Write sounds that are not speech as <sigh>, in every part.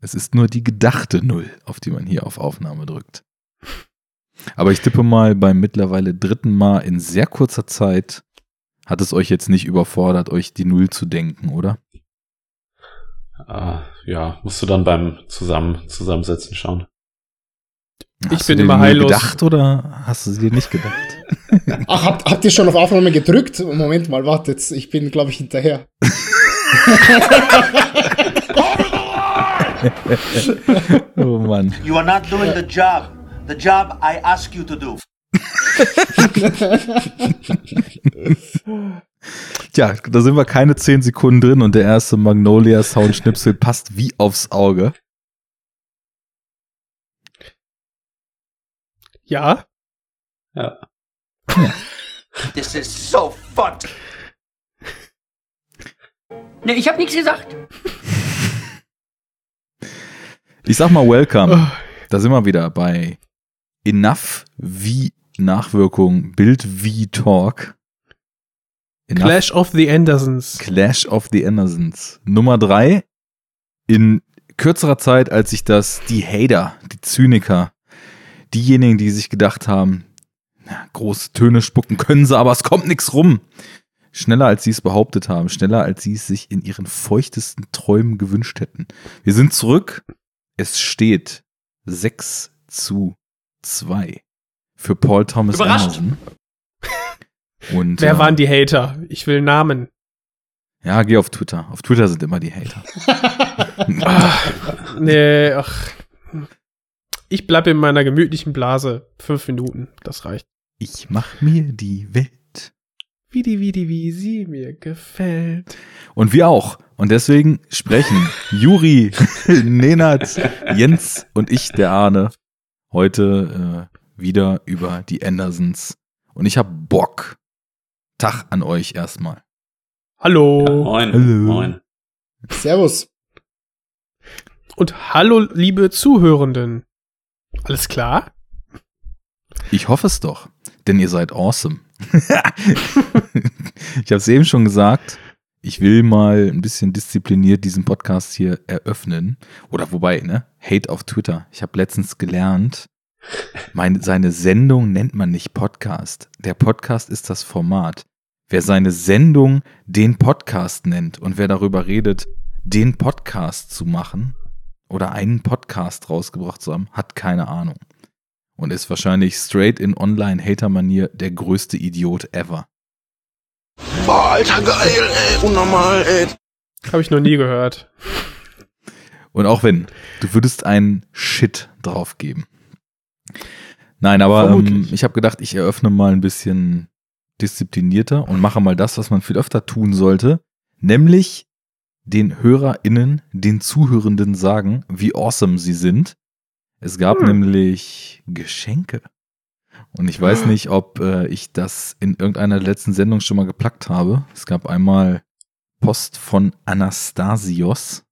Es ist nur die gedachte Null, auf die man hier auf Aufnahme drückt. Aber ich tippe mal beim mittlerweile dritten Mal in sehr kurzer Zeit hat es euch jetzt nicht überfordert, euch die Null zu denken, oder? Uh, ja, musst du dann beim Zusammen Zusammensetzen schauen. Ich hast bin immer heillos. gedacht oder hast du sie dir nicht gedacht? <laughs> Ach, habt, habt ihr schon auf Aufnahme gedrückt? Moment mal, wartet, ich bin, glaube ich, hinterher. <laughs> <laughs> oh Mann. You are not doing the job. The job I ask you to do. Tja, da sind wir keine zehn Sekunden drin und der erste Magnolia-Soundschnipsel passt wie aufs Auge. Ja. Ja. This is so fun. Ne, ich habe nichts gesagt. Ich sag mal Welcome. Oh. Da sind wir wieder bei Enough wie Nachwirkung, Bild wie Talk. Enough. Clash of the Andersons. Clash of the Andersons. Nummer drei. In kürzerer Zeit, als sich das die Hater, die Zyniker, diejenigen, die sich gedacht haben, na, große Töne spucken können sie, aber es kommt nichts rum. Schneller als sie es behauptet haben, schneller als sie es sich in ihren feuchtesten Träumen gewünscht hätten. Wir sind zurück. Es steht 6 zu 2 für Paul Thomas Überrascht. Anderson. Und, Wer äh, waren die Hater? Ich will Namen. Ja, geh auf Twitter. Auf Twitter sind immer die Hater. ach, <laughs> nee, ach. Ich bleibe in meiner gemütlichen Blase. Fünf Minuten, das reicht. Ich mach mir die Welt. Wie die, wie die, wie sie mir gefällt. Und wir auch. Und deswegen sprechen Juri, <laughs> Nenad, Jens und ich, der Arne, heute äh, wieder über die Andersons. Und ich hab Bock. Tag an euch erstmal. Hallo. Ja, moin. Hallo. Moin. Servus. Und hallo, liebe Zuhörenden. Alles klar? Ich hoffe es doch, denn ihr seid awesome. <laughs> ich habe es eben schon gesagt. Ich will mal ein bisschen diszipliniert diesen Podcast hier eröffnen. Oder wobei, ne? Hate auf Twitter. Ich habe letztens gelernt, meine, seine Sendung nennt man nicht Podcast. Der Podcast ist das Format. Wer seine Sendung den Podcast nennt und wer darüber redet, den Podcast zu machen oder einen Podcast rausgebracht zu haben, hat keine Ahnung. Und ist wahrscheinlich straight in Online-Hater-Manier der größte Idiot ever. Boah, Alter, geil, ey, unnormal, ey. Hab ich noch nie gehört. Und auch wenn, du würdest einen Shit draufgeben. Nein, aber ähm, ich habe gedacht, ich eröffne mal ein bisschen disziplinierter und mache mal das, was man viel öfter tun sollte, nämlich den HörerInnen, den Zuhörenden sagen, wie awesome sie sind. Es gab hm. nämlich Geschenke. Und ich weiß nicht, ob äh, ich das in irgendeiner der letzten Sendungen schon mal geplackt habe. Es gab einmal Post von Anastasios,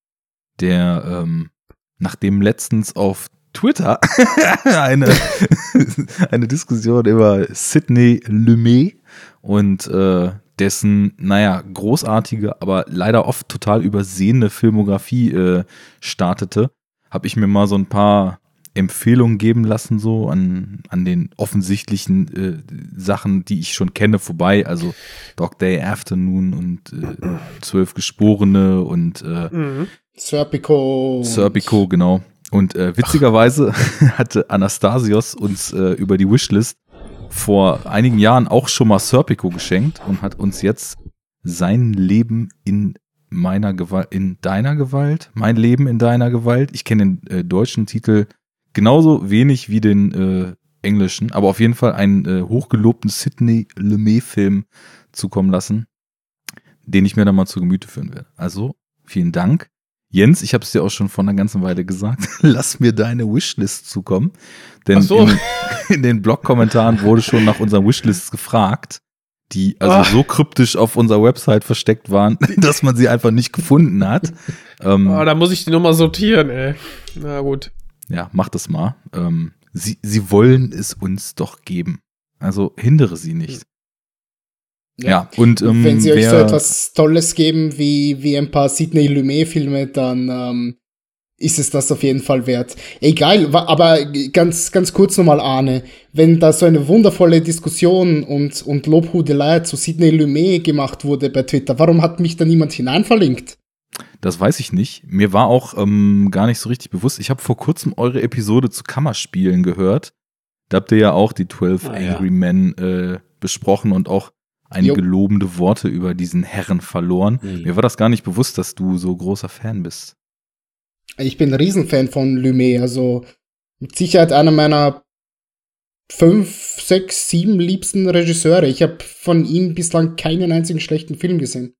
der ähm, nachdem letztens auf Twitter <laughs> eine, <laughs> eine Diskussion über Sidney Lumet und äh, dessen, naja, großartige, aber leider oft total übersehene Filmografie äh, startete, habe ich mir mal so ein paar Empfehlungen geben lassen, so an, an den offensichtlichen äh, Sachen, die ich schon kenne, vorbei. Also Dog Day Afternoon und äh, Zwölf Geschworene und äh, mhm. Serpico. Serpico, genau. Und äh, witzigerweise Ach. <laughs> hatte Anastasios uns äh, über die Wishlist vor einigen Jahren auch schon mal Serpico geschenkt und hat uns jetzt sein Leben in meiner Gewalt, in deiner Gewalt, mein Leben in deiner Gewalt. Ich kenne den äh, deutschen Titel genauso wenig wie den äh, englischen, aber auf jeden Fall einen äh, hochgelobten Sidney Lumet-Film zukommen lassen, den ich mir dann mal zu Gemüte führen werde. Also vielen Dank. Jens, ich habe es dir auch schon vor einer ganzen Weile gesagt, <laughs> lass mir deine Wishlist zukommen. Denn so. in, in, den Blog-Kommentaren wurde schon nach unseren Wishlists gefragt, die also Ach. so kryptisch auf unserer Website versteckt waren, <laughs> dass man sie einfach nicht gefunden hat. Ähm, oh, da muss ich die nochmal sortieren, ey. Na gut. Ja, mach das mal. Ähm, sie, sie wollen es uns doch geben. Also hindere sie nicht. Ja, ja und ähm, wenn sie euch so etwas Tolles geben wie, wie ein paar Sidney Lumet-Filme, dann ähm, ist es das auf jeden Fall wert. Egal, aber ganz, ganz kurz nochmal, Arne, wenn da so eine wundervolle Diskussion und, und Lobhudelei zu Sidney Lumet gemacht wurde bei Twitter, warum hat mich da niemand hineinverlinkt? Das weiß ich nicht. Mir war auch ähm, gar nicht so richtig bewusst. Ich habe vor kurzem eure Episode zu Kammerspielen gehört. Da habt ihr ja auch die 12 ah, Angry ja. Men äh, besprochen und auch einige jo. lobende Worte über diesen Herren verloren. Mhm. Mir war das gar nicht bewusst, dass du so großer Fan bist. Ich bin ein Riesenfan von Lumet, also mit Sicherheit einer meiner fünf, sechs, sieben liebsten Regisseure. Ich habe von ihm bislang keinen einzigen schlechten Film gesehen.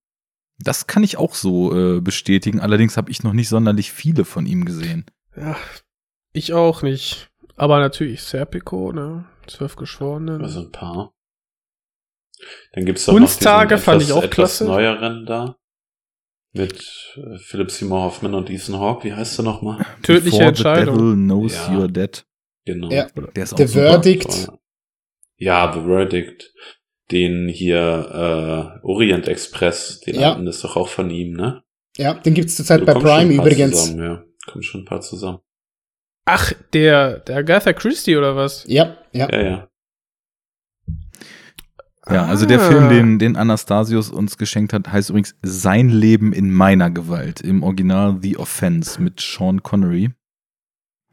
Das kann ich auch so äh, bestätigen. Allerdings habe ich noch nicht sonderlich viele von ihm gesehen. Ja, ich auch nicht. Aber natürlich Serpico, ne? Zwölf Geschworenen. Also ein paar. Dann gibt's doch Kunsttage noch diesen fand etwas, ich auch etwas klasse. neueren da. Mit äh, Philip Seymour Hoffman und Ethan Hawke. Wie heißt der nochmal? <laughs> Tödliche Before Entscheidung. The Devil knows ja. you're dead. Genau. Ja. Der ist The Verdict. Ja, The Verdict. Den hier äh, Orient Express, den ja. alten ist doch auch von ihm, ne? Ja, den gibt's zurzeit bei Prime übrigens. Zusammen, ja. Kommen schon ein paar zusammen. Ach, der, der Agatha Christie oder was? Ja, ja. Ja, ja. Ja, also der Film, ah. den, den Anastasius uns geschenkt hat, heißt übrigens Sein Leben in meiner Gewalt. Im Original The Offense mit Sean Connery.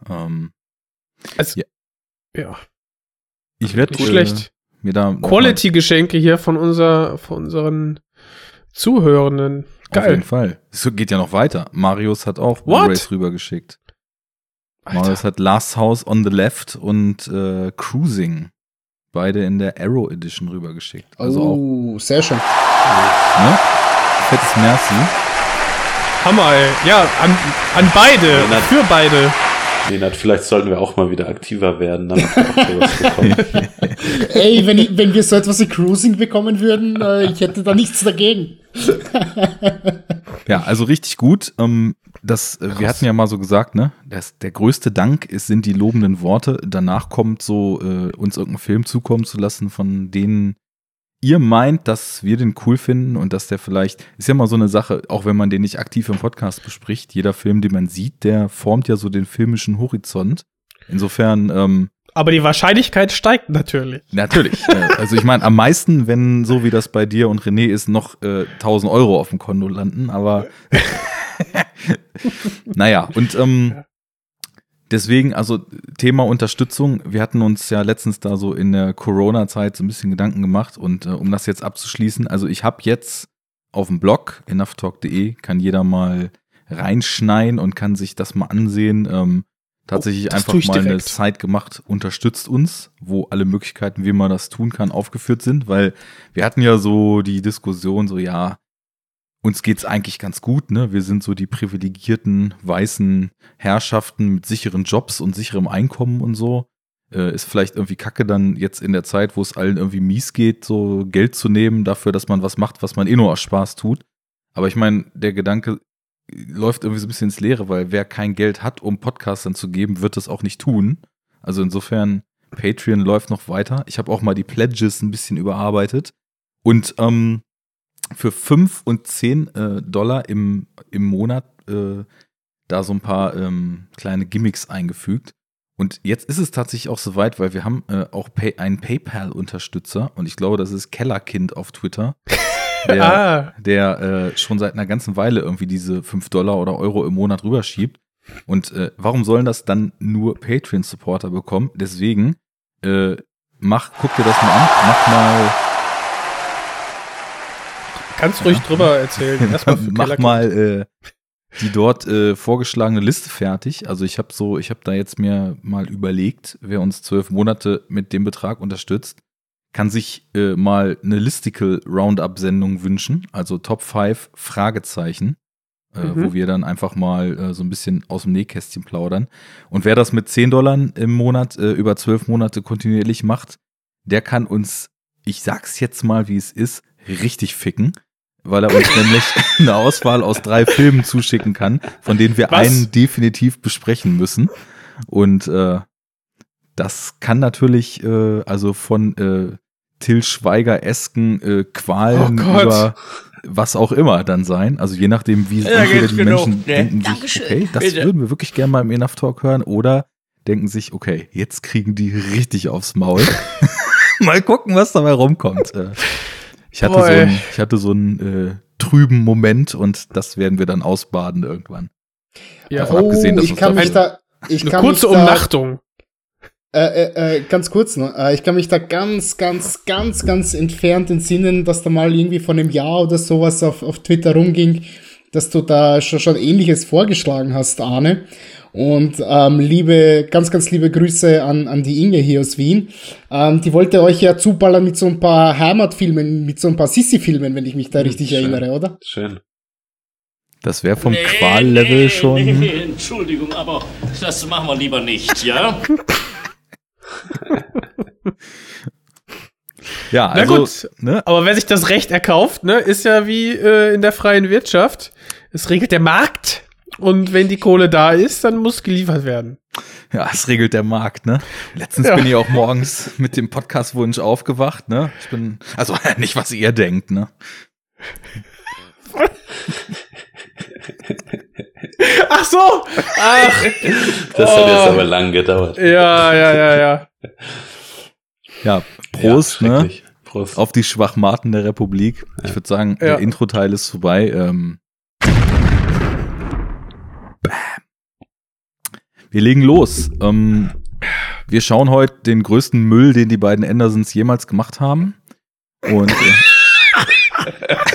Ähm, also, ja. ja. Ich werde äh, schlecht. Mir da Quality-Geschenke hier von, unser, von unseren Zuhörenden. Geil. Auf jeden Fall. Es geht ja noch weiter. Marius hat auch Blu-rays rübergeschickt. Alter. Marius hat Last House on the Left und äh, Cruising beide in der Arrow Edition rübergeschickt. Also oh, auch, sehr schön. Ne? Fettes Merci. Hammer, ey. Ja, an, an beide. Ja, für beide. Nenad, vielleicht sollten wir auch mal wieder aktiver werden, damit wir auch sowas bekommen. <laughs> Ey, wenn, ich, wenn wir so etwas wie Cruising bekommen würden, äh, ich hätte da nichts dagegen. ja, also richtig gut. Ähm, das, äh, wir hatten ja mal so gesagt, ne, das, der größte Dank ist, sind die lobenden Worte. Danach kommt so, äh, uns irgendeinen Film zukommen zu lassen, von denen ihr meint, dass wir den cool finden und dass der vielleicht, ist ja mal so eine Sache, auch wenn man den nicht aktiv im Podcast bespricht, jeder Film, den man sieht, der formt ja so den filmischen Horizont. Insofern, ähm, aber die Wahrscheinlichkeit steigt natürlich. Natürlich. <laughs> also ich meine, am meisten, wenn so wie das bei dir und René ist, noch äh, 1000 Euro auf dem Konto landen, aber <laughs> <laughs> naja, und ähm, deswegen, also Thema Unterstützung, wir hatten uns ja letztens da so in der Corona-Zeit so ein bisschen Gedanken gemacht und äh, um das jetzt abzuschließen, also ich habe jetzt auf dem Blog enoughtalk.de kann jeder mal reinschneien und kann sich das mal ansehen. Ähm, tatsächlich oh, einfach mal direkt. eine Site gemacht, unterstützt uns, wo alle Möglichkeiten, wie man das tun kann, aufgeführt sind, weil wir hatten ja so die Diskussion, so ja, uns geht's eigentlich ganz gut, ne? Wir sind so die privilegierten weißen Herrschaften mit sicheren Jobs und sicherem Einkommen und so. Äh, ist vielleicht irgendwie kacke dann jetzt in der Zeit, wo es allen irgendwie mies geht, so Geld zu nehmen dafür, dass man was macht, was man eh nur aus Spaß tut. Aber ich meine, der Gedanke läuft irgendwie so ein bisschen ins Leere, weil wer kein Geld hat, um Podcastern zu geben, wird das auch nicht tun. Also insofern, Patreon läuft noch weiter. Ich habe auch mal die Pledges ein bisschen überarbeitet. Und ähm, für 5 und 10 äh, Dollar im, im Monat äh, da so ein paar ähm, kleine Gimmicks eingefügt. Und jetzt ist es tatsächlich auch soweit, weil wir haben äh, auch Pay einen PayPal-Unterstützer und ich glaube, das ist Kellerkind auf Twitter, <laughs> der, ah. der äh, schon seit einer ganzen Weile irgendwie diese 5 Dollar oder Euro im Monat rüberschiebt. Und äh, warum sollen das dann nur Patreon-Supporter bekommen? Deswegen, äh, mach, guck dir das mal an, mach mal Kannst ruhig drüber erzählen. <laughs> Erstmal Mach mal äh, die dort äh, vorgeschlagene Liste fertig. Also ich habe so, ich habe da jetzt mir mal überlegt, wer uns zwölf Monate mit dem Betrag unterstützt, kann sich äh, mal eine Listicle Roundup-Sendung wünschen, also Top 5 Fragezeichen, äh, mhm. wo wir dann einfach mal äh, so ein bisschen aus dem Nähkästchen plaudern. Und wer das mit 10 Dollar im Monat äh, über zwölf Monate kontinuierlich macht, der kann uns, ich sag's jetzt mal, wie es ist, richtig ficken weil er uns <laughs> nämlich eine Auswahl aus drei Filmen zuschicken kann, von denen wir Was? einen definitiv besprechen müssen. Und äh, das kann natürlich, äh, also von äh, Till Schweiger-esken äh, Qualen Oh über was auch immer dann sein. Also je nachdem, wie Ja, entweder die genau. Menschen Ne? denken sich, Dankeschön. okay, das Bitte. würden wir wirklich gerne mal im Enough Talk hören oder denken sich, okay, jetzt kriegen die richtig aufs Maul. <laughs> <laughs> mal gucken, was dabei rumkommt. Ich hatte, so einen, ich hatte so einen äh, trüben Moment und das werden wir dann ausbaden irgendwann. Ja. Davon abgesehen, dass ich uns kann mich da. Ich Eine kann kurze mich da, Umnachtung. Äh, äh, äh, ganz kurz noch. Äh, ich kann mich da ganz, ganz, ganz, ganz entfernt entsinnen, dass da mal irgendwie von einem Jahr oder sowas auf, auf Twitter rumging, dass du da schon, schon ähnliches vorgeschlagen hast, Arne. Und ähm, liebe, ganz, ganz liebe Grüße an, an die Inge hier aus Wien. Ähm, die wollte euch ja zuballern mit so ein paar Heimatfilmen, mit so ein paar Sissi-Filmen, wenn ich mich da richtig schön. erinnere, oder? Schön. Das wäre vom Nee, Quallevel nee, schon. Nee, Entschuldigung, aber das machen wir lieber nicht, ja? <laughs> Ja, Na also, gut. ne, Aber wer sich das Recht erkauft, ne, ist ja wie äh, in der freien Wirtschaft. Es regelt der Markt. Und wenn die Kohle da ist, dann muss geliefert werden. Ja, es regelt der Markt, ne? Letztens Ja. bin ich auch morgens mit dem Podcastwunsch aufgewacht, ne? Ich bin, also <laughs> nicht, was ihr denkt, ne? <laughs> Ach so! Ach, Das hat jetzt Oh. aber lang gedauert. ja, ja, ja, ja. Ja, Prost, ja, ne? Prost. Auf die Schwachmaten der Republik. Ich würde sagen, Ja. der Intro-Teil ist vorbei. Ähm, bam. Wir legen los. Ähm, wir schauen heute den größten Müll, den die beiden Andersons jemals gemacht haben. Und äh, <laughs>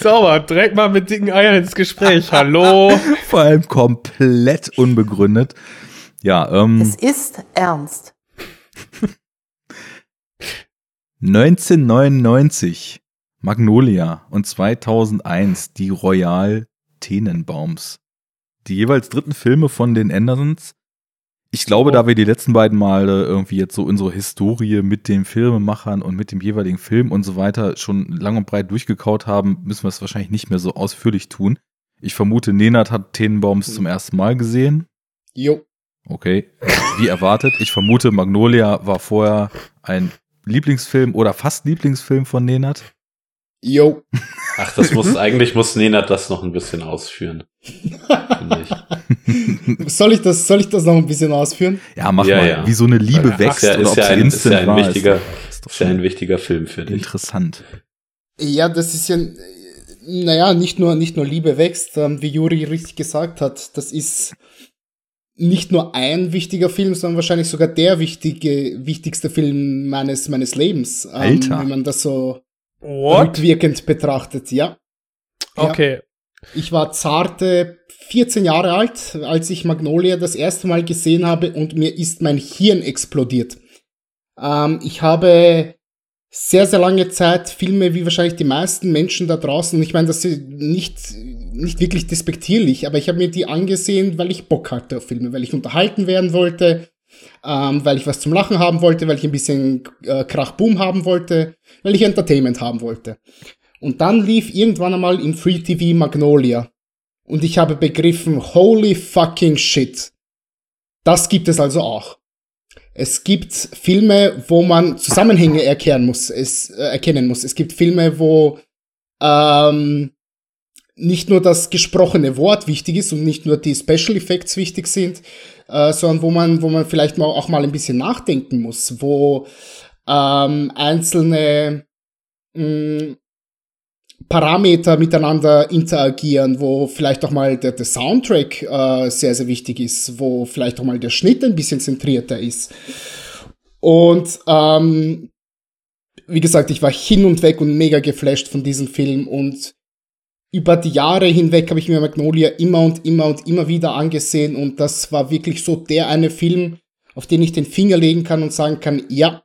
Sauber, direkt mal mit dicken Eiern ins Gespräch. Hallo. <laughs> vor allem komplett unbegründet. Ja, ähm, Es ist ernst. 1999 Magnolia und 2001 die Royal Tenenbaums. Die jeweils dritten Filme von den Andersons. Ich glaube, Oh. da wir die letzten beiden Male irgendwie jetzt so unsere Historie mit den Filmemachern und mit dem jeweiligen Film und so weiter schon lang und breit durchgekaut haben, müssen wir es wahrscheinlich nicht mehr so ausführlich tun. Ich vermute, Nenad hat Tenenbaums zum ersten Mal gesehen. Jo. Okay, wie erwartet. Ich vermute, Magnolia war vorher ein Lieblingsfilm oder fast Lieblingsfilm von Nenad. Jo. Ach, das muss, eigentlich muss Nenad das noch ein bisschen ausführen. Finde ich. Soll ich das, soll ich das noch ein bisschen ausführen? Ja, mach Ja, mal, ja. wie so eine Liebe Ach, wächst ja, oder ist ob ja ein- ist ja ein war, wichtiger- ist Ist ja ein wichtiger Film für dich. interessant. Ja, das ist ja, naja, nicht nur, nicht nur Liebe wächst, ähm, wie Juri richtig gesagt hat. Das ist nicht nur ein wichtiger Film, sondern wahrscheinlich sogar der wichtige, wichtigste Film meines, meines Lebens. Ähm, Alter. Wenn man das so What? rückwirkend betrachtet, ja. Ja. Okay. Ich war zarte 14 Jahre alt, als ich Magnolia das erste Mal gesehen habe und mir ist mein Hirn explodiert. Ähm, ich habe sehr, sehr lange Zeit Filme wie wahrscheinlich die meisten Menschen da draußen, und ich meine, das ist nicht, nicht wirklich despektierlich, aber ich habe mir die angesehen, weil ich Bock hatte auf Filme, weil ich unterhalten werden wollte, ähm, weil ich was zum Lachen haben wollte, weil ich ein bisschen äh, Krach-Boom haben wollte, weil ich Entertainment haben wollte. Und dann lief irgendwann einmal im Free TV Magnolia. Und ich habe begriffen, holy fucking shit. Das gibt es also auch. Es gibt Filme, wo man Zusammenhänge erkennen muss. Es, äh, erkennen muss. Es gibt Filme, wo ähm, nicht nur das gesprochene Wort wichtig ist und nicht nur die Special Effects wichtig sind, äh, sondern wo man, wo man vielleicht mal auch mal ein bisschen nachdenken muss, wo ähm, einzelne mh, Parameter miteinander interagieren, wo vielleicht auch mal der, der Soundtrack äh, sehr, sehr wichtig ist, wo vielleicht auch mal der Schnitt ein bisschen zentrierter ist. Und ähm, wie gesagt, ich war hin und weg und mega geflasht von diesem Film und über die Jahre hinweg habe ich mir Magnolia immer und immer und immer wieder angesehen und das war wirklich so der eine Film, auf den ich den Finger legen kann und sagen kann, ja,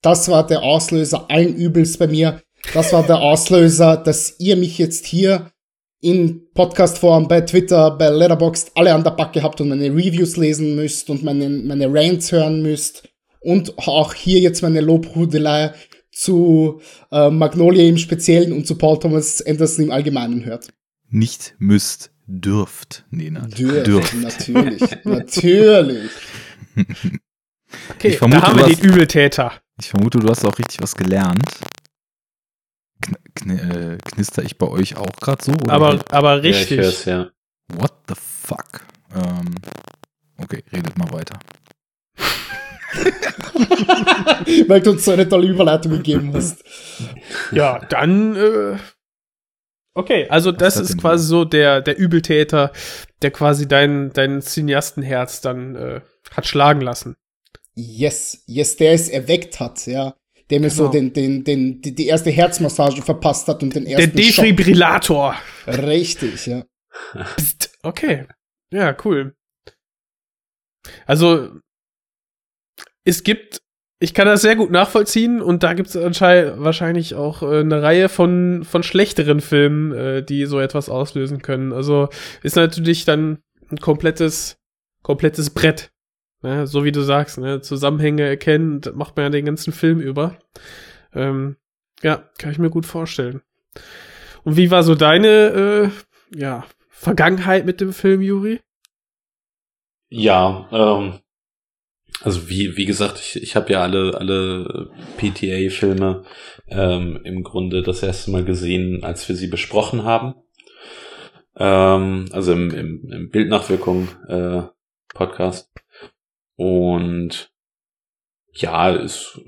das war der Auslöser allen Übels bei mir. Das war der Auslöser, dass ihr mich jetzt hier in Podcastform, bei Twitter, bei Letterboxd alle an der Backe habt und meine Reviews lesen müsst und meine, meine Rants hören müsst und auch hier jetzt meine Lobhudelei zu äh, Magnolia im Speziellen und zu Paul Thomas Anderson im Allgemeinen hört. Nicht müsst, dürft, Nenad. Dürft, natürlich, natürlich. <laughs> Okay, Ich vermute, da haben wir du den Übeltäter. Ich vermute, du hast auch richtig was gelernt. Kn kn äh, knister ich bei euch auch gerade so? Oder Aber, aber Ja, ich richtig. hör's, ja. What the fuck? Ähm, okay, redet mal weiter. <laughs> <laughs> Weil du uns so eine tolle Überleitung gegeben hast. Ja, dann, äh, okay, also das hat ist quasi so der, der Übeltäter, der quasi dein, dein Cineastenherz dann äh, hat schlagen lassen. Yes, yes, der es erweckt hat, ja. Der mir so Genau. den, den, den, die, die erste Herzmassage verpasst hat und den Der ersten Schock. Defibrillator. Richtig, ja. Psst, okay. Ja, cool. Also, es gibt, ich kann das sehr gut nachvollziehen und da gibt es wahrscheinlich auch äh, eine Reihe von, von schlechteren Filmen, äh, die so etwas auslösen können. Also ist natürlich dann ein komplettes, komplettes Brett. Ne? So wie du sagst, ne? Zusammenhänge erkennen, das macht man ja den ganzen Film über. Ähm, ja, kann ich mir gut vorstellen. Und wie war so deine, äh, ja, Vergangenheit mit dem Film, Juri? Ja, ähm, also wie, wie gesagt, ich, ich habe ja alle, alle PTA-Filme ähm, im Grunde das erste Mal gesehen, als wir sie besprochen haben. Ähm, also im, im, im Bildnachwirkung äh, Podcast. Und ja, ist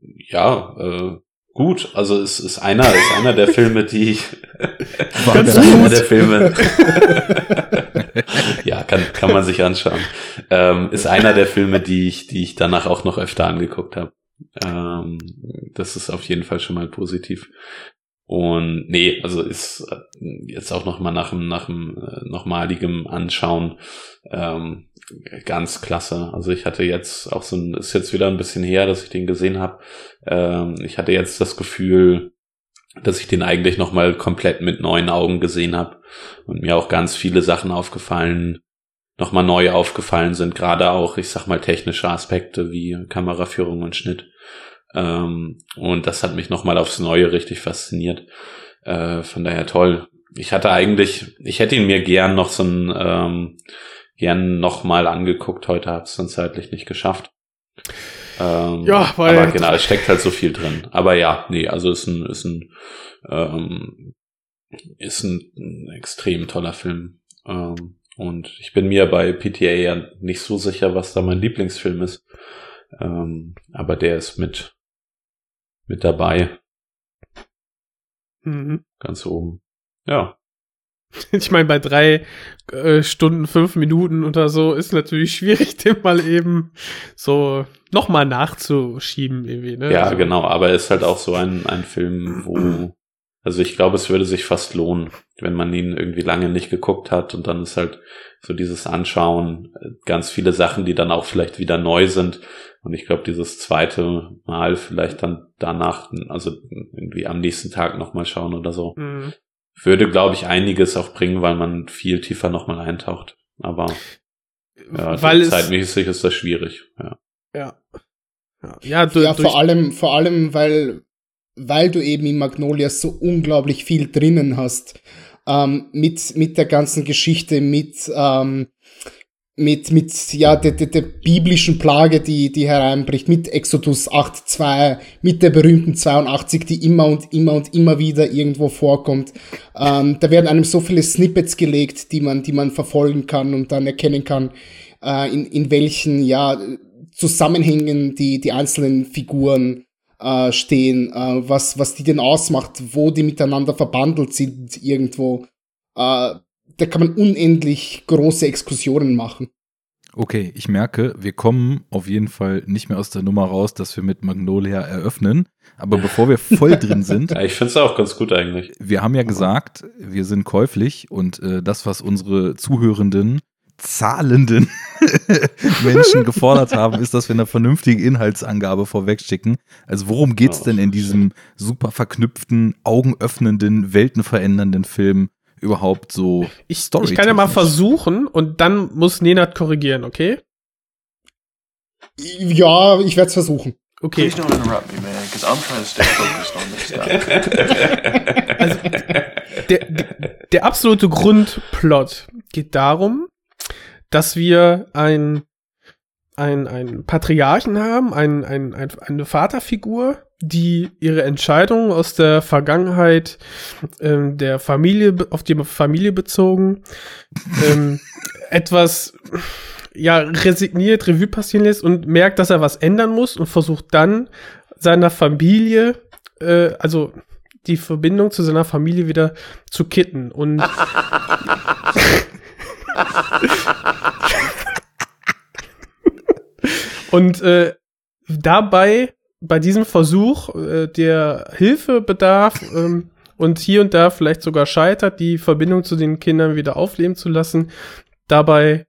ja äh, gut. Also es ist einer, ist einer der Filme, die ich War <laughs> einer der Filme. <laughs> ja, kann, kann man sich anschauen. Ähm, ist einer der Filme, die ich, die ich danach auch noch öfter angeguckt habe. Ähm, das ist auf jeden Fall schon mal positiv. Und nee, also ist äh, jetzt auch noch mal nach dem, nach dem äh, nochmaligem Anschauen ähm, ganz klasse. Also ich hatte jetzt auch so ein, ist jetzt wieder ein bisschen her, dass ich den gesehen habe. Ähm, ich hatte jetzt das Gefühl, dass ich den eigentlich noch mal komplett mit neuen Augen gesehen habe und mir auch ganz viele Sachen aufgefallen, noch mal neu aufgefallen sind, gerade auch, ich sag mal, technische Aspekte wie Kameraführung und Schnitt. Ähm, und das hat mich noch mal aufs Neue richtig fasziniert. Äh, von daher toll. Ich hatte eigentlich, ich hätte ihn mir gern noch so ein, ähm, gern noch mal angeguckt. Heute habe es dann zeitlich nicht geschafft. Ähm, Ja, weil- aber genau, es steckt halt so viel drin. Aber ja, nee, also ist ein, ist ein, ähm, ist ein, ein extrem toller Film. Ähm, und ich bin mir bei PTA ja nicht so sicher, was da mein Lieblingsfilm ist. Ähm, aber der ist mit, mit dabei, Mhm. ganz oben. Ja. <laughs> Ich meine, bei drei äh, Stunden, fünf Minuten oder so ist natürlich schwierig, <laughs> den mal eben so nochmal nachzuschieben irgendwie, ne? Ja, also, genau, aber er ist halt auch so ein, ein Film, wo, also ich glaube, es würde sich fast lohnen, wenn man ihn irgendwie lange nicht geguckt hat und dann ist halt so dieses Anschauen, äh, ganz viele Sachen, die dann auch vielleicht wieder neu sind. Und ich glaube, dieses zweite Mal vielleicht dann danach, also irgendwie am nächsten Tag nochmal schauen oder so, Mhm. würde, glaube ich, einiges auch bringen, weil man viel tiefer nochmal eintaucht. Aber ja, Weil es, zeitmäßig ist das schwierig. Ja. Ja. Ja, ja, du, ja, vor allem, vor allem, weil, weil du eben in Magnolia so unglaublich viel drinnen hast. Ähm, mit, mit der ganzen Geschichte, mit, ähm, mit, mit, ja, der, der, der biblischen Plage, die, die hereinbricht, mit Exodus 8.2, mit der berühmten 82, die immer und immer und immer wieder irgendwo vorkommt. Ähm, da werden einem so viele Snippets gelegt, die man, die man verfolgen kann und dann erkennen kann, äh, in, in welchen, ja, Zusammenhängen die, die einzelnen Figuren äh, stehen, äh, was, was die denn ausmacht, wo die miteinander verbandelt sind irgendwo. Äh, da kann man unendlich große Exkursionen machen. Okay, ich merke, wir kommen auf jeden Fall nicht mehr aus der Nummer raus, dass wir mit Magnolia eröffnen. Aber bevor wir voll drin <laughs> sind, ja ich finde es auch ganz gut eigentlich. wir haben ja gesagt, wir sind käuflich und äh, das, was unsere Zuhörenden, zahlenden <laughs> Menschen gefordert haben, ist, dass wir eine vernünftige Inhaltsangabe vorwegschicken. Also worum geht's Ja, denn in diesem super verknüpften, augenöffnenden, weltenverändernden Film überhaupt so ich, ich kann ja mal versuchen und dann muss Nenad korrigieren, okay? Ja, ich werde es versuchen. Okay. Please don't interrupt me, man, because I'm trying to stay focused on this stuff. <laughs> der, der, der absolute Grundplot geht darum, dass wir ein, einen, einen Patriarchen haben, einen, einen, ein, eine Vaterfigur, die ihre Entscheidungen aus der Vergangenheit ähm, der Familie, auf die Familie bezogen, ähm, <laughs> etwas ja resigniert Revue passieren lässt und merkt, dass er was ändern muss und versucht dann seiner Familie, äh, also die Verbindung zu seiner Familie wieder zu kitten. Und <laughs> <laughs> und äh, dabei bei diesem Versuch, äh, der Hilfe bedarf ähm, und hier und da vielleicht sogar scheitert, die Verbindung zu den Kindern wieder aufleben zu lassen, dabei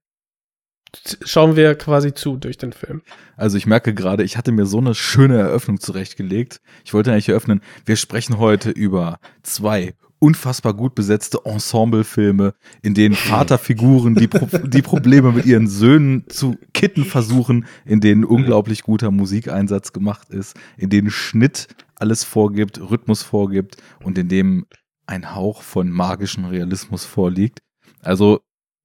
schauen wir quasi zu durch den Film. Also ich merke gerade, ich hatte mir so eine schöne Eröffnung zurechtgelegt. Ich wollte eigentlich eröffnen, wir sprechen heute über zwei unfassbar gut besetzte Ensemblefilme, in denen Vaterfiguren die, Pro <laughs> die Probleme mit ihren Söhnen zu kitten versuchen, in denen unglaublich guter Musikeinsatz gemacht ist, in denen Schnitt alles vorgibt, Rhythmus vorgibt und in dem ein Hauch von magischem Realismus vorliegt. Also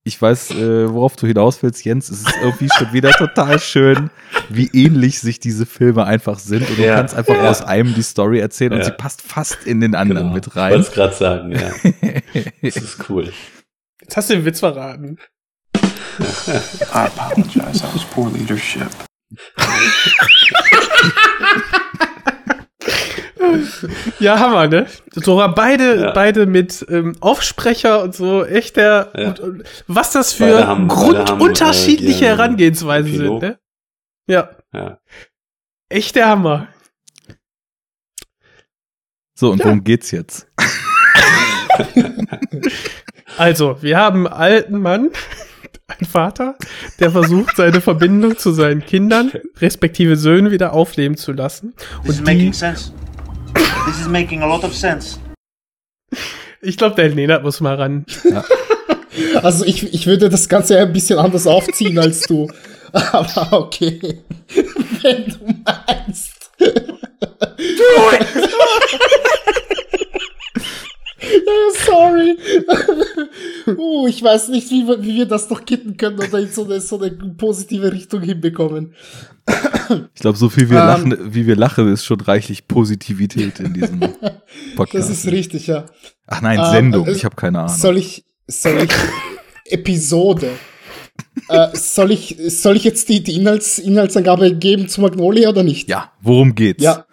ich weiß, äh, worauf du hinaus willst, Jens. Es ist irgendwie schon wieder <laughs> total schön, wie ähnlich sich diese Filme einfach sind. Und du ja, kannst einfach ja. aus einem die Story erzählen ja. und sie passt fast in den anderen genau. mit rein. Ich wollte es gerade sagen, ja. <laughs> das ist cool. Jetzt hast du den Witz verraten. I apologize. That was poor leadership. <laughs> ja, Hammer, ne? Sogar beide, ja. beide mit ähm, Aufsprecher und so, echt der, ja. und, und, was das für haben, grundunterschiedliche haben, äh, Herangehensweisen sind, ne? Ja. ja. Echt der Hammer. So, und ja. worum geht's jetzt? <laughs> also, wir haben einen alten Mann, ein Vater, der versucht, seine Verbindung zu seinen Kindern, <laughs> respektive Söhnen, wieder aufleben zu lassen. This und die, sense. This is making a lot of sense. Ich glaube, der Nenad muss mal ran. Ja. Also ich, ich würde das Ganze ein bisschen anders aufziehen als du. Aber okay. Wenn du meinst. Sorry. <laughs> uh, ich weiß nicht, wie, wie wir das noch kitten können oder in so eine, so eine positive Richtung hinbekommen. Ich glaube, so viel wir um, ähm. lachen, wie wir lachen, ist schon reichlich Positivität in diesem <laughs> Podcast. Das ist richtig, ja. Ach nein, um, ähm, Sendung. Ich habe keine Ahnung. Soll ich, soll ich Episode? äh, soll ich, soll ich jetzt die, die Inhalts, Inhaltsangabe geben zu Magnolia oder nicht? Ja, worum geht's? Ja.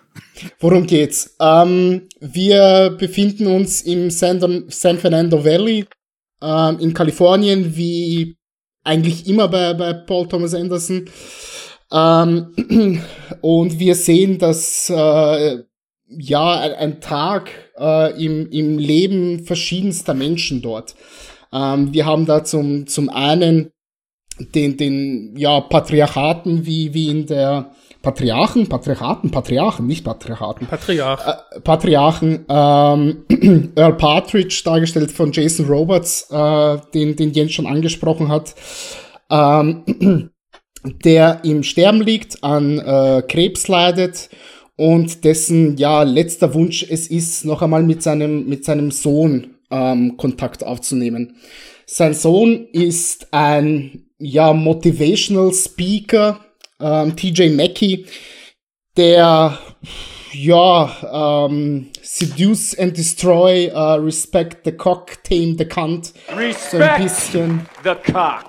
Worum geht's? Ähm, wir befinden uns im San, San Fernando Valley ähm, in Kalifornien, wie eigentlich immer bei, bei Paul Thomas Anderson. Ähm, <clears throat> und wir sehen, dass äh, ja ein, Tag äh, im, im Leben verschiedenster Menschen dort. Ähm, wir haben da zum, zum einen den, den ja, Patriarchaten, wie, wie in der Patriarchen, Patriarchaten, Patriarchen, nicht Patriarchaten. Patriarch. Äh, Patriarchen, ähm, <clears throat> Earl Partridge, dargestellt von Jason Roberts, äh, den, den Jens schon angesprochen hat, ähm, <clears throat> der im Sterben liegt, an äh, Krebs leidet und dessen ja letzter Wunsch es ist, noch einmal mit seinem, mit seinem Sohn ähm, Kontakt aufzunehmen. Sein Sohn ist ein ja Motivational Speaker, ähm, TJ Mackey, der ja ähm, Seduce and Destroy, uh, Respect the Cock, Tame the Cunt, Respect so ein bisschen. the Cock.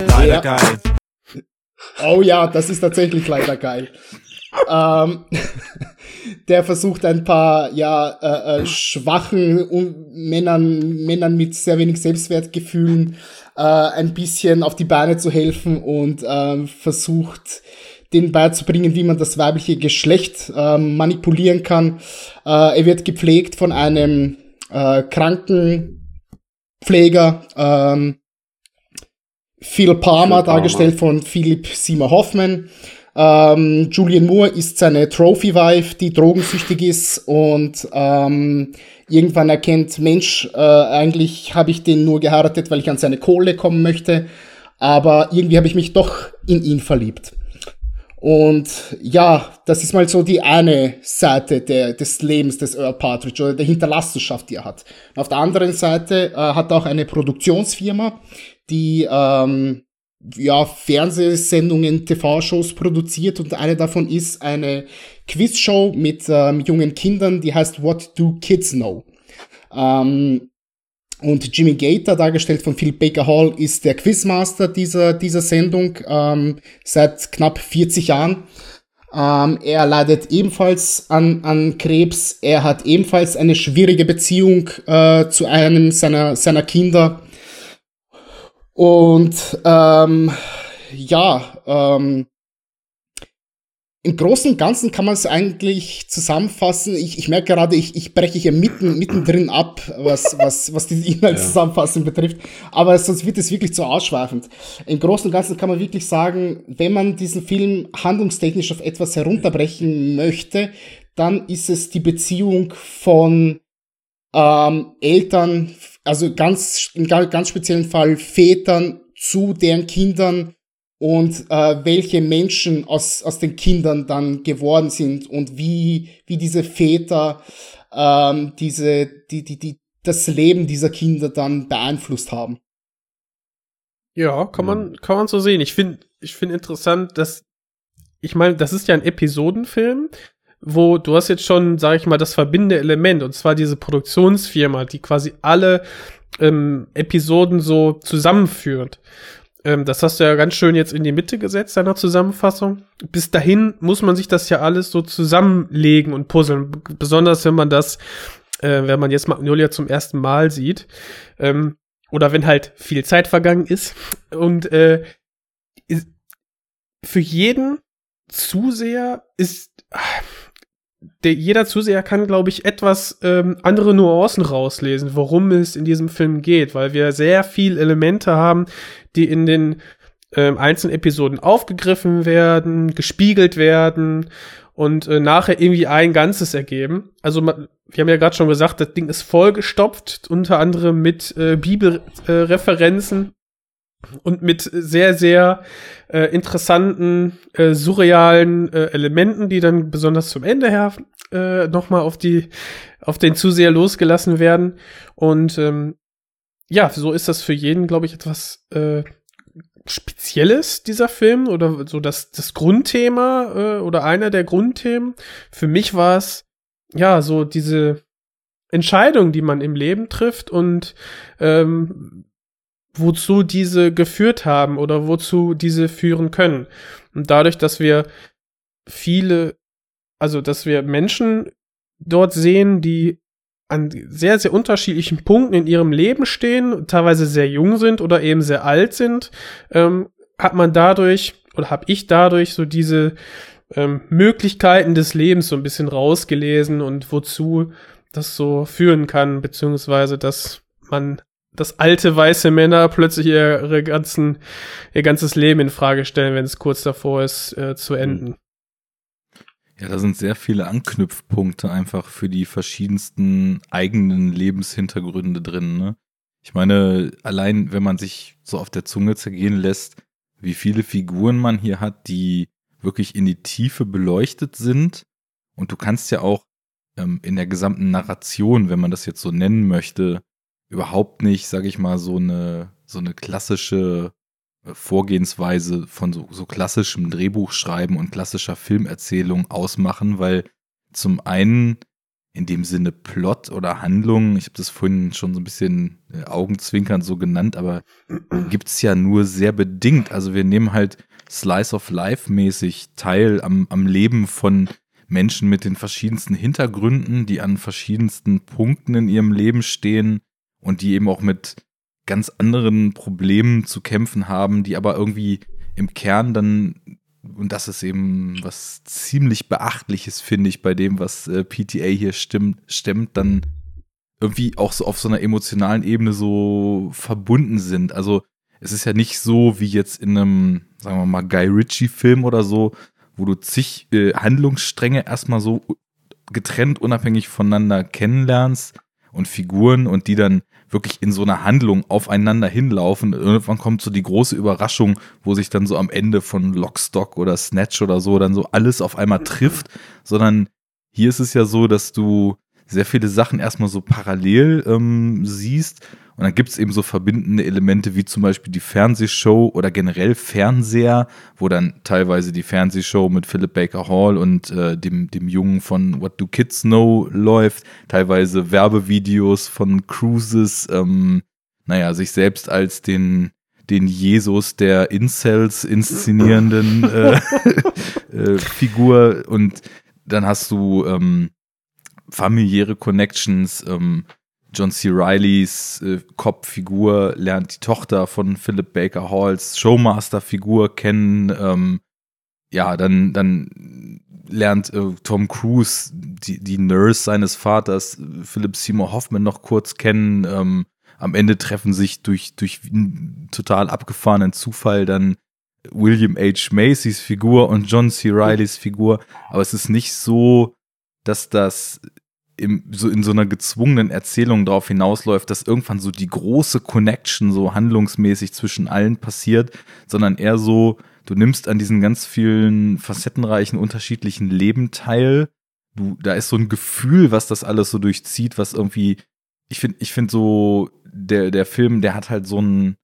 Leider ja. geil. Oh ja, das ist tatsächlich leider geil. Ähm, <laughs> der versucht ein paar ja äh, äh, schwachen Männern Männern mit sehr wenig Selbstwertgefühlen äh, ein bisschen auf die Beine zu helfen und äh, versucht denen beizubringen, wie man das weibliche Geschlecht äh, manipulieren kann. Äh, er wird gepflegt von einem äh, Krankenpfleger, ähm, Phil Palmer, Phil dargestellt von Philip Seymour Hoffman. Ähm, Julian Moore ist seine Trophy-Wife, die drogensüchtig ist und ähm, irgendwann erkennt, Mensch, äh, eigentlich habe ich den nur geheiratet, weil ich an seine Kohle kommen möchte, aber irgendwie habe ich mich doch in ihn verliebt. Und ja, das ist mal so die eine Seite der, des Lebens des Earl Partridge oder der Hinterlassenschaft, die er hat. Und auf der anderen Seite äh, hat er auch eine Produktionsfirma, die ähm, ja, Fernsehsendungen, TV-Shows produziert und eine davon ist eine Quizshow mit ähm, jungen Kindern, die heißt What Do Kids Know? Ähm, und Jimmy Gator, dargestellt von Philip Baker Hall, ist der Quizmaster dieser, dieser Sendung ähm, seit knapp 40 Jahren. Ähm, er leidet ebenfalls an, an Krebs. Er hat ebenfalls eine schwierige Beziehung äh, zu einem seiner, seiner Kinder. Und ähm, ja, ähm, im Großen und Ganzen kann man es eigentlich zusammenfassen. Ich, ich merke gerade, ich, ich breche hier mitten, mittendrin ab, was, was, was die Inhaltszusammenfassung ja. betrifft. Aber sonst wird es wirklich zu ausschweifend. Im Großen und Ganzen kann man wirklich sagen, wenn man diesen Film handlungstechnisch auf etwas herunterbrechen möchte, dann ist es die Beziehung von ähm, Eltern, also ganz, im ganz speziellen Fall Vätern zu deren Kindern und äh, welche Menschen aus, aus den Kindern dann geworden sind und wie, wie diese Väter ähm, diese, die, die, die, das Leben dieser Kinder dann beeinflusst haben. Ja, kann man, kann man so sehen. Ich finde, ich finde interessant, dass, ich meine, das ist ja ein Episodenfilm, wo du hast jetzt schon, sag ich mal, das verbindende Element, und zwar diese Produktionsfirma, die quasi alle ähm, Episoden so zusammenführt. Ähm, das hast du ja ganz schön jetzt in die Mitte gesetzt, deiner Zusammenfassung. Bis dahin muss man sich das ja alles so zusammenlegen und puzzeln. Besonders wenn man das, äh, wenn man jetzt Magnolia zum ersten Mal sieht. Ähm, oder wenn halt viel Zeit vergangen ist. Und äh, für jeden Zuseher ist der, jeder Zuseher kann, glaube ich, etwas ähm, andere Nuancen rauslesen, worum es in diesem Film geht, weil wir sehr viel Elemente haben, die in den ähm, einzelnen Episoden aufgegriffen werden, gespiegelt werden und äh, nachher irgendwie ein Ganzes ergeben. Also wir haben ja gerade schon gesagt, das Ding ist vollgestopft, unter anderem mit äh, Bibelreferenzen und mit sehr, sehr äh, interessanten, äh, surrealen äh, Elementen, die dann besonders zum Ende her äh, nochmal auf die, auf den Zuseher losgelassen werden. Und ähm, ja, so ist das für jeden, glaube ich, etwas äh, Spezielles, dieser Film, oder so das, das Grundthema äh, oder einer der Grundthemen. Für mich war es, ja, so diese Entscheidung, die man im Leben trifft und ähm, wozu diese geführt haben oder wozu diese führen können. Und dadurch, dass wir viele, also dass wir Menschen dort sehen, die an sehr, sehr unterschiedlichen Punkten in ihrem Leben stehen, teilweise sehr jung sind oder eben sehr alt sind, ähm, hat man dadurch oder habe ich dadurch so diese ähm, Möglichkeiten des Lebens so ein bisschen rausgelesen und wozu das so führen kann, beziehungsweise dass man dass alte weiße Männer plötzlich ihre ganzen, ihr ganzes Leben in Frage stellen, wenn es kurz davor ist, äh, zu enden. Ja, da sind sehr viele Anknüpfpunkte einfach für die verschiedensten eigenen Lebenshintergründe drin. Ne? Ich meine, allein wenn man sich so auf der Zunge zergehen lässt, wie viele Figuren man hier hat, die wirklich in die Tiefe beleuchtet sind. Und du kannst ja auch ähm, in der gesamten Narration, wenn man das jetzt so nennen möchte, überhaupt nicht, sage ich mal, so eine so eine klassische äh, Vorgehensweise von so, so klassischem Drehbuchschreiben und klassischer Filmerzählung ausmachen, weil zum einen in dem Sinne Plot oder Handlung, ich habe das vorhin schon so ein bisschen äh, augenzwinkernd so genannt, aber <clears throat> gibt's ja nur sehr bedingt. Also wir nehmen halt Slice of Life mäßig teil am, am Leben von Menschen mit den verschiedensten Hintergründen, die an verschiedensten Punkten in ihrem Leben stehen und die eben auch mit ganz anderen Problemen zu kämpfen haben, die aber irgendwie im Kern dann, und das ist eben was ziemlich Beachtliches, finde ich, bei dem, was äh, PTA hier stimmt, stemmt, dann irgendwie auch so auf so einer emotionalen Ebene so verbunden sind. Also es ist ja nicht so wie jetzt in einem, sagen wir mal, Guy Ritchie-Film oder so, wo du zig äh, Handlungsstränge erstmal so getrennt, unabhängig voneinander kennenlernst und Figuren und die dann wirklich in so einer Handlung aufeinander hinlaufen. Irgendwann kommt so die große Überraschung, wo sich dann so am Ende von Lockstock oder Snatch oder so dann so alles auf einmal trifft, sondern hier ist es ja so, dass du sehr viele Sachen erstmal so parallel ähm, siehst und dann gibt es eben so verbindende Elemente wie zum Beispiel die Fernsehshow oder generell Fernseher, wo dann teilweise die Fernsehshow mit Philip Baker Hall und äh, dem, dem Jungen von What Do Kids Know läuft, teilweise Werbevideos von Cruises, ähm, naja, sich selbst als den den Jesus der Incels inszenierenden <laughs> äh, äh, Figur. Und dann hast du ähm, familiäre Connections, ähm, John C. Rileys äh, Kopffigur lernt die Tochter von Philip Baker Halls Showmaster-Figur kennen. Ähm, ja, dann, dann lernt äh, Tom Cruise die, die Nurse seines Vaters, Philip Seymour Hoffman, noch kurz kennen. Ähm, am Ende treffen sich durch, durch einen total abgefahrenen Zufall dann William H. Macys Figur und John C. Rileys Figur. Aber es ist nicht so, dass das im, so in so einer gezwungenen Erzählung darauf hinausläuft, dass irgendwann so die große Connection so handlungsmäßig zwischen allen passiert, sondern eher so, du nimmst an diesen ganz vielen facettenreichen unterschiedlichen Leben teil. Du, da ist so ein Gefühl, was das alles so durchzieht, was irgendwie, ich finde, ich finde so, der, der Film, der hat halt so ein,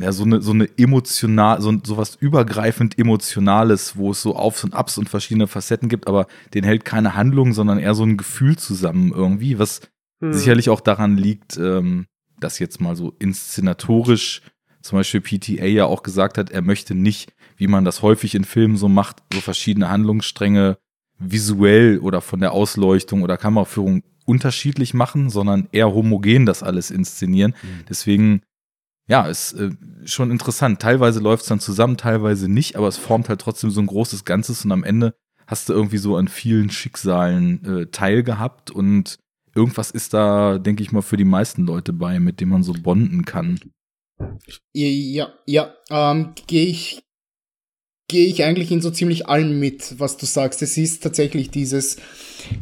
ja, so eine, so eine emotional, so, so was übergreifend Emotionales, wo es so Aufs und Abs und verschiedene Facetten gibt, aber den hält keine Handlung, sondern eher so ein Gefühl zusammen irgendwie, was hm. sicherlich auch daran liegt, ähm, dass jetzt mal so inszenatorisch zum Beispiel PTA ja auch gesagt hat, er möchte nicht, wie man das häufig in Filmen so macht, so verschiedene Handlungsstränge visuell oder von der Ausleuchtung oder Kameraführung unterschiedlich machen, sondern eher homogen das alles inszenieren. Mhm. Deswegen ja, ist äh, schon interessant. Teilweise läuft es dann zusammen, teilweise nicht, aber es formt halt trotzdem so ein großes Ganzes und am Ende hast du irgendwie so an vielen Schicksalen äh, teilgehabt und irgendwas ist da, denke ich mal, für die meisten Leute bei, mit dem man so bonden kann. Ja, ja, ähm, gehe ich, gehe ich eigentlich in so ziemlich allem mit, was du sagst. Es ist tatsächlich dieses,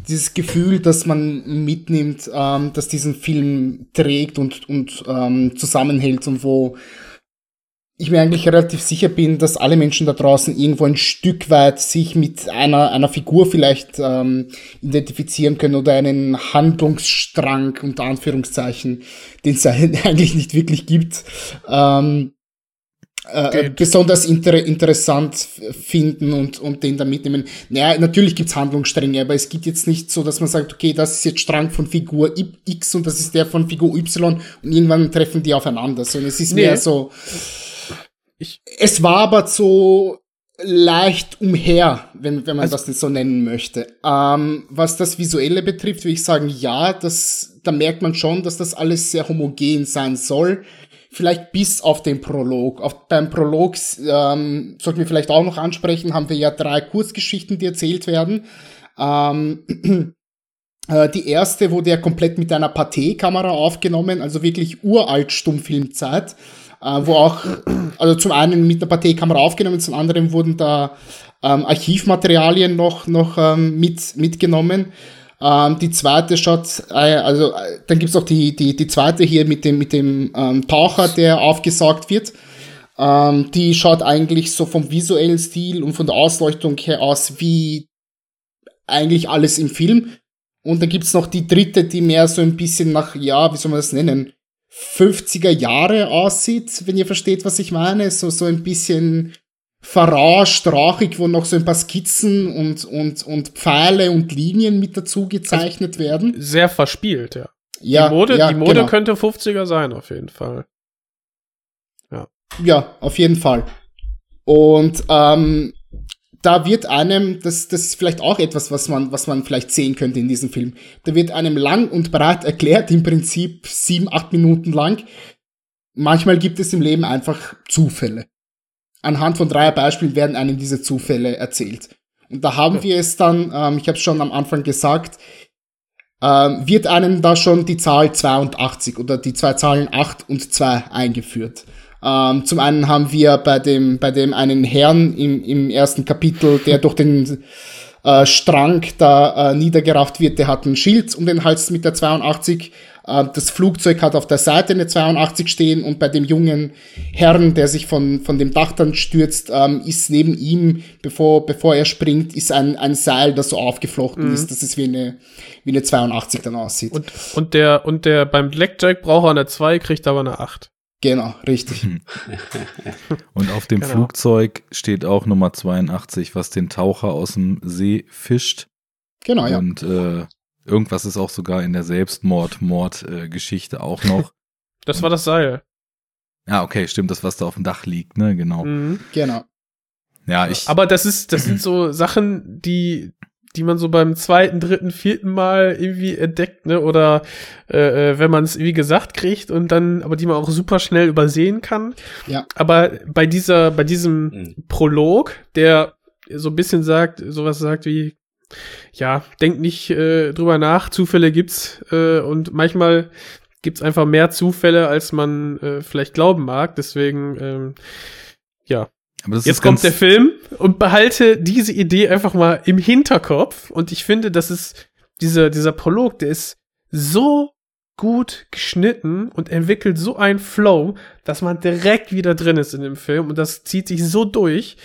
dieses Gefühl, dass man mitnimmt, ähm, dass diesen Film trägt und, und ähm, zusammenhält und wo ich mir eigentlich relativ sicher bin, dass alle Menschen da draußen irgendwo ein Stück weit sich mit einer, einer Figur vielleicht ähm, identifizieren können oder einen Handlungsstrang unter Anführungszeichen, den es <laughs> eigentlich nicht wirklich gibt. Ähm, äh, besonders inter interessant finden und, und den da mitnehmen. Naja, natürlich gibt's Handlungsstränge, aber es gibt jetzt nicht so, dass man sagt, okay, das ist jetzt Strang von Figur X und das ist der von Figur Y und irgendwann treffen die aufeinander, sondern es ist nee. mehr so. Ich es war aber so leicht umher, wenn, wenn man also, das denn so nennen möchte. Ähm, was das Visuelle betrifft, würde ich sagen, ja, das, da merkt man schon, dass das alles sehr homogen sein soll vielleicht bis auf den Prolog. Auf, beim Prolog ähm, sollten wir vielleicht auch noch ansprechen, haben wir ja drei Kurzgeschichten, die erzählt werden. Ähm, <clears throat> äh, die erste wurde ja komplett mit einer Pathé-Kamera aufgenommen, also wirklich uralt Stummfilmzeit, äh, wo auch, <clears throat> also zum einen mit einer Pathé-Kamera aufgenommen, zum anderen wurden da ähm, Archivmaterialien noch, noch ähm, mit, mitgenommen. Ähm, die zweite schaut, äh, also äh, dann gibt's auch die, die, die zweite hier mit dem, mit dem ähm, Taucher, der aufgesaugt wird. Ähm, die schaut eigentlich so vom visuellen Stil und von der Ausleuchtung her aus wie eigentlich alles im Film. Und dann gibt's noch die dritte, die mehr so ein bisschen nach, ja, wie soll man das nennen, 50er Jahre aussieht, wenn ihr versteht, was ich meine. So, so ein bisschen rauchig, wo noch so ein paar Skizzen und, und, und Pfeile und Linien mit dazu gezeichnet also werden. Sehr verspielt, ja. Ja, die Mode, ja, die Mode genau. könnte 50er sein, auf jeden Fall. Ja. Ja, auf jeden Fall. Und ähm, da wird einem, das, das ist vielleicht auch etwas, was man, was man vielleicht sehen könnte in diesem Film. Da wird einem lang und breit erklärt, im Prinzip sieben, acht Minuten lang. Manchmal gibt es im Leben einfach Zufälle anhand von drei Beispielen werden einem diese Zufälle erzählt. Und da haben ja. wir es dann, ähm, ich habe es schon am Anfang gesagt, ähm, wird einem da schon die Zahl 82 oder die zwei Zahlen 8 und 2 eingeführt. Ähm, zum einen haben wir bei dem, bei dem einen Herrn im, im ersten Kapitel, der durch den äh, Strang da äh, niedergerafft wird, der hat ein Schild um den Hals mit der 82. Äh, das Flugzeug hat auf der Seite eine 82 stehen und bei dem jungen Herrn, der sich von, von dem Dach dann stürzt, ähm, ist neben ihm, bevor, bevor er springt, ist ein, ein Seil, das so aufgeflochten mhm. ist, dass es wie eine, wie eine 82 dann aussieht. Und, und der, und der beim Blackjack braucht er eine 2, kriegt aber eine 8. Genau, richtig. <laughs> Und auf dem genau. Flugzeug steht auch Nummer 82, was den Taucher aus dem See fischt. Genau, ja. Und äh, irgendwas ist auch sogar in der Selbstmord-Mord-Geschichte auch noch. <laughs> Das war das Seil. Ja, okay, stimmt, das, was da auf dem Dach liegt, ne, genau. Mhm. Genau. Ja, ich. Aber das ist, das sind so Sachen, die, die man so beim zweiten, dritten, vierten Mal irgendwie entdeckt, ne? Oder äh, äh wenn man es wie gesagt kriegt und dann, aber die man auch super schnell übersehen kann. Ja. Aber bei dieser, bei diesem mhm. Prolog, der so ein bisschen sagt, sowas sagt wie, ja, denkt nicht äh, drüber nach, Zufälle gibt's äh, und manchmal gibt's einfach mehr Zufälle, als man äh, vielleicht glauben mag. Deswegen, ähm, ja, Jetzt kommt der Film und behalte diese Idee einfach mal im Hinterkopf. Und ich finde, das ist dieser, dieser Prolog, der ist so gut geschnitten und entwickelt so einen Flow, dass man direkt wieder drin ist in dem Film und das zieht sich so durch.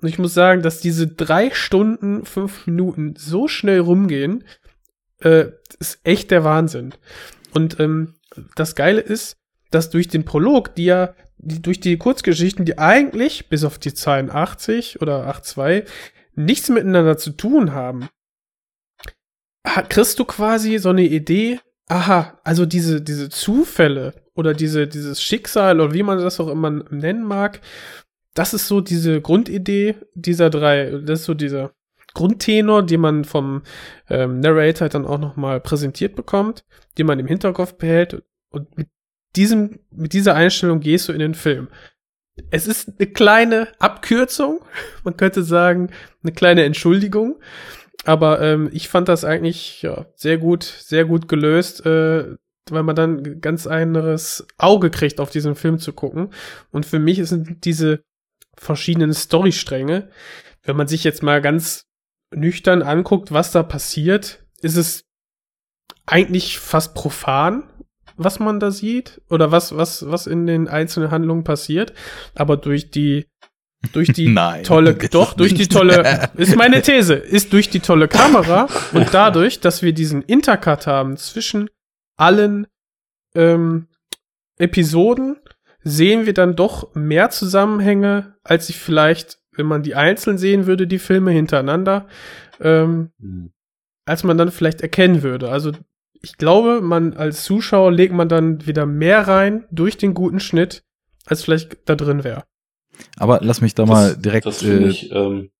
Und ich muss sagen, dass diese drei Stunden, fünf Minuten so schnell rumgehen, äh, ist echt der Wahnsinn. Und ähm, das Geile ist, dass durch den Prolog, die ja die, durch die Kurzgeschichten, die eigentlich, bis auf die Zahlen 80 oder 82, nichts miteinander zu tun haben, kriegst du quasi so eine Idee, aha, also diese, diese Zufälle oder diese, dieses Schicksal oder wie man das auch immer nennen mag, das ist so diese Grundidee dieser drei, das ist so dieser Grundtenor, den man vom ähm, Narrator dann auch nochmal präsentiert bekommt, den man im Hinterkopf behält und mit diesem, mit dieser Einstellung gehst du in den Film. Es ist eine kleine Abkürzung, <laughs> man könnte sagen, eine kleine Entschuldigung. Aber ähm, ich fand das eigentlich ja, sehr gut, sehr gut gelöst, äh, weil man dann ganz anderes Auge kriegt, auf diesen Film zu gucken. Und für mich sind diese verschiedenen Storystränge, wenn man sich jetzt mal ganz nüchtern anguckt, was da passiert, ist es eigentlich fast profan, was man da sieht oder was, was, was in den einzelnen Handlungen passiert, aber durch die durch die <laughs> Nein, tolle, doch, durch die tolle, ist meine These, ist durch die tolle Kamera und dadurch, dass wir diesen Intercut haben zwischen allen ähm, Episoden, sehen wir dann doch mehr Zusammenhänge, als ich vielleicht, wenn man die einzeln sehen würde, die Filme hintereinander, ähm, mhm. als man dann vielleicht erkennen würde. Also ich glaube, man als Zuschauer legt man dann wieder mehr rein durch den guten Schnitt, als vielleicht da drin wäre. Aber lass mich da das, mal direkt. Das äh, ich, ähm,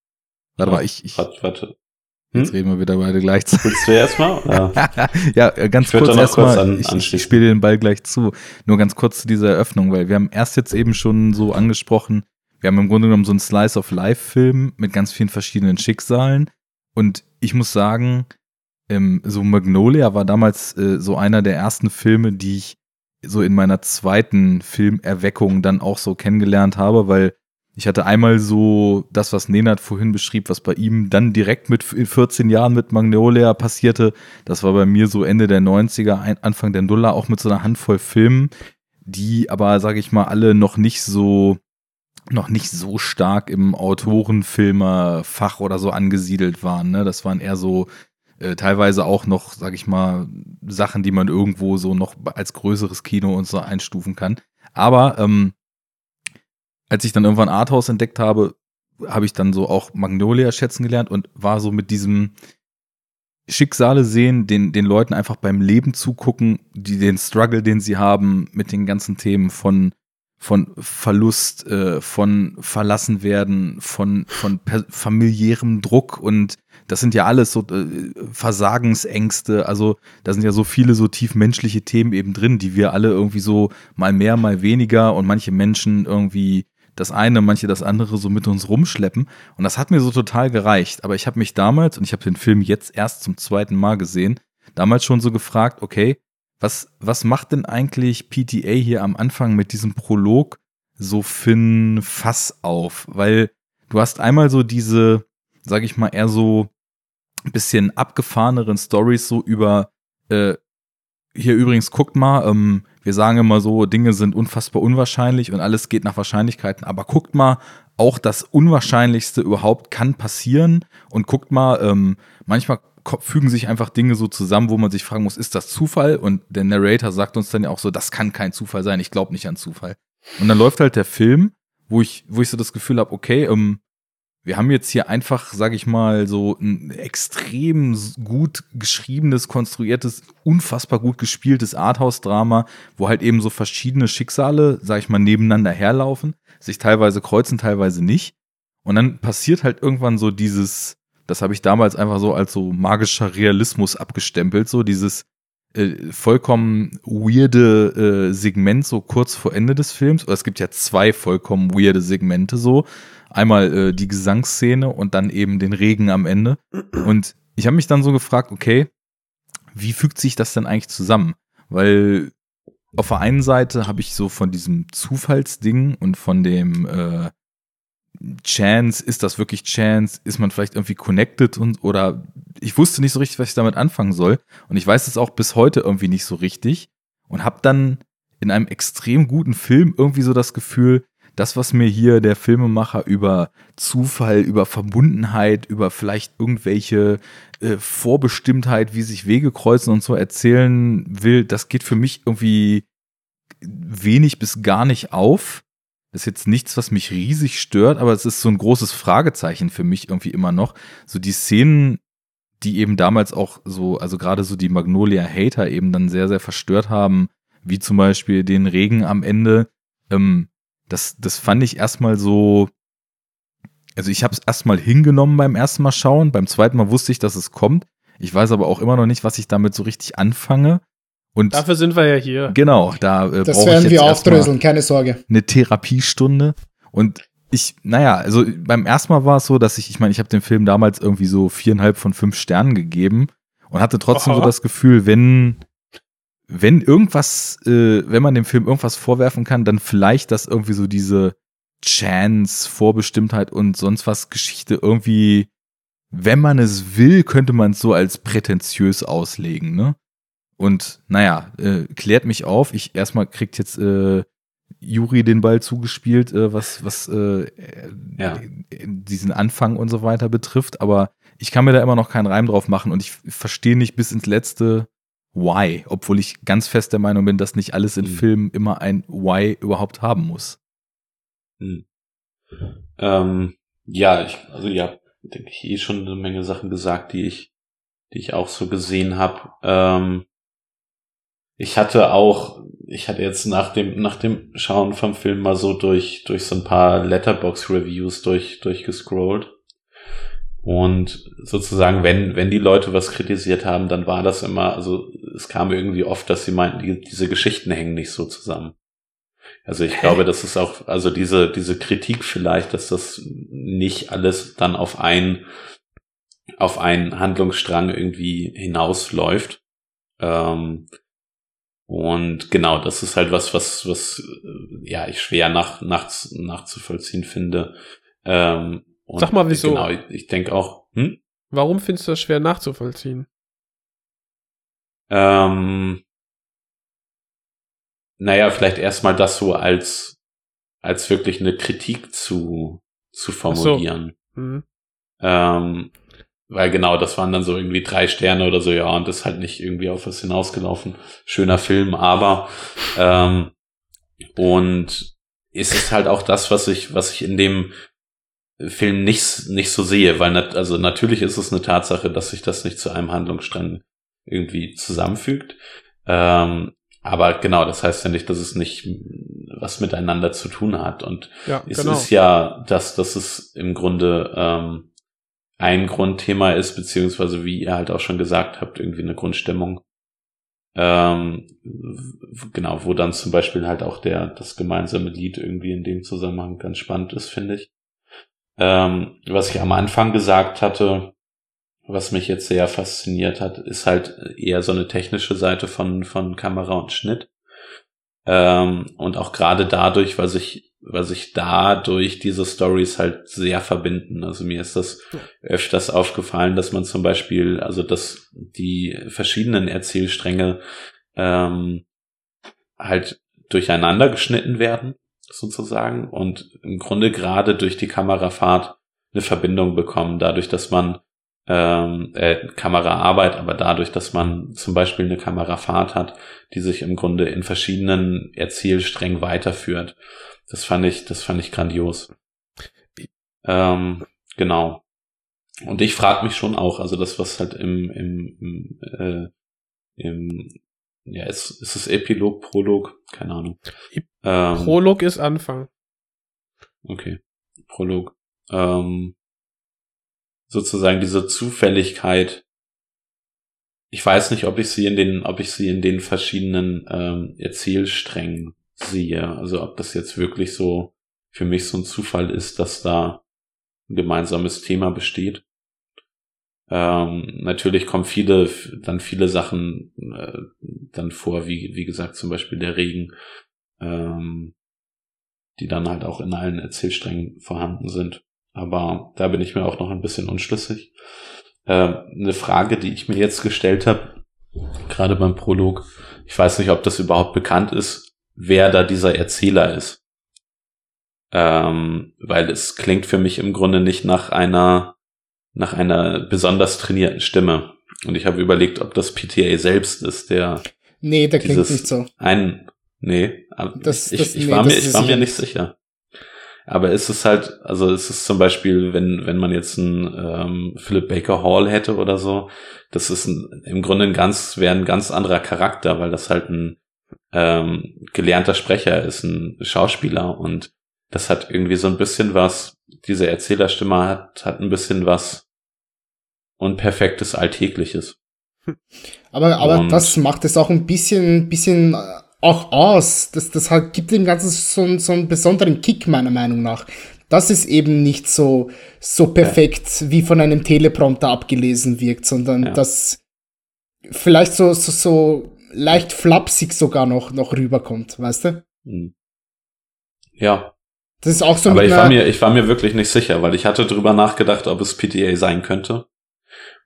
warte mal, ich. ich warte, warte. Hm? Jetzt reden wir wieder beide gleichzeitig. Willst du erstmal? Ja. <laughs> ja, äh, ganz kurz erstmal. An, ich, ich spiele den Ball gleich zu. Nur ganz kurz zu dieser Eröffnung, weil wir haben erst jetzt eben schon so angesprochen, wir haben im Grunde genommen so einen Slice of Life-Film mit ganz vielen verschiedenen Schicksalen. Und ich muss sagen, ähm, so Magnolia war damals äh, so einer der ersten Filme, die ich so in meiner zweiten Filmerweckung dann auch so kennengelernt habe, weil ich hatte einmal so das, was Nenad vorhin beschrieb, was bei ihm dann direkt mit 14 Jahren mit Magnolia passierte. Das war bei mir so Ende der 90er, Anfang der Nuller, auch mit so einer Handvoll Filmen, die aber, sage ich mal, alle noch nicht so noch nicht so stark im Autorenfilmerfach oder so angesiedelt waren. Ne? Das waren eher so äh, teilweise auch noch, sag ich mal, Sachen, die man irgendwo so noch als größeres Kino und so einstufen kann. Aber ähm, als ich dann irgendwann Arthouse entdeckt habe, habe ich dann so auch Magnolia schätzen gelernt und war so mit diesem Schicksale sehen, den, den Leuten einfach beim Leben zugucken, die den Struggle, den sie haben mit den ganzen Themen von von Verlust, äh, von verlassen werden, von von familiärem Druck und das sind ja alles so äh, Versagensängste. Also da sind ja so viele so tief menschliche Themen eben drin, die wir alle irgendwie so mal mehr, mal weniger und manche Menschen irgendwie das eine, manche das andere so mit uns rumschleppen. Und das hat mir so total gereicht. Aber ich habe mich damals, und ich habe den Film jetzt erst zum zweiten Mal gesehen, damals schon so gefragt, okay, was, was macht denn eigentlich PTA hier am Anfang mit diesem Prolog so ein Fass auf? Weil du hast einmal so diese, sag ich mal, eher so bisschen abgefahreneren Stories so über äh, hier übrigens guckt mal, ähm, wir sagen immer so, Dinge sind unfassbar unwahrscheinlich und alles geht nach Wahrscheinlichkeiten, aber guckt mal, auch das Unwahrscheinlichste überhaupt kann passieren und guckt mal, ähm, manchmal fügen sich einfach Dinge so zusammen, wo man sich fragen muss, ist das Zufall? Und der Narrator sagt uns dann ja auch so, das kann kein Zufall sein, ich glaube nicht an Zufall. Und dann läuft halt der Film, wo ich, wo ich so das Gefühl habe, okay, ähm, wir haben jetzt hier einfach, sag ich mal, so ein extrem gut geschriebenes, konstruiertes, unfassbar gut gespieltes Arthouse-Drama, wo halt eben so verschiedene Schicksale, sag ich mal, nebeneinander herlaufen, sich teilweise kreuzen, teilweise nicht. Und dann passiert halt irgendwann so dieses, das habe ich damals einfach so als so magischer Realismus abgestempelt, so dieses äh, vollkommen weirde äh, Segment so kurz vor Ende des Films. Oder es gibt ja zwei vollkommen weirde Segmente so Einmal äh, die Gesangsszene und dann eben den Regen am Ende. Und ich habe mich dann so gefragt, okay, wie fügt sich das denn eigentlich zusammen? Weil auf der einen Seite habe ich so von diesem Zufallsding und von dem äh, Chance, ist das wirklich Chance? Ist man vielleicht irgendwie connected und oder ich wusste nicht so richtig, was ich damit anfangen soll. Und ich weiß es auch bis heute irgendwie nicht so richtig. Und habe dann in einem extrem guten Film irgendwie so das Gefühl, das, was mir hier der Filmemacher über Zufall, über Verbundenheit, über vielleicht irgendwelche äh, Vorbestimmtheit, wie sich Wege kreuzen und so erzählen will, das geht für mich irgendwie wenig bis gar nicht auf. Das ist jetzt nichts, was mich riesig stört, aber es ist so ein großes Fragezeichen für mich irgendwie immer noch. So die Szenen, die eben damals auch so, also gerade so die Magnolia Hater eben dann sehr, sehr verstört haben, wie zum Beispiel den Regen am Ende, ähm, das, das fand ich erstmal so, also ich habe es erstmal hingenommen beim ersten Mal schauen, beim zweiten Mal wusste ich, dass es kommt. Ich weiß aber auch immer noch nicht, was ich damit so richtig anfange. Und Dafür sind wir ja hier. Genau, da äh, Das werden wir aufdröseln, keine Sorge. Eine Therapiestunde. Und ich, naja, also beim ersten Mal war es so, dass ich, ich meine, ich habe dem Film damals irgendwie so viereinhalb von fünf Sternen gegeben und hatte trotzdem Aha. so das Gefühl, wenn, wenn irgendwas, äh, wenn man dem Film irgendwas vorwerfen kann, dann vielleicht, dass irgendwie so diese Chance, Vorbestimmtheit und sonst was Geschichte irgendwie, wenn man es will, könnte man es so als prätentiös auslegen, ne? Und naja, äh, klärt mich auf. Ich erstmal kriegt jetzt äh, Juri den Ball zugespielt, äh, was, was äh, ja. diesen Anfang und so weiter betrifft, aber ich kann mir da immer noch keinen Reim drauf machen und ich verstehe nicht bis ins Letzte, Why, obwohl ich ganz fest der Meinung bin, dass nicht alles in mhm. Filmen immer ein Why überhaupt haben muss. Mhm. Ähm, ja, ich, also ja, denke ich eh schon eine Menge Sachen gesagt, die ich, die ich auch so gesehen habe. Ähm, ich hatte auch, ich hatte jetzt nach dem nach dem Schauen vom Film mal so durch durch so ein paar Letterbox Reviews durch durchgescrollt und sozusagen, wenn, wenn die Leute was kritisiert haben, dann war das immer, also es kam irgendwie oft, dass sie meinten, die, diese Geschichten hängen nicht so zusammen. Also ich glaube, das ist auch, also diese, diese Kritik vielleicht, dass das nicht alles dann auf ein, auf einen Handlungsstrang irgendwie hinausläuft. Ähm, und genau, das ist halt was, was, was, ja, ich schwer nach, nach, nachzuvollziehen finde. Ähm, und Sag mal, wieso? Genau, ich denke auch. Hm? Warum findest du das schwer nachzuvollziehen? Ähm, naja, vielleicht erstmal das so als, als wirklich eine Kritik zu, zu formulieren. So. Mhm. Ähm, weil genau, das waren dann so irgendwie drei Sterne oder so, ja, und das ist halt nicht irgendwie auf was hinausgelaufen. Schöner Film, aber ähm, und ist es halt auch das, was ich, was ich in dem Film nicht, nicht so sehe, weil nat also natürlich ist es eine Tatsache, dass sich das nicht zu einem Handlungsstrang irgendwie zusammenfügt. Ähm, aber genau, das heißt ja nicht, dass es nicht was miteinander zu tun hat. Und ja, es genau. ist ja, dass, dass es im Grunde ähm, ein Grundthema ist, beziehungsweise wie ihr halt auch schon gesagt habt, irgendwie eine Grundstimmung. Ähm, genau, wo dann zum Beispiel halt auch der, das gemeinsame Lied irgendwie in dem Zusammenhang ganz spannend ist, finde ich. Ähm, was ich am Anfang gesagt hatte, was mich jetzt sehr fasziniert hat, ist halt eher so eine technische Seite von, von Kamera und Schnitt. Ähm, und auch gerade dadurch, weil sich weil sich dadurch diese Stories halt sehr verbinden. Also mir ist das öfters aufgefallen, dass man zum Beispiel, also dass die verschiedenen Erzählstränge ähm, halt durcheinander geschnitten werden, sozusagen, und im Grunde gerade durch die Kamerafahrt eine Verbindung bekommen, dadurch, dass man ähm, äh, Kameraarbeit, aber dadurch, dass man zum Beispiel eine Kamerafahrt hat, die sich im Grunde in verschiedenen Erzählsträngen weiterführt. Das fand ich, das fand ich grandios. Ähm, genau. Und ich frage mich schon auch, also das, was halt im, im, im, äh, im ja, ist, ist es Epilog, Prolog? Keine Ahnung. Ähm, Prolog ist Anfang. Okay. Prolog. Ähm, sozusagen diese Zufälligkeit. Ich weiß nicht, ob ich sie in den, ob ich sie in den verschiedenen ähm, Erzählsträngen sehe. Also ob das jetzt wirklich so für mich so ein Zufall ist, dass da ein gemeinsames Thema besteht. Ähm, natürlich kommen viele, dann viele Sachen äh, dann vor, wie, wie gesagt, zum Beispiel der Regen, ähm, die dann halt auch in allen Erzählsträngen vorhanden sind. Aber da bin ich mir auch noch ein bisschen unschlüssig. Äh, eine Frage, die ich mir jetzt gestellt habe, gerade beim Prolog, ich weiß nicht, ob das überhaupt bekannt ist, wer da dieser Erzähler ist. Ähm, weil es klingt für mich im Grunde nicht nach einer nach einer besonders trainierten Stimme. Und ich habe überlegt, ob das PTA selbst ist, der. Nee, der klingt nicht so. Ein, nee, das, ich, das, ich, nee, war mir, ich war mir nicht sicher. Aber ist es halt, also ist es zum Beispiel, wenn, wenn man jetzt einen ähm, Philip Baker Hall hätte oder so, das ist ein, im Grunde ein ganz, wäre ein ganz anderer Charakter, weil das halt ein ähm, gelernter Sprecher ist, ein Schauspieler und das hat irgendwie so ein bisschen was, diese Erzählerstimme hat, hat ein bisschen was unperfektes Alltägliches. Aber, aber das macht es auch ein bisschen, bisschen äh, auch aus. Das, das hat, gibt dem Ganzen so, so einen besonderen Kick, meiner Meinung nach. Dass es eben nicht so, so perfekt ja. wie von einem Teleprompter abgelesen wirkt, sondern ja. dass vielleicht so, so, so leicht flapsig sogar noch, noch rüberkommt, weißt du? Hm. Ja, das ist auch so Aber ich war mir, ich war mir wirklich nicht sicher, weil ich hatte drüber nachgedacht, ob es PTA sein könnte.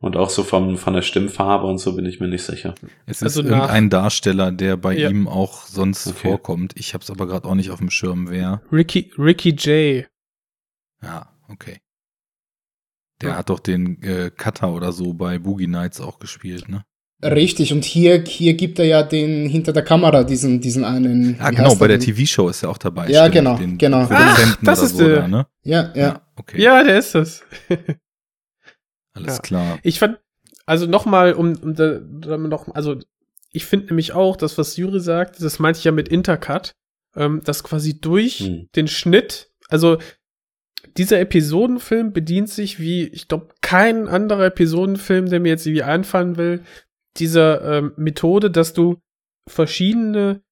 Und auch so vom, von der Stimmfarbe und so bin ich mir nicht sicher. Es ist also irgendein Darsteller, der bei ja. ihm auch sonst okay. vorkommt. Ich habe es aber gerade auch nicht auf dem Schirm, wer. Ricky, Ricky J. Ja, okay. Der ja. hat doch den äh, Cutter oder so bei Boogie Nights auch gespielt, ne? Richtig, und hier, hier gibt er ja den hinter der Kamera diesen, diesen einen. Ah, genau, bei der TV-Show ist er auch dabei. Ja, genau, den genau. Ach, das ist so, der. Da, ne? Ja, ja. Ja, okay. ja der ist es. <laughs> Alles ja. klar. Ich fand, also nochmal, um, um da, noch, also ich finde nämlich auch, das, was Juri sagt, das meinte ich ja mit Intercut, ähm, dass quasi durch hm. den Schnitt, also dieser Episodenfilm bedient sich wie, ich glaube, kein anderer Episodenfilm, der mir jetzt irgendwie einfallen will, dieser ähm, Methode, dass du verschiedene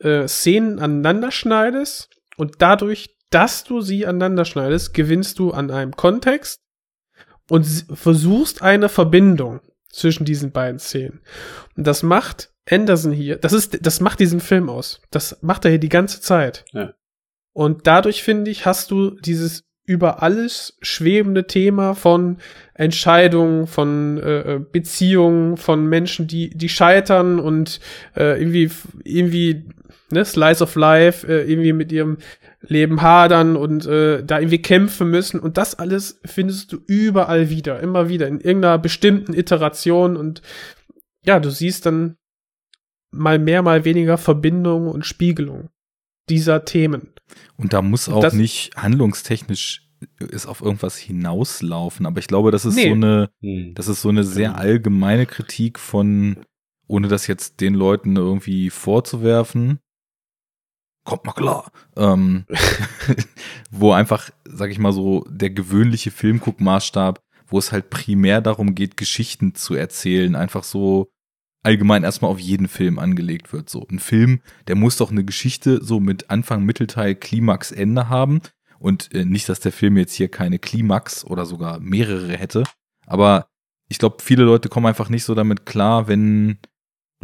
äh, Szenen aneinander schneidest und dadurch, dass du sie aneinander schneidest, gewinnst du an einem Kontext und versuchst eine Verbindung zwischen diesen beiden Szenen. Und das macht Anderson hier, das ist, das macht diesen Film aus. Das macht er hier die ganze Zeit. Ja. Und dadurch finde ich, hast du dieses über alles schwebende Thema von Entscheidungen, von äh, äh, Beziehungen, von Menschen, die die scheitern und äh, irgendwie irgendwie ne, Slice of Life äh, irgendwie mit ihrem Leben hadern und äh, da irgendwie kämpfen müssen und das alles findest du überall wieder, immer wieder in irgendeiner bestimmten Iteration und ja, du siehst dann mal mehr, mal weniger Verbindung und Spiegelung dieser Themen. Und da muss auch das, nicht handlungstechnisch ist auf irgendwas hinauslaufen, aber ich glaube, das ist nee. so eine, hm. das ist so eine sehr genau. allgemeine Kritik von, ohne das jetzt den Leuten irgendwie vorzuwerfen, kommt mal klar, ähm, <laughs> wo einfach, sag ich mal so, der gewöhnliche Filmguckmaßstab, wo es halt primär darum geht, Geschichten zu erzählen, einfach so allgemein erstmal auf jeden Film angelegt wird. So ein Film, der muss doch eine Geschichte so mit Anfang, Mittelteil, Klimax, Ende haben. Und äh, nicht, dass der Film jetzt hier keine Klimax oder sogar mehrere hätte. Aber ich glaube, viele Leute kommen einfach nicht so damit klar, wenn,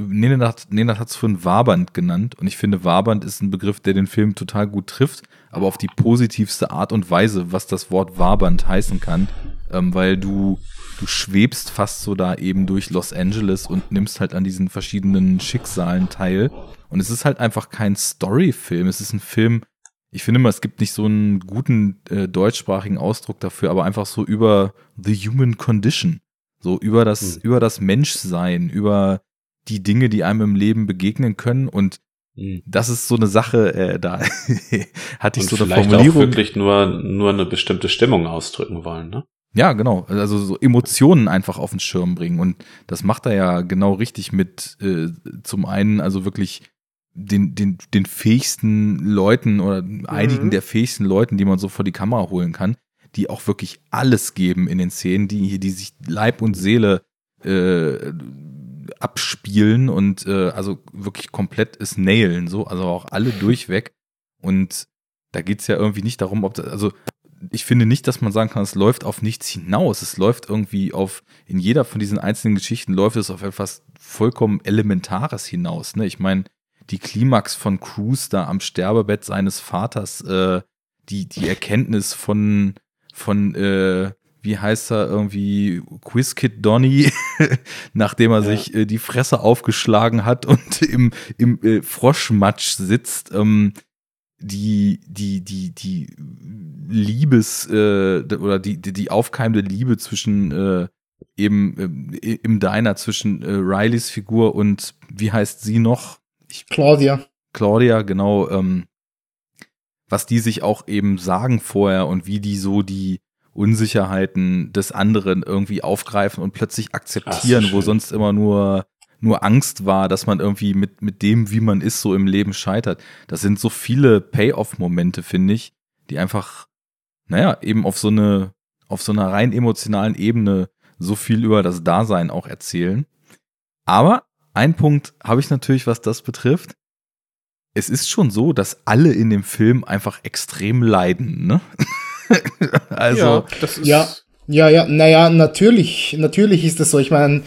Nenad, Nenad hat es vorhin Waband genannt und ich finde, Waband ist ein Begriff, der den Film total gut trifft, aber auf die positivste Art und Weise, was das Wort Waband heißen kann, ähm, weil du, du schwebst fast so da eben durch Los Angeles und nimmst halt an diesen verschiedenen Schicksalen teil. Und es ist halt einfach kein Story-Film, es ist ein Film, ich finde immer, es gibt nicht so einen guten äh, deutschsprachigen Ausdruck dafür, aber einfach so über the human condition. So über das, mhm. über das Menschsein, über die Dinge, die einem im Leben begegnen können und mhm. das ist so eine Sache, äh, da <laughs> hatte ich und so eine Formulierung. Auch wirklich nur, nur eine bestimmte Stimmung ausdrücken wollen, ne? Ja, genau. Also so Emotionen einfach auf den Schirm bringen. Und das macht er ja genau richtig mit äh, zum einen, also wirklich den, den, den fähigsten Leuten oder mhm. einigen der fähigsten Leuten, die man so vor die Kamera holen kann, die auch wirklich alles geben in den Szenen, die, die sich Leib und Seele äh, abspielen und äh, also wirklich komplett es nailen, so, also auch alle durchweg. Und da geht's ja irgendwie nicht darum, ob das, also ich finde nicht, dass man sagen kann, es läuft auf nichts hinaus. Es läuft irgendwie auf, in jeder von diesen einzelnen Geschichten läuft es auf etwas vollkommen Elementares hinaus. Ne? Ich meine, die Klimax von Cruz da am Sterbebett seines Vaters, äh, die, die Erkenntnis von, von äh, wie heißt er irgendwie, Quizkid Donny, <laughs> nachdem er ja. sich äh, die Fresse aufgeschlagen hat und <laughs> im, im äh, Froschmatsch sitzt, ähm, die, die, die, die Liebes, äh, oder die, die, die aufkeimende Liebe zwischen äh, eben äh, im Diner zwischen äh, Rileys Figur und wie heißt sie noch? Ich, Claudia. Claudia, genau, ähm, was die sich auch eben sagen vorher und wie die so die Unsicherheiten des anderen irgendwie aufgreifen und plötzlich akzeptieren, wo sonst immer nur nur Angst war, dass man irgendwie mit mit dem, wie man ist, so im Leben scheitert. Das sind so viele Payoff-Momente, finde ich, die einfach, naja, eben auf so eine auf so einer rein emotionalen Ebene so viel über das Dasein auch erzählen. Aber ein Punkt habe ich natürlich, was das betrifft. Es ist schon so, dass alle in dem Film einfach extrem leiden, ne? <laughs> <laughs> also. Ja, das ist ja, ja, ja, naja, natürlich, natürlich ist das so. Ich meine,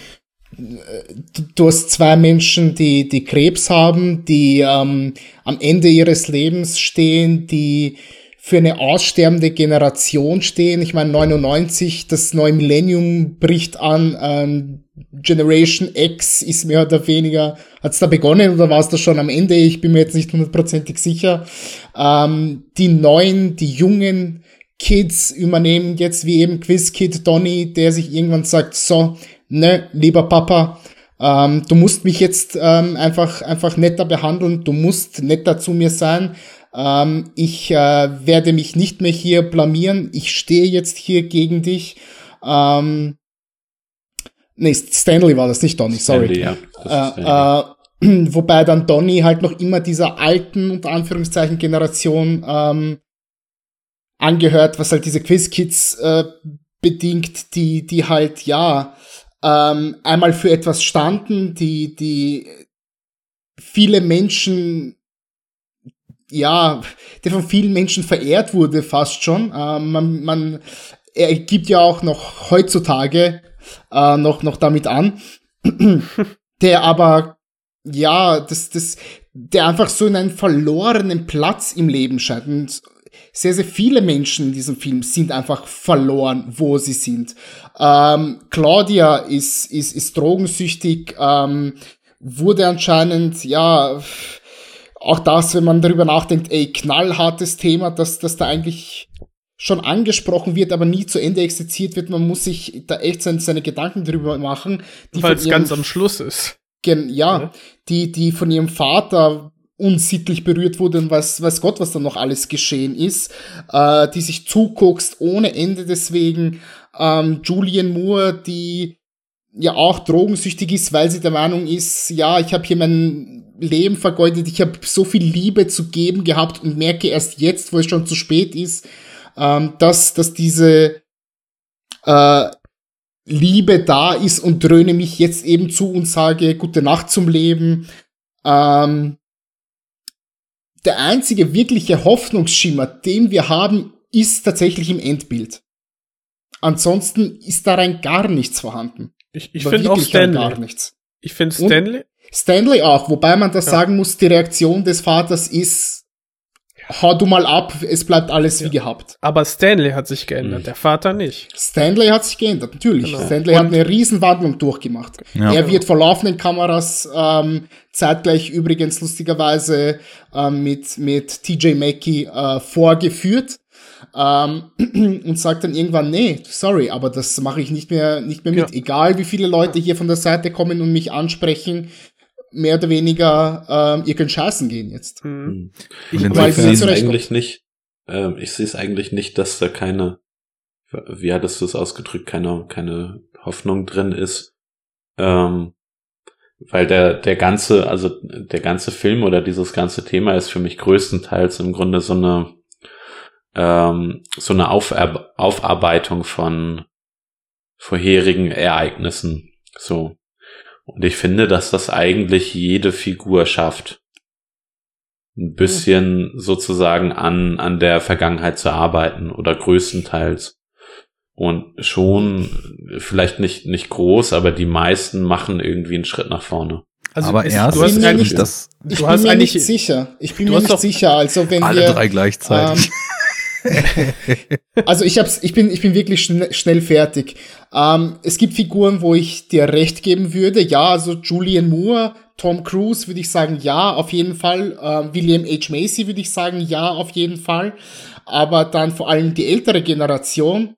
du hast zwei Menschen, die, die Krebs haben, die ähm, am Ende ihres Lebens stehen, die für eine aussterbende Generation stehen. Ich meine, 99, das neue Millennium bricht an, ähm, Generation X ist mehr oder weniger, hat's da begonnen oder war es da schon am Ende? Ich bin mir jetzt nicht hundertprozentig sicher. Ähm, die neuen, die jungen Kids übernehmen jetzt wie eben Quiz Kid Donny, der sich irgendwann sagt, so, ne, lieber Papa, ähm, du musst mich jetzt ähm, einfach, einfach netter behandeln, du musst netter zu mir sein. Ähm, ich äh, werde mich nicht mehr hier blamieren, ich stehe jetzt hier gegen dich. Ähm, Nee, Stanley war das, nicht Donny, sorry. Stanley, ja. Äh, äh, <clears throat> wobei dann Donny halt noch immer dieser alten, unter Anführungszeichen, Generation ähm, angehört, was halt diese Quizkids äh, bedingt, die, die halt, ja, ähm, einmal für etwas standen, die, die viele Menschen, ja, der von vielen Menschen verehrt wurde fast schon. Ähm, man, man, er gibt ja auch noch heutzutage äh, noch, noch damit an, <laughs> der aber, ja, das, das, der einfach so in einen verlorenen Platz im Leben scheint. Und sehr, sehr viele Menschen in diesem Film sind einfach verloren, wo sie sind. Ähm, Claudia ist, ist, ist drogensüchtig, ähm, wurde anscheinend, ja, auch das, wenn man darüber nachdenkt, ey, knallhartes Thema, dass, dass da eigentlich schon angesprochen wird, aber nie zu Ende exerziert wird. Man muss sich da echt seine, seine Gedanken drüber machen. Weil es ganz am Schluss ist. Gen, ja, ja, die, die von ihrem Vater unsittlich berührt wurde und weiß, weiß Gott, was da noch alles geschehen ist, äh, die sich zuguckst ohne Ende deswegen. Ähm, Julian Moore, die ja auch drogensüchtig ist, weil sie der Meinung ist, ja, ich habe hier mein Leben vergeudet, ich habe so viel Liebe zu geben gehabt und merke erst jetzt, wo es schon zu spät ist, ähm, dass, dass diese äh, Liebe da ist und dröhne mich jetzt eben zu und sage gute Nacht zum Leben. Ähm, der einzige wirkliche Hoffnungsschimmer, den wir haben, ist tatsächlich im Endbild. Ansonsten ist da rein gar nichts vorhanden. Ich, ich finde auch Stanley. Gar nichts. Ich finde Stanley. Stanley auch, wobei man das sagen muss, die Reaktion des Vaters ist, hau du mal ab, es bleibt alles wie gehabt. Aber Stanley hat sich geändert, Mhm. der Vater nicht. Stanley hat sich geändert, natürlich. Genau. Stanley hat eine Riesenwandlung durchgemacht. Ja. Er wird vor laufenden Kameras ähm, zeitgleich übrigens lustigerweise ähm, mit, mit TJ Mackey äh, vorgeführt ähm, <clears throat> und sagt dann irgendwann, nee, sorry, aber das mache ich nicht mehr, nicht mehr mit. Ja. Egal wie viele Leute hier von der Seite kommen und mich ansprechen, mehr oder weniger, ähm, ihr könnt scheißen gehen jetzt. Mhm. Weil Aber ich sie sehe es eigentlich nicht, ähm, ich sehe es eigentlich nicht, dass da keine, wie hattest du es ausgedrückt, keine, keine Hoffnung drin ist. Ähm, weil der, der ganze, also der ganze Film oder dieses ganze Thema ist für mich größtenteils im Grunde so eine, ähm, so eine Aufar Aufarbeitung von vorherigen Ereignissen. So. Und ich finde, dass das eigentlich jede Figur schafft ein bisschen sozusagen an, an der Vergangenheit zu arbeiten oder größtenteils. Und schon, vielleicht nicht, nicht groß, aber die meisten machen irgendwie einen Schritt nach vorne. Also aber erst du hast eigentlich, nicht- das Ich bin mir eigentlich- nicht sicher. Ich bin mir nicht doch sicher. Also wenn alle wir, drei gleichzeitig. <laughs> Also ich hab's, ich bin, ich bin wirklich schn schnell fertig. Ähm, es gibt Figuren, wo ich dir recht geben würde. Ja, also Julian Moore, Tom Cruise würde ich sagen, ja, auf jeden Fall. Ähm, William H. Macy würde ich sagen, ja, auf jeden Fall. Aber dann vor allem die ältere Generation.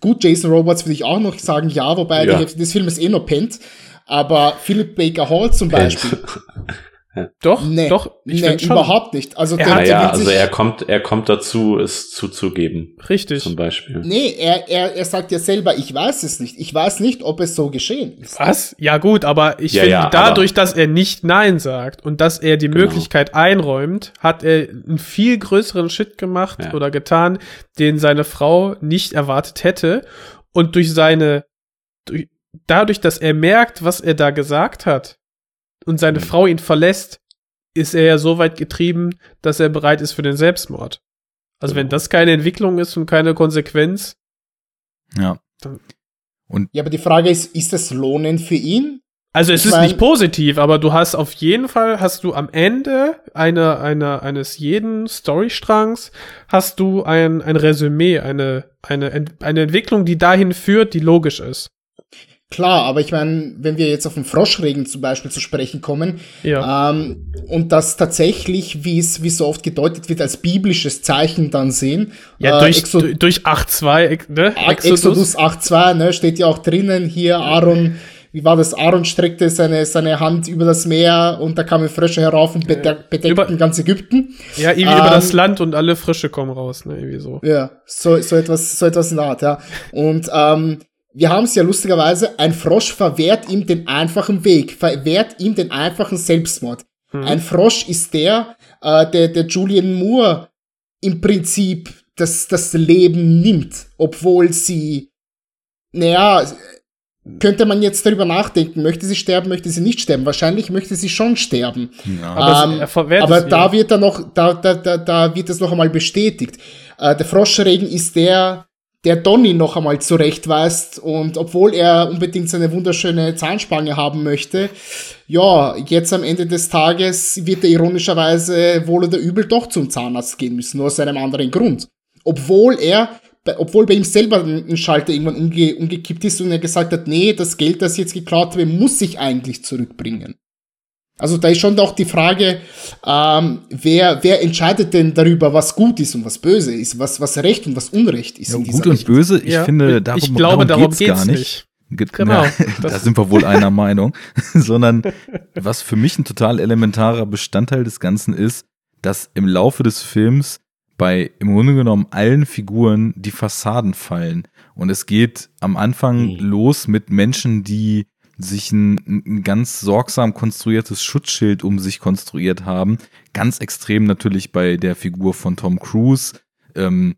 Gut, Jason Roberts würde ich auch noch sagen, ja, wobei Ja. die Hälfte des Filmes eh noch pennt. Aber Philip Baker Hall zum Beispiel. <laughs> doch, Nee, doch, ich nee, schon. überhaupt nicht. Also Er der, hat- der Naja, will also sich- er kommt, er kommt dazu, es zuzugeben, Richtig. zum Beispiel. Nee, er, er, er sagt ja selber, ich weiß es nicht. Ich weiß nicht, ob es so geschehen ist. Was? Ja gut, aber ich Ja, finde, ja, dadurch, dass er nicht Nein sagt und dass er die Genau. Möglichkeit einräumt, hat er einen viel größeren Shit gemacht Ja. oder getan, den seine Frau nicht erwartet hätte. Und durch seine, durch, dadurch, dass er merkt, was er da gesagt hat und seine Mhm. Frau ihn verlässt, ist er ja so weit getrieben, dass er bereit ist für den Selbstmord. Also wenn Genau. das keine Entwicklung ist und keine Konsequenz, ja. Ja, aber die Frage ist, ist das lohnend für ihn? Also es Ich ist mein- nicht positiv, aber du hast auf jeden Fall, hast du am Ende einer, einer, eines jeden Storystrangs, hast du ein, ein Resümee, eine, eine, eine Entwicklung, die dahin führt, die logisch ist. Klar, aber ich meine, wenn wir jetzt auf den Froschregen zum Beispiel zu sprechen kommen, Ja. ähm, und das tatsächlich, wie es wie so oft gedeutet wird, als biblisches Zeichen dann sehen. ja, äh, durch, Exo durch, durch 8.2, ex- ne? Ah, Exodus 8.2, ne, steht ja auch drinnen, hier Aaron, wie war das? Aaron streckte seine, seine Hand über das Meer und da kamen Frösche herauf und bedeck, bedeckten Über- ganz Ägypten. Ja, irgendwie Ähm, über das Land und alle Frische kommen raus, ne? Irgendwie so. Ja, so, so etwas, so etwas in der Art, ja. Und ähm, wir haben es ja lustigerweise, ein Frosch verwehrt ihm den einfachen Weg, verwehrt ihm den einfachen Selbstmord. Ein Frosch ist der, äh, der, der Julian Moore im Prinzip das, das Leben nimmt, obwohl sie, naja, könnte man jetzt darüber nachdenken, möchte sie sterben, möchte sie nicht sterben? Wahrscheinlich möchte sie schon sterben. ja. Aber Ähm, er Aber es da ihm. wird dann noch, da, da, da, da wird es noch einmal bestätigt. Äh, der Froschregen ist der, der Donny noch einmal zurechtweist und obwohl er unbedingt seine wunderschöne Zahnspange haben möchte, ja, jetzt am Ende des Tages wird er ironischerweise wohl oder übel doch zum Zahnarzt gehen müssen, nur aus einem anderen Grund. Obwohl er, obwohl bei ihm selber ein Schalter irgendwann umge, umgekippt ist und er gesagt hat, nee, das Geld, das jetzt geklaut wird, muss ich eigentlich zurückbringen. Also da ist schon auch die Frage, ähm, wer, wer entscheidet denn darüber, was gut ist und was böse ist, was, was Recht und was Unrecht ist. Ja, in dieser gut und Richtung. böse, ich Ja, finde, und darum, ich glaube, darum geht's geht's gar nicht. nicht. Ge- Genau, Na, <laughs> da das- sind wir wohl einer <laughs> Meinung. <laughs> Sondern was für mich ein total elementarer Bestandteil des Ganzen ist, dass im Laufe des Films bei im Grunde genommen allen Figuren die Fassaden fallen. Und es geht am Anfang Mhm. los mit Menschen, die sich ein, ein ganz sorgsam konstruiertes Schutzschild um sich konstruiert haben. Ganz extrem natürlich bei der Figur von Tom Cruise. Ähm,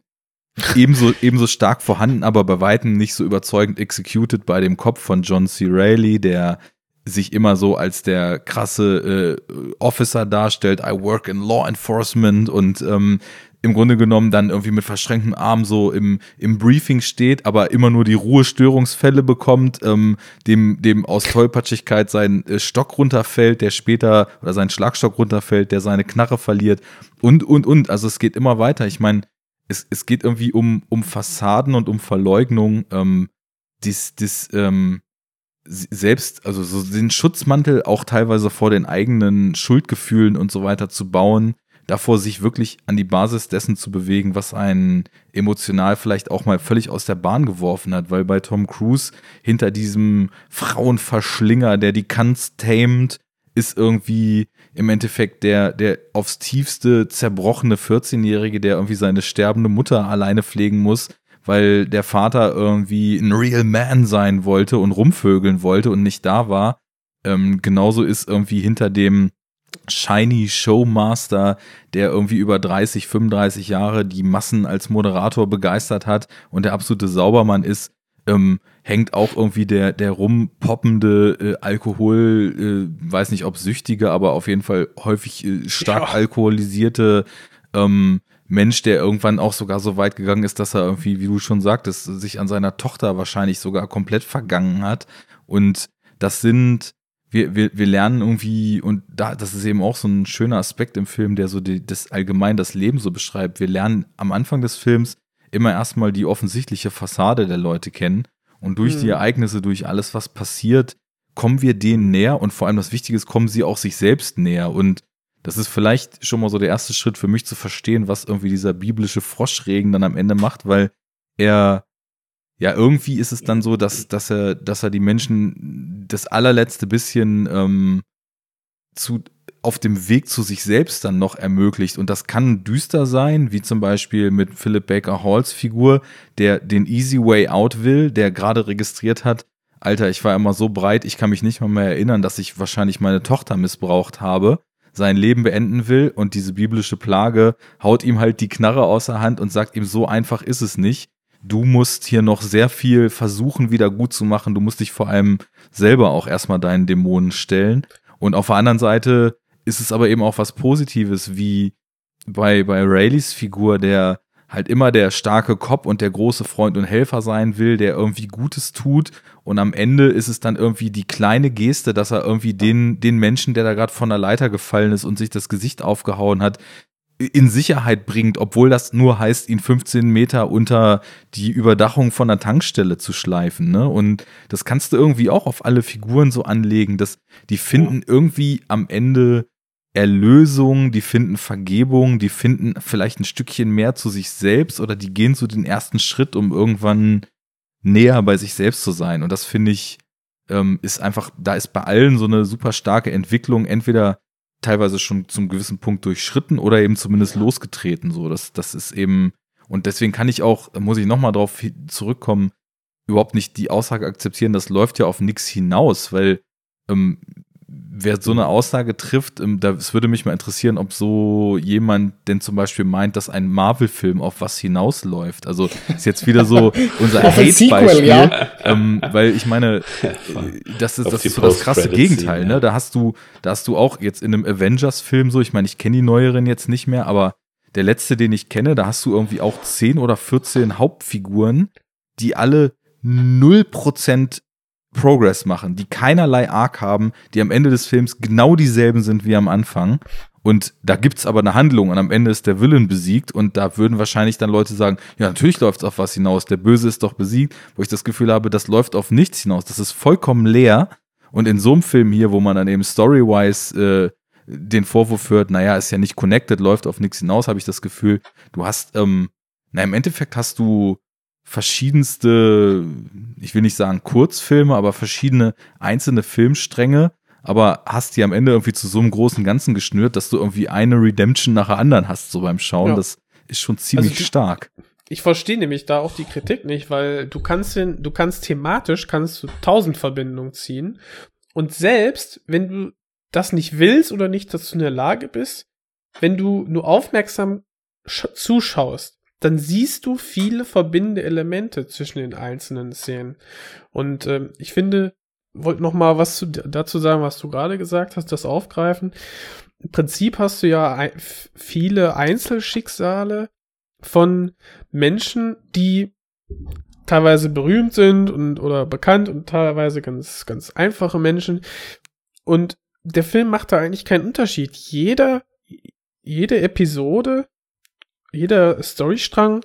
<laughs> ebenso, ebenso stark vorhanden, aber bei weitem nicht so überzeugend executed bei dem Kopf von John C. Reilly, der sich immer so als der krasse äh, Officer darstellt, I work in Law Enforcement und ähm, im Grunde genommen dann irgendwie mit verschränktem Arm so im, im Briefing steht, aber immer nur die Ruhestörungsfälle bekommt, ähm, dem, dem aus Tollpatschigkeit sein äh, Stock runterfällt, der später, oder sein Schlagstock runterfällt, der seine Knarre verliert und, und, und. Also es geht immer weiter. Ich meine, es, es geht irgendwie um, um Fassaden und um Verleugnung, ähm, dies, dies, ähm, selbst, also so den Schutzmantel auch teilweise vor den eigenen Schuldgefühlen und so weiter zu bauen, davor sich wirklich an die Basis dessen zu bewegen, was einen emotional vielleicht auch mal völlig aus der Bahn geworfen hat, weil bei Tom Cruise hinter diesem Frauenverschlinger, der die Kanz tamed, ist irgendwie im Endeffekt der, der aufs tiefste zerbrochene 14-Jährige, der irgendwie seine sterbende Mutter alleine pflegen muss, weil der Vater irgendwie ein Real Man sein wollte und rumvögeln wollte und nicht da war. Ähm, genauso ist irgendwie hinter dem shiny Showmaster, der irgendwie über 30, 35 Jahre die Massen als Moderator begeistert hat und der absolute Saubermann ist, ähm, hängt auch irgendwie der, der rumpoppende äh, Alkohol, äh, weiß nicht ob süchtige, aber auf jeden Fall häufig äh, stark ja. alkoholisierte ähm, Mensch, der irgendwann auch sogar so weit gegangen ist, dass er irgendwie, wie du schon sagtest, sich an seiner Tochter wahrscheinlich sogar komplett vergangen hat. Und das sind wir, wir, wir lernen irgendwie, und da, das ist eben auch so ein schöner Aspekt im Film, der so die, das allgemein das Leben so beschreibt. Wir lernen am Anfang des Films immer erstmal die offensichtliche Fassade der Leute kennen. Und durch mhm. die Ereignisse, durch alles, was passiert, kommen wir denen näher und vor allem das Wichtige ist, kommen sie auch sich selbst näher. Und das ist vielleicht schon mal so der erste Schritt für mich zu verstehen, was irgendwie dieser biblische Froschregen dann am Ende macht, weil er ja, irgendwie ist es dann so, dass, dass er, dass er die Menschen das allerletzte bisschen ähm, zu, auf dem Weg zu sich selbst dann noch ermöglicht. Und das kann düster sein, wie zum Beispiel mit Philip Baker Halls Figur, der den Easy Way Out will, der gerade registriert hat, Alter, ich war immer so breit, ich kann mich nicht mal mehr erinnern, dass ich wahrscheinlich meine Tochter missbraucht habe, sein Leben beenden will und diese biblische Plage haut ihm halt die Knarre aus der Hand und sagt ihm, so einfach ist es nicht du musst hier noch sehr viel versuchen, wieder gut zu machen. Du musst dich vor allem selber auch erstmal deinen Dämonen stellen. Und auf der anderen Seite ist es aber eben auch was Positives, wie bei, bei Rayleys Figur, der halt immer der starke Kopf und der große Freund und Helfer sein will, der irgendwie Gutes tut. Und am Ende ist es dann irgendwie die kleine Geste, dass er irgendwie den, den Menschen, der da gerade von der Leiter gefallen ist und sich das Gesicht aufgehauen hat, in Sicherheit bringt, obwohl das nur heißt, ihn 15 Meter unter die Überdachung von der Tankstelle zu schleifen. Ne? Und das kannst du irgendwie auch auf alle Figuren so anlegen, dass die finden irgendwie am Ende Erlösung, die finden Vergebung, die finden vielleicht ein Stückchen mehr zu sich selbst oder die gehen so den ersten Schritt, um irgendwann näher bei sich selbst zu sein. Und das finde ich, ähm, ist einfach, da ist bei allen so eine super starke Entwicklung, entweder teilweise schon zum gewissen Punkt durchschritten oder eben zumindest losgetreten. So, das, das ist eben, und deswegen kann ich auch, muss ich nochmal drauf zurückkommen, überhaupt nicht die Aussage akzeptieren, das läuft ja auf nichts hinaus, weil ähm, wer so eine Aussage trifft, ähm, das würde mich mal interessieren, ob so jemand denn zum Beispiel meint, dass ein Marvel-Film auf was hinausläuft. Also ist jetzt wieder so <laughs> unser Hate-Beispiel, ja. ähm, weil ich meine, das ist, das ist so das krasse Gegenteil. Ne? Da hast du, da hast du auch jetzt in einem Avengers-Film so, ich meine, ich kenne die neueren jetzt nicht mehr, aber der letzte, den ich kenne, da hast du irgendwie auch 10 oder 14 Hauptfiguren, die alle 0% Progress machen, die keinerlei Arc haben, die am Ende des Films genau dieselben sind wie am Anfang. Und da gibt's aber eine Handlung und am Ende ist der Willen besiegt und da würden wahrscheinlich dann Leute sagen, ja, natürlich läuft's auf was hinaus, der Böse ist doch besiegt, wo ich das Gefühl habe, das läuft auf nichts hinaus, das ist vollkommen leer. Und in so einem Film hier, wo man dann eben story-wise äh, den Vorwurf hört, naja, ist ja nicht connected, läuft auf nichts hinaus, habe ich das Gefühl, du hast, ähm, na, im Endeffekt hast du verschiedenste, ich will nicht sagen Kurzfilme, aber verschiedene einzelne Filmstränge, aber hast die am Ende irgendwie zu so einem großen Ganzen geschnürt, dass du irgendwie eine Redemption nach der anderen hast, so beim Schauen. Ja. Das ist schon ziemlich also stark. Ich verstehe nämlich da auch die Kritik nicht, weil du kannst den, du kannst thematisch kannst du tausend Verbindungen ziehen. Und selbst wenn du das nicht willst oder nicht dazu in der Lage bist, wenn du nur aufmerksam zuschaust, dann siehst du viele verbindende Elemente zwischen den einzelnen Szenen. Und ähm, ich finde, wollte noch mal was zu, dazu sagen, was du gerade gesagt hast, das aufgreifen. im Prinzip hast du ja ein, viele Einzelschicksale von Menschen, die teilweise berühmt sind und oder bekannt und teilweise ganz ganz einfache Menschen und der Film macht da eigentlich keinen Unterschied. Jeder jede Episode, jeder Storystrang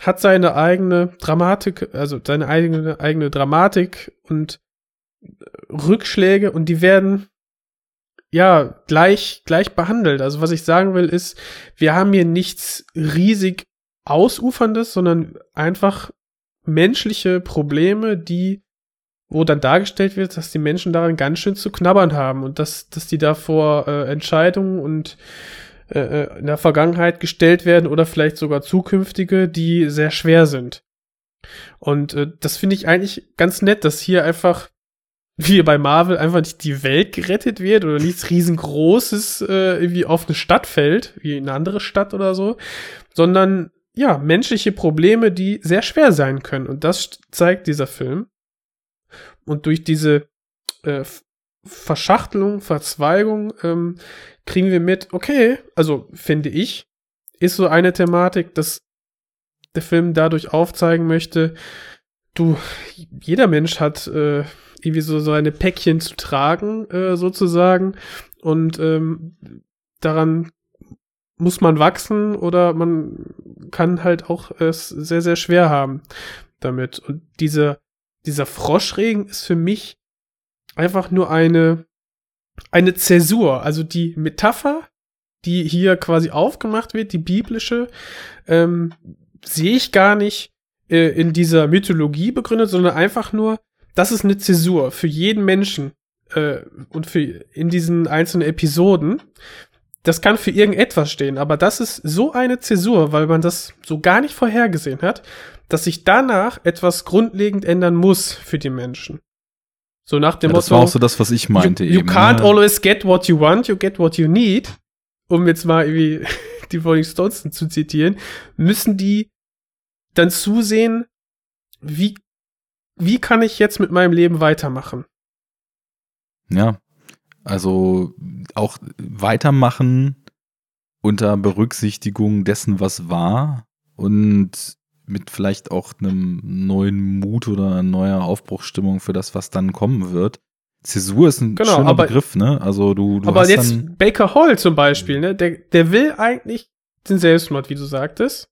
hat seine eigene Dramatik, also seine eigene eigene Dramatik und Rückschläge und die werden ja gleich gleich behandelt. Also was ich sagen will ist, wir haben hier nichts riesig ausuferndes, sondern einfach menschliche Probleme, die wo dann dargestellt wird, dass die Menschen daran ganz schön zu knabbern haben und dass dass die da vor äh, Entscheidungen und äh, äh, in der Vergangenheit gestellt werden oder vielleicht sogar zukünftige, die sehr schwer sind. Und äh, das finde ich eigentlich ganz nett, dass hier einfach wie bei Marvel einfach nicht die Welt gerettet wird oder nichts riesengroßes äh, irgendwie auf eine Stadt fällt, wie in eine andere Stadt oder so, sondern ja, menschliche Probleme, die sehr schwer sein können. Und das zeigt dieser Film. Und durch diese äh, Verschachtelung, Verzweigung ähm, kriegen wir mit, okay, also finde ich, ist so eine Thematik, dass der Film dadurch aufzeigen möchte, du, jeder Mensch hat äh, irgendwie so seine Päckchen zu tragen, äh, sozusagen. Und ähm, daran muss man wachsen oder man kann halt auch es sehr, sehr schwer haben damit. Und diese, dieser Froschregen ist für mich einfach nur eine, eine Zäsur. Also die Metapher, die hier quasi aufgemacht wird, die biblische, ähm, sehe ich gar nicht äh, in dieser Mythologie begründet, sondern einfach nur, das ist eine Zäsur für jeden Menschen äh, und für in diesen einzelnen Episoden. Das kann für irgendetwas stehen, aber das ist so eine Zäsur, weil man das so gar nicht vorhergesehen hat, dass sich danach etwas grundlegend ändern muss für die Menschen. So nach dem ja, das Motto. war auch so das, was ich meinte you, you eben. can't ne? always get what you want, you get what you need. Um jetzt mal irgendwie <laughs> die Rolling Stones zu zitieren, müssen die dann zusehen, wie wie kann ich jetzt mit meinem Leben weitermachen? Ja, also auch weitermachen unter Berücksichtigung dessen, was war und mit vielleicht auch einem neuen Mut oder einer neuer Aufbruchsstimmung für das, was dann kommen wird. Zäsur ist ein Genau, schöner aber- Begriff, ne? Also du, du Aber hast jetzt dann, Baker Hall zum Beispiel, ne? Der, der will eigentlich den Selbstmord, wie du sagtest,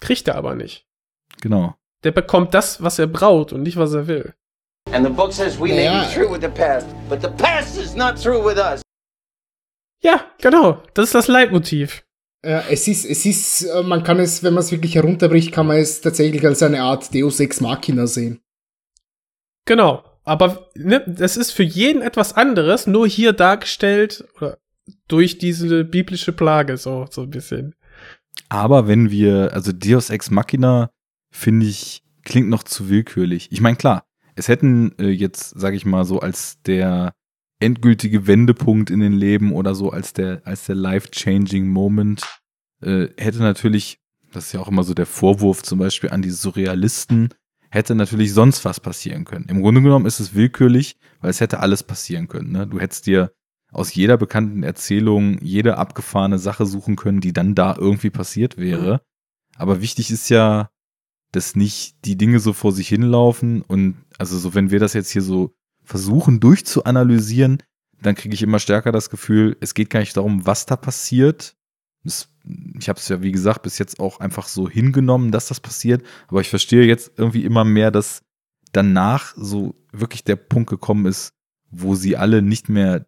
kriegt er aber nicht. genau. Der bekommt das, was er braucht und nicht, was er will. And the book says we may Yeah. be through with the past, but the past is not through with us. Ja, genau. Das ist das Leitmotiv. Ja, es ist, es ist, äh, man kann es, wenn man es wirklich herunterbricht, kann man es tatsächlich als eine Art Deus Ex Machina sehen. Genau. Aber ne, das ist für jeden etwas anderes, nur hier dargestellt oder durch diese biblische Plage, so, so ein bisschen. Aber wenn wir, also Deus Ex Machina, finde ich, klingt noch zu willkürlich. Ich meine, klar, es hätten äh, jetzt, sage ich mal, so als der endgültige Wendepunkt in den Leben oder so als der, als der life-changing Moment, äh, hätte natürlich, das ist ja auch immer so der Vorwurf zum Beispiel an die Surrealisten, hätte natürlich sonst was passieren können. Im Grunde genommen ist es willkürlich, weil es hätte alles passieren können. Ne? Du hättest dir aus jeder bekannten Erzählung jede abgefahrene Sache suchen können, die dann da irgendwie passiert wäre. Aber wichtig ist ja, dass nicht die Dinge so vor sich hinlaufen und also so, wenn wir das jetzt hier so versuchen durchzuanalysieren, dann kriege ich immer stärker das Gefühl, es geht gar nicht darum, was da passiert. Es, ich habe es ja, wie gesagt, bis jetzt auch einfach so hingenommen, dass das passiert, aber ich verstehe jetzt irgendwie immer mehr, dass danach so wirklich der Punkt gekommen ist, wo sie alle nicht mehr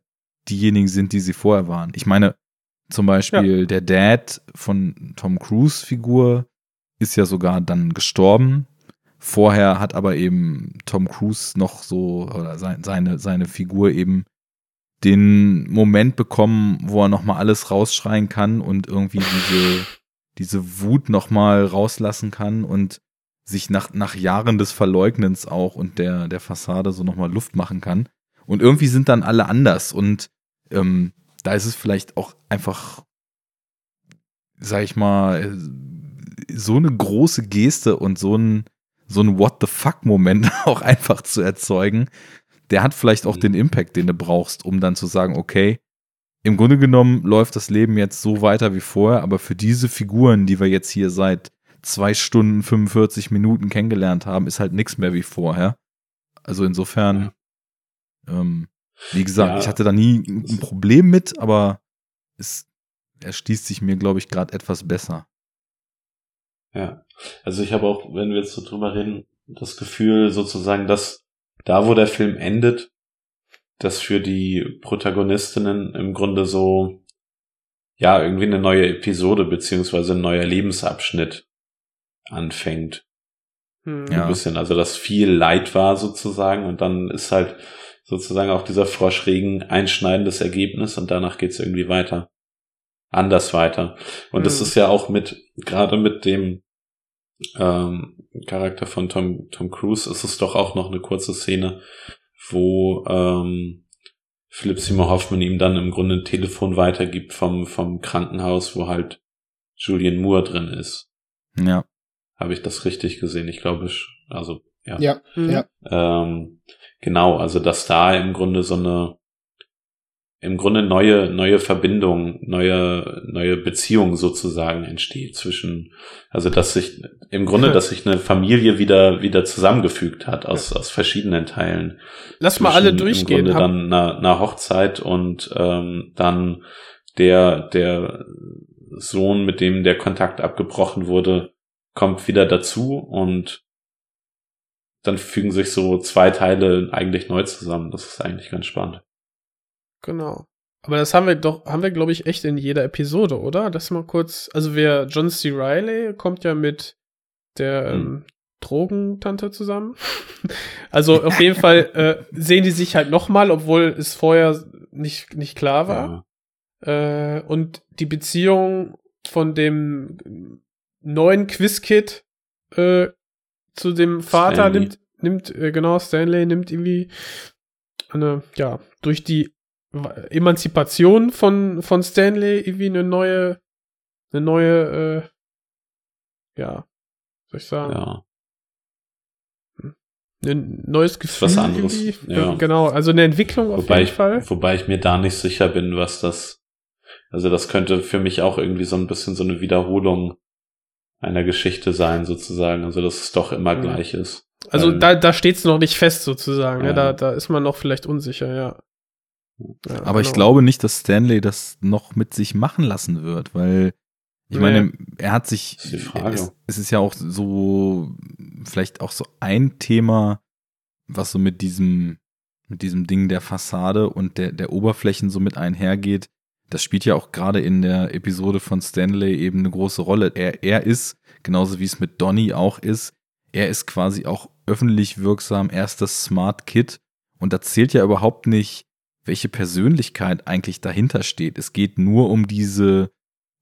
diejenigen sind, die sie vorher waren. Ich meine, zum Beispiel der Dad von Tom Cruise Figur ist ja sogar dann gestorben. Vorher hat aber eben Tom Cruise noch so, oder sein, seine, seine Figur eben den Moment bekommen, wo er nochmal alles rausschreien kann und irgendwie diese, diese Wut nochmal rauslassen kann und sich nach, nach Jahren des Verleugnens auch und der, der Fassade so nochmal Luft machen kann. Und irgendwie sind dann alle anders und ähm, da ist es vielleicht auch einfach, sag ich mal, äh, so eine große Geste und so ein, so ein What the fuck-Moment <laughs> auch einfach zu erzeugen, der hat vielleicht auch Mhm. den Impact, den du brauchst, um dann zu sagen, okay, im Grunde genommen läuft das Leben jetzt so weiter wie vorher, aber für diese Figuren, die wir jetzt hier seit zwei Stunden 45 Minuten kennengelernt haben, ist halt nichts mehr wie vorher. Also insofern, ähm, wie gesagt, Ja. ich hatte da nie ein Problem mit, aber es erschließt sich mir, glaube ich, gerade etwas besser. Ja, also ich habe auch, wenn wir jetzt so drüber reden, das Gefühl sozusagen, dass da, wo der Film endet, dass für die Protagonistinnen im Grunde so, ja, irgendwie eine neue Episode beziehungsweise ein neuer Lebensabschnitt anfängt. Hm. Ja. Ein bisschen, also dass viel Leid war sozusagen und dann ist halt sozusagen auch dieser Froschregen einschneidendes Ergebnis und danach geht's irgendwie weiter. Anders weiter. Und das Mhm. ist ja auch mit, gerade mit dem ähm, Charakter von Tom, Tom Cruise ist es doch auch noch eine kurze Szene, wo ähm, Philip Seymour Hoffman ihm dann im Grunde ein Telefon weitergibt vom, vom Krankenhaus, wo halt Julian Moore drin ist. Ja. Habe ich das richtig gesehen? Ich glaube, ich- also ja. Ja, Mhm. ja. Ähm, genau, also dass da im Grunde so eine im Grunde neue neue Verbindung, neue neue Beziehung sozusagen entsteht zwischen also dass sich im Grunde dass sich eine Familie wieder wieder zusammengefügt hat aus aus verschiedenen Teilen. Lass mal alle durchgehen. Im Grunde dann einer, einer Hochzeit und ähm, dann der der Sohn, mit dem der Kontakt abgebrochen wurde, kommt wieder dazu und dann fügen sich so zwei Teile eigentlich neu zusammen. Das ist eigentlich ganz spannend. Genau. Aber das haben wir doch, haben wir, glaube ich, echt in jeder Episode, oder? Das mal kurz. Also wer John C. Riley kommt ja mit der Hm. ähm, Drogentante zusammen. <laughs> also auf jeden Fall <laughs> äh, sehen die sich halt nochmal, obwohl es vorher nicht, nicht klar war. Ja. Äh, und die Beziehung von dem neuen Quizkid äh, zu dem Vater Stanley. nimmt, nimmt, äh, genau, Stanley nimmt irgendwie eine, ja, durch die Emanzipation von, von Stanley irgendwie eine neue, eine neue, äh, ja, soll ich sagen, ja. ein neues Gefühl. was anderes, irgendwie. ja. Genau, also eine Entwicklung auf Wobei jeden ich, Fall. wobei ich mir da nicht sicher bin, was das, also das könnte für mich auch irgendwie so ein bisschen so eine Wiederholung einer Geschichte sein, sozusagen. Also, dass es doch immer Mhm. gleich ist. Also Weil- da, da steht es noch nicht fest sozusagen. Ne? Ja. Da, da ist man noch vielleicht unsicher, ja. Ja Aber ich genau. glaube nicht, dass Stanley das noch mit sich machen lassen wird, weil ich Nee. meine, er hat sich, Das ist die Frage. Es, es ist ja auch so, vielleicht auch so ein Thema, was so mit diesem, mit diesem Ding der Fassade und der, der Oberflächen so mit einhergeht. Das spielt ja auch gerade in der Episode von Stanley eben eine große Rolle. Er, er ist, genauso wie es mit Donny auch ist, er ist quasi auch öffentlich wirksam, er ist das Smart Kid und da zählt ja überhaupt nicht, welche Persönlichkeit eigentlich dahinter steht. Es geht nur um diese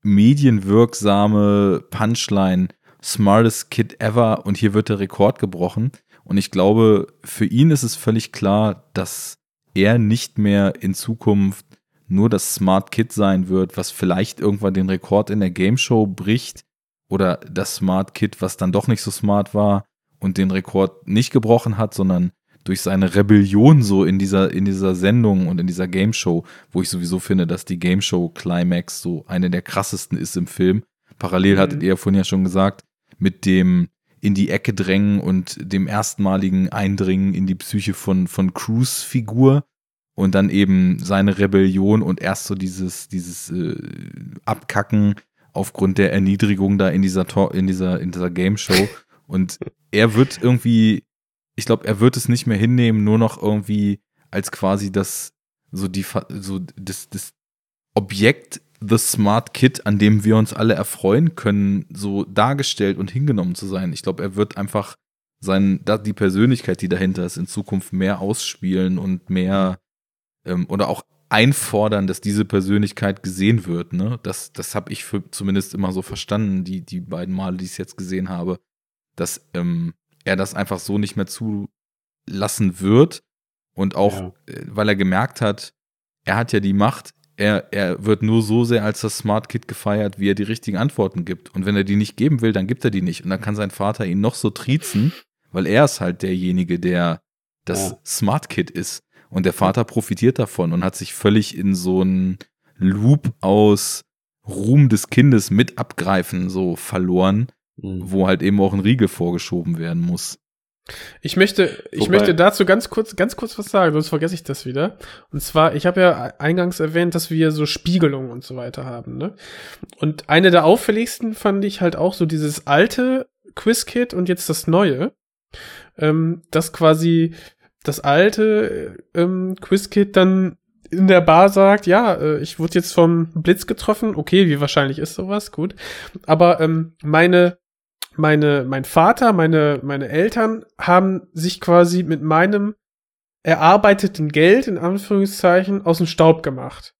medienwirksame Punchline, smartest Kid ever und hier wird der Rekord gebrochen. Und ich glaube, für ihn ist es völlig klar, dass er nicht mehr in Zukunft nur das Smart Kid sein wird, was vielleicht irgendwann den Rekord in der Game Show bricht oder das Smart Kid, was dann doch nicht so smart war und den Rekord nicht gebrochen hat, sondern durch seine Rebellion so in dieser, in dieser Sendung und in dieser Game Show, wo ich sowieso finde, dass die Game Show Climax so eine der krassesten ist im Film. Parallel Mhm. hattet ihr ja vorhin ja schon gesagt, mit dem in die Ecke drängen und dem erstmaligen Eindringen in die Psyche von, von Cruise Figur und dann eben seine Rebellion und erst so dieses, dieses äh, Abkacken aufgrund der Erniedrigung da in dieser, Tor in dieser, in dieser Game Show. Und er wird irgendwie, ich glaube, er wird es nicht mehr hinnehmen, nur noch irgendwie als quasi das, so die, so das, das Objekt The Smart Kid, an dem wir uns alle erfreuen können, so dargestellt und hingenommen zu sein. Ich glaube, er wird einfach sein, die Persönlichkeit, die dahinter ist, in Zukunft mehr ausspielen und mehr ähm, oder auch einfordern, dass diese Persönlichkeit gesehen wird. Ne? Das, das habe ich für zumindest immer so verstanden, die, die beiden Male, die ich es jetzt gesehen habe, dass ähm, er das einfach so nicht mehr zulassen wird. Und auch, Ja. äh, weil er gemerkt hat, er hat ja die Macht, er, er wird nur so sehr als das Smart Kid gefeiert, wie er die richtigen Antworten gibt. Und wenn er die nicht geben will, dann gibt er die nicht. Und dann kann sein Vater ihn noch so triezen, weil er ist halt derjenige, der das Ja. Smart Kid ist. Und der Vater profitiert davon und hat sich völlig in so ein Loop aus Ruhm des Kindes mit abgreifen so verloren, mhm. wo halt eben auch ein Riegel vorgeschoben werden muss. Ich möchte, ich Wobei, möchte dazu ganz kurz, ganz kurz was sagen, sonst vergesse ich das wieder. Und zwar, ich habe ja eingangs erwähnt, dass wir so Spiegelungen und so weiter haben, ne? Und eine der auffälligsten fand ich halt auch so dieses alte Quiz-Kit und jetzt das neue. Ähm, das quasi das alte ähm, Quiz-Kit dann in der Bar sagt, ja, äh, ich wurde jetzt vom Blitz getroffen, okay, wie wahrscheinlich ist sowas, gut. Aber ähm, meine meine, mein Vater, meine, meine Eltern haben sich quasi mit meinem erarbeiteten Geld, in Anführungszeichen, aus dem Staub gemacht.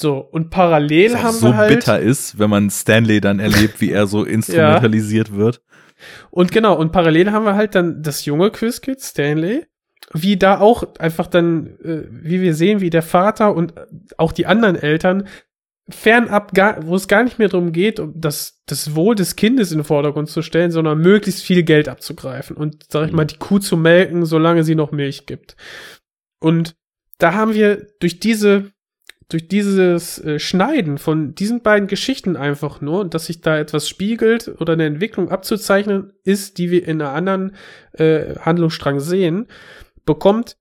So, und parallel haben so wir halt. so bitter ist, wenn man Stanley dann erlebt, wie er so <laughs> instrumentalisiert ja. wird. Und genau, und parallel haben wir halt dann das junge Quizkid, Stanley, wie da auch einfach dann, äh, wie wir sehen, wie der Vater und auch die anderen Eltern fernab, gar, wo es gar nicht mehr darum geht, um das, das Wohl des Kindes in den Vordergrund zu stellen, sondern möglichst viel Geld abzugreifen und, sag ich mal, die Kuh zu melken, solange sie noch Milch gibt. Und da haben wir durch diese, durch dieses äh, Schneiden von diesen beiden Geschichten einfach nur, dass sich da etwas spiegelt oder eine Entwicklung abzuzeichnen ist, die wir in einer anderen äh, Handlungsstrang sehen, bekommt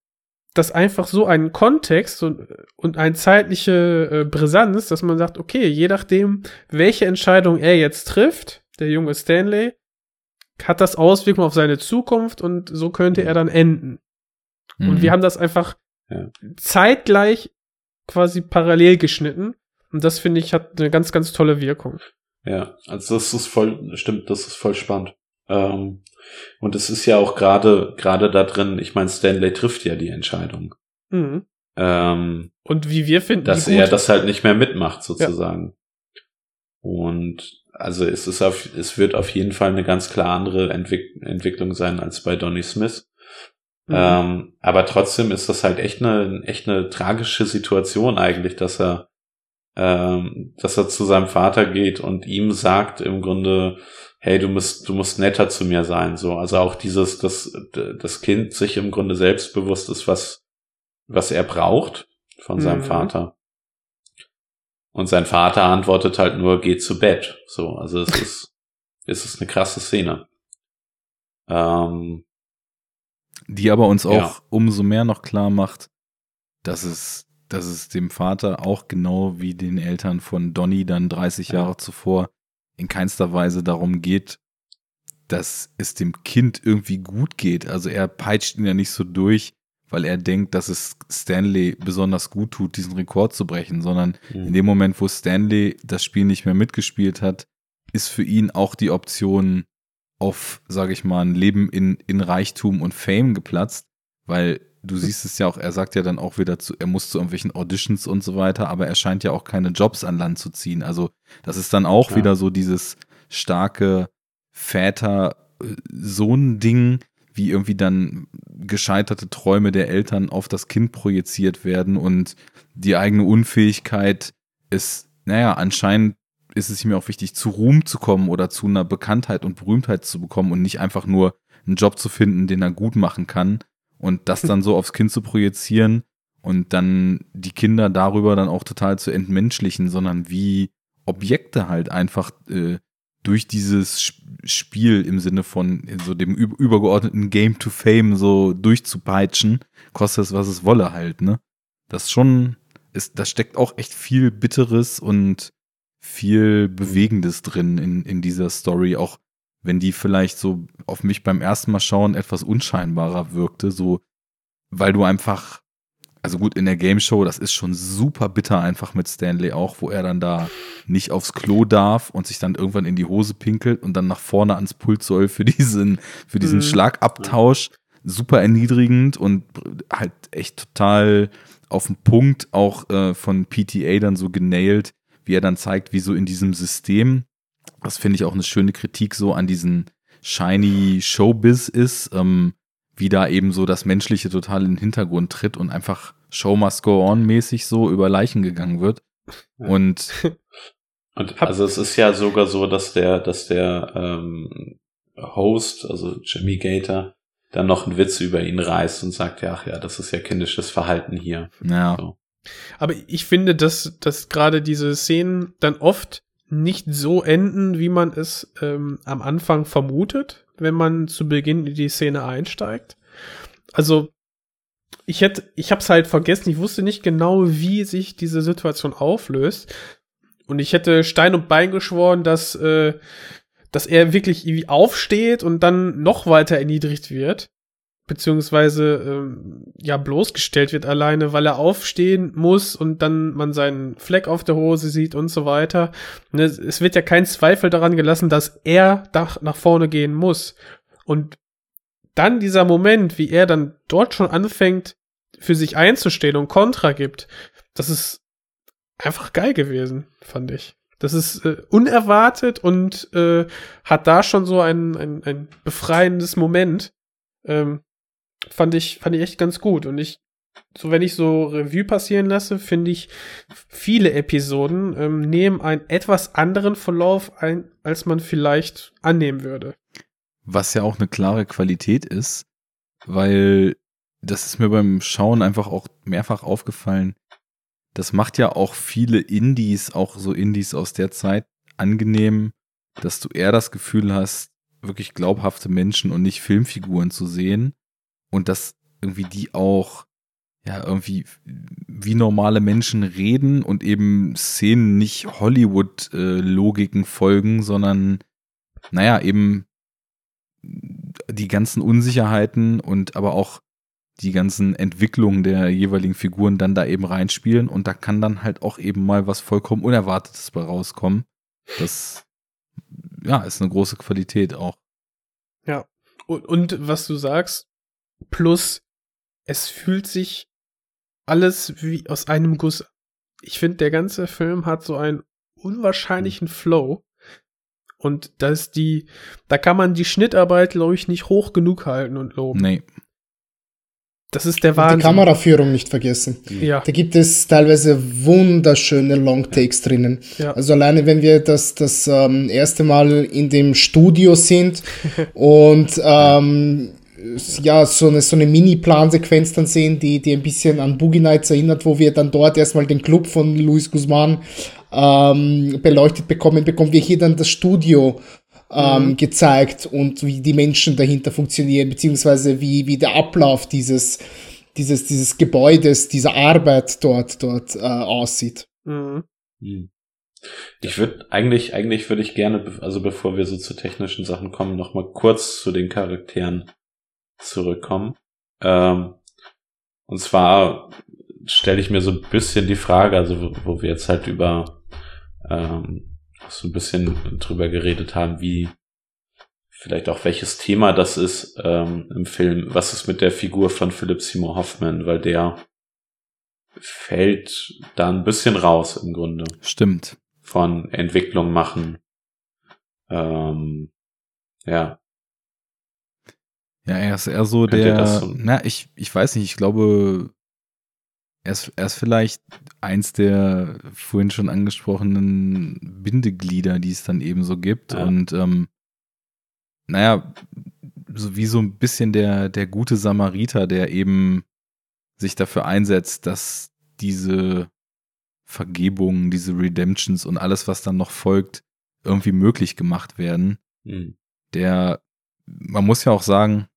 das einfach so einen Kontext und, und eine zeitliche äh, Brisanz, dass man sagt, okay, je nachdem, welche Entscheidung er jetzt trifft, der junge Stanley, hat das Auswirkungen auf seine Zukunft und so könnte er dann enden. Mhm. Und wir haben das einfach ja. zeitgleich quasi parallel geschnitten. Und das finde ich hat eine ganz, ganz tolle Wirkung. Ja, also das ist voll, stimmt, das ist voll spannend. Ähm, und es ist ja auch gerade gerade da drin, ich meine, Stanley trifft ja die Entscheidung. Mhm. Ähm, und wie wir finden, dass er das halt nicht mehr mitmacht sozusagen. Ja. Und also es ist auf, es wird auf jeden Fall eine ganz klar andere Entwick Entwicklung sein als bei Donny Smith. Mhm. Ähm, aber trotzdem ist das halt echt eine echt eine tragische Situation eigentlich, dass er ähm, dass er zu seinem Vater geht und ihm sagt im Grunde, hey, du musst, du musst netter zu mir sein, so. Also auch dieses, dass das Kind sich im Grunde selbstbewusst ist, was, was er braucht von mhm. seinem Vater. Und sein Vater antwortet halt nur, geh zu Bett. So, also es ist, <laughs> es ist eine krasse Szene. Ähm, Die aber uns auch ja. umso mehr noch klar macht, dass es, dass es dem Vater auch genau wie den Eltern von Donny dann 30 Jahre zuvor in keinster Weise darum geht, dass es dem Kind irgendwie gut geht. Also er peitscht ihn ja nicht so durch, weil er denkt, dass es Stanley besonders gut tut, diesen Rekord zu brechen, sondern mhm. in dem Moment, wo Stanley das Spiel nicht mehr mitgespielt hat, ist für ihn auch die Option auf, sage ich mal, ein Leben in, in Reichtum und Fame geplatzt, weil du siehst es ja auch, er sagt ja dann auch wieder zu, er muss zu irgendwelchen Auditions und so weiter, aber er scheint ja auch keine Jobs an Land zu ziehen. Also das ist dann auch ja. wieder so dieses starke Väter-Sohn-Ding, wie irgendwie dann gescheiterte Träume der Eltern auf das Kind projiziert werden und die eigene Unfähigkeit ist, naja, anscheinend ist es ihm auch wichtig, zu Ruhm zu kommen oder zu einer Bekanntheit und Berühmtheit zu bekommen und nicht einfach nur einen Job zu finden, den er gut machen kann, und das dann so aufs Kind zu projizieren und dann die Kinder darüber dann auch total zu entmenschlichen, sondern wie Objekte halt einfach äh, durch dieses Spiel im Sinne von so dem übergeordneten Game to Fame so durchzupeitschen, kostet es, was es wolle halt, ne? Das schon ist, da steckt auch echt viel Bitteres und viel Bewegendes drin in, in dieser Story, auch wenn die vielleicht so auf mich beim ersten Mal schauen etwas unscheinbarer wirkte, so weil du einfach, also gut, in der Game Show, das ist schon super bitter einfach mit Stanley auch, wo er dann da nicht aufs Klo darf und sich dann irgendwann in die Hose pinkelt und dann nach vorne ans Pult soll für diesen, für diesen mhm. Schlagabtausch. Super erniedrigend und halt echt total auf den Punkt auch äh, von PTA dann so genailt, wie er dann zeigt, wie so in diesem System das finde ich auch eine schöne Kritik so an diesen shiny Showbiz ist, ähm, wie da eben so das Menschliche total in den Hintergrund tritt und einfach Show must go on mäßig so über Leichen gegangen wird. Und, <laughs> und also es ist ja sogar so, dass der, dass der ähm, Host, also Jimmy Gator, dann noch einen Witz über ihn reißt und sagt, ja, ach ja, das ist ja kindisches Verhalten hier. Ja. So. Aber ich finde, dass, dass gerade diese Szenen dann oft nicht so enden, wie man es ähm, am Anfang vermutet, wenn man zu Beginn in die Szene einsteigt. Also ich hätte, ich habe es halt vergessen. Ich wusste nicht genau, wie sich diese Situation auflöst. Und ich hätte Stein und Bein geschworen, dass äh, dass er wirklich irgendwie aufsteht und dann noch weiter erniedrigt wird beziehungsweise ähm, ja bloßgestellt wird alleine, weil er aufstehen muss und dann man seinen Fleck auf der Hose sieht und so weiter. Ne, es wird ja kein Zweifel daran gelassen, dass er nach, nach vorne gehen muss. Und dann dieser Moment, wie er dann dort schon anfängt, für sich einzustehen und Kontra gibt, das ist einfach geil gewesen, fand ich. Das ist äh, unerwartet und äh, hat da schon so ein, ein, ein befreiendes Moment. Ähm, fand ich, fand ich echt ganz gut. Und ich, so wenn ich so Revue passieren lasse, finde ich, viele Episoden ähm, nehmen einen etwas anderen Verlauf ein, als man vielleicht annehmen würde. Was ja auch eine klare Qualität ist, weil das ist mir beim Schauen einfach auch mehrfach aufgefallen. Das macht ja auch viele Indies, auch so Indies aus der Zeit, angenehm, dass du eher das Gefühl hast, wirklich glaubhafte Menschen und nicht Filmfiguren zu sehen und dass irgendwie die auch ja irgendwie wie normale Menschen reden und eben Szenen nicht Hollywood-Logiken folgen, sondern naja, eben die ganzen Unsicherheiten und aber auch die ganzen Entwicklungen der jeweiligen Figuren dann da eben reinspielen und da kann dann halt auch eben mal was vollkommen Unerwartetes bei rauskommen. Das ja, ist eine große Qualität auch. Ja. Und, und was du sagst, Plus, es fühlt sich alles wie aus einem Guss. Ich finde, der ganze Film hat so einen unwahrscheinlichen Flow. Und da ist die, da kann man die Schnittarbeit, glaube ich, nicht hoch genug halten und loben. Nee. Das ist der Wahnsinn. Die Kameraführung nicht vergessen. Ja. Da gibt es teilweise wunderschöne Longtakes drinnen. Ja. Also alleine, wenn wir das, das ähm, erste Mal in dem Studio sind <laughs> und ähm, ja, so eine, so eine Mini-Plansequenz dann sehen, die, die ein bisschen an Boogie Nights erinnert, wo wir dann dort erstmal den Club von Luis Guzman ähm, beleuchtet bekommen, bekommen wir hier dann das Studio ähm, mhm. gezeigt und wie die Menschen dahinter funktionieren, beziehungsweise wie, wie der Ablauf dieses, dieses, dieses Gebäudes, dieser Arbeit dort, dort äh, aussieht. Mhm. mhm. Ich würde eigentlich, eigentlich würde ich gerne, also bevor wir so zu technischen Sachen kommen, noch mal kurz zu den Charakteren zurückkommen. Ähm, und zwar stelle ich mir so ein bisschen die Frage, also wo, wo wir jetzt halt über ähm, so ein bisschen drüber geredet haben, wie vielleicht auch welches Thema das ist ähm, im Film. Was ist mit der Figur von Philip Seymour Hoffman, weil der fällt da ein bisschen raus im Grunde. Stimmt. Von Entwicklung machen. Ähm, ja. Ja, er ist eher so Könnt der. so na, ich, ich weiß nicht, ich glaube, er ist, er ist vielleicht eins der vorhin schon angesprochenen Bindeglieder, die es dann eben so gibt. Ja. Und ähm, naja, so wie so ein bisschen der, der gute Samariter, der eben sich dafür einsetzt, dass diese Vergebungen, diese Redemptions und alles, was dann noch folgt, irgendwie möglich gemacht werden. Mhm. Der, man muss ja auch sagen,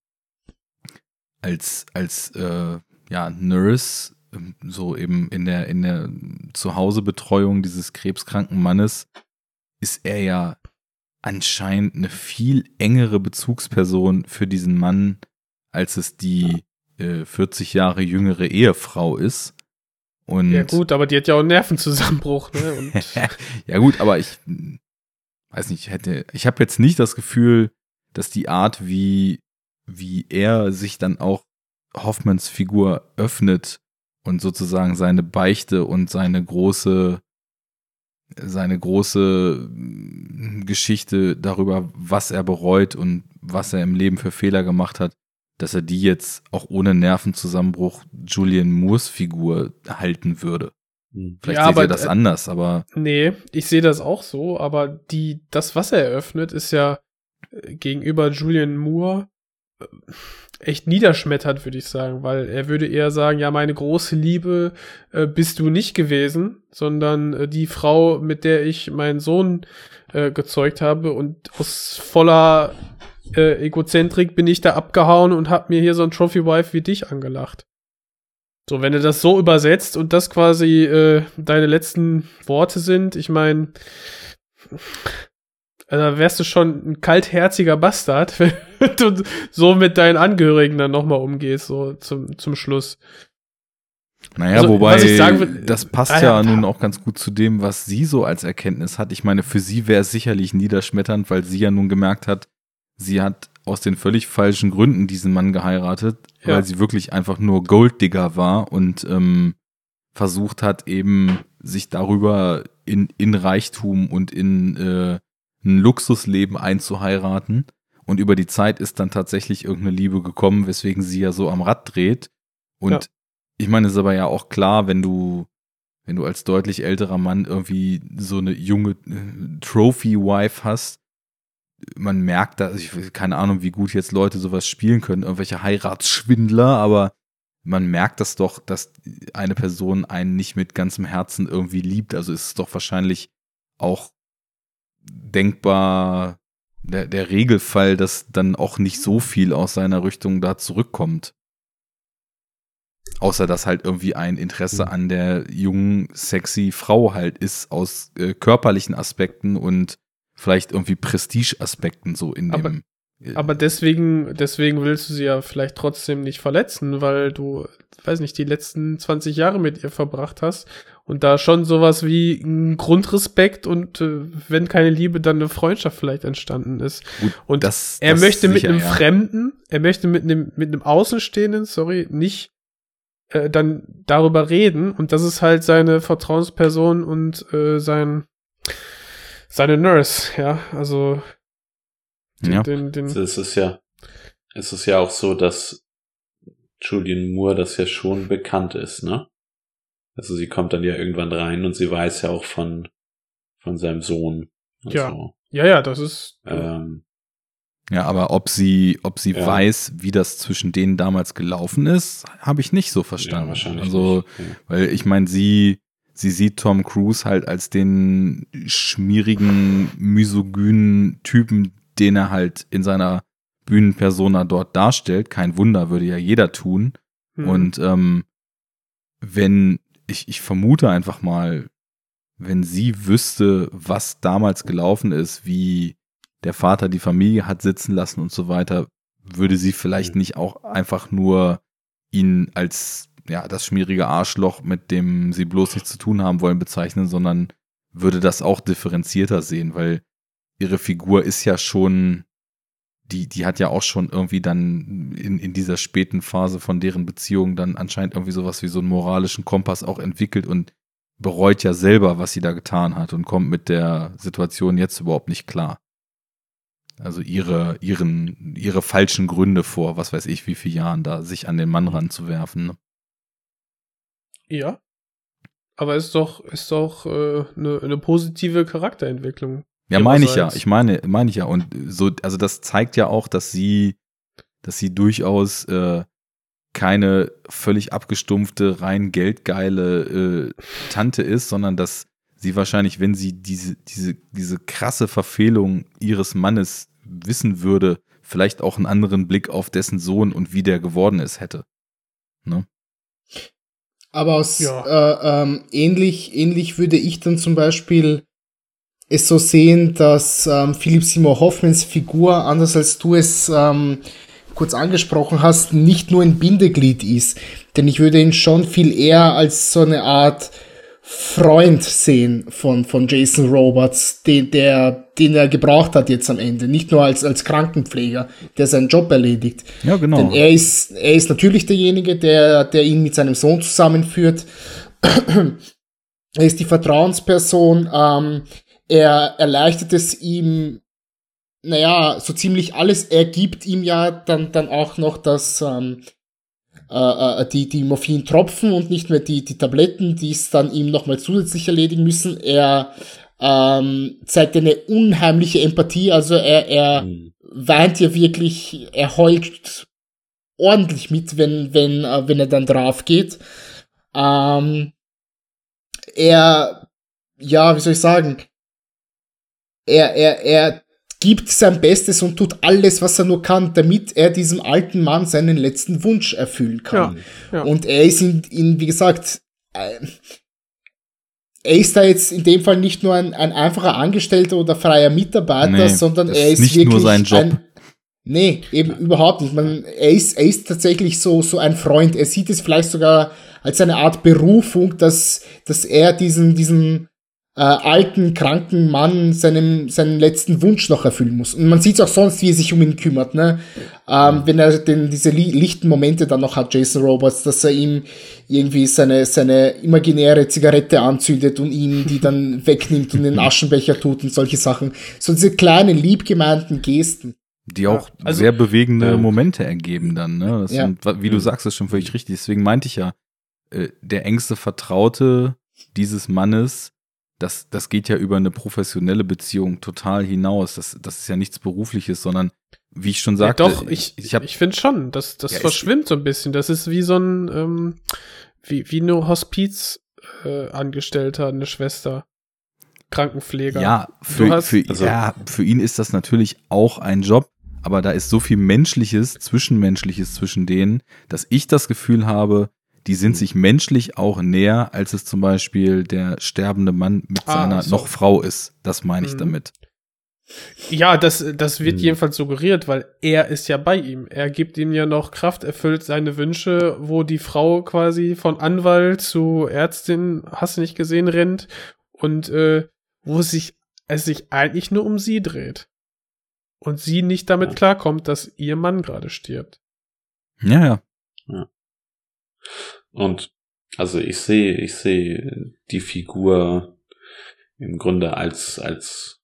als, als äh, ja, Nurse, ähm, so eben in der, in der Zuhausebetreuung dieses krebskranken Mannes, ist er ja anscheinend eine viel engere Bezugsperson für diesen Mann, als es die äh, 40 Jahre jüngere Ehefrau ist. Und ja gut, aber die hat ja auch einen Nervenzusammenbruch, ne? <laughs> Ja gut, aber ich weiß nicht, ich hätte, ich habe jetzt nicht das Gefühl, dass die Art, wie wie er sich dann auch Hoffmanns Figur öffnet und sozusagen seine Beichte und seine große seine große mm, Geschichte darüber, was er bereut und was er im Leben für Fehler gemacht hat, dass er die jetzt auch ohne Nervenzusammenbruch Julian Moores Figur halten würde. Hm. Vielleicht Ja, seht ihr das äh, anders, aber nee, ich sehe das auch so, aber die, das, was er eröffnet, ist ja äh, gegenüber Julian Moore echt niederschmettert, würde ich sagen, weil er würde eher sagen, ja, meine große Liebe äh, bist du nicht gewesen, sondern äh, die Frau, mit der ich meinen Sohn äh, gezeugt habe und aus voller äh, Egozentrik bin ich da abgehauen und hab mir hier so ein Trophy Wife wie dich angelacht. So, wenn du das so übersetzt und das quasi äh, deine letzten Worte sind, ich meine, also wärst du schon ein kaltherziger Bastard, <laughs> wenn du so mit deinen Angehörigen dann nochmal umgehst, so zum, zum Schluss. Naja, Also, wobei, will- das passt ja ja. nun auch ganz gut zu dem, was sie so als Erkenntnis hat. Ich meine, für sie wäre es sicherlich niederschmetternd, weil sie ja nun gemerkt hat, sie hat aus den völlig falschen Gründen diesen Mann geheiratet, Ja. weil sie wirklich einfach nur Golddigger war und ähm, versucht hat, eben sich darüber in, in Reichtum und in äh, ein Luxusleben einzuheiraten. Und über die Zeit ist dann tatsächlich irgendeine Liebe gekommen, weswegen sie ja so am Rad dreht. Und Ja. ich meine, es ist aber ja auch klar, wenn du, wenn du als deutlich älterer Mann irgendwie so eine junge äh, Trophy-Wife hast, man merkt da, ich keine Ahnung, wie gut jetzt Leute sowas spielen können, irgendwelche Heiratsschwindler, aber man merkt das doch, dass eine Person einen nicht mit ganzem Herzen irgendwie liebt. Also ist es doch wahrscheinlich auch denkbar der, der Regelfall, dass dann auch nicht so viel aus seiner Richtung da zurückkommt. Außer dass halt irgendwie ein Interesse an der jungen, sexy Frau halt ist, aus äh, körperlichen Aspekten und vielleicht irgendwie Prestige-Aspekten so in Aber- dem. äh, Aber deswegen, deswegen willst du sie ja vielleicht trotzdem nicht verletzen, weil du, weiß nicht, die letzten 20 Jahre mit ihr verbracht hast und da schon sowas wie ein Grundrespekt und äh, wenn keine Liebe, dann eine Freundschaft vielleicht entstanden ist. gut, und das, Er das möchte mit sicher, einem ja. Fremden, er möchte mit einem, mit einem Außenstehenden, sorry, nicht äh, dann darüber reden und das ist halt seine Vertrauensperson und äh, sein seine Nurse, ja, also Ja. den, den, Also es ist ja, es ist ja auch so, dass Julian Moore das ja schon bekannt ist, ne? Also sie kommt dann ja irgendwann rein und sie weiß ja auch von, von seinem Sohn. und Ja. so. ja, ja, das ist, Ähm, Ja, aber ob sie, ob sie Ja. weiß, wie das zwischen denen damals gelaufen ist, habe ich nicht so verstanden. ja, wahrscheinlich. also, nicht. Ja. weil ich meine, sie, sie sieht Tom Cruise halt als den schmierigen, misogynen Typen, den er halt in seiner Bühnenpersona dort darstellt. Kein Wunder, würde ja jeder tun. hm. Und ähm, wenn, ich, ich vermute einfach mal, wenn sie wüsste, was damals gelaufen ist, wie der Vater die Familie hat sitzen lassen und so weiter, würde sie vielleicht Mhm. nicht auch einfach nur ihn als ja das schmierige Arschloch, mit dem sie bloß nichts zu tun haben wollen, bezeichnen, sondern würde das auch differenzierter sehen, weil ihre Figur ist ja schon, die, die hat ja auch schon irgendwie dann in, in dieser späten Phase von deren Beziehung dann anscheinend irgendwie sowas wie so einen moralischen Kompass auch entwickelt und bereut ja selber, was sie da getan hat und kommt mit der Situation jetzt überhaupt nicht klar. Also ihre, ihren, ihre falschen Gründe vor, was weiß ich, wie viele Jahren da sich an den Mann ranzuwerfen. Ne? Ja. Aber ist doch, ist doch äh, eine, eine positive Charakterentwicklung. Ja, meine ich ja. Ich meine, meine ich ja. Und so, also das zeigt ja auch, dass sie, dass sie durchaus äh, keine völlig abgestumpfte, rein geldgeile äh, Tante ist, sondern dass sie wahrscheinlich, wenn sie diese, diese, diese krasse Verfehlung ihres Mannes wissen würde, vielleicht auch einen anderen Blick auf dessen Sohn und wie der geworden ist hätte. Ne? Aber aus, Ja. äh, ähm, ähnlich, ähnlich würde ich dann zum Beispiel es so sehen, dass ähm, Philipp Seymour Hoffmans Figur, anders als du es ähm, kurz angesprochen hast, nicht nur ein Bindeglied ist. Denn ich würde ihn schon viel eher als so eine Art Freund sehen von, von Jason Roberts, den, der, den er gebraucht hat jetzt am Ende. Nicht nur als, als Krankenpfleger, der seinen Job erledigt. Ja, genau. Denn er ist, er ist natürlich derjenige, der, der ihn mit seinem Sohn zusammenführt. <clears throat> er ist die Vertrauensperson. Ähm, er erleichtert es ihm, naja, so ziemlich alles. Er gibt ihm ja dann, dann auch noch das, ähm, äh, äh, die, die Morphintropfen und nicht mehr die, die Tabletten, die es dann ihm nochmal zusätzlich erledigen müssen. Er ähm, zeigt eine unheimliche Empathie, also er, er Mhm. weint ja wirklich, er heult ordentlich mit, wenn, wenn, äh, wenn er dann drauf geht. Ähm, er, ja, wie soll ich sagen, er, er, er gibt sein Bestes und tut alles, was er nur kann, damit er diesem alten Mann seinen letzten Wunsch erfüllen kann. Ja, ja. Und er ist in, in wie gesagt, äh, er ist da jetzt in dem Fall nicht nur ein, ein einfacher Angestellter oder freier Mitarbeiter, Nee, sondern er ist ist nicht wirklich nur sein Job. Ein, nee, eben überhaupt nicht. Man, er ist, er ist tatsächlich so, so ein Freund. Er sieht es vielleicht sogar als eine Art Berufung, dass, dass er diesen, diesen äh, alten, kranken Mann seinem, seinen letzten Wunsch noch erfüllen muss. Und man sieht auch sonst, wie er sich um ihn kümmert, ne? Ähm, wenn er denn diese li lichten Momente dann noch hat, Jason Roberts, dass er ihm irgendwie seine, seine imaginäre Zigarette anzündet und ihm die dann <laughs> wegnimmt und in den Aschenbecher tut und solche Sachen. So diese kleinen, liebgemeinten Gesten. Die auch also- sehr bewegende Ja. Momente ergeben dann, ne? Das Ja. sind, wie du sagst, ist schon völlig richtig. Deswegen meinte ich ja, äh, der engste Vertraute dieses Mannes, das, das geht ja über eine professionelle Beziehung total hinaus. Das, das ist ja nichts Berufliches, sondon, wie ich schon sagte, ja, doch, ich, ich ich, hab, ich finde schon, das, das Ja, verschwimmt so ein bisschen. Das ist wie so ein, ähm, wie, wie nur Hospiz äh, Angestellter, eine Schwester, Krankenpfleger. Ja, für, hast- für, also- ja, für ihn ist das natürlich auch ein Job, aber da ist so viel Menschliches, Zwischenmenschliches zwischen denen, dass ich das Gefühl habe, die Mhm. sind sich menschlich auch näher, als es zum Beispiel der sterbende Mann mit Ah, seiner so. noch Frau ist. Das meine ich Mhm. damit. Ja, das, das wird Hm. jedenfalls suggeriert, weil er ist ja bei ihm. Er gibt ihm ja noch Kraft, erfüllt seine Wünsche, wo die Frau quasi von Anwalt zu Ärztin, hast du nicht gesehen, rennt und äh, wo sich es sich eigentlich nur um sie dreht. Und sie nicht damit Ja. klarkommt, dass ihr Mann gerade stirbt. Ja, ja. Und also ich sehe, ich sehe die Figur im Grunde als, als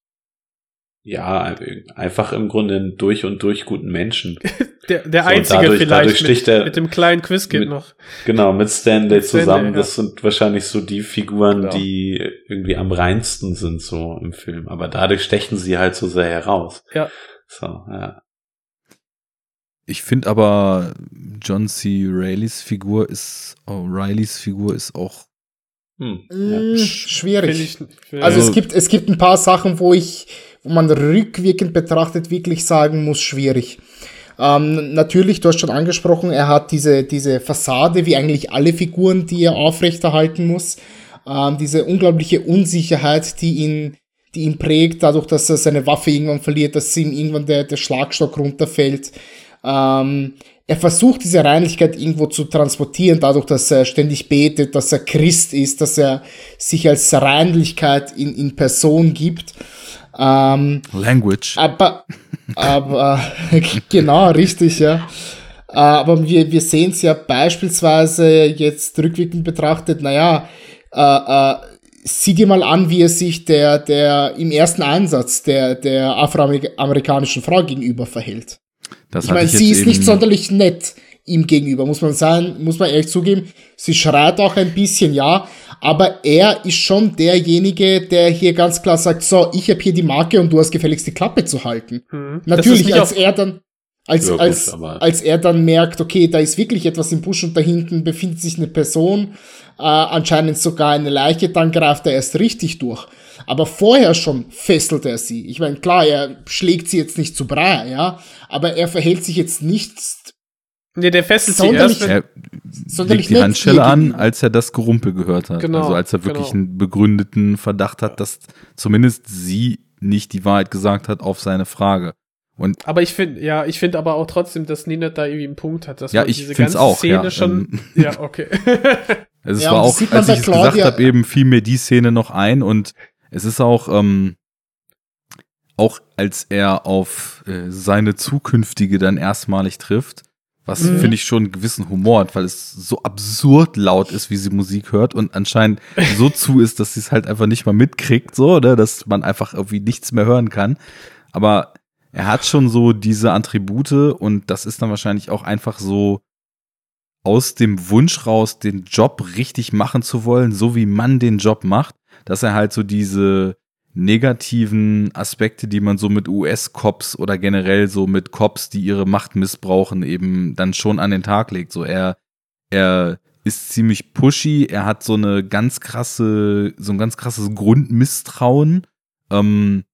ja, einfach im Grunde einen durch und durch guten Menschen. <laughs> Der, der So, einzige dadurch- vielleicht dadurch sticht mit, er- mit dem kleinen Quizkid mit- noch. Genau, mit Stanley Mit Stanley, zusammen. ja. Das sind wahrscheinlich so die Figuren, Genau. die irgendwie am reinsten sind so im Film. Aber dadurch stechen sie halt so sehr heraus. Ja. So, ja. Ich finde aber John C. Reillys Figur ist, oh, Rileys Figur ist auch, Hm, Mm, ja. schwierig. Also Also- es gibt, es gibt ein paar Sachen, wo ich, wo man rückwirkend betrachtet wirklich sagen muss, schwierig. Ähm, natürlich, du hast schon angesprochen, er hat diese, diese Fassade, wie eigentlich alle Figuren, die er aufrechterhalten muss. Ähm, diese unglaubliche Unsicherheit, die ihn, die ihn prägt, dadurch, dass er seine Waffe irgendwann verliert, dass ihm irgendwann der, der Schlagstock runterfällt. Ähm, er versucht diese Reinlichkeit irgendwo zu transportieren, dadurch, dass er ständig betet, dass er Christ ist, dass er sich als Reinlichkeit in, in Person gibt. Ähm, Language. aber, aber, <laughs> genau, richtig, ja. Äh, Aber wir, wir sehen es ja beispielsweise jetzt rückwirkend betrachtet, naja, äh, äh, sieh dir mal an, wie er sich der, der im ersten Einsatz der, der afroamerikanischen Frau gegenüber verhält. Das Ich meine, sie ist nicht sonderlich nett ihm gegenüber, muss man sagen, muss man ehrlich zugeben. Sie schreit auch ein bisschen, ja, aber er ist schon derjenige, der hier ganz klar sagt, so, ich habe hier die Marke und du hast gefälligst die Klappe zu halten. Ist Natürlich, als er dann, als, Ja, gut, als, als er dann merkt, okay, da ist wirklich etwas im Busch und da hinten befindet sich eine Person, äh, anscheinend sogar eine Leiche, dann greift er erst richtig durch. Aber vorher schon fesselt er sie. Ich meine, klar, er schlägt sie jetzt nicht zu Brei, ja, aber er verhält sich jetzt nicht Nee, der fesselt sie erst, Er sonderlich legt die Handschelle an, als er das Gerumpel gehört hat. Genau, also als er wirklich genau. einen begründeten Verdacht hat, dass zumindest sie nicht die Wahrheit gesagt hat auf seine Frage. Und Aber ich finde, ja, ich finde aber auch trotzdem, dass Nina da irgendwie einen Punkt hat. Dass ja, man ich diese finde es ganze auch. Szene Ja, schon. ähm, ja, okay. <laughs> es Ja, war auch, als ich es gesagt habe, eben fiel mir die Szene noch ein und es ist auch, ähm, auch als er auf äh, seine zukünftige dann erstmalig trifft, was Mhm. finde ich schon einen gewissen Humor hat, weil es so absurd laut ist, wie sie Musik hört und anscheinend <laughs> so zu ist, dass sie es halt einfach nicht mal mitkriegt, so, ne, dass man einfach irgendwie nichts mehr hören kann. Aber er hat schon so diese Attribute und das ist dann wahrscheinlich auch einfach so aus dem Wunsch raus, den Job richtig machen zu wollen, so wie man den Job macht, dass er halt so diese, negativen Aspekte, die man so mit US-Cops oder generell so mit Cops, die ihre Macht missbrauchen, eben dann schon an den Tag legt. So er, er ist ziemlich pushy, er hat so eine ganz krasse, so ein ganz krasses Grundmisstrauen. Ähm,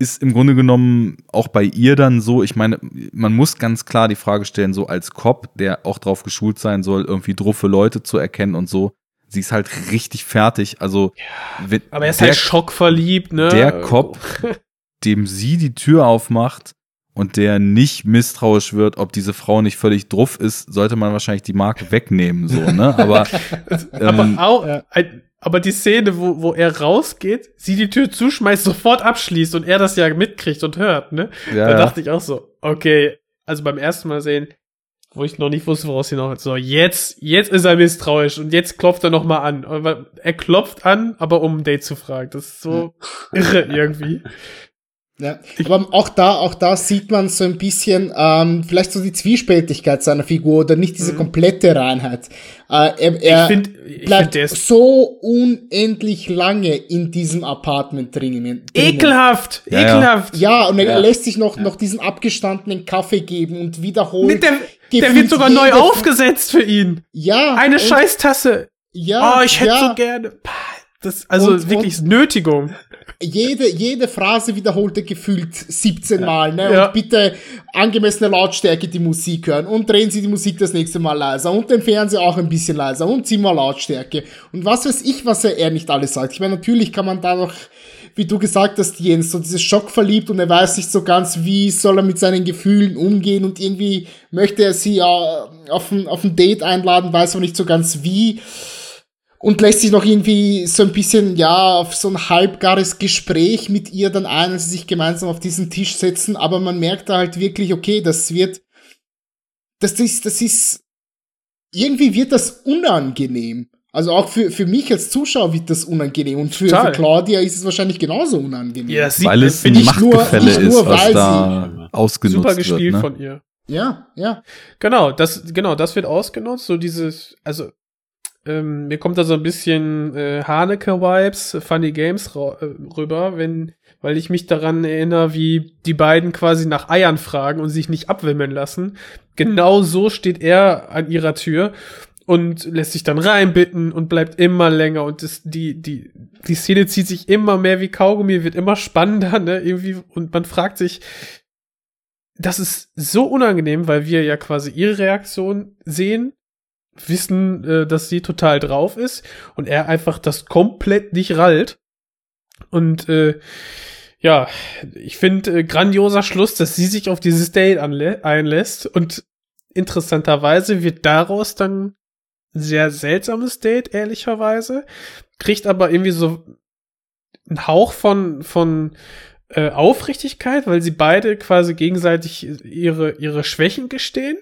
ist im Grunde genommen auch bei ihr dann so, ich meine, man muss ganz klar die Frage stellen, so als Cop, der auch drauf geschult sein soll, irgendwie druffe Leute zu erkennen und so, sie ist halt richtig fertig. Also, ja, aber er ist halt schockverliebt, ne? Der Cop, <laughs> dem sie die Tür aufmacht und der nicht misstrauisch wird, ob diese Frau nicht völlig druff ist, sollte man wahrscheinlich die Marke wegnehmen, so, ne? Aber, <laughs> ähm, aber auch, ja. Aber die Szene, wo, wo er rausgeht, sie die Tür zuschmeißt, sofort abschließt und er das ja mitkriegt und hört, ne? Ja, da dachte ich auch so, okay, also beim ersten Mal sehen, wo ich noch nicht wusste, woraus hinaus. So, jetzt, jetzt ist er misstrauisch und jetzt klopft er noch mal an. Er klopft an, aber um ein Date zu fragen. Das ist so <laughs> irre irgendwie. Ja, aber auch da, auch da sieht man so ein bisschen ähm, vielleicht so die Zwiespältigkeit seiner Figur oder nicht diese mhm. komplette Reinheit. Äh, er er ich find, ich bleibt find, so unendlich lange in diesem Apartment drinnen. Ekelhaft, ja, ekelhaft. Ja, und er ja. lässt sich noch, noch diesen abgestandenen Kaffee geben und wiederholt. Der, der wird sogar neu aufgesetzt für ihn. Ja. Eine Scheißtasse. Ja. Oh, ich hätte ja. so gerne. Das, also und, wirklich und Nötigung jede, jede Phrase wiederholte gefühlt 17 Mal, ne? Ja. Und bitte angemessene Lautstärke die Musik hören und drehen Sie die Musik das nächste Mal leiser und den Fernseher auch ein bisschen leiser und mal Lautstärke. Und was weiß ich, was er, er nicht alles sagt. Ich meine, natürlich kann man da noch, wie du gesagt hast, Jens, so dieses Schock verliebt und er weiß nicht so ganz, wie soll er mit seinen Gefühlen umgehen und irgendwie möchte er sie ja auf ein, auf ein Date einladen, weiß aber nicht so ganz wie und lässt sich noch irgendwie so ein bisschen, ja, auf so ein halbgares Gespräch mit ihr dann ein, als sie sich gemeinsam auf diesen Tisch setzen, aber man merkt da halt wirklich, okay, das wird, das ist, das ist, irgendwie wird das unangenehm. Also auch für, für mich als Zuschauer wird das unangenehm und für, für Claudia ist es wahrscheinlich genauso unangenehm. Ja, weil es ein Machtgefälle ist, nur, was da ausgenutzt super gespielt wird, ne? von ihr. Ja, ja. Genau, das, genau, das wird ausgenutzt, so dieses, also ähm, mir kommt da so ein bisschen äh, Haneke-Vibes, Funny Games äh, rüber, wenn, weil ich mich daran erinnere, wie die beiden quasi nach Eiern fragen und sich nicht abwimmeln lassen. Genau so steht er an ihrer Tür und lässt sich dann reinbitten und bleibt immer länger. Und das, die, die, die Szene zieht sich immer mehr wie Kaugummi, wird immer spannender, ne, irgendwie, und man fragt sich, das ist so unangenehm, weil wir ja quasi ihre Reaktion sehen wissen, äh, dass sie total drauf ist und er einfach das komplett nicht rallt. Und äh, ja, ich finde äh, grandioser Schluss, dass sie sich auf dieses Date einlässt und interessanterweise wird daraus dann ein sehr seltsames Date, ehrlicherweise, kriegt aber irgendwie so einen Hauch von von äh, Aufrichtigkeit, weil sie beide quasi gegenseitig ihre ihre Schwächen gestehen.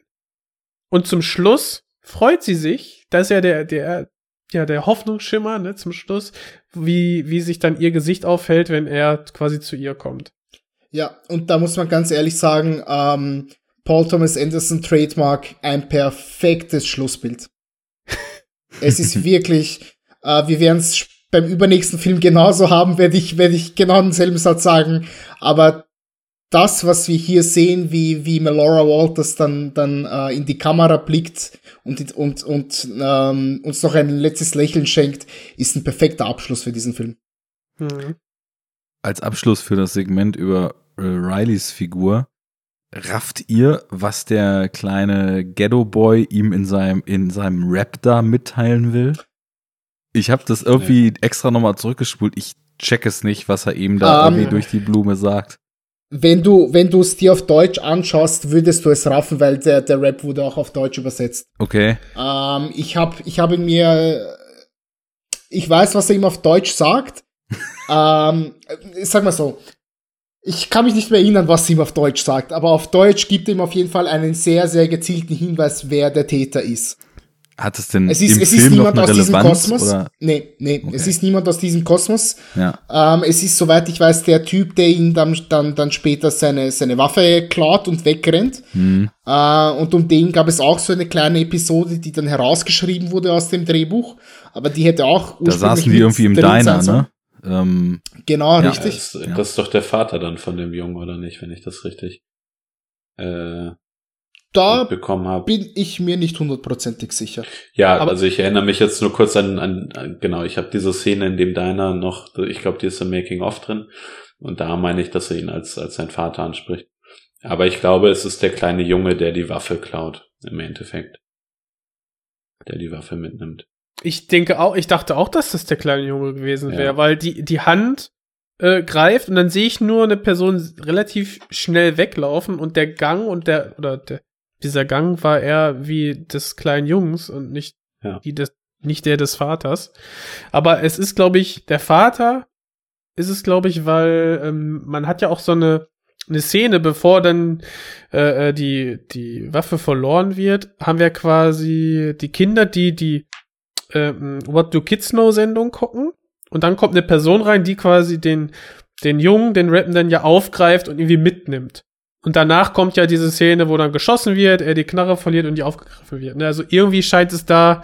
Und zum Schluss freut sie sich, das ist ja der, der, ja, der Hoffnungsschimmer, ne, zum Schluss, wie, wie sich dann ihr Gesicht aufhält, wenn er quasi zu ihr kommt. Ja, und da muss man ganz ehrlich sagen, ähm, Paul Thomas Anderson Trademark ein perfektes Schlussbild. <laughs> es ist wirklich, äh, wir werden es beim übernächsten Film genauso haben, werde ich, werde ich genau denselben Satz sagen, aber das, was wir hier sehen, wie, wie Melora Walters dann, dann äh, in die Kamera blickt und, und, und ähm, uns noch ein letztes Lächeln schenkt, ist ein perfekter Abschluss für diesen Film. Mhm. Als Abschluss für das Segment über äh, Rileys Figur, rafft ihr, was der kleine Ghetto-Boy ihm in seinem, in seinem Rap da mitteilen will? Ich habe das irgendwie ja. extra nochmal zurückgespult. Ich check es nicht, was er ihm da um, ähm, irgendwie durch die Blume sagt wenn du, wenn du es dir auf Deutsch anschaust, würdest du es raffen, weil der, der Rap wurde auch auf Deutsch übersetzt. Okay. Ähm, ich habe ich habe mir, ich weiß, was er ihm auf Deutsch sagt. <laughs> ähm, sag mal so. Ich kann mich nicht mehr erinnern, was er ihm auf Deutsch sagt, aber auf Deutsch gibt er ihm auf jeden Fall einen sehr, sehr gezielten Hinweis, wer der Täter ist. Hat es denn es ist, im es Film ist niemand noch eine aus Relevanz, diesem Kosmos. Oder? Nee, nee, okay. es ist niemand aus diesem Kosmos. Ja. Ähm, es ist, soweit ich weiß, der Typ, der ihn dann, dann, dann später seine, seine Waffe klaut und wegrennt. Mhm. Äh, und um den gab es auch so eine kleine Episode, die dann herausgeschrieben wurde aus dem Drehbuch. Aber die hätte auch Da saßen die irgendwie im Diner, ne? Ähm, Genau, Ja, richtig. Das, das ist doch der Vater dann von dem Jungen, oder nicht, wenn ich das richtig äh, Da bekommen habe. bin ich mir nicht hundertprozentig sicher. Ja, Aber- also ich erinnere mich jetzt nur kurz an, an, an genau, ich habe diese Szene in dem Diner noch, ich glaube, die ist im Making of drin und da meine ich, dass er ihn als als sein Vater anspricht. Aber ich glaube, es ist der kleine Junge, der die Waffe klaut im Endeffekt, der die Waffe mitnimmt. Ich denke auch, ich dachte auch, dass das der kleine Junge gewesen wäre, Ja. weil die, die Hand äh, greift und dann sehe ich nur eine Person relativ schnell weglaufen und der Gang und der, oder der, dieser Gang war eher wie des kleinen Jungs und nicht Ja. die des, nicht der des Vaters. Aber es ist, glaube ich, der Vater ist es, glaube ich, weil ähm, man hat ja auch so eine eine Szene, bevor dann äh, äh, die die Waffe verloren wird, haben wir quasi die Kinder, die die ähm, What Do Kids Know Sendung gucken und dann kommt eine Person rein, die quasi den den Jungen, den Rappen dann ja aufgreift und irgendwie mitnimmt. Und danach kommt ja diese Szene, wo dann geschossen wird, er die Knarre verliert und die aufgegriffen wird. Ne, Also irgendwie scheint es da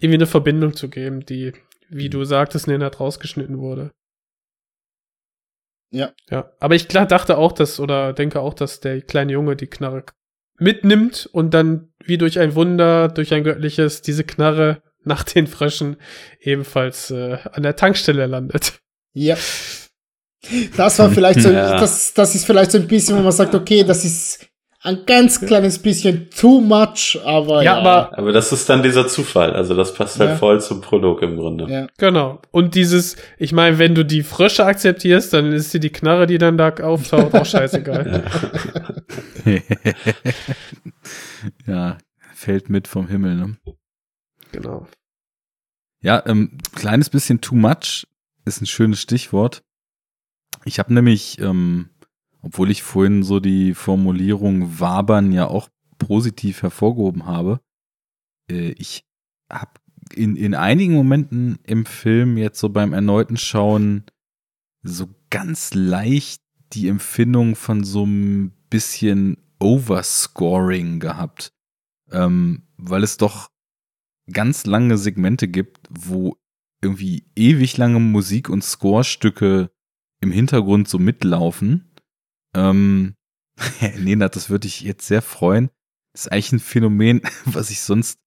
irgendwie eine Verbindung zu geben, die, wie du sagtest, Nenad rausgeschnitten wurde. Ja. Ja, aber ich klar dachte auch, dass, oder denke auch, dass der kleine Junge die Knarre mitnimmt und dann wie durch ein Wunder, durch ein göttliches, diese Knarre nach den Fröschen ebenfalls äh, an der Tankstelle landet. Ja. Das war vielleicht so, Ja. das, das ist vielleicht so ein bisschen, wo man sagt, okay, das ist ein ganz kleines bisschen too much, aber Ja, ja. aber Aber das ist dann dieser Zufall, also das passt halt Ja. voll zum Prolog im Grunde. ja. Genau. Und dieses, ich meine, wenn du die Frösche akzeptierst, dann ist dir die Knarre, die dann da auftaucht, auch scheißegal. <laughs> ja, fällt mit vom Himmel, ne? genau. Ja, ähm, kleines bisschen too much ist ein schönes Stichwort. Ich habe nämlich, ähm, obwohl ich vorhin so die Formulierung wabern ja auch positiv hervorgehoben habe, äh, ich habe in, in einigen Momenten im Film jetzt so beim erneuten Schauen so ganz leicht die Empfindung von so ein bisschen Overscoring gehabt. Ähm, weil es doch ganz lange Segmente gibt, wo irgendwie ewig lange Musik und Scorestücke im Hintergrund so mitlaufen. Ähm, <laughs> Nena, das würde ich jetzt sehr freuen. Das ist eigentlich ein Phänomen, <laughs> was ich sonst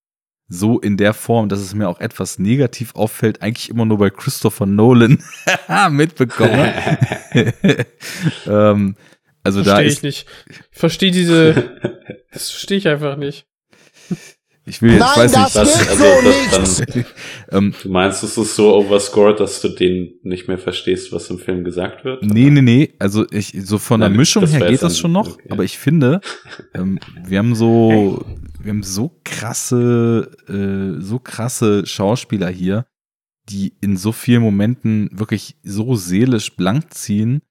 so in der Form, dass es mir auch etwas negativ auffällt, eigentlich immer nur bei Christopher Nolan <laughs> mitbekomme. ähm, also da Verstehe ist, ich nicht. Ich verstehe diese, das verstehe ich einfach nicht. Ich will jetzt, Nein, weiß das nicht, geht <laughs> also so das nicht. dann, ähm, du meinst, es ist so overscored, dass du den nicht mehr verstehst, was im Film gesagt wird? Nee, nee, nee. Also ich, so von der Mischung das her geht das schon noch, okay. aber ich finde, ähm, wir haben so, wir haben so krasse, äh, so krasse Schauspieler hier, die in so vielen Momenten wirklich so seelisch blank ziehen,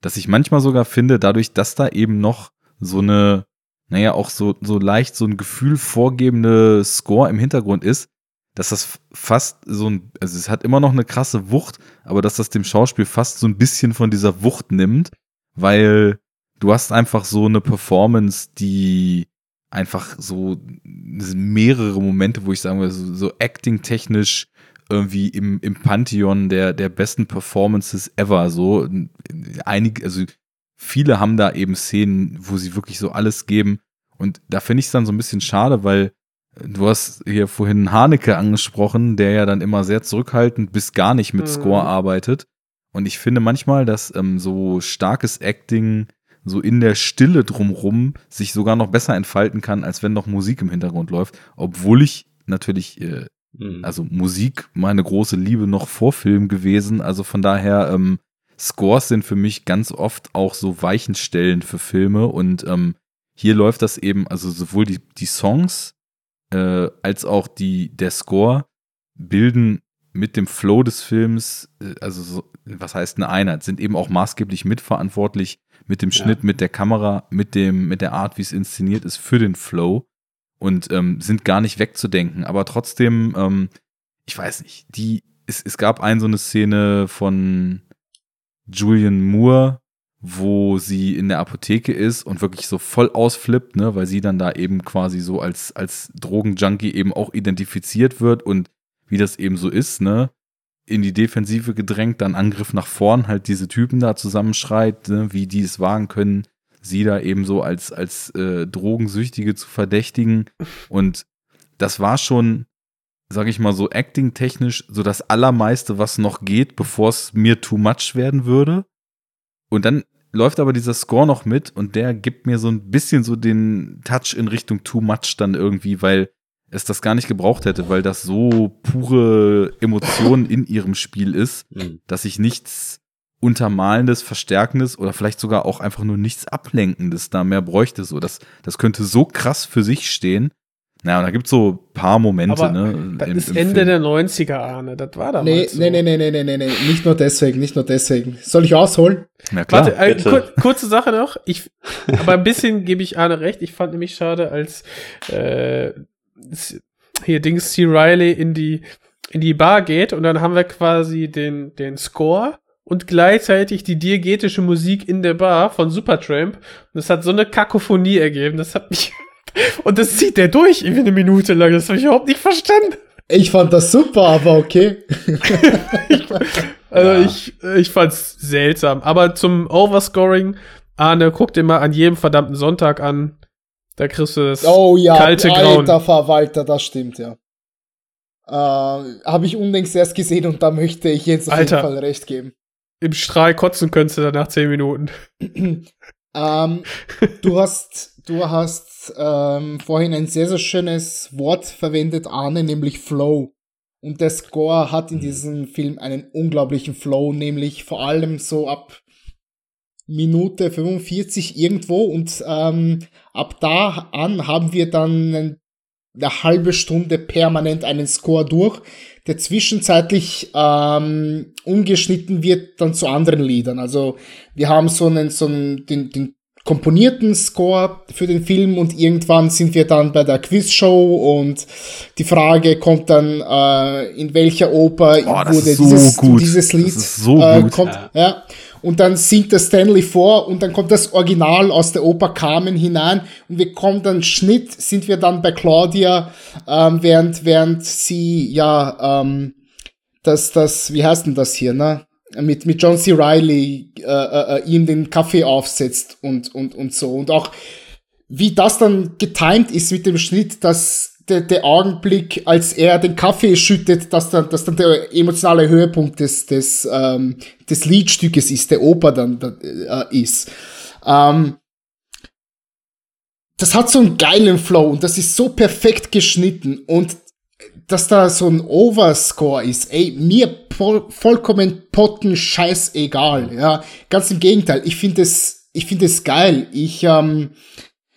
dass ich manchmal sogar finde, dadurch, dass da eben noch so eine, naja, auch so, so leicht so ein Gefühl vorgebende Score im Hintergrund ist, dass das fast so ein, also es hat immer noch eine krasse Wucht, aber dass das dem Schauspiel fast so ein bisschen von dieser Wucht nimmt, weil du hast einfach so eine Performance, die einfach so mehrere Momente, wo ich sagen würde, so, so acting-technisch irgendwie im, im Pantheon der, der besten Performances ever. So einige, also viele haben da eben Szenen, wo sie wirklich so alles geben. Und da finde ich es dann so ein bisschen schade, weil du hast hier vorhin Haneke angesprochen, der ja dann immer sehr zurückhaltend bis gar nicht mit Mhm. Score arbeitet. Und ich finde manchmal, dass ähm, so starkes Acting so in der Stille drumrum sich sogar noch besser entfalten kann, als wenn noch Musik im Hintergrund läuft. Obwohl ich natürlich, äh, Mhm. also Musik meine große Liebe noch vor Film gewesen. Also von daher, ähm, Scores sind für mich ganz oft auch so Weichenstellen für Filme und ähm, hier läuft das eben, also sowohl die, die Songs äh, als auch die, der Score bilden mit dem Flow des Films, äh, also so, was heißt eine Einheit, sind eben auch maßgeblich mitverantwortlich mit dem Ja. Schnitt, mit der Kamera, mit dem, mit der Art, wie es inszeniert ist für den Flow und ähm, sind gar nicht wegzudenken. Aber trotzdem, ähm, ich weiß nicht, die, es, es gab ein so eine Szene von Julian Moore, wo sie in der Apotheke ist und wirklich so voll ausflippt, ne, weil sie dann da eben quasi so als, als Drogenjunkie eben auch identifiziert wird und wie das eben so ist, ne. in die Defensive gedrängt, dann Angriff nach vorn, halt diese Typen da zusammenschreit, ne, wie die es wagen können, sie da eben so als, als äh, Drogensüchtige zu verdächtigen. Und das war schon, sag ich mal so, acting-technisch so das Allermeiste, was noch geht, bevor es mir too much werden würde. Und dann läuft aber dieser Score noch mit und der gibt mir so ein bisschen so den Touch in Richtung too much dann irgendwie, weil es das gar nicht gebraucht hätte, weil das so pure Emotionen <laughs> in ihrem Spiel ist, Mhm. dass ich nichts Untermalendes, Verstärkendes oder vielleicht sogar auch einfach nur nichts Ablenkendes da mehr bräuchte. So, das, das könnte so krass für sich stehen. Naja, und da gibt's so paar Momente, Aber ne? Das im- ist im Ende Film. der 90er, Arne. Das war damals Nee, so. nee, nee, nee, nee, nee, nee, nee, nicht nur deswegen, nicht nur deswegen. Soll ich ausholen? Na klar. Warte, äh, kur kurze Sache noch. Ich, <laughs> aber ein bisschen gebe ich Arne recht. Ich fand nämlich schade, als äh, hier Dings C. Riley in die in die Bar geht und dann haben wir quasi den den Score und gleichzeitig die diegetische Musik in der Bar von Supertramp. Und das hat so eine Kakophonie ergeben. Das hat mich und das zieht der durch irgendwie eine Minute lang. Das habe ich überhaupt nicht verstanden. Ich fand das super, aber okay. <laughs> Also Ja. ich, ich fand's seltsam. Aber zum Overscoring, Arne, guck dir mal an jedem verdammten Sonntag an. Da kriegst du das Oh ja, kalte Grauen. alter Verwalter, das stimmt, ja. Äh, Habe ich unlängst erst gesehen und da möchte ich jetzt auf Alter. jeden Fall recht geben. Im Strahl kotzen könntest du dann nach 10 Minuten. <clears throat> Ähm, du hast, du hast ähm, vorhin ein sehr, sehr schönes Wort verwendet, Arne, nämlich Flow. Und der Score hat in diesem Film einen unglaublichen Flow, nämlich vor allem so ab Minute 45 irgendwo und ähm, ab da an haben wir dann ein- eine halbe Stunde permanent einen Score durch, der zwischenzeitlich ähm, umgeschnitten wird dann zu anderen Liedern. Also wir haben so einen, so einen den, den komponierten Score für den Film und irgendwann sind wir dann bei der Quizshow und die Frage kommt dann, äh, in welcher Oper das wurde so dieses, gut. dieses Lied so äh, gut. kommt, ja. Und dann singt der Stanley vor und dann kommt das Original aus der Oper Carmen hinein und wir kommen dann Schnitt, sind wir dann bei Claudia, ähm, während, während sie, ja, ähm, das, das, wie heißt denn das hier, ne? Mit, mit John C. Reilly äh, äh, äh, ihm den Kaffee aufsetzt und, und, und so. Und auch wie das dann getimed ist mit dem Schnitt, dass der, der Augenblick, als er den Kaffee schüttet, dass dann, dass dann der emotionale Höhepunkt des, des, ähm, des Liedstückes ist, der Oper dann äh, ist. Ähm, das hat so einen geilen Flow und das ist so perfekt geschnitten und dass da so ein Overscore ist, ey, mir voll, vollkommen potten scheißegal, ja. Ganz im Gegenteil, ich finde es, ich finde es geil. Ich, ähm,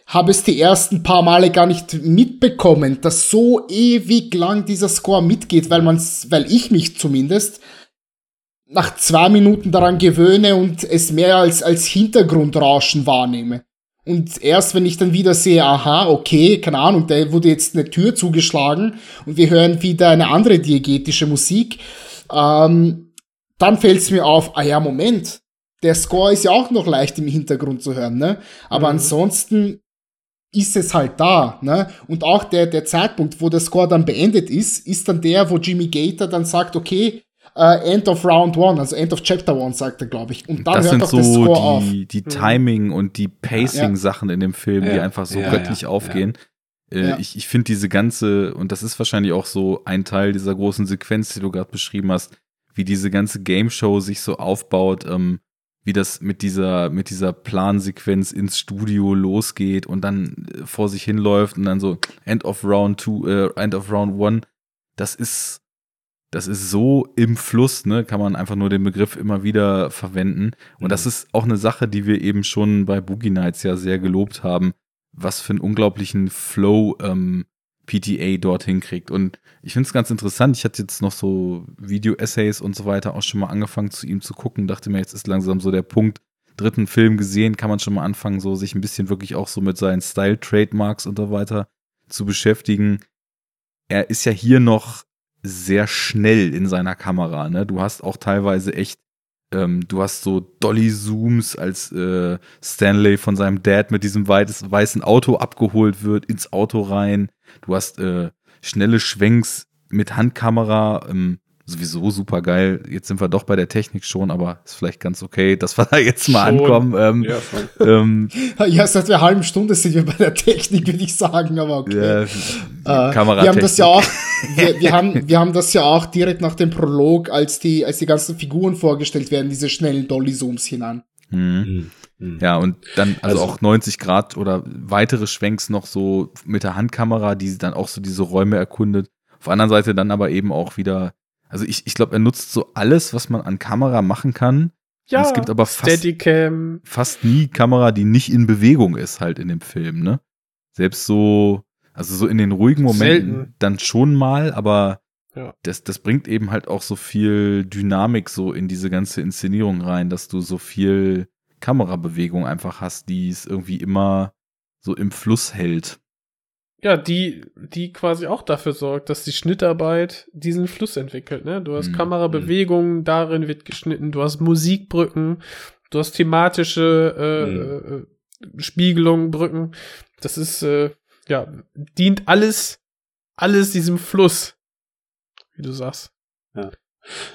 habe es die ersten paar Male gar nicht mitbekommen, dass so ewig lang dieser Score mitgeht, weil man's, weil ich mich zumindest nach zwei Minuten daran gewöhne und es mehr als, als Hintergrundrauschen wahrnehme. Und erst wenn ich dann wieder sehe, aha, okay, keine Ahnung, da wurde jetzt eine Tür zugeschlagen und wir hören wieder eine andere diegetische Musik, ähm, dann fällt es mir auf, ah ja, Moment, der Score ist ja auch noch leicht im Hintergrund zu hören, ne? Aber ansonsten ist es halt da, ne? Und auch der, der Zeitpunkt, wo der Score dann beendet ist, ist dann der, wo Jimmy Gator dann sagt, okay, äh, End of Round One, also End of Chapter One, sagt er, glaube ich. Und dann das hört sind auch der Score auf. so die, die Timing und die Pacing-Sachen in dem Film, die einfach so Ja, göttlich ja, aufgehen. Äh, Ja. Ich, ich finde diese ganze, und das ist wahrscheinlich auch so ein Teil dieser großen Sequenz, die du gerade beschrieben hast, wie diese ganze Game Show sich so aufbaut, ähm, wie das mit dieser, mit dieser Plansequenz ins Studio losgeht und dann äh, vor sich hinläuft und dann so End of Round two, äh, End of Round one. Das ist, das ist so im Fluss, ne, kann man einfach nur den Begriff immer wieder verwenden. Und das ist auch eine Sache, die wir eben schon bei Boogie Nights ja sehr gelobt haben, was für einen unglaublichen Flow ähm, PTA dorthin kriegt. Und ich finde es ganz interessant. Ich hatte jetzt noch so Video-Essays und so weiter auch schon mal angefangen zu ihm zu gucken. Dachte mir, jetzt ist langsam so der Punkt. Dritten Film gesehen, kann man schon mal anfangen, so sich ein bisschen wirklich auch so mit seinen Style-Trademarks und so weiter zu beschäftigen. Er ist ja hier noch sehr schnell in seiner Kamera. Ne? Du hast auch teilweise echt, ähm, du hast so Dolly-Zooms, als äh, Stanley von seinem Dad mit diesem weites, weißen Auto abgeholt wird, ins Auto rein. Du hast äh, schnelle Schwenks mit Handkamera, ähm, sowieso super geil. Jetzt sind wir doch bei der Technik schon, aber ist vielleicht ganz okay, dass wir da jetzt mal Schon. ankommen. Ähm, Ja, ähm, Ja, seit einer halben Stunde sind wir bei der Technik, würde ich sagen, aber okay. ja, Äh, wir haben das ja auch, <laughs> wir, wir, haben, wir haben das ja auch direkt nach dem Prolog, als die, als die ganzen Figuren vorgestellt werden, diese schnellen Dolly-Zooms hinein. Mhm. Mhm. Ja, und dann also, Also- auch 90 Grad oder weitere Schwenks noch so mit der Handkamera, die dann auch so diese Räume erkundet. Auf der anderen Seite dann aber eben auch wieder, also ich, ich glaube, er nutzt so alles, was man an Kamera machen kann. Ja, es gibt aber fast- Steadicam. Fast nie Kamera, die nicht in Bewegung ist halt in dem Film, ne? Selbst so, also so in den ruhigen Momenten Selten. dann schon mal, aber Ja. das, das bringt eben halt auch so viel Dynamik so in diese ganze Inszenierung rein, dass du so viel Kamerabewegung einfach hast, die es irgendwie immer so im Fluss hält. Ja, die, die quasi auch dafür sorgt, dass die Schnittarbeit diesen Fluss entwickelt. Ne? Du hast Mhm. Kamerabewegungen, darin wird geschnitten, du hast Musikbrücken, du hast thematische äh, Mhm. äh, Spiegelungen, Brücken. Das ist, äh, ja, dient alles, alles diesem Fluss, wie du sagst.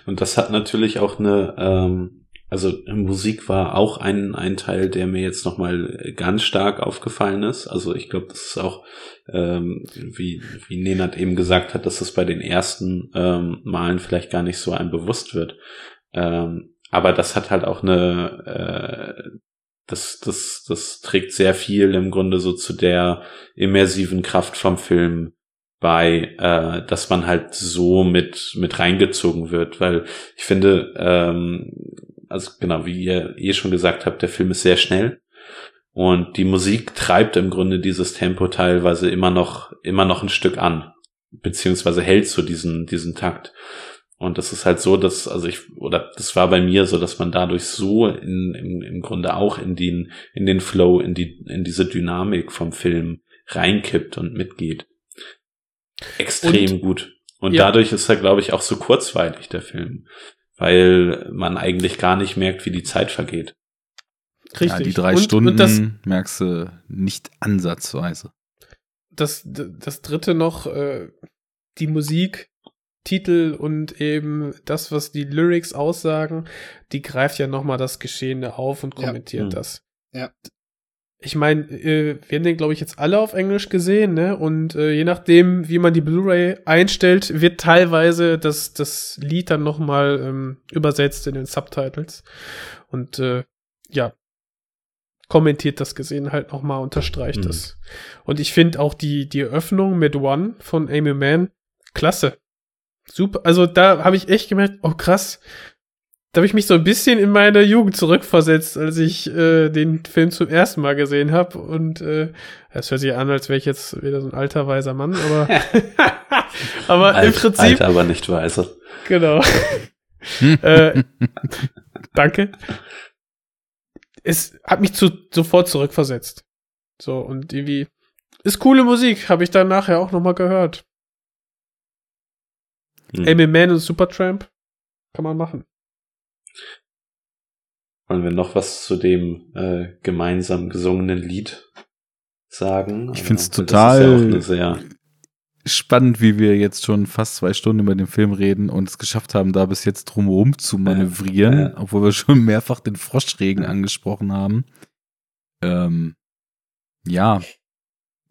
Und das hat natürlich auch eine, ähm, also Musik war auch ein, ein Teil, der mir jetzt nochmal ganz stark aufgefallen ist. Also ich glaube, das ist auch, ähm, wie, wie Nenad eben gesagt hat, dass das bei den ersten ähm, Malen vielleicht gar nicht so einem bewusst wird. Ähm, aber das hat halt auch eine, äh, das, das, das trägt sehr viel im Grunde so zu der immersiven Kraft vom Film bei, äh, dass man halt so mit mit reingezogen wird, weil ich finde, ähm, also genau wie ihr eh schon gesagt habt, der Film ist sehr schnell und die Musik treibt im Grunde dieses Tempo teilweise immer noch immer noch ein Stück an, beziehungsweise hält so diesen diesen Takt. Und das ist halt so, dass, also ich, oder das war bei mir so, dass man dadurch so in, im, im Grunde auch in den, in den Flow, in die, in diese Dynamik vom Film reinkippt und mitgeht. Extrem Und- gut. Und Ja. dadurch ist er, glaube ich, auch so kurzweilig, der Film. Weil man eigentlich gar nicht merkt, wie die Zeit vergeht. Richtig. Ja, die drei und, Stunden Und das, merkst du nicht ansatzweise. das, das dritte noch, äh, die Musik, Titel und eben das, was die Lyrics aussagen, die greift ja nochmal das Geschehene auf und Ja. kommentiert Mhm. das. Ja. Ich meine, äh, wir haben den, glaube ich, jetzt alle auf Englisch gesehen, ne? Und äh, je nachdem, wie man die Blu-ray einstellt, wird teilweise das, das Lied dann nochmal ähm, übersetzt in den Subtitles. Und äh, ja, kommentiert das gesehen halt nochmal, unterstreicht Mhm. das. Und ich finde auch die, die Eröffnung mit One von Amy Mann klasse. Super. Also da habe ich echt gemerkt, oh krass. Da habe ich mich so ein bisschen in meine Jugend zurückversetzt, als ich äh, den Film zum ersten Mal gesehen habe. Und äh, es hört sich an, als wäre ich jetzt wieder so ein alter weiser Mann, aber, <laughs> aber im Alt, Prinzip, alt, aber nicht weise. genau. <laughs> äh, danke. Es hat mich zu, sofort zurückversetzt. So, und irgendwie ist coole Musik, habe ich dann nachher auch nochmal gehört. Hm. Amy Man und Supertramp kann man machen. Wollen wir noch was zu dem äh, gemeinsam gesungenen Lied sagen? Ich ja auch total- eine sehr Spannend, wie wir jetzt schon fast zwei Stunden über den Film reden und es geschafft haben, da bis jetzt drumherum zu manövrieren, Ja. obwohl wir schon mehrfach den Froschregen Ja. angesprochen haben. Ähm, ja,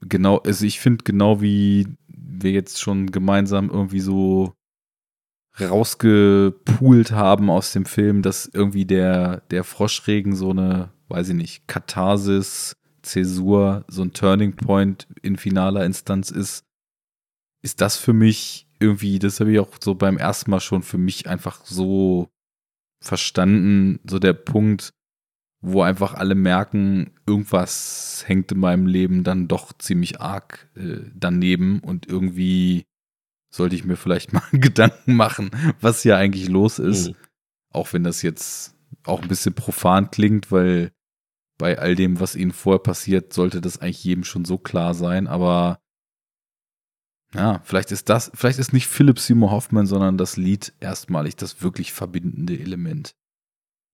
genau, also ich finde genau wie wir jetzt schon gemeinsam irgendwie so rausgepoolt haben aus dem Film, dass irgendwie der, der Froschregen so eine, weiß ich nicht, Katharsis, Zäsur, so ein Turning Point in finaler Instanz ist, ist das für mich irgendwie, das habe ich auch so beim ersten Mal schon für mich einfach so verstanden, so der Punkt, wo einfach alle merken, irgendwas hängt in meinem Leben dann doch ziemlich arg äh, daneben und irgendwie sollte ich mir vielleicht <laughs> mal Gedanken machen, was hier eigentlich los ist. Mhm. Auch wenn das jetzt auch ein bisschen profan klingt, weil bei all dem, was ihnen vorher passiert, sollte das eigentlich jedem schon so klar sein. Aber ja, vielleicht ist das, vielleicht ist nicht Philipp Seymour Hoffman, sondern das Lied erstmalig das wirklich verbindende Element.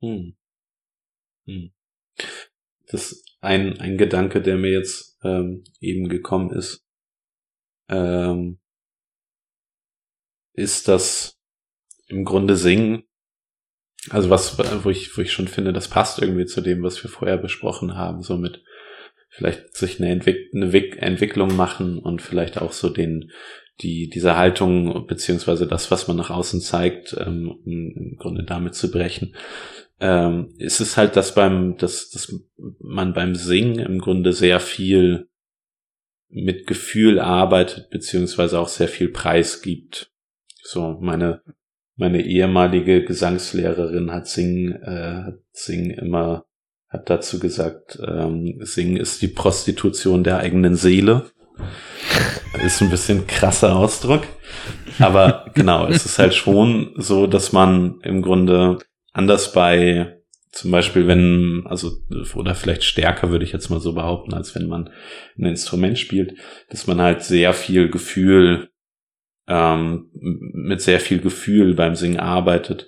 Hm. Hm. Das ist ein, ein Gedanke, der mir jetzt ähm, eben gekommen ist, ähm, ist, dass im Grunde singen, also was, wo ich, wo ich schon finde, das passt irgendwie zu dem, was wir vorher besprochen haben, so mit vielleicht sich eine, Entwick eine Entwicklung machen und vielleicht auch so den, die, diese Haltung, beziehungsweise das, was man nach außen zeigt, ähm, im Grunde damit zu brechen. Ähm, ist es halt, dass beim, dass, dass man beim Singen im Grunde sehr viel mit Gefühl arbeitet, beziehungsweise auch sehr viel Preis gibt. So, meine, meine ehemalige Gesangslehrerin hat Singen, äh, hat Singen immer, hat dazu gesagt, ähm, Singen ist die Prostitution der eigenen Seele. Ist ein bisschen krasser Ausdruck. Aber genau, es ist halt schon so, dass man im Grunde anders bei zum Beispiel, wenn, also, oder vielleicht stärker würde ich jetzt mal so behaupten, als wenn man ein Instrument spielt, dass man halt sehr viel Gefühl, ähm, mit sehr viel Gefühl beim Singen arbeitet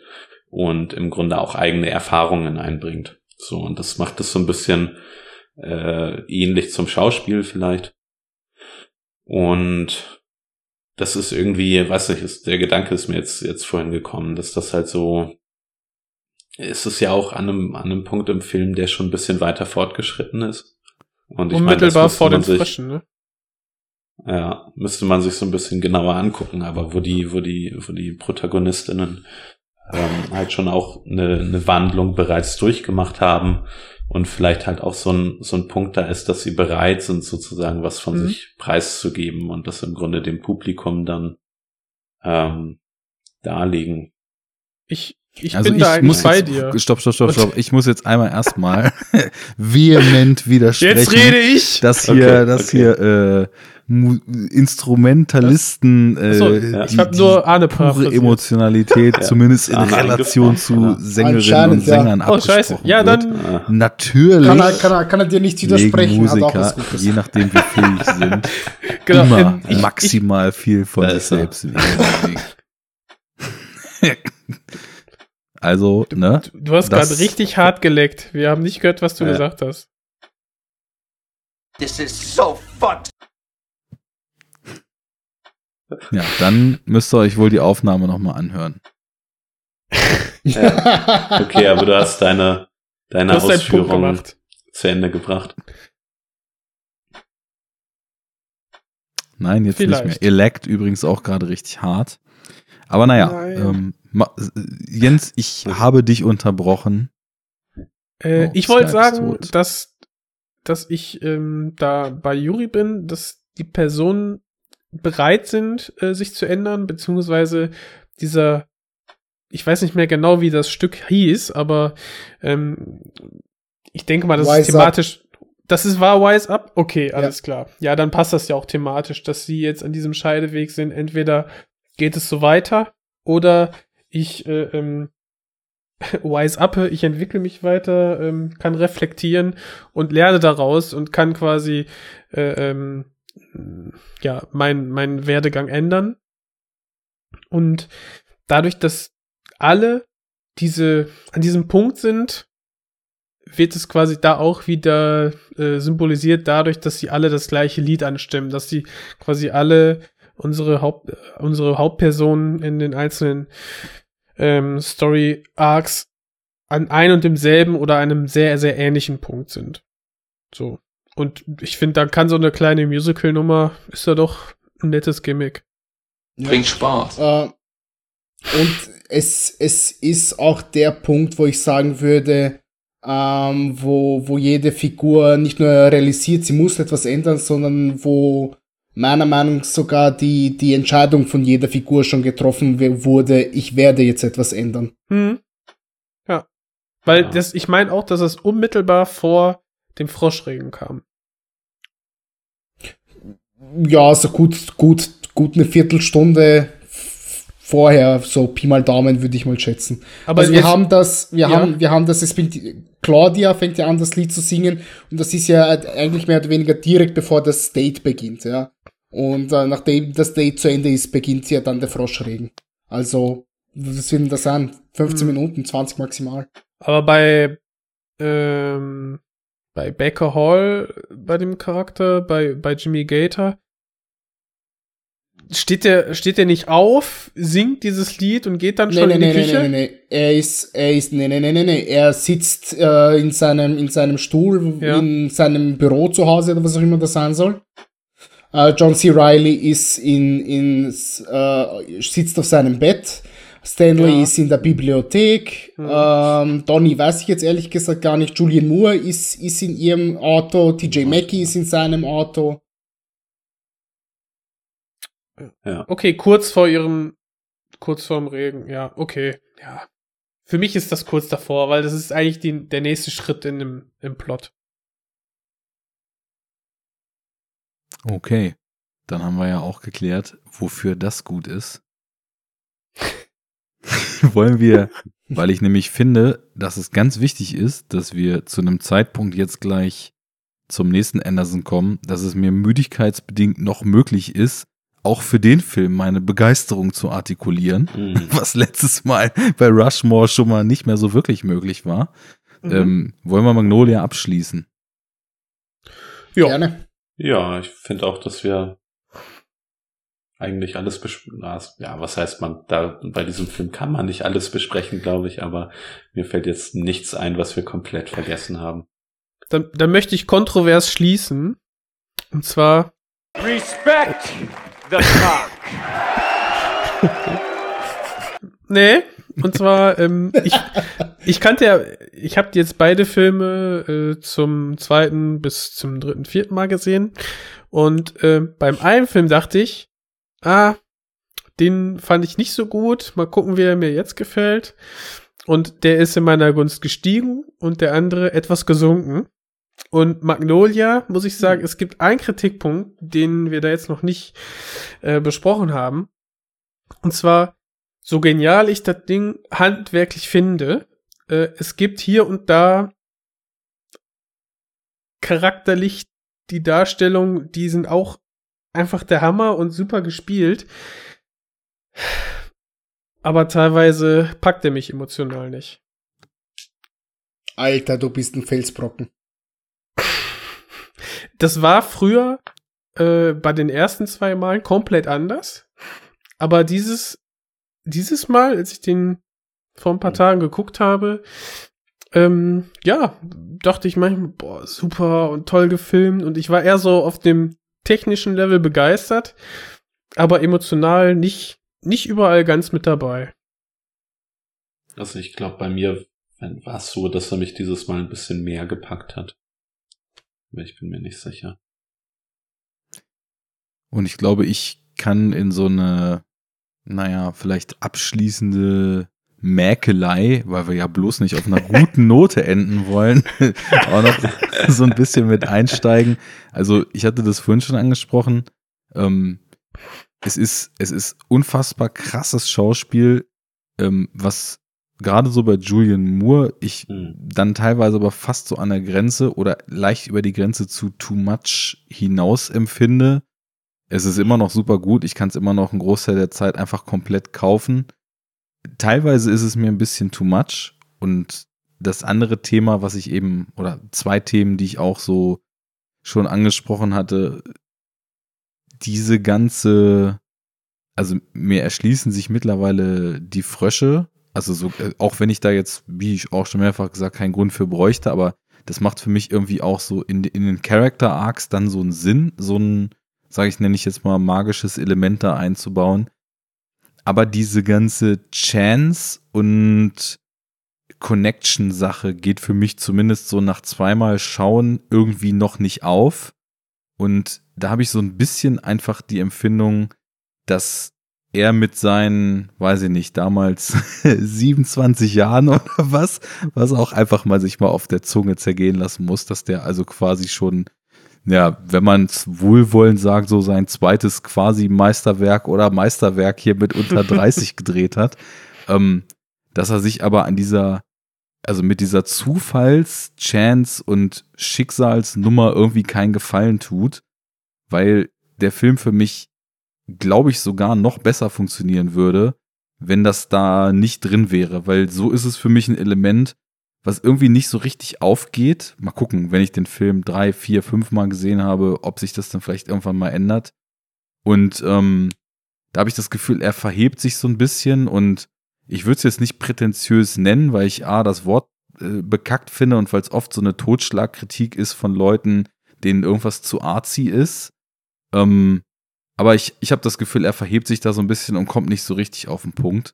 und im Grunde auch eigene Erfahrungen einbringt. So, und das macht es so ein bisschen äh, ähnlich zum Schauspiel vielleicht. Und das ist irgendwie, weiß ich, ist, der Gedanke ist mir jetzt, jetzt vorhin gekommen, dass das halt so, ist es ja auch an einem, an einem Punkt im Film, der schon ein bisschen weiter fortgeschritten ist. Und ich Unmittelbar meine, vor den sich, Frischen, ne? Ja, müsste man sich so ein bisschen genauer angucken, aber wo die, wo die, wo die Protagonistinnen ähm, halt schon auch eine, eine Wandlung bereits durchgemacht haben und vielleicht halt auch so ein, so ein Punkt da ist, dass sie bereit sind, sozusagen was von mhm. sich preiszugeben und das im Grunde dem Publikum dann ähm, darlegen. Ich, ich also bin ich da eigentlich bei dir. Stopp, stopp, stopp, stopp. Ich muss jetzt einmal erstmal <laughs> vehement widersprechen. Jetzt rede ich. Dass hier, okay, dass okay. hier äh, Instrumentalisten, äh, so, ja. ich habe nur Arne pure Emotionalität, ja. zumindest in Arne Relation zu Sängerinnen und Sängern ja. Oh, scheiße. Ja, dann wird. natürlich. Kann er, kann, er, kann er dir nicht widersprechen. Musiker, je nachdem wie fähig sind, <laughs> genau, immer ich, maximal ich, viel von sich selbst. <laughs> also, du, ne? Du, du hast gerade richtig hart geleckt. Wir haben nicht gehört, was du gesagt hast. This is so fucked. Ja, dann müsst ihr euch wohl die Aufnahme nochmal anhören. <laughs> ja. Okay, aber du hast deine, deine hast Ausführung zu Ende gebracht. Nein, jetzt Vielleicht. nicht mehr. Elect übrigens auch gerade richtig hart. Aber naja, ähm, Jens, ich habe dich unterbrochen. Äh, oh, ich wollte sagen, dass, dass ich ähm, da bei Juri bin, dass die Person bereit sind, äh, sich zu ändern, beziehungsweise dieser, ich weiß nicht mehr genau, wie das Stück hieß, aber ähm, ich denke mal, das Wise ist thematisch. Up. Das ist war Wise Up? Okay, alles ja. klar. Ja, dann passt das ja auch thematisch, dass sie jetzt an diesem Scheideweg sind. Entweder geht es so weiter oder ich äh, ähm, <laughs> Wise Up, ich entwickle mich weiter, ähm, kann reflektieren und lerne daraus und kann quasi äh, ähm, ja, mein, mein Werdegang ändern. Und dadurch, dass alle diese, an diesem Punkt sind, wird es quasi da auch wieder äh, symbolisiert dadurch, dass sie alle das gleiche Lied anstimmen, dass sie quasi alle unsere Haupt, unsere Hauptpersonen in den einzelnen ähm, Story Arcs an ein und demselben oder einem sehr, sehr ähnlichen Punkt sind. So. Und ich finde, dann kann so eine kleine Musical-Nummer, ist ja doch ein nettes Gimmick. Bringt Spaß. Äh, und es, es ist auch der Punkt, wo ich sagen würde, ähm, wo, wo jede Figur nicht nur realisiert, sie muss etwas ändern, sondern wo meiner Meinung nach sogar die, die Entscheidung von jeder Figur schon getroffen wurde, ich werde jetzt etwas ändern. Hm. Ja. Weil ja. das, ich meine auch, dass es unmittelbar vor dem Froschregen kam. Ja, so gut, gut, gut eine Viertelstunde vorher, so Pi mal Daumen würde ich mal schätzen. Aber also wir haben das, wir ja. haben, wir haben das, es fängt, Claudia fängt ja an, das Lied zu singen und das ist ja eigentlich mehr oder weniger direkt bevor das Date beginnt, ja. Und äh, nachdem das Date zu Ende ist, beginnt ja dann der Froschregen. Also, was will denn das sein? 15 hm. Minuten, 20 maximal. Aber bei ähm, bei Baker Hall, bei dem Charakter, bei, bei Jimmy Gator, steht der, steht der nicht auf, singt dieses Lied und geht dann schon nee, in die nee, Küche? nee, nee, nee. Er ist, er ist, nee, nee, nee, nee, nee. Er sitzt äh, in seinem, in seinem Stuhl, Ja. in seinem Büro zu Hause oder was auch immer das sein soll. Äh, John C. Riley ist in, in, äh, sitzt auf seinem Bett. Stanley Ja. ist in der Bibliothek. Ähm, Donny weiß ich jetzt ehrlich gesagt gar nicht. Julian Moore ist, ist in ihrem Auto. TJ Mackey ist in seinem Auto. Okay, kurz vor ihrem, kurz vorm Regen, ja, okay, ja. Für mich ist das kurz davor, weil das ist eigentlich die, der nächste Schritt in dem, im Plot. Okay. Dann haben wir ja auch geklärt, wofür das gut ist. <laughs> Wollen wir, weil ich nämlich finde, dass es ganz wichtig ist, dass wir zu einem Zeitpunkt jetzt gleich zum nächsten Anderson kommen, dass es mir müdigkeitsbedingt noch möglich ist, auch für den Film meine Begeisterung zu artikulieren, Mhm. <laughs> was letztes Mal bei Rushmore schon mal nicht mehr so wirklich möglich war. Mhm. Ähm, wollen wir Magnolia abschließen? ja. Gerne. Ja, ich finde auch, dass wir eigentlich alles besprechen. Ja, was heißt man? Da bei diesem Film kann man nicht alles besprechen, glaube ich, aber mir fällt jetzt nichts ein, was wir komplett vergessen haben. Dann, dann möchte ich kontrovers schließen. Und zwar, Respect the cock. <laughs> nee, und zwar, ähm, ich, ich kannte ja, ich habe jetzt beide Filme äh, zum zweiten bis zum dritten, vierten Mal gesehen. Und äh, beim einen Film dachte ich, ah, den fand ich nicht so gut. Mal gucken, wie er mir jetzt gefällt. Und der ist in meiner Gunst gestiegen und der andere etwas gesunken. Und Magnolia, muss ich sagen, es gibt einen Kritikpunkt, den wir da jetzt noch nicht äh, besprochen haben. Und zwar, so genial ich das Ding handwerklich finde, äh, es gibt hier und da charakterlich die Darstellung, die sind auch einfach der Hammer und super gespielt. Aber teilweise packt er mich emotional nicht. Alter, du bist ein Felsbrocken. Das war früher äh, bei den ersten zwei Malen komplett anders. Aber dieses, dieses Mal, als ich den vor ein paar Tagen geguckt habe, ähm, ja, dachte ich manchmal, boah, super und toll gefilmt. Und ich war eher so auf dem technischen Level begeistert, aber emotional nicht, nicht überall ganz mit dabei. Also ich glaube, bei mir war es so, dass er mich dieses Mal ein bisschen mehr gepackt hat. Aber ich bin mir nicht sicher. Und ich glaube, ich kann in so eine, naja, vielleicht abschließende Mäkelei, weil wir ja bloß nicht auf einer guten Note enden wollen, <laughs> auch noch so ein bisschen mit einsteigen. Also ich hatte das vorhin schon angesprochen. Ähm, es ist, es ist unfassbar krasses Schauspiel, ähm, was gerade so bei Julian Moore ich Hm. dann teilweise aber fast so an der Grenze oder leicht über die Grenze zu too much hinaus empfinde. Es ist immer noch super gut. Ich kann es immer noch einen Großteil der Zeit einfach komplett kaufen. Teilweise ist es mir ein bisschen too much. Und das andere Thema, was ich eben, oder zwei Themen, die ich auch so schon angesprochen hatte, diese ganze, also mir erschließen sich mittlerweile die Frösche. Also so, äh, auch wenn ich da jetzt, wie ich auch schon mehrfach gesagt, keinen Grund für bräuchte, aber das macht für mich irgendwie auch so in, in den Character Arcs dann so einen Sinn, so ein, sage ich, nenne ich jetzt mal magisches Element da einzubauen. Aber diese ganze Chance und Connection-Sache geht für mich zumindest so nach zweimal Schauen irgendwie noch nicht auf. Und da habe ich so ein bisschen einfach die Empfindung, dass er mit seinen, weiß ich nicht, damals <laughs> 27 Jahren <laughs> oder was, was auch einfach mal sich mal auf der Zunge zergehen lassen muss, dass der also quasi schon, ja, wenn man es wohlwollend sagt, so sein zweites quasi Meisterwerk oder Meisterwerk hier mit unter <laughs> 30 gedreht hat, ähm, dass er sich aber an dieser, also mit dieser Zufalls-, Chance- und Schicksalsnummer irgendwie keinen Gefallen tut, weil der Film für mich glaube ich, sogar noch besser funktionieren würde, wenn das da nicht drin wäre, weil so ist es für mich ein Element, was irgendwie nicht so richtig aufgeht. Mal gucken, wenn ich den Film drei, vier, fünf Mal gesehen habe, ob sich das dann vielleicht irgendwann mal ändert. Und ähm, da habe ich das Gefühl, er verhebt sich so ein bisschen und ich würde es jetzt nicht prätentiös nennen, weil ich A, das Wort äh, bekackt finde und weil es oft so eine Totschlagkritik ist von Leuten, denen irgendwas zu arzi ist. Ähm, aber ich, ich habe das Gefühl, er verhebt sich da so ein bisschen und kommt nicht so richtig auf den Punkt.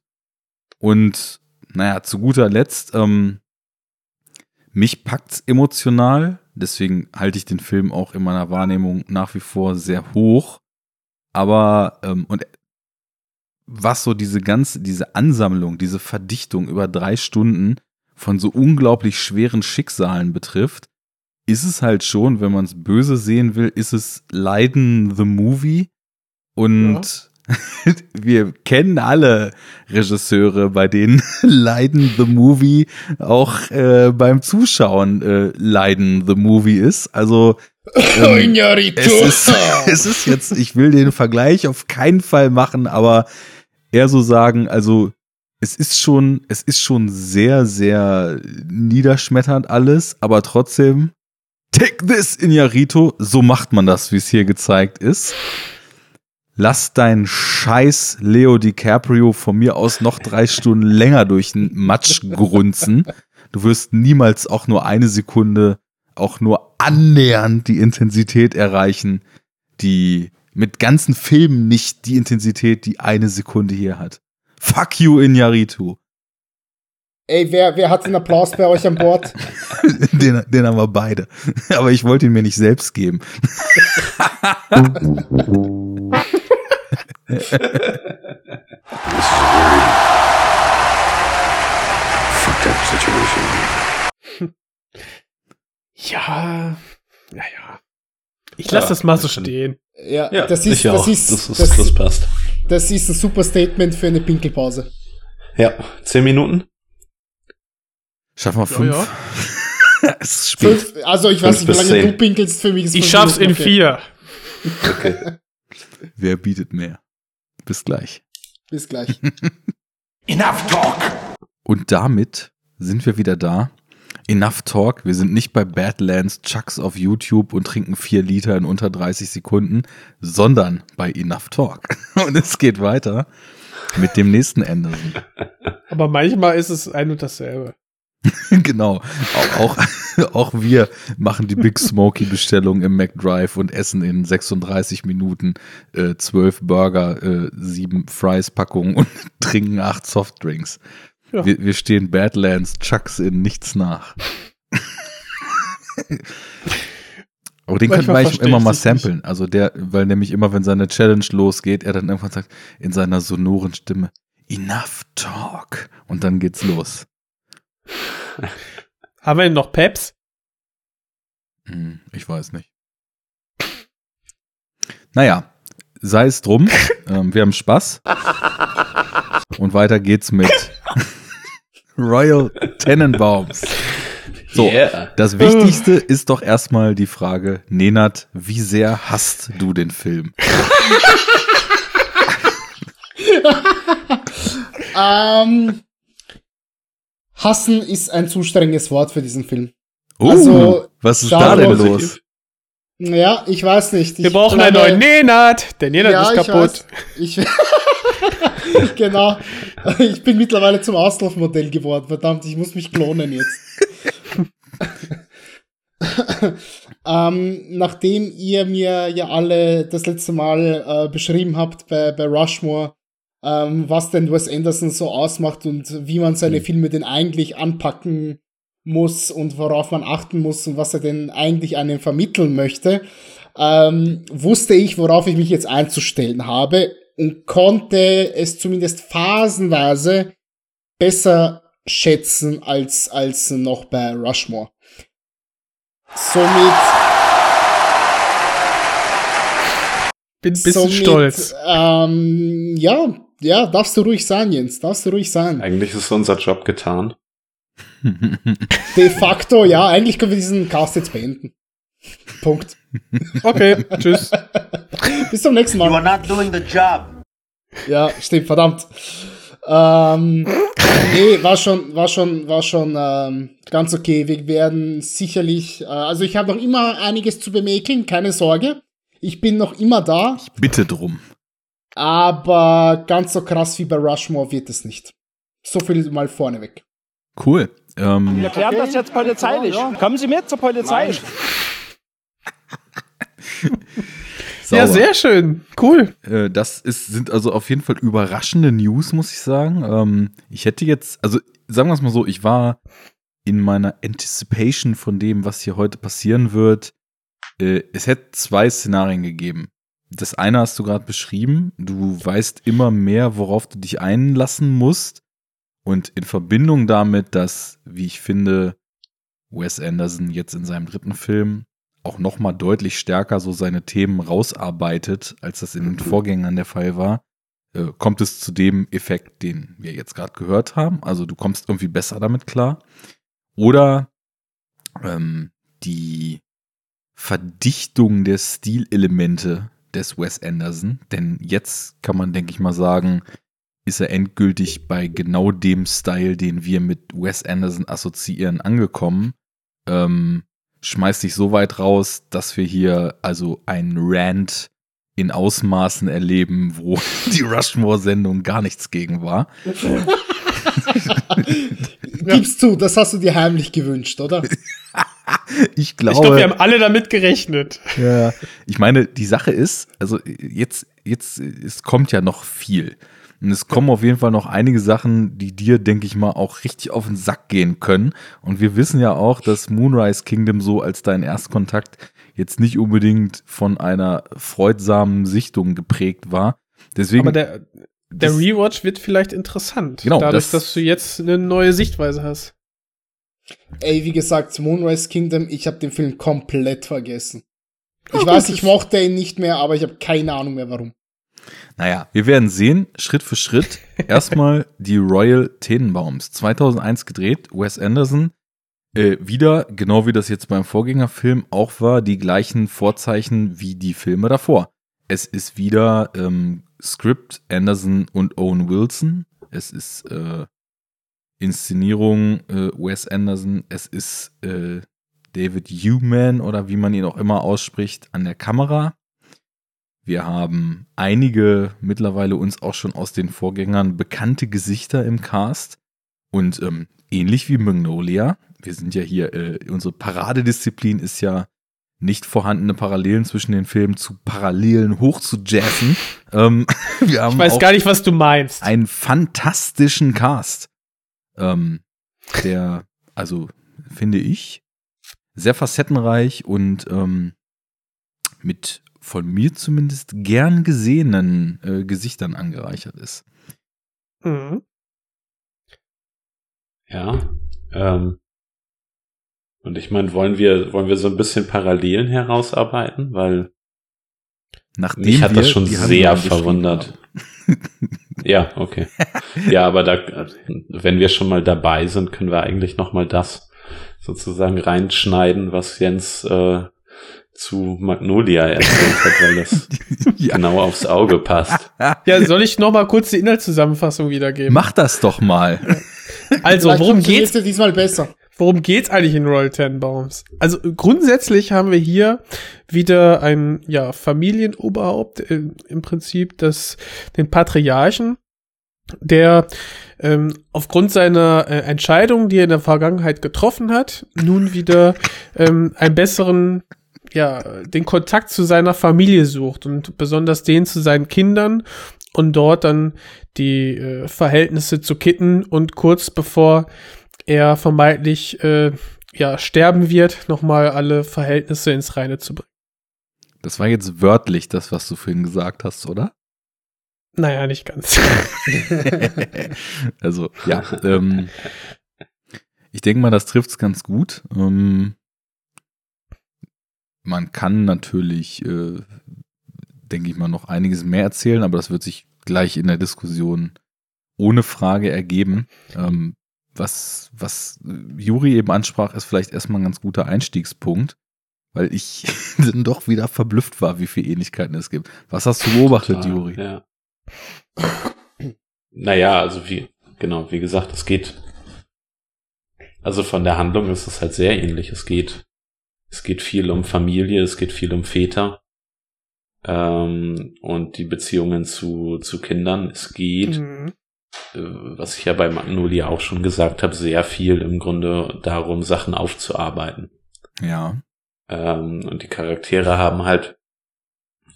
Und naja, zu guter Letzt, ähm, mich packt's emotional, deswegen halte ich den Film auch in meiner Wahrnehmung nach wie vor sehr hoch. Aber, ähm, und was so diese ganze, diese Ansammlung, diese Verdichtung über drei Stunden von so unglaublich schweren Schicksalen betrifft, ist es halt schon, wenn man es böse sehen will, ist es Leiden the Movie. Und. <laughs> wir kennen alle Regisseure, bei denen <laughs> Leiden the Movie auch äh, beim Zuschauen äh, Leiden the Movie ist. Also <laughs> ähm, es, ist, es ist jetzt, ich will den Vergleich auf keinen Fall machen, aber eher so sagen, also es ist schon, es ist schon sehr, sehr niederschmetternd alles, aber trotzdem, take this, Inyarito, so macht man das, wie es hier gezeigt ist. Lass deinen Scheiß Leo DiCaprio von mir aus noch drei Stunden länger durch den Matsch grunzen. Du wirst niemals auch nur eine Sekunde, auch nur annähernd die Intensität erreichen, die mit ganzen Filmen nicht die Intensität, die eine Sekunde hier hat. Fuck you, Inyaritu. Ey, wer, wer hat den Applaus bei euch an Bord? <laughs> den, den haben wir beide. Aber ich wollte ihn mir nicht selbst geben. <laughs> <laughs> Ja, ja, ja. Ich lasse ja, das mal so stehen. Ja, ja das, ist, das, ist, das, ist, das, das passt. Das ist ein super Statement für eine Pinkelpause. Ja, zehn Minuten. Schaffen wir fünf. Ja, ja. <laughs> es ist spät. Fünf, also ich weiß nicht, wie lange zehn. du pinkelst. Für mich ist Ich schaff's in okay. vier. Okay. <laughs> Wer bietet mehr? Bis gleich. Bis gleich. <laughs> Enough talk! Und damit sind wir wieder da Enough Talk. Wir sind nicht bei Badlands Chucks auf YouTube und trinken vier Liter in unter 30 Sekunden, sondern bei Enough Talk. <laughs> Und es geht weiter mit dem nächsten Ende. Aber manchmal ist es ein und dasselbe. <laughs> genau. Auch, auch, <laughs> auch, wir machen die Big Smoky Bestellung im McDrive und essen in 36 Minuten äh, 12 Burger, äh, 7 Fries Packungen und <laughs> trinken 8 Softdrinks. Ja. Wir, wir stehen Badlands Chucks in nichts nach. Aber den könnte man immer mal samplen. Nicht. Also der, weil nämlich immer, wenn seine Challenge losgeht, er dann irgendwann sagt, in seiner sonoren Stimme, enough talk. Und dann geht's los. <laughs> Haben wir denn noch Peps? Hm, ich weiß nicht. Naja, sei es drum. <laughs> ähm, wir haben Spaß. Und weiter geht's mit <laughs> Royal Tenenbaums. So, yeah. das Wichtigste ist doch erstmal die Frage, Nenat, wie sehr hasst du den Film? ähm, hassen ist ein zu strenges Wort für diesen Film. Uh, also, was ist da denn los? Ja, ich weiß nicht. Ich Wir brauchen einen neuen Nenat. Der Nenat ja, ist kaputt. Ich, weiß, ich <laughs> genau. Ich bin mittlerweile zum Auslaufmodell geworden. Verdammt, ich muss mich klonen jetzt. <laughs> ähm, nachdem ihr mir ja alle das letzte Mal äh, beschrieben habt bei, bei Rushmore, ähm, was denn Wes Anderson so ausmacht und wie man seine mhm. Filme denn eigentlich anpacken muss und worauf man achten muss und was er denn eigentlich einem vermitteln möchte, ähm, wusste ich, worauf ich mich jetzt einzustellen habe und konnte es zumindest phasenweise besser schätzen als, als noch bei Rushmore. Somit. Bin ein bisschen somit, stolz. Ähm, ja, ja, darfst du ruhig sein, Jens. Darfst du ruhig sein. Eigentlich ist unser Job getan. <laughs> De facto, ja, eigentlich können wir diesen Cast jetzt beenden. Punkt. Okay, tschüss. <laughs> Bis zum nächsten Mal. You are not doing the job. Ja, stimmt, verdammt. Ähm, nee, war schon, war schon, war schon ähm, ganz okay. Wir werden sicherlich, äh, also ich habe noch immer einiges zu bemäkeln, keine Sorge. Ich bin noch immer da. Ich bitte drum. Aber ganz so krass wie bei Rushmore wird es nicht. So viel mal vorneweg. Cool. Ähm, Wir klären das jetzt polizeilich. Kommen Sie mit zur Polizei. <laughs> Ja, sehr schön. Cool. Äh, das ist, sind also auf jeden Fall überraschende News, muss ich sagen. Ähm, ich hätte jetzt, also sagen wir es mal so, ich war in meiner Anticipation von dem, was hier heute passieren wird. Äh, es hätte zwei Szenarien gegeben. Das eine hast du gerade beschrieben. Du weißt immer mehr, worauf du dich einlassen musst. Und in Verbindung damit, dass, wie ich finde, Wes Anderson jetzt in seinem dritten Film auch noch mal deutlich stärker so seine Themen rausarbeitet, als das in den Vorgängern der Fall war, äh, kommt es zu dem Effekt, den wir jetzt gerade gehört haben. Also du kommst irgendwie besser damit klar. Oder ähm, die Verdichtung der Stilelemente des Wes Anderson. Denn jetzt kann man, denke ich mal, sagen, ist er endgültig bei genau dem Style, den wir mit Wes Anderson assoziieren, angekommen. Ähm, schmeißt sich so weit raus, dass wir hier also einen Rant in Ausmaßen erleben, wo <laughs> die Rushmore-Sendung gar nichts gegen war. <laughs> Gib's zu, das hast du dir heimlich gewünscht, oder? <laughs> <laughs> Ich glaube, Ich glaube, wir haben alle damit gerechnet. Ja, ich meine, die Sache ist, also jetzt, jetzt, es kommt ja noch viel. Und es kommen auf jeden Fall noch einige Sachen, die dir, denke ich mal, auch richtig auf den Sack gehen können. Und wir wissen ja auch, dass Moonrise Kingdom so als dein Erstkontakt jetzt nicht unbedingt von einer freudsamen Sichtung geprägt war. Deswegen, Aber der, der Rewatch wird vielleicht interessant. Genau, dadurch, das- dass du jetzt eine neue Sichtweise hast. Ey, wie gesagt, Moonrise Kingdom, ich habe den Film komplett vergessen. Ich Ja, weiß, ich mochte ihn nicht mehr, aber ich habe keine Ahnung mehr warum. Naja, wir werden sehen, Schritt für Schritt. <laughs> Erstmal die Royal Tenenbaums. 2001 gedreht, Wes Anderson. Äh, wieder, genau wie das jetzt beim Vorgängerfilm auch war, die gleichen Vorzeichen wie die Filme davor. Es ist wieder ähm, Script Anderson und Owen Wilson. Es ist äh, Inszenierung äh, Wes Anderson. Es ist äh, David Human oder wie man ihn auch immer ausspricht an der Kamera. Wir haben einige mittlerweile uns auch schon aus den Vorgängern bekannte Gesichter im Cast. Und ähm, ähnlich wie Magnolia, wir sind ja hier, äh, unsere Paradedisziplin ist ja nicht vorhandene Parallelen zwischen den Filmen zu Parallelen hoch zu jazzen. <laughs> ähm, <laughs> wir haben Ich weiß gar nicht, was du meinst. einen fantastischen Cast. Ähm, der, also finde ich, sehr facettenreich und ähm, mit von mir zumindest gern gesehenen äh, Gesichtern angereichert ist. Mhm. Ja. Ähm, und ich meine, wollen wir, wollen wir so ein bisschen Parallelen herausarbeiten? Weil Nachdem mich hat das schon sehr verwundert. Ja, okay. ja, aber da, wenn wir schon mal dabei sind, können wir eigentlich noch mal das sozusagen reinschneiden, was Jens äh, zu Magnolia erzählt hat, weil das <laughs> Ja. genau aufs Auge passt. Ja, soll ich noch mal kurz die Inhaltszusammenfassung wiedergeben? Mach das doch mal. Also, Vielleicht worum geht's? dir diesmal besser. Worum geht's eigentlich in Royal Tenenbaums? Also grundsätzlich haben wir hier wieder ein ja, Familienoberhaupt äh, im Prinzip, das den Patriarchen, der ähm, aufgrund seiner äh, Entscheidung, die er in der Vergangenheit getroffen hat, nun wieder ähm, einen besseren ja, den Kontakt zu seiner Familie sucht und besonders den zu seinen Kindern und dort dann die äh, Verhältnisse zu kitten und kurz bevor er vermeintlich äh, ja sterben wird, nochmal alle Verhältnisse ins Reine zu bringen. Das war jetzt wörtlich das, was du vorhin gesagt hast, oder? Naja, nicht ganz. <laughs> also, ja. Ähm, ich denke mal, das trifft's ganz gut. Ähm, man kann natürlich, äh, denke ich mal, noch einiges mehr erzählen, aber das wird sich gleich in der Diskussion ohne Frage ergeben. Ähm, was, was Juri eben ansprach, ist vielleicht erstmal ein ganz guter Einstiegspunkt, weil ich <laughs> dann doch wieder verblüfft war, wie viele Ähnlichkeiten es gibt. Was hast du beobachtet, Total, Juri? Ja. Naja, also wie, genau, wie gesagt, es geht, also von der Handlung ist es halt sehr ähnlich. Es geht, es geht viel um Familie, es geht viel um Väter. ähm, und die Beziehungen zu, zu Kindern. Es geht, Mhm. Äh, was ich ja bei Magnolia auch schon gesagt habe, sehr viel im Grunde darum, Sachen aufzuarbeiten. Ja. Ähm, und die Charaktere haben halt,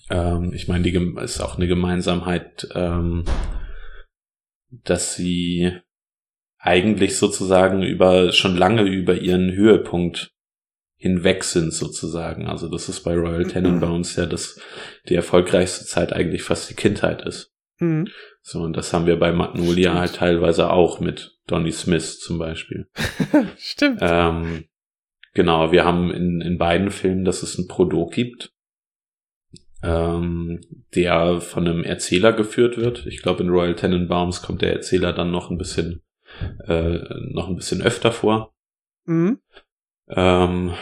ähm, ich meine, die ist auch eine Gemeinsamkeit, ähm, dass sie eigentlich sozusagen über schon lange über ihren Höhepunkt hinweg sind sozusagen. Also das ist bei Royal Tenenbaums ja, dass die erfolgreichste Zeit eigentlich fast die Kindheit ist. Mhm. So, und das haben wir bei Magnolia Stimmt. halt teilweise auch mit Donny Smith zum Beispiel. <laughs> Stimmt. Ähm, genau, wir haben in, in beiden Filmen, dass es ein Prolog gibt, ähm, der von einem Erzähler geführt wird. Ich glaube, in Royal Tenenbaums kommt der Erzähler dann noch ein bisschen, äh, noch ein bisschen öfter vor. Mhm. Ähm,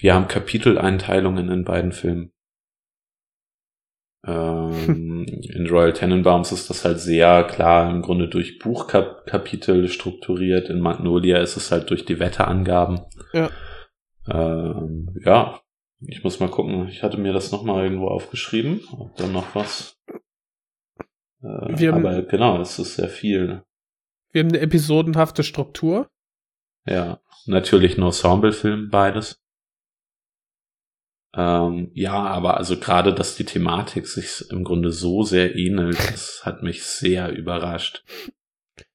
wir haben Kapiteleinteilungen in beiden Filmen. Ähm, <laughs> in Royal Tenenbaums ist das halt sehr klar im Grunde durch Buchkapitel strukturiert. In Magnolia ist es halt durch die Wetterangaben. Ja. Ähm, ja, ich muss mal gucken. Ich hatte mir das nochmal irgendwo aufgeschrieben, ob da noch was. Äh, Wir haben- aber genau, es ist sehr viel. Wir haben eine episodenhafte Struktur. Ja, natürlich ein Ensemblefilm, beides. Ähm, ja, aber also gerade, dass die Thematik sich im Grunde so sehr ähnelt, das hat mich sehr überrascht.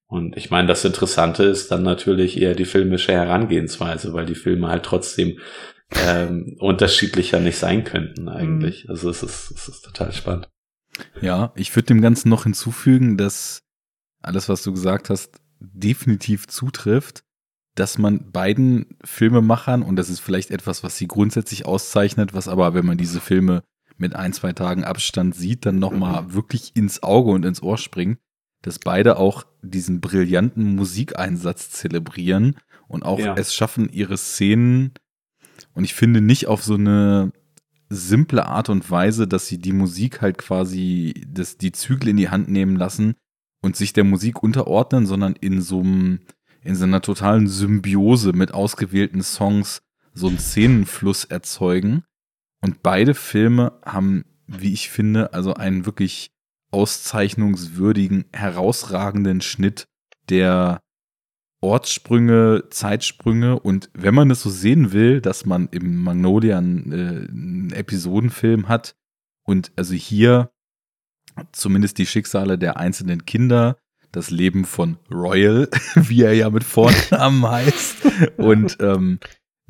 Und ich meine, das Interessante ist dann natürlich eher die filmische Herangehensweise, weil die Filme halt trotzdem ähm, unterschiedlicher nicht sein könnten eigentlich. Also es ist, es ist total spannend. Ja, ich würde dem Ganzen noch hinzufügen, dass alles, was du gesagt hast, definitiv zutrifft, dass man beiden Filmemachern, und das ist vielleicht etwas, was sie grundsätzlich auszeichnet, was aber, wenn man diese Filme mit ein, zwei Tagen Abstand sieht, dann nochmal wirklich ins Auge und ins Ohr springt, dass beide auch diesen brillanten Musikeinsatz zelebrieren und auch Ja. es schaffen, ihre Szenen, und ich finde nicht auf so eine simple Art und Weise, dass sie die Musik halt quasi das, die Zügel in die Hand nehmen lassen und sich der Musik unterordnen, sondern in so einem, in so einer totalen Symbiose mit ausgewählten Songs so einen Szenenfluss erzeugen. Und beide Filme haben, wie ich finde, also einen wirklich auszeichnungswürdigen, herausragenden Schnitt, der Ortssprünge, Zeitsprünge und wenn man es so sehen will, dass man im Magnolia einen, äh, einen Episodenfilm hat und also hier zumindest die Schicksale der einzelnen Kinder, das Leben von Royal, <laughs> wie er ja mit Vornamen <laughs> heißt und ähm,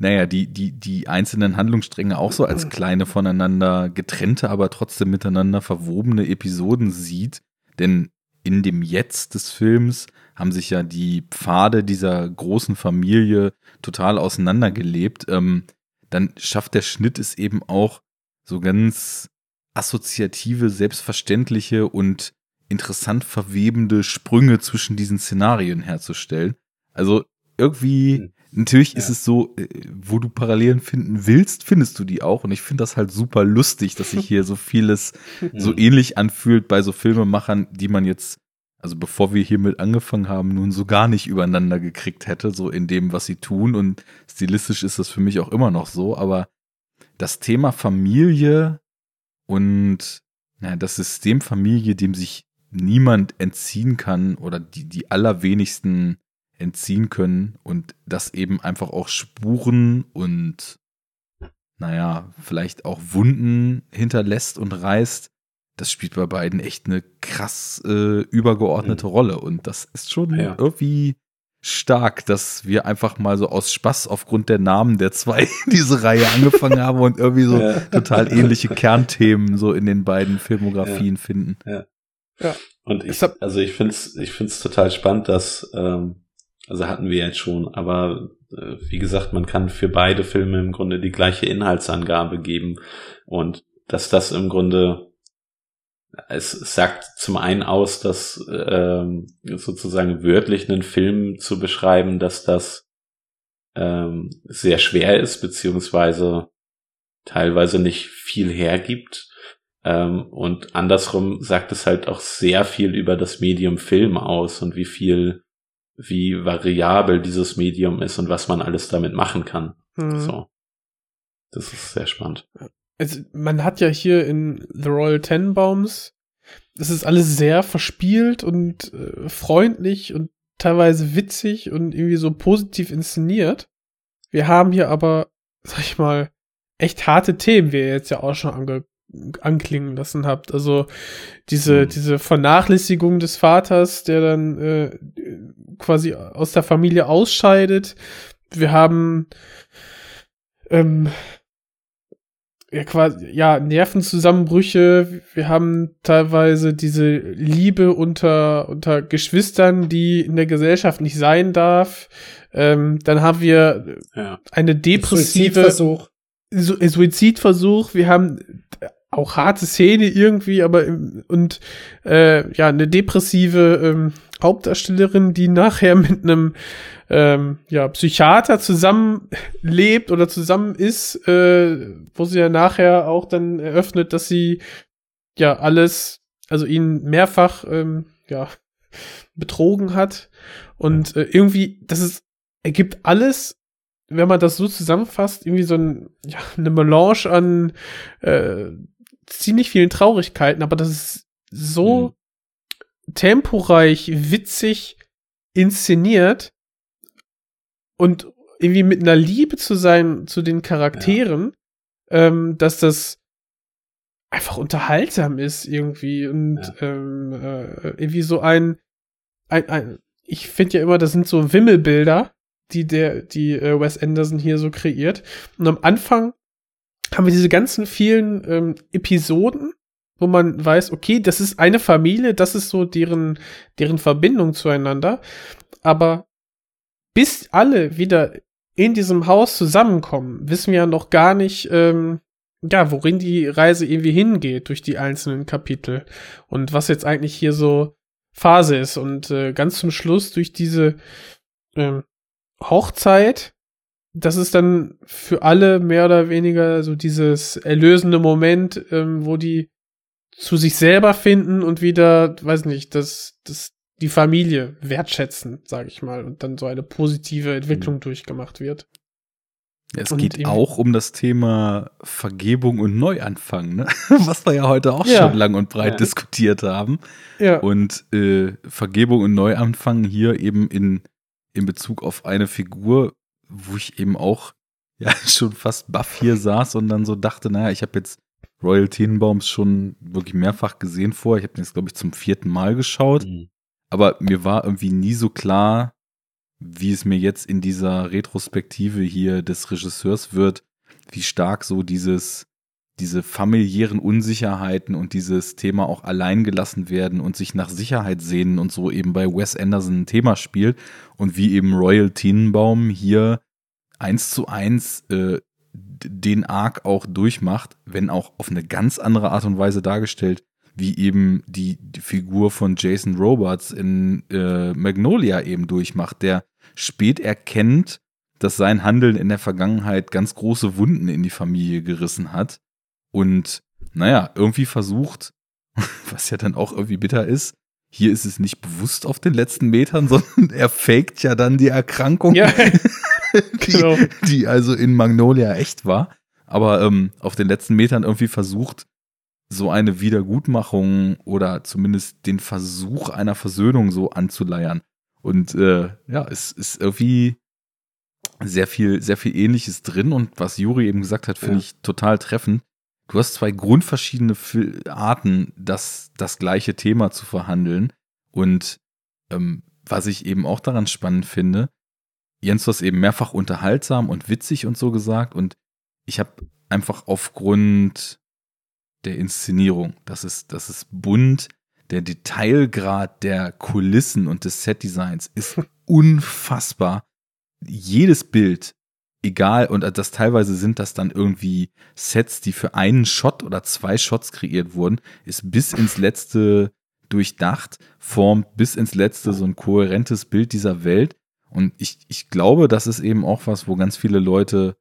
naja, die, die, die einzelnen Handlungsstränge auch so als kleine voneinander getrennte, aber trotzdem miteinander verwobene Episoden sieht. Denn in dem Jetzt des Films haben sich ja die Pfade dieser großen Familie total auseinandergelebt. Ähm, dann schafft der Schnitt es eben auch so ganz assoziative, selbstverständliche und interessant verwebende Sprünge zwischen diesen Szenarien herzustellen. Also irgendwie, Hm. natürlich ist Ja. es so, äh, wo du Parallelen finden willst, findest du die auch. Und ich finde das halt super lustig, dass sich hier so vieles <laughs> so ähnlich anfühlt bei so Filmemachern, die man jetzt, also bevor wir hiermit angefangen haben, nun so gar nicht übereinander gekriegt hätte, so in dem, was sie tun. Und stilistisch ist das für mich auch immer noch so. Aber das Thema Familie und ja, das System Familie, dem sich niemand entziehen kann oder die, die allerwenigsten entziehen können und das eben einfach auch Spuren und naja, vielleicht auch Wunden hinterlässt und reißt, das spielt bei beiden echt eine krass äh, übergeordnete Rolle. Und das ist schon Ja. irgendwie stark, dass wir einfach mal so aus Spaß aufgrund der Namen der zwei <laughs> diese Reihe angefangen haben und irgendwie so Ja. total ähnliche Kernthemen so in den beiden Filmografien finden. Und ich, also ich finde es ich find's total spannend, dass, ähm, also hatten wir jetzt schon, aber äh, wie gesagt, man kann für beide Filme im Grunde die gleiche Inhaltsangabe geben und dass das im Grunde es sagt zum einen aus, dass ähm, sozusagen wörtlich einen Film zu beschreiben, dass das ähm, sehr schwer ist, beziehungsweise teilweise nicht viel hergibt. Ähm, und andersrum sagt es halt auch sehr viel über das Medium Film aus und wie viel, wie variabel dieses Medium ist und was man alles damit machen kann. Mhm. So. Das ist sehr spannend. also man hat ja hier in The Royal Tenenbaums, das ist alles sehr verspielt und äh, freundlich und teilweise witzig und irgendwie so positiv inszeniert. Wir haben hier aber, sag ich mal, echt harte Themen, wie ihr jetzt ja auch schon ange anklingen lassen habt. Also diese, mhm. diese Vernachlässigung des Vaters, der dann äh, quasi aus der Familie ausscheidet. Wir haben ähm, ja, quasi, ja, Nervenzusammenbrüche. Wir haben teilweise diese Liebe unter, unter Geschwistern, die in der Gesellschaft nicht sein darf. Ähm, dann haben wir ja. eine depressive Suizidversuch. Suizidversuch. Wir haben auch harte Szene irgendwie, aber und äh, ja, eine depressive ähm, Hauptdarstellerin, die nachher <laughs> mit einem ähm, ja, Psychiater zusammenlebt oder zusammen ist, äh, wo sie ja nachher auch dann eröffnet, dass sie ja alles, also ihn mehrfach ähm, ja, betrogen hat. Und äh, irgendwie, das ist, ergibt alles wenn man das so zusammenfasst, irgendwie so ein, ja, eine Melange an äh, ziemlich vielen Traurigkeiten, aber das ist so mhm. temporeich, witzig inszeniert und irgendwie mit einer Liebe zu sein, zu den Charakteren, ja. ähm, dass das einfach unterhaltsam ist irgendwie und ja. ähm, äh, irgendwie so ein, ein, ein ich finde ja immer, das sind so Wimmelbilder, die der, die äh, Wes Anderson hier so kreiert. Und am Anfang haben wir diese ganzen vielen ähm, Episoden, wo man weiß, okay, das ist eine Familie, das ist so deren, deren Verbindung zueinander. Aber bis alle wieder in diesem Haus zusammenkommen, wissen wir ja noch gar nicht, ähm, ja, worin die Reise irgendwie hingeht durch die einzelnen Kapitel und was jetzt eigentlich hier so Phase ist. Und äh, ganz zum Schluss durch diese ähm, Hochzeit das ist dann für alle mehr oder weniger so dieses erlösende Moment, ähm, wo die zu sich selber finden und wieder, weiß nicht, das, das, die Familie wertschätzen, sage ich mal, und dann so eine positive Entwicklung mhm. durchgemacht wird. Es und geht auch um das Thema Vergebung und Neuanfang, ne? <laughs> was wir ja heute auch ja. schon lang und breit ja. diskutiert haben. Ja. Und äh, Vergebung und Neuanfang hier eben in, in Bezug auf eine Figur, wo ich eben auch <laughs> ja schon fast baff hier saß und dann so dachte, naja, ich habe jetzt Royal Tenenbaums schon wirklich mehrfach gesehen vor. Ich habe den jetzt, glaube ich, zum vierten Mal geschaut. Mhm. Aber mir war irgendwie nie so klar, wie es mir jetzt in dieser Retrospektive hier des Regisseurs wird, wie stark so dieses, diese familiären Unsicherheiten und dieses Thema auch allein gelassen werden und sich nach Sicherheit sehnen und so eben bei Wes Anderson ein Thema spielt und wie eben Royal Tenenbaum hier eins zu eins äh, den Arc auch durchmacht, wenn auch auf eine ganz andere Art und Weise dargestellt, wie eben die, die Figur von Jason Roberts in äh, Magnolia eben durchmacht, der spät erkennt, dass sein Handeln in der Vergangenheit ganz große Wunden in die Familie gerissen hat und naja, irgendwie versucht, <laughs> was ja dann auch irgendwie bitter ist, hier ist es nicht bewusst auf den letzten Metern, <laughs> sondern er faked ja dann die Erkrankung, ja, <laughs> die, genau. die also in Magnolia echt war. Aber ähm, auf den letzten Metern irgendwie versucht, so eine Wiedergutmachung oder zumindest den Versuch einer Versöhnung so anzuleiern. Und äh, ja, es ist irgendwie sehr viel, sehr viel Ähnliches drin. Und was Juri eben gesagt hat, finde ja. ich total treffend. Du hast zwei grundverschiedene Arten, das, das gleiche Thema zu verhandeln. Und ähm, was ich eben auch daran spannend finde, Jens, du hast eben mehrfach unterhaltsam und witzig und so gesagt. Und ich habe einfach aufgrund der Inszenierung, das ist, das ist bunt, der Detailgrad der Kulissen und des Setdesigns ist <laughs> unfassbar. Jedes Bild egal, und das teilweise sind das dann irgendwie Sets, die für einen Shot oder zwei Shots kreiert wurden, ist bis ins letzte durchdacht, formt bis ins letzte so ein kohärentes Bild dieser Welt. Und ich, ich glaube, das ist eben auch was, wo ganz viele Leute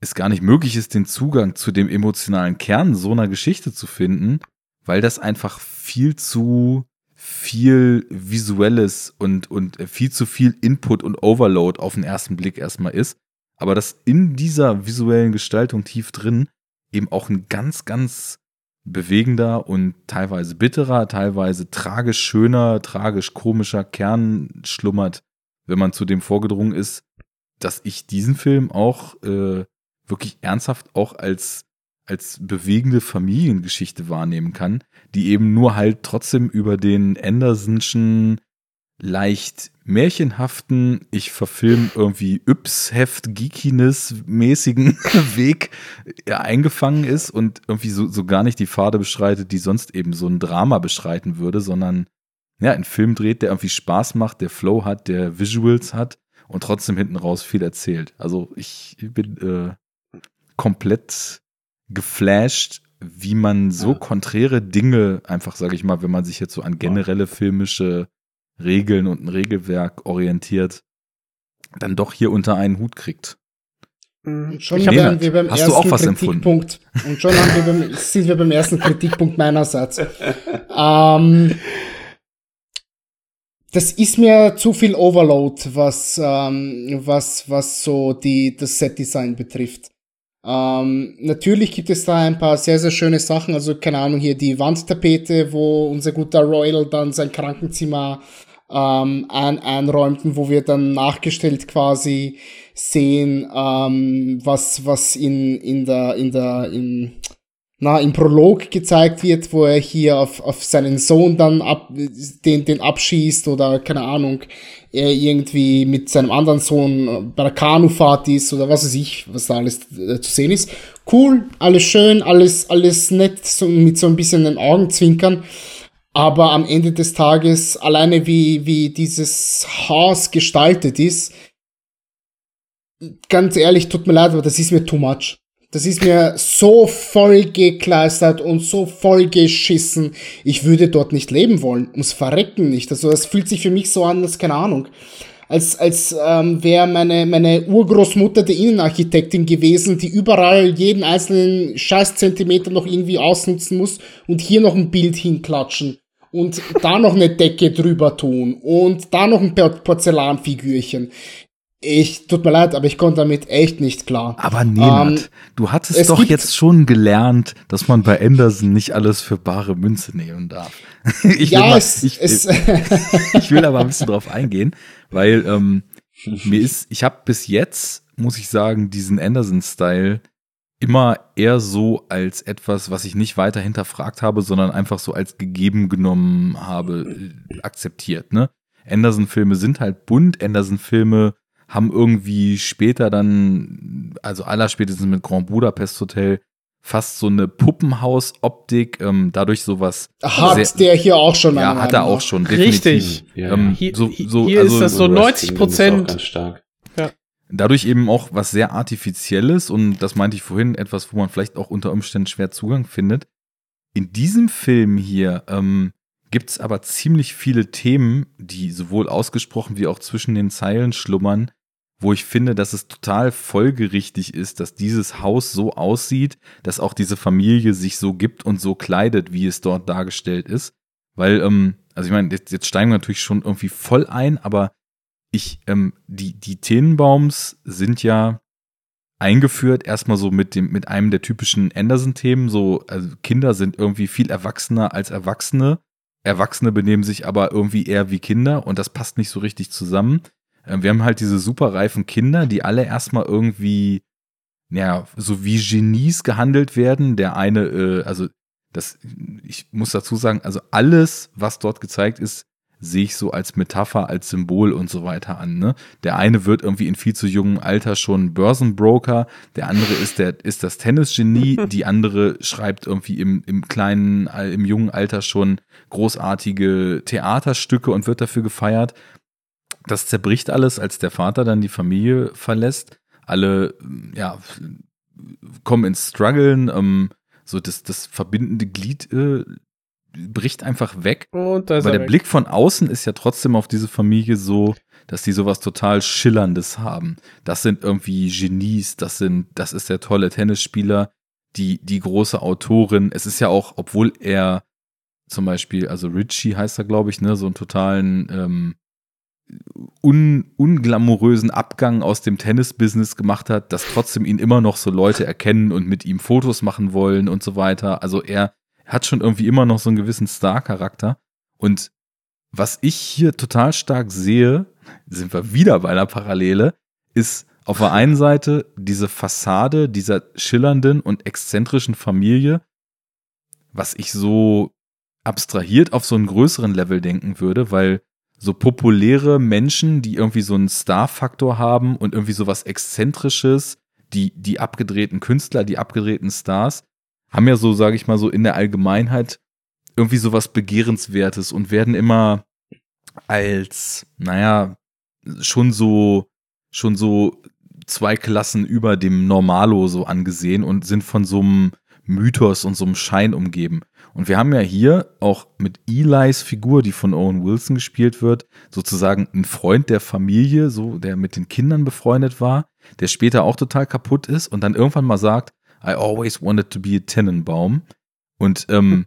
es gar nicht möglich ist, den Zugang zu dem emotionalen Kern so einer Geschichte zu finden, weil das einfach viel zu viel visuelles und, und viel zu viel Input und Overload auf den ersten Blick erstmal ist. Aber das in dieser visuellen Gestaltung tief drin eben auch ein ganz, ganz bewegender und teilweise bitterer, teilweise tragisch schöner, tragisch komischer Kern schlummert, wenn man zu dem vorgedrungen ist, dass ich diesen Film auch äh, wirklich ernsthaft auch als als bewegende Familiengeschichte wahrnehmen kann, die eben nur halt trotzdem über den Andersonschen leicht märchenhaften, ich verfilm irgendwie Yps-Heft Geekiness-mäßigen <laughs> Weg ja, eingefangen ist und irgendwie so, so gar nicht die Pfade beschreitet, die sonst eben so ein Drama beschreiten würde, sondern ja, einen Film dreht, der irgendwie Spaß macht, der Flow hat, der Visuals hat und trotzdem hinten raus viel erzählt. Also ich bin äh, komplett geflasht, wie man so ja. konträre Dinge einfach, sage ich mal, wenn man sich jetzt so an generelle filmische Regeln und ein Regelwerk orientiert, dann doch hier unter einen Hut kriegt. Und mhm. schon wären wir beim Hast ersten du auch was Kritikpunkt. Empfunden? Und schon wir beim, <laughs> sind wir beim ersten Kritikpunkt meinerseits. ähm, das ist mir zu viel Overload, was, ähm, was, was so die, das Set-Design betrifft. Ähm, natürlich gibt es da ein paar sehr, sehr schöne Sachen. Also, keine Ahnung, hier die Wandtapete, wo unser guter Royal dann sein Krankenzimmer ähm, ein, einräumten, wo wir dann nachgestellt quasi sehen, ähm, was, was in, in der, in der, in, na, im Prolog gezeigt wird, wo er hier auf, auf seinen Sohn dann ab, den, den abschießt oder keine Ahnung, er irgendwie mit seinem anderen Sohn bei der Kanufahrt ist oder was weiß ich, was da alles äh, zu sehen ist. Cool, alles schön, alles, alles nett, so, mit so ein bisschen den Augenzwinkern. Aber am Ende des Tages, alleine wie, wie dieses Haus gestaltet ist, ganz ehrlich, tut mir leid, aber das ist mir too much. Das ist mir so voll gekleistert und so voll geschissen. Ich würde dort nicht leben wollen. Ums Verrecken nicht. Also das fühlt sich für mich so an, als keine Ahnung. Als, als ähm, wäre meine, meine Urgroßmutter die Innenarchitektin gewesen, die überall jeden einzelnen Scheißzentimeter noch irgendwie ausnutzen muss und hier noch ein Bild hinklatschen und da noch eine Decke drüber tun und da noch ein Porzellanfigürchen. Ich, tut mir leid, aber ich konnte damit echt nicht klar. Aber Nenad, ähm, du hattest doch jetzt schon gelernt, dass man bei Anderson nicht alles für bare Münze nehmen darf. <laughs> ich, ja, will mal, es, ich, es <laughs> ich will aber ein bisschen drauf eingehen, weil ähm, mir ist, ich habe bis jetzt, muss ich sagen, diesen Anderson-Style immer eher so als etwas, was ich nicht weiter hinterfragt habe, sondern einfach so als gegeben genommen habe, äh, akzeptiert. Ne? Anderson-Filme sind halt bunt, Anderson-Filme haben irgendwie später dann, also allerspätestens mit Grand Budapest Hotel, fast so eine Puppenhaus-Optik, ähm, dadurch sowas. Hat sehr, der hier auch schon. Ja, hat er auch schon, definitiv. Richtig. Ja, ähm, hier, so, so, hier also, ist das so 90 Prozent. Ja. Dadurch eben auch was sehr Artifizielles und das meinte ich vorhin, etwas, wo man vielleicht auch unter Umständen schwer Zugang findet. In diesem Film hier ähm, gibt es aber ziemlich viele Themen, die sowohl ausgesprochen wie auch zwischen den Zeilen schlummern, wo ich finde, dass es total folgerichtig ist, dass dieses Haus so aussieht, dass auch diese Familie sich so gibt und so kleidet, wie es dort dargestellt ist. Weil, ähm, also ich meine, jetzt, jetzt steigen wir natürlich schon irgendwie voll ein, aber ich, ähm, die, die Tenenbaums sind ja eingeführt, erstmal so mit dem, mit einem der typischen Anderson-Themen, so, also Kinder sind irgendwie viel erwachsener als Erwachsene. Erwachsene benehmen sich aber irgendwie eher wie Kinder und das passt nicht so richtig zusammen. Äh, wir haben halt diese superreifen Kinder, die alle erstmal irgendwie, ja, so wie Genies gehandelt werden. Der eine, äh, also das, ich muss dazu sagen, also alles, was dort gezeigt ist, sehe ich so als Metapher, als Symbol und so weiter an. Ne? Der eine wird irgendwie in viel zu jungem Alter schon Börsenbroker, der andere ist der ist das Tennisgenie, <laughs> die andere schreibt irgendwie im, im kleinen, im jungen Alter schon großartige Theaterstücke und wird dafür gefeiert das zerbricht alles, als der Vater dann die Familie verlässt. Alle, ja, kommen ins Struggeln, ähm, so das, das verbindende Glied äh, bricht einfach weg. Und weil der weg. Blick von außen ist ja trotzdem auf diese Familie so, dass die sowas total Schillerndes haben. Das sind irgendwie Genies, das sind, das ist der tolle Tennisspieler, die, die große Autorin. Es ist ja auch, obwohl er zum Beispiel, also Richie heißt er, glaube ich, ne, so einen totalen ähm, un, unglamourösen Abgang aus dem Tennis-Business gemacht hat, dass trotzdem ihn immer noch so Leute erkennen und mit ihm Fotos machen wollen und so weiter. Also er hat schon irgendwie immer noch so einen gewissen Star-Charakter. Und was ich hier total stark sehe, sind wir wieder bei einer Parallele, ist auf der einen Seite diese Fassade dieser schillernden und exzentrischen Familie, was ich so abstrahiert auf so einen größeren Level denken würde, weil so populäre Menschen, die irgendwie so einen Star-Faktor haben und irgendwie so was Exzentrisches, die, die abgedrehten Künstler, die abgedrehten Stars, haben ja so, sage ich mal, so in der Allgemeinheit irgendwie so was Begehrenswertes und werden immer als, naja, schon so, schon so zwei Klassen über dem Normalo so angesehen und sind von so einem Mythos und so einem Schein umgeben. Und wir haben ja hier auch mit Eli's Figur, die von Owen Wilson gespielt wird, sozusagen ein Freund der Familie, so der mit den Kindern befreundet war, der später auch total kaputt ist und dann irgendwann mal sagt, I always wanted to be a Tannenbaum. Und ähm,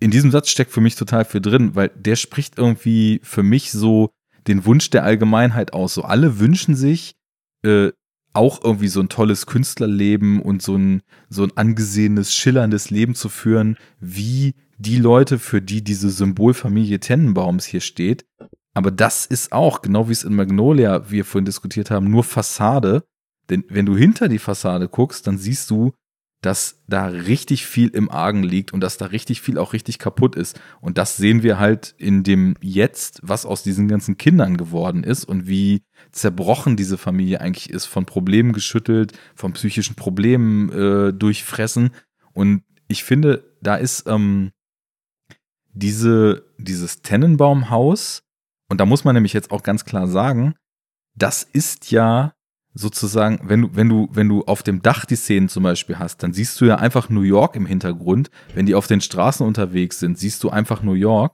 in diesem Satz steckt für mich total viel drin, weil der spricht irgendwie für mich so den Wunsch der Allgemeinheit aus. So alle wünschen sich äh, auch irgendwie so ein tolles Künstlerleben und so ein, so ein angesehenes, schillerndes Leben zu führen, wie die Leute, für die diese Symbolfamilie Tennenbaums hier steht. Aber das ist auch, genau wie es in Magnolia wir vorhin diskutiert haben, nur Fassade. Denn wenn du hinter die Fassade guckst, dann siehst du, dass da richtig viel im Argen liegt und dass da richtig viel auch richtig kaputt ist. Und das sehen wir halt in dem Jetzt, was aus diesen ganzen Kindern geworden ist und wie zerbrochen diese Familie eigentlich ist, von Problemen geschüttelt, von psychischen Problemen äh, durchfressen. Und ich finde, da ist ähm, diese, dieses Tennenbaumhaus, und da muss man nämlich jetzt auch ganz klar sagen, das ist ja sozusagen, wenn du, wenn du, wenn du auf dem Dach die Szenen zum Beispiel hast, dann siehst du ja einfach New York im Hintergrund. Wenn die auf den Straßen unterwegs sind, siehst du einfach New York.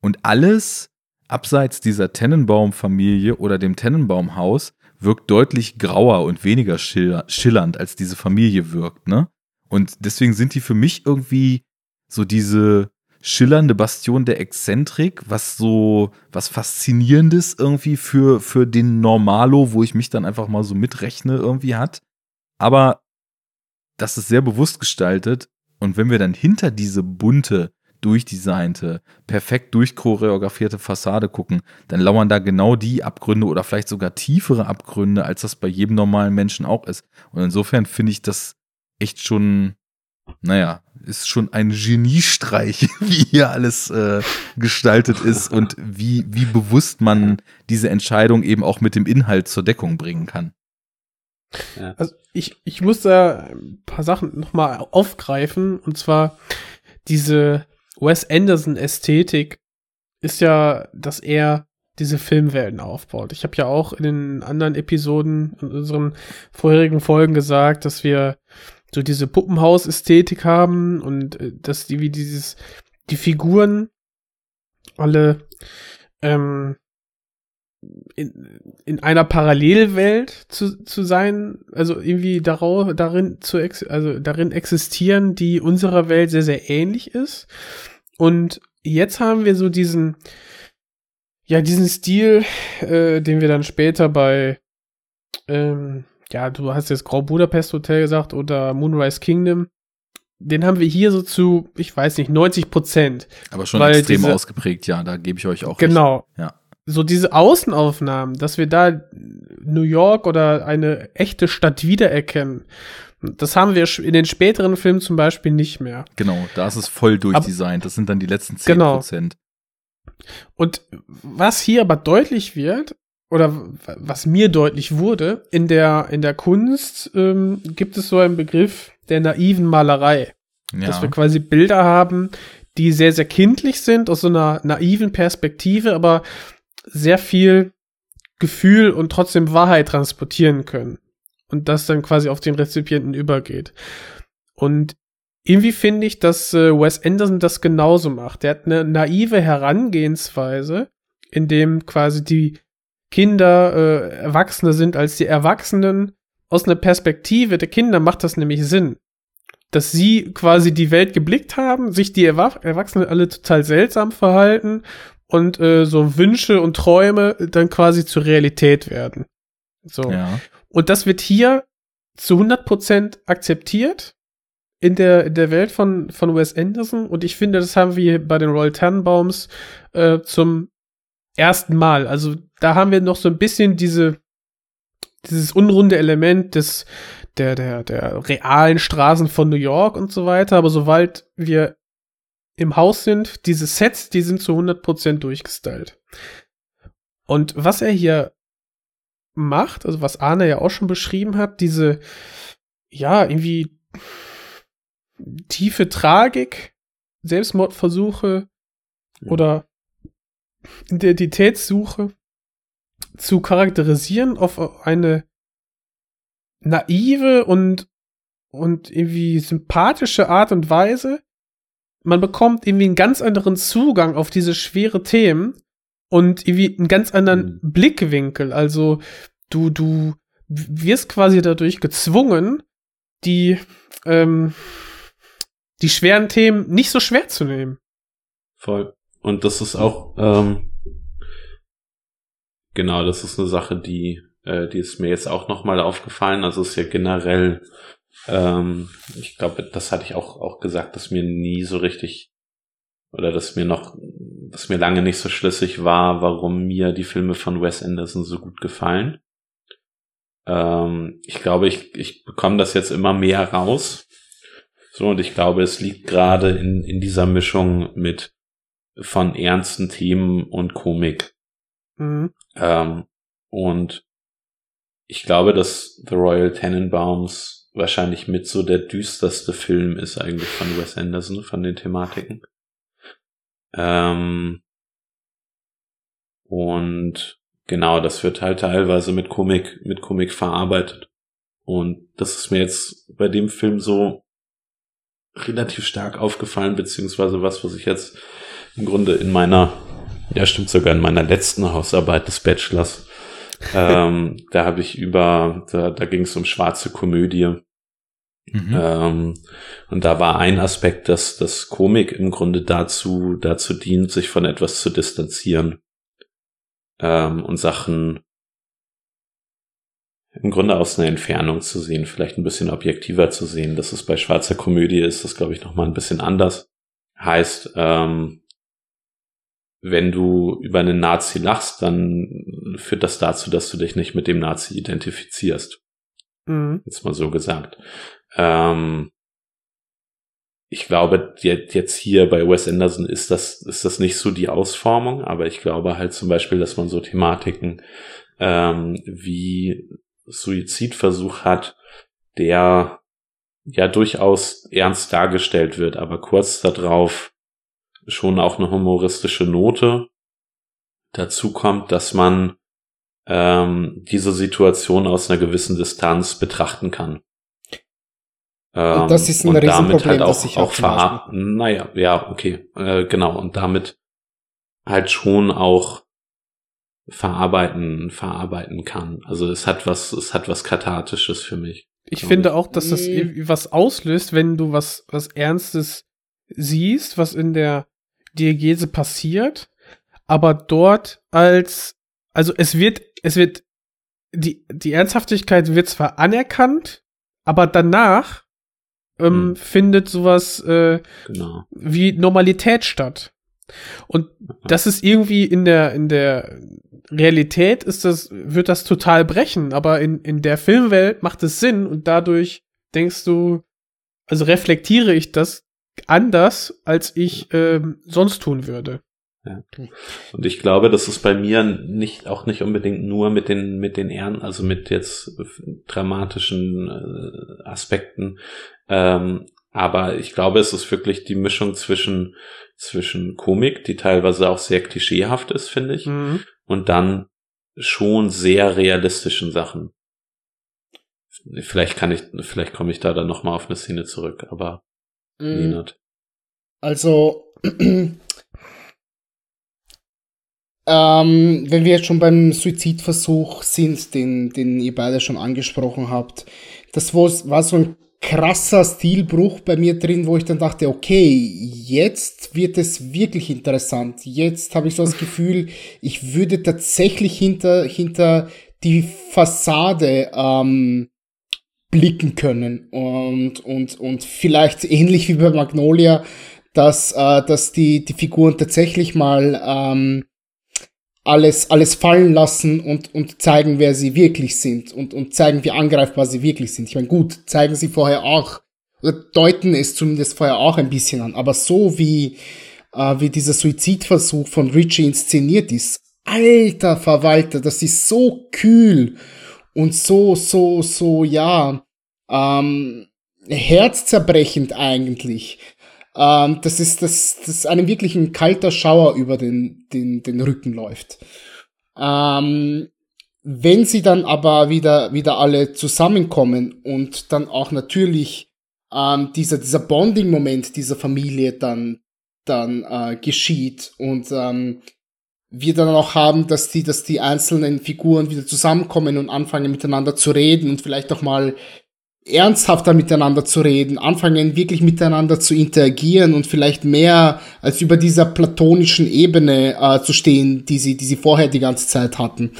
Und alles abseits dieser Tennenbaum-Familie oder dem Tennenbaumhaus wirkt deutlich grauer und weniger schillernd, als diese Familie wirkt, ne? Und deswegen sind die für mich irgendwie so diese, schillernde Bastion der Exzentrik, was so, was Faszinierendes irgendwie für, für den Normalo, wo ich mich dann einfach mal so mitrechne, irgendwie hat. Aber das ist sehr bewusst gestaltet. Und wenn wir dann hinter diese bunte, durchdesignte, perfekt durchchoreografierte Fassade gucken, dann lauern da genau die Abgründe oder vielleicht sogar tiefere Abgründe, als das bei jedem normalen Menschen auch ist. Und insofern finde ich das echt schon, naja, ist schon ein Geniestreich, <laughs> wie hier alles äh, gestaltet ist und wie, wie bewusst man diese Entscheidung eben auch mit dem Inhalt zur Deckung bringen kann. Ja. Also ich, ich muss da ein paar Sachen nochmal aufgreifen und zwar diese Wes Anderson Ästhetik ist ja, dass er diese Filmwelten aufbaut. Ich habe ja auch in den anderen Episoden in unseren vorherigen Folgen gesagt, dass wir so diese Puppenhaus-Ästhetik haben und äh, dass die wie dieses, die Figuren alle ähm, in, in einer Parallelwelt zu, zu sein, also irgendwie darauf, darin zu ex also darin existieren, die unserer Welt sehr, sehr ähnlich ist. Und jetzt haben wir so diesen, ja, diesen Stil, äh, den wir dann später bei ähm, ja, du hast jetzt Grau Budapest Hotel gesagt oder Moonrise Kingdom. Den haben wir hier so zu, ich weiß nicht, 90 Prozent. Aber schon extrem diese, ausgeprägt, ja, da gebe ich euch auch Genau. Recht. Ja. So diese Außenaufnahmen, dass wir da New York oder eine echte Stadt wiedererkennen. Das haben wir in den späteren Filmen zum Beispiel nicht mehr. Genau, da ist es voll durchdesignt. Das sind dann die letzten 10 genau. Prozent. Und was hier aber deutlich wird, oder was mir deutlich wurde, in der, in der Kunst ähm, gibt es so einen Begriff der naiven Malerei. Ja. Dass wir quasi Bilder haben, die sehr, sehr kindlich sind, aus so einer naiven Perspektive, aber sehr viel Gefühl und trotzdem Wahrheit transportieren können. Und das dann quasi auf den Rezipienten übergeht. Und irgendwie finde ich, dass äh, Wes Anderson das genauso macht. Der hat eine naive Herangehensweise, in dem quasi die Kinder äh, Erwachsene sind als die Erwachsenen. Aus einer Perspektive der Kinder macht das nämlich Sinn. Dass sie quasi die Welt geblickt haben, sich die Erwa Erwachsenen alle total seltsam verhalten und äh, so Wünsche und Träume dann quasi zur Realität werden. So. Ja. Und das wird hier zu 100% akzeptiert in der, in der Welt von, von Wes Anderson. Und ich finde, das haben wir bei den Royal Tannenbaums äh, zum ersten Mal. Also da haben wir noch so ein bisschen diese, dieses unrunde Element des, der, der, der realen Straßen von New York und so weiter. Aber sobald wir im Haus sind, diese Sets, die sind zu 100% durchgestylt. Und was er hier macht, also was Arne ja auch schon beschrieben hat, diese, ja, irgendwie tiefe Tragik, Selbstmordversuche Ja. oder Identitätssuche zu charakterisieren auf eine naive und, und irgendwie sympathische Art und Weise. Man bekommt irgendwie einen ganz anderen Zugang auf diese schwere Themen und irgendwie einen ganz anderen Mhm. Blickwinkel. Also du, du wirst quasi dadurch gezwungen, die, ähm, die schweren Themen nicht so schwer zu nehmen. Voll. Und das ist auch, ähm, genau, das ist eine Sache, die, äh, die ist mir jetzt auch nochmal aufgefallen. Also es ist ja generell, ähm, ich glaube, das hatte ich auch, auch gesagt, dass mir nie so richtig, oder dass mir noch, dass mir lange nicht so schlüssig war, warum mir die Filme von Wes Anderson so gut gefallen. Ähm, ich glaube, ich, ich bekomme das jetzt immer mehr raus. So, und ich glaube, es liegt gerade in, in dieser Mischung mit von ernsten Themen und Komik. Mhm. Ähm, und ich glaube, dass The Royal Tenenbaums wahrscheinlich mit so der düsterste Film ist eigentlich von Wes Anderson, von den Thematiken. Ähm, und genau, das wird halt teilweise mit Komik, mit Komik verarbeitet. Und das ist mir jetzt bei dem Film so relativ stark aufgefallen, beziehungsweise was, was ich jetzt im Grunde in meiner, ja stimmt sogar in meiner letzten Hausarbeit des Bachelors, ähm, da habe ich über, da, da ging es um schwarze Komödie. Mhm. Ähm, und da war ein Aspekt, dass das Komik im Grunde dazu, dazu dient, sich von etwas zu distanzieren ähm, und Sachen im Grunde aus einer Entfernung zu sehen, vielleicht ein bisschen objektiver zu sehen. Das ist bei schwarzer Komödie ist das, glaube ich, noch mal ein bisschen anders. Heißt, ähm, wenn du über einen Nazi lachst, dann führt das dazu, dass du dich nicht mit dem Nazi identifizierst. Mhm. Jetzt mal so gesagt. Ähm, ich glaube, je- jetzt hier bei Wes Anderson ist das, ist das nicht so die Ausformung, aber ich glaube halt zum Beispiel, dass man so Thematiken ähm, wie Suizidversuch hat, der ja durchaus ernst dargestellt wird, aber kurz darauf schon auch eine humoristische Note dazu kommt, dass man ähm, diese Situation aus einer gewissen Distanz betrachten kann. Ähm, Und das ist ein und damit halt auch, das ich auch auch verarbeiten. Naja, ja, okay, äh, genau. Und damit halt schon auch verarbeiten, verarbeiten kann. Also es hat was, es hat was Kathartisches für mich. Ich glaub finde ich. auch, dass das irgendwie was auslöst, wenn du was, was Ernstes siehst, was in der Diegese passiert, aber dort als, also es wird, es wird, die, die Ernsthaftigkeit wird zwar anerkannt, aber danach ähm, Hm. findet sowas äh, Genau. wie Normalität statt. Und das ist irgendwie in der, in der Realität ist das, wird das total brechen, aber in, in der Filmwelt macht es Sinn und dadurch denkst du, also reflektiere ich das anders, als ich ähm, sonst tun würde. Und ich glaube, das ist bei mir nicht auch nicht unbedingt nur mit den mit den Ehren, also mit jetzt dramatischen äh, Aspekten, ähm, aber ich glaube, es ist wirklich die Mischung zwischen zwischen Komik, die teilweise auch sehr klischeehaft ist, finde ich, Mhm. und dann schon sehr realistischen Sachen. Vielleicht kann ich, vielleicht komme ich da dann noch mal auf eine Szene zurück, aber Mhm. Leonard. Also, <clears throat> ähm, wenn wir jetzt schon beim Suizidversuch sind, den, den ihr beide schon angesprochen habt, das war war so ein krasser Stilbruch bei mir drin, wo ich dann dachte, okay, jetzt wird es wirklich interessant. Jetzt habe ich so das Gefühl, ich würde tatsächlich hinter, hinter die Fassade ähm, blicken können und, und, und vielleicht ähnlich wie bei Magnolia, dass, äh, dass die, die Figuren tatsächlich mal ähm, alles, alles fallen lassen und, und zeigen, wer sie wirklich sind und, und zeigen, wie angreifbar sie wirklich sind. Ich meine, gut, zeigen sie vorher auch, oder deuten es zumindest vorher auch ein bisschen an, aber so wie, äh, wie dieser Suizidversuch von Richie inszeniert ist, alter Verwalter, das ist so kühl und so, so, so, ja, ähm, herzzerbrechend eigentlich. Ähm, das ist, das, das einem wirklich ein kalter Schauer über den, den, den Rücken läuft. Ähm, wenn sie dann aber wieder, wieder alle zusammenkommen und dann auch natürlich ähm, dieser, dieser Bonding-Moment dieser Familie dann, dann äh, geschieht und ähm, wir dann auch haben, dass die, dass die einzelnen Figuren wieder zusammenkommen und anfangen miteinander zu reden und vielleicht auch mal ernsthafter miteinander zu reden, anfangen wirklich miteinander zu interagieren und vielleicht mehr als über dieser platonischen Ebene äh, zu stehen, die sie, die sie vorher die ganze Zeit hatten.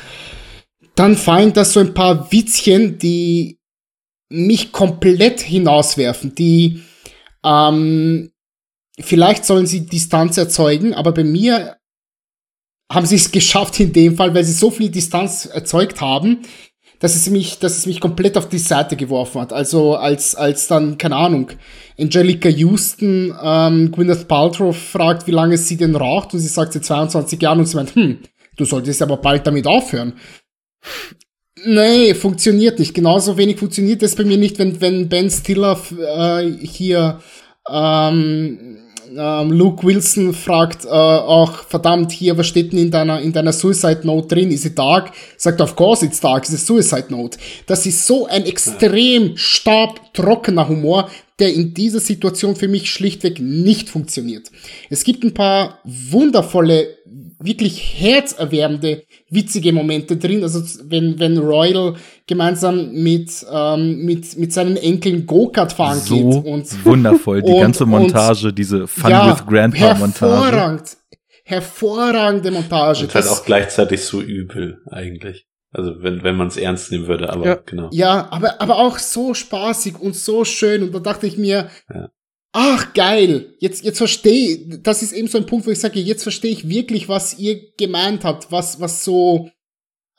Dann fallen da so ein paar Witzchen, die mich komplett hinauswerfen, die ähm, vielleicht sollen sie Distanz erzeugen, aber bei mir haben sie es geschafft in dem Fall, weil sie so viel Distanz erzeugt haben, dass es mich, dass es mich komplett auf die Seite geworfen hat. Also als, als dann, keine Ahnung, Angelica Houston ähm, Gwyneth Paltrow fragt, wie lange sie denn raucht und sie sagt seit 22 Jahren und sie meint, hm, du solltest aber bald damit aufhören. Nee, funktioniert nicht. Genauso wenig funktioniert es bei mir nicht, wenn, wenn Ben Stiller äh, hier ähm, ähm, Luke Wilson fragt äh, auch, verdammt, hier, was steht denn in deiner, in deiner Suicide Note drin? Is it dark? Sagt, of course it's dark, it's a Suicide Note. Das ist so ein extrem staubtrockener Humor, der in dieser Situation für mich schlichtweg nicht funktioniert. Es gibt ein paar wundervolle, wirklich herzerwärmende witzige Momente drin. Also wenn, wenn Royal gemeinsam mit, ähm, mit, mit seinen Enkeln Go-Kart fahren so geht. Und, <laughs> wundervoll, die <laughs> und, ganze Montage, und, diese Fun ja, with Grandpa Montage. Hervorragend. Hervorragende Montage. Und halt auch gleichzeitig so übel, eigentlich. Also wenn, wenn man es ernst nehmen würde, aber ja. genau. Ja, aber, aber auch so spaßig und so schön. Und da dachte ich mir, ja. Ach geil, jetzt, jetzt verstehe das ist eben so ein Punkt, wo ich sage, jetzt verstehe ich wirklich, was ihr gemeint habt, was, was so,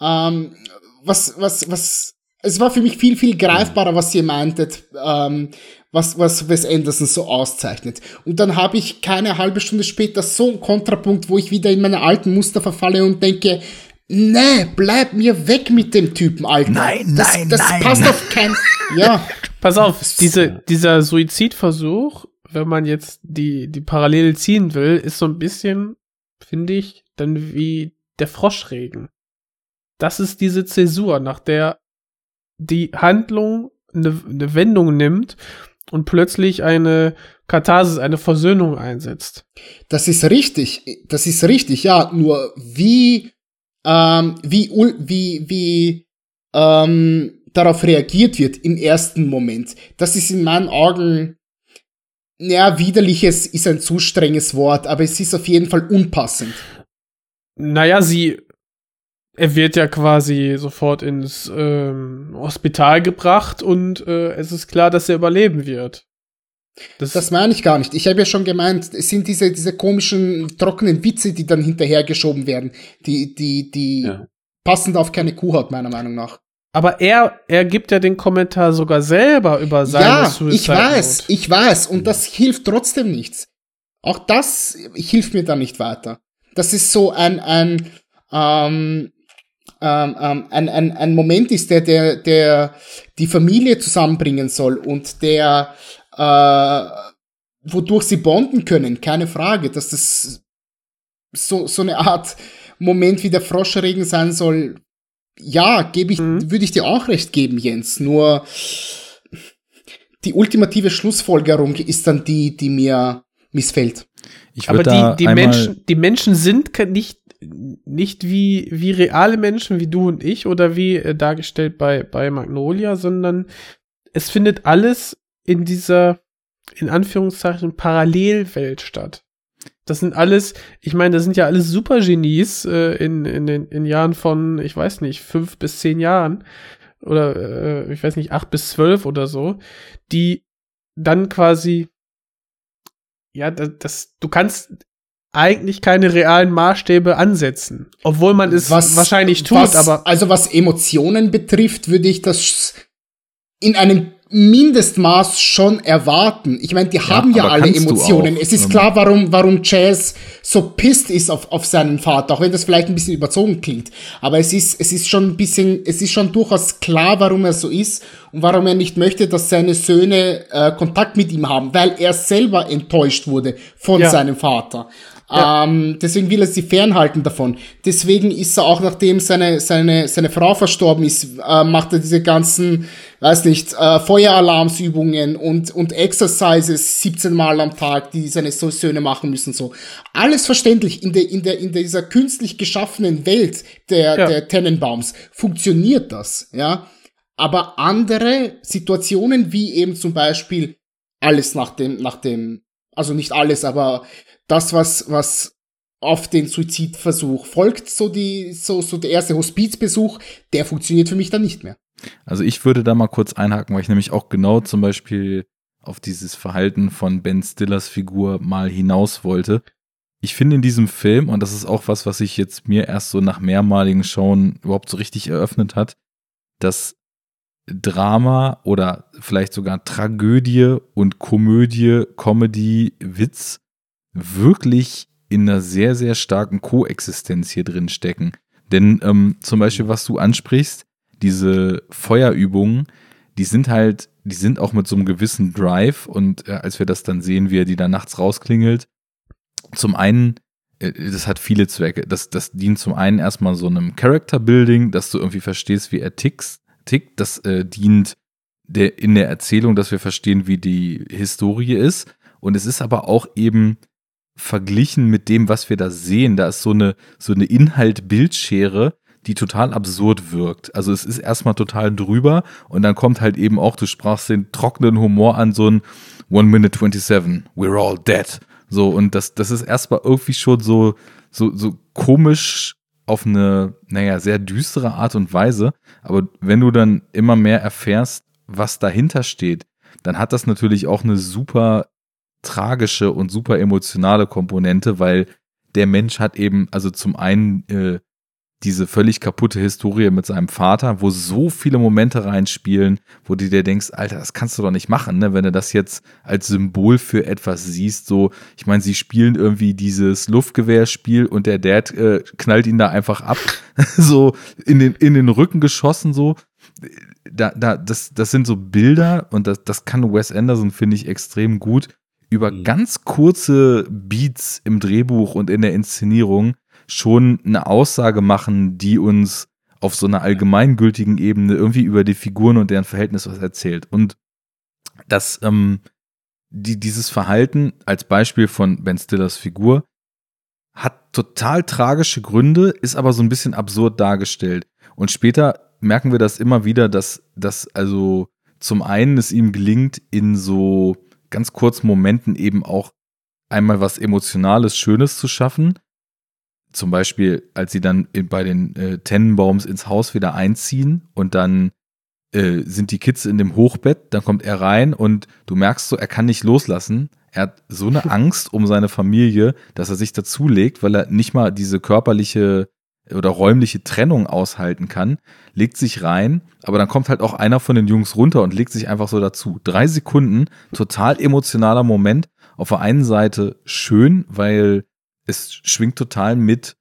ähm, was, was, was, es war für mich viel, viel greifbarer, was ihr meintet, ähm, was, was Wes Anderson so auszeichnet. Und dann habe ich keine halbe Stunde später so einen Kontrapunkt, wo ich wieder in meine alten Muster verfalle und denke, nee, bleib mir weg mit dem Typen, Alter. Nein, das, nein, das nein. passt auf kein, <laughs> ja. Pass auf, diese, dieser Suizidversuch, wenn man jetzt die, die Parallele ziehen will, ist so ein bisschen, finde ich, dann wie der Froschregen. Das ist diese Zäsur, nach der die Handlung eine, eine Wendung nimmt und plötzlich eine Katharsis, eine Versöhnung einsetzt. Das ist richtig, das ist richtig, ja, nur wie, ähm, wie, wie, wie, ähm, darauf reagiert wird im ersten Moment. Das ist in meinen Augen, ja, widerliches ist ein zu strenges Wort, aber es ist auf jeden Fall unpassend. Naja, sie, er wird ja quasi sofort ins ähm, Hospital gebracht und äh, es ist klar, dass er überleben wird. Das, das meine ich gar nicht. Ich habe ja schon gemeint, es sind diese, diese komischen, trockenen Witze, die dann hinterhergeschoben werden, die, die, die Ja. passend auf keine Kuhhaut, meiner Meinung nach. Aber er, er gibt ja den Kommentar sogar selber über seine ja, Suicide ich weiß, Note. ich weiß, und das hilft trotzdem nichts. Auch das hilft mir dann nicht weiter. Das ist so ein, ein, ähm, ähm, ähm, ein, ein, ein Moment ist, der, der, der die Familie zusammenbringen soll und der, äh, wodurch sie bonden können, keine Frage, dass das so, so eine Art Moment wie der Froschregen sein soll. Ja, gebe ich, Mhm. würde ich dir auch recht geben, Jens. Nur die ultimative Schlussfolgerung ist dann die, die mir missfällt. Ich Aber die, die Menschen, die Menschen sind nicht, nicht wie, wie reale Menschen, wie du und ich oder wie äh, dargestellt bei, bei Magnolia, sondern es findet alles in dieser, in Anführungszeichen, Parallelwelt statt. Das sind alles, ich meine, das sind ja alles Supergenies äh, in, in den in Jahren von, ich weiß nicht, fünf bis zehn Jahren oder äh, ich weiß nicht, acht bis zwölf oder so, die dann quasi, ja, das, das du kannst eigentlich keine realen Maßstäbe ansetzen, obwohl man es was, wahrscheinlich tut, was, aber also was Emotionen betrifft, würde ich das in einem Mindestmaß schon erwarten. Ich meine, die ja, haben ja alle Emotionen. Es ist klar, warum, warum Jazz so pisst ist auf, auf seinen Vater, auch wenn das vielleicht ein bisschen überzogen klingt. Aber es ist, es ist schon ein bisschen, es ist schon durchaus klar, warum er so ist und warum er nicht möchte, dass seine Söhne äh, Kontakt mit ihm haben, weil er selber enttäuscht wurde von ja. seinem Vater. Ja. Ähm, deswegen will er sie fernhalten davon. Deswegen ist er auch, nachdem seine, seine, seine Frau verstorben ist, äh, macht er diese ganzen, weiß nicht, äh, Feueralarmsübungen und, und Exercises 17 Mal am Tag, die seine Söhne machen müssen, so. Alles verständlich. In der, in der, in dieser künstlich geschaffenen Welt der, ja. der Tennenbaums funktioniert das, ja. Aber andere Situationen, wie eben zum Beispiel alles nach dem, nach dem, also nicht alles, aber das, was, was auf den Suizidversuch folgt, so die, so, so der erste Hospizbesuch, der funktioniert für mich dann nicht mehr. Also ich würde da mal kurz einhaken, weil ich nämlich auch genau zum Beispiel auf dieses Verhalten von Ben Stillers Figur mal hinaus wollte. Ich finde in diesem Film, und das ist auch was, was sich jetzt mir erst so nach mehrmaligen Schauen überhaupt so richtig eröffnet hat, dass Drama oder vielleicht sogar Tragödie und Komödie, Comedy, Witz wirklich in einer sehr, sehr starken Koexistenz hier drin stecken. Denn ähm, zum Beispiel, was du ansprichst, diese Feuerübungen, die sind halt, die sind auch mit so einem gewissen Drive und äh, als wir das dann sehen, wie er die da nachts rausklingelt, zum einen, äh, das hat viele Zwecke. Das, das dient zum einen erstmal so einem Character Building, dass du irgendwie verstehst, wie er tickt. tickt. Das äh, dient der, in der Erzählung, dass wir verstehen, wie die Historie ist. Und es ist aber auch eben verglichen mit dem, was wir da sehen, da ist so eine, so eine Inhalt-Bildschere, die total absurd wirkt. Also es ist erstmal total drüber und dann kommt halt eben auch, du sprachst den trockenen Humor an, so ein One Minute 27, we're all dead. So, und das, das ist erstmal irgendwie schon so, so, so komisch auf eine, naja, sehr düstere Art und Weise. Aber wenn du dann immer mehr erfährst, was dahinter steht, dann hat das natürlich auch eine super tragische und super emotionale Komponente, weil der Mensch hat eben, also zum einen äh, diese völlig kaputte Historie mit seinem Vater, wo so viele Momente reinspielen, wo du dir denkst, Alter, das kannst du doch nicht machen, ne? wenn du das jetzt als Symbol für etwas siehst. So, ich meine, sie spielen irgendwie dieses Luftgewehrspiel und der Dad äh, knallt ihn da einfach ab, <laughs> so in den, in den Rücken geschossen, so. Da, da, das, das sind so Bilder und das, das kann Wes Anderson, finde ich, extrem gut über mhm. ganz kurze Beats im Drehbuch und in der Inszenierung schon eine Aussage machen, die uns auf so einer allgemeingültigen Ebene irgendwie über die Figuren und deren Verhältnis was erzählt. Und das, ähm, die, dieses Verhalten als Beispiel von Ben Stillers Figur hat total tragische Gründe, ist aber so ein bisschen absurd dargestellt. Und später merken wir das immer wieder, dass, dass also zum einen es ihm gelingt, in so ganz kurzen Momenten eben auch einmal was Emotionales, Schönes zu schaffen. Zum Beispiel, als sie dann bei den äh, Tennenbaums ins Haus wieder einziehen und dann äh, sind die Kids in dem Hochbett, dann kommt er rein und du merkst so, er kann nicht loslassen. Er hat so eine <laughs> Angst um seine Familie, dass er sich dazulegt, weil er nicht mal diese körperliche oder räumliche Trennung aushalten kann, legt sich rein, aber dann kommt halt auch einer von den Jungs runter und legt sich einfach so dazu. Drei Sekunden, total emotionaler Moment. Auf der einen Seite schön, weil es schwingt total mit,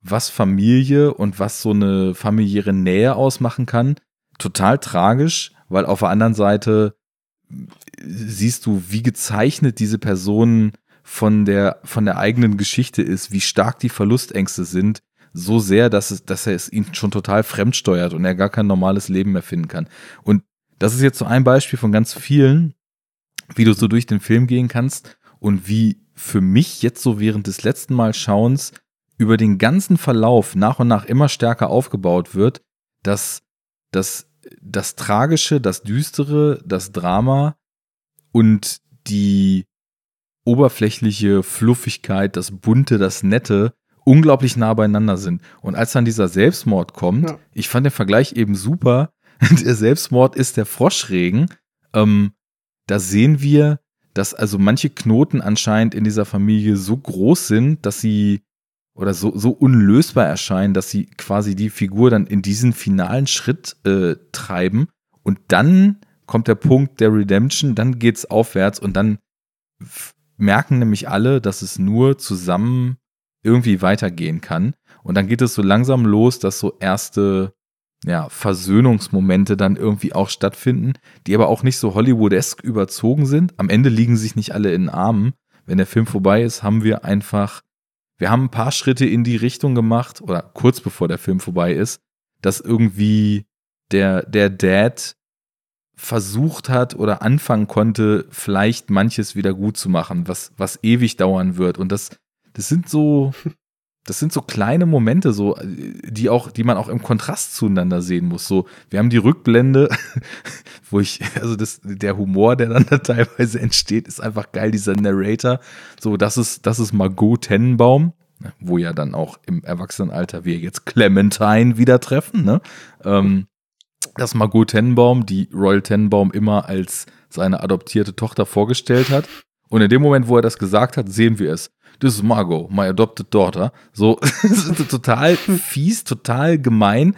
was Familie und was so eine familiäre Nähe ausmachen kann. Total tragisch, weil auf der anderen Seite siehst du, wie gezeichnet diese Person von der, von der eigenen Geschichte ist, wie stark die Verlustängste sind, so sehr, dass, es, dass er es ihn schon total fremd steuert und er gar kein normales Leben mehr finden kann. Und das ist jetzt so ein Beispiel von ganz vielen, wie du so durch den Film gehen kannst und wie für mich jetzt so während des letzten Mal Schauens über den ganzen Verlauf nach und nach immer stärker aufgebaut wird, dass das, das Tragische, das Düstere, das Drama und die oberflächliche Fluffigkeit, das Bunte, das Nette unglaublich nah beieinander sind. Und als dann dieser Selbstmord kommt, Ja. ich fand den Vergleich eben super. <laughs> Der Selbstmord ist der Froschregen. Ähm, da sehen wir, dass also manche Knoten anscheinend in dieser Familie so groß sind, dass sie oder so, so unlösbar erscheinen, dass sie quasi die Figur dann in diesen finalen Schritt äh, treiben. Und dann kommt der Punkt der Redemption, dann geht's aufwärts und dann merken nämlich alle, dass es nur zusammen irgendwie weitergehen kann. Und dann geht es so langsam los, dass so erste ja, Versöhnungsmomente dann irgendwie auch stattfinden, die aber auch nicht so Hollywoodesk überzogen sind. Am Ende liegen sich nicht alle in den Armen. Wenn der Film vorbei ist, haben wir einfach, wir haben ein paar Schritte in die Richtung gemacht, oder kurz bevor der Film vorbei ist, dass irgendwie der, der Dad versucht hat oder anfangen konnte, vielleicht manches wieder gut zu machen, was, was ewig dauern wird. Und das, das sind so, das sind so kleine Momente, so, die auch, die man auch im Kontrast zueinander sehen muss. So, wir haben die Rückblende, <laughs> wo ich, also das, der Humor, der dann da teilweise entsteht, ist einfach geil, dieser Narrator. So, das ist, das ist Margot Tennenbaum, wo ja dann auch im Erwachsenenalter wir jetzt Clementine wieder treffen, ne? Ähm, dass Margot Tennenbaum, die Royal Tennenbaum immer als seine adoptierte Tochter vorgestellt hat. Und in dem Moment, wo er das gesagt hat, sehen wir es. Das ist Margot, my adopted daughter. <laughs> So, total fies, total gemein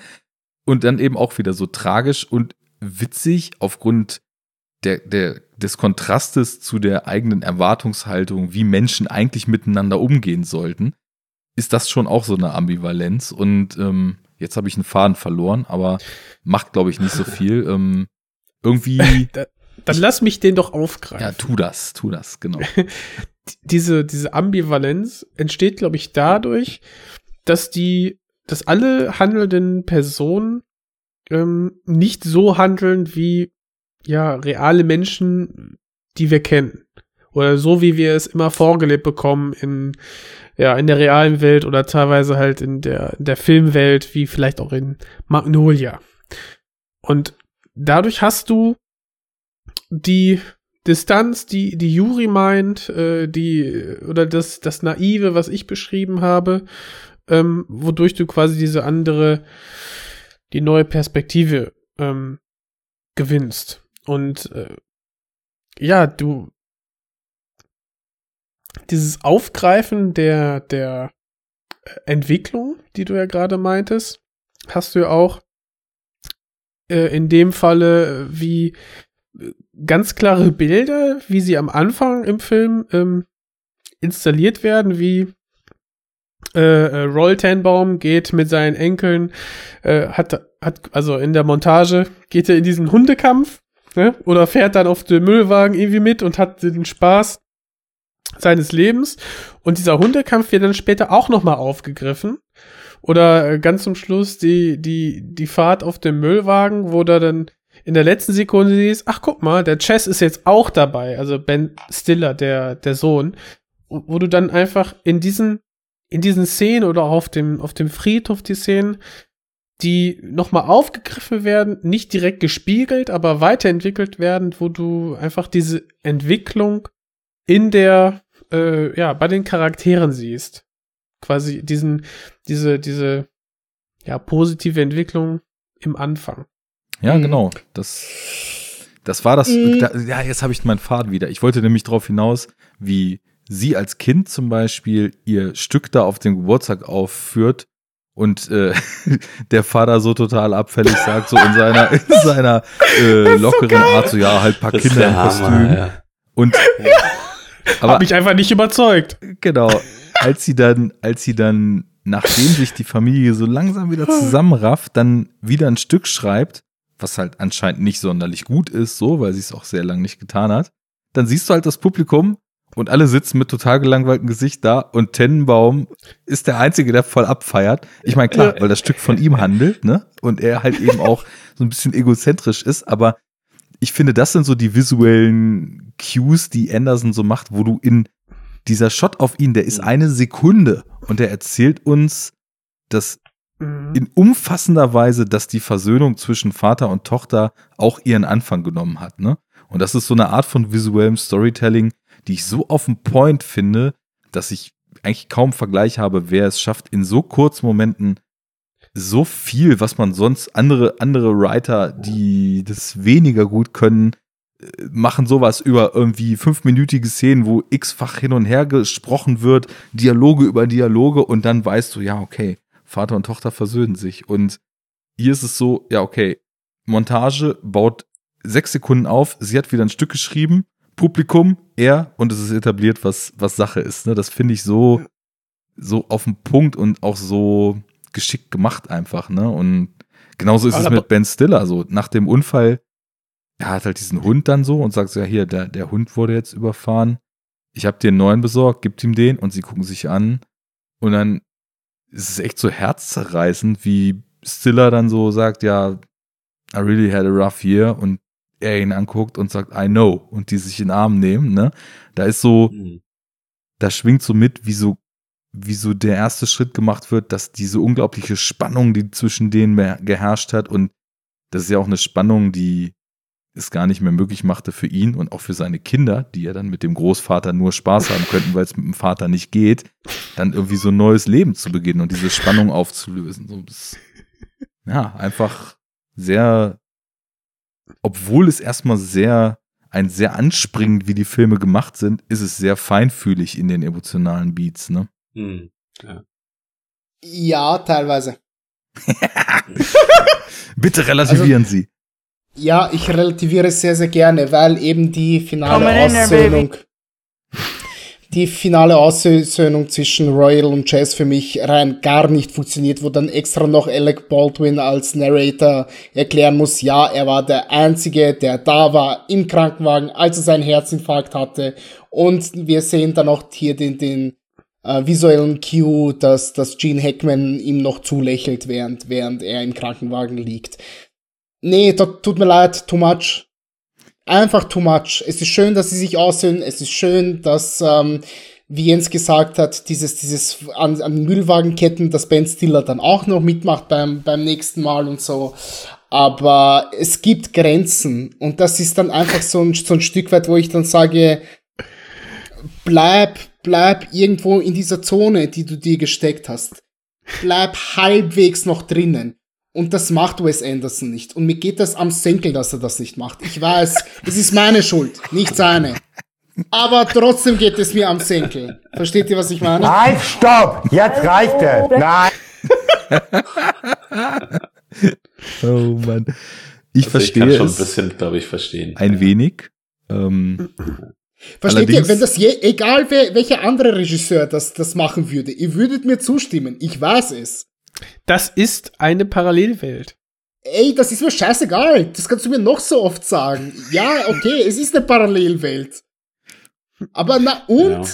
und dann eben auch wieder so tragisch und witzig aufgrund der, der, des Kontrastes zu der eigenen Erwartungshaltung, wie Menschen eigentlich miteinander umgehen sollten, ist das schon auch so eine Ambivalenz. Und ähm, jetzt habe ich einen Faden verloren, aber macht, glaube ich, nicht so viel. <laughs> Ähm, irgendwie, Dann lass mich den doch aufgreifen. ja, tu das, tu das, genau. <laughs> diese, diese Ambivalenz entsteht, glaube ich, dadurch, dass die, dass alle handelnden Personen ähm, nicht so handeln wie ja reale Menschen, die wir kennen. Oder so wie wir es immer vorgelebt bekommen in, ja, in der realen Welt oder teilweise halt in der, in der Filmwelt, wie vielleicht auch in Magnolia. Und dadurch hast du die Distanz, die, die Yuri meint, äh, die, oder das, das Naive, was ich beschrieben habe, ähm, wodurch du quasi diese andere, die neue Perspektive ähm, gewinnst. Und äh, ja, du dieses Aufgreifen der, der Entwicklung, die du ja gerade meintest, hast du ja auch äh, in dem Falle äh, wie äh, ganz klare Bilder, wie sie am Anfang im Film ähm, installiert werden, wie äh, äh, Roll Tenbaum geht mit seinen Enkeln, äh, hat, hat, also in der Montage geht er in diesen Hundekampf, ne? Oder fährt dann auf dem Müllwagen irgendwie mit und hat den Spaß seines Lebens. Und dieser Hundekampf wird dann später auch nochmal aufgegriffen. Oder äh, ganz zum Schluss die, die, die Fahrt auf dem Müllwagen, wo da dann in der letzten Sekunde siehst, ach guck mal, der Chess ist jetzt auch dabei, also Ben Stiller, der, der Sohn, wo du dann einfach in diesen, in diesen Szenen oder auf dem, auf dem Friedhof die Szenen, die nochmal aufgegriffen werden, nicht direkt gespiegelt, aber weiterentwickelt werden, wo du einfach diese Entwicklung in der, äh, ja, bei den Charakteren siehst. Quasi diesen, diese, diese, ja, positive Entwicklung im Anfang. Ja, Mhm. genau. Das, das war das. Mhm. Da, ja, jetzt habe ich meinen Faden wieder. Ich wollte nämlich darauf hinaus, wie sie als Kind zum Beispiel ihr Stück da auf dem Geburtstag aufführt und äh, <laughs> der Vater so total abfällig sagt, so in seiner, in <laughs> seiner äh, lockeren Art, so ja, halt paar Das Kinder im Kostüm. Hammer, ja. Und <laughs> aber Hab mich einfach nicht überzeugt. Genau. Als sie dann, als sie dann, nachdem sich die Familie so langsam wieder zusammenrafft, dann wieder ein Stück schreibt, was halt anscheinend nicht sonderlich gut ist, so, weil sie es auch sehr lang nicht getan hat, dann siehst du halt das Publikum und alle sitzen mit total gelangweiltem Gesicht da und Tennenbaum ist der Einzige, der voll abfeiert. Ich meine, klar, weil das Stück von ihm handelt, ne? Und er halt eben <laughs> auch so ein bisschen egozentrisch ist, aber ich finde, das sind so die visuellen Cues, die Anderson so macht, wo du in dieser Shot auf ihn, der ist eine Sekunde und der erzählt uns, dass Mhm. in umfassender Weise, dass die Versöhnung zwischen Vater und Tochter auch ihren Anfang genommen hat, ne? Und das ist so eine Art von visuellem Storytelling, die ich so auf den Point finde, dass ich eigentlich kaum Vergleich habe, wer es schafft, in so kurzen Momenten so viel, was man sonst andere, andere Writer, die das weniger gut können, äh, machen sowas über irgendwie fünfminütige Szenen, wo x-fach hin und her gesprochen wird, Dialoge über Dialoge und dann weißt du, ja, okay, Vater und Tochter versöhnen sich. Und hier ist es so, ja, okay, Montage baut sechs Sekunden auf, sie hat wieder ein Stück geschrieben, Publikum, er und es ist etabliert, was, was Sache ist. Ne? Das finde ich so, so auf den Punkt und auch so geschickt gemacht einfach. Ne? Und genauso ist Aber es mit Ben Stiller. So nach dem Unfall, er hat halt diesen Hund dann so und sagt so, ja hier, der, der Hund wurde jetzt überfahren. Ich habe dir einen neuen besorgt, gibt ihm den und sie gucken sich an und dann ist es echt so herzzerreißend, wie Stiller dann so sagt, ja, I really had a rough year und er ihn anguckt und sagt, I know und die sich in den Arm nehmen, ne? Da ist so, Mhm. da schwingt so mit, wie so, wie so der erste Schritt gemacht wird, dass diese unglaubliche Spannung, die zwischen denen geherrscht hat und das ist ja auch eine Spannung, die es gar nicht mehr möglich machte für ihn und auch für seine Kinder, die ja dann mit dem Großvater nur Spaß haben könnten, weil es mit dem Vater nicht geht, dann irgendwie so ein neues Leben zu beginnen und diese Spannung aufzulösen. So, das, ja, einfach sehr, obwohl es erstmal sehr, ein sehr anspringend, wie die Filme gemacht sind, ist es sehr feinfühlig in den emotionalen Beats, ne? Mhm. Ja, teilweise. <laughs> Bitte relativieren Sie. Ja, ich relativiere es sehr, sehr gerne, weil eben die finale in Aussöhnung, die finale Aussöhnung zwischen Royal und Jazz für mich rein gar nicht funktioniert, wo dann extra noch Alec Baldwin als Narrator erklären muss, ja, er war der Einzige, der da war im Krankenwagen, als er seinen Herzinfarkt hatte. Und wir sehen dann auch hier den, den äh, visuellen Cue, dass, dass Gene Hackman ihm noch zulächelt, während, während er im Krankenwagen liegt. Nee, tut mir leid, too much. Einfach too much. Es ist schön, dass sie sich aussehen. Es ist schön, dass, ähm, wie Jens gesagt hat, dieses, dieses an, an Müllwagenketten, dass Ben Stiller dann auch noch mitmacht beim, beim nächsten Mal und so. Aber es gibt Grenzen. Und das ist dann einfach so ein, so ein Stück weit, wo ich dann sage, bleib, bleib irgendwo in dieser Zone, die du dir gesteckt hast. Bleib halbwegs noch drinnen. Und das macht Wes Anderson nicht. Und mir geht das am Senkel, dass er das nicht macht. Ich weiß, es ist meine Schuld, nicht seine. Aber trotzdem geht es mir am Senkel. Versteht ihr, was ich meine? Halt, stopp! Jetzt reicht es! Nein! <laughs> Oh Mann. Ich Also verstehe ich kann schon ein es bisschen, glaube ich, verstehen. ein wenig. Ähm, Versteht ihr, wenn das je, egal wer, welcher andere Regisseur das, das machen würde, ihr würdet mir zustimmen. Ich weiß es. Das ist eine Parallelwelt. Ey, das ist mir scheißegal. Das kannst du mir noch so oft sagen. Ja, okay, es ist eine Parallelwelt. Aber na und? Ja.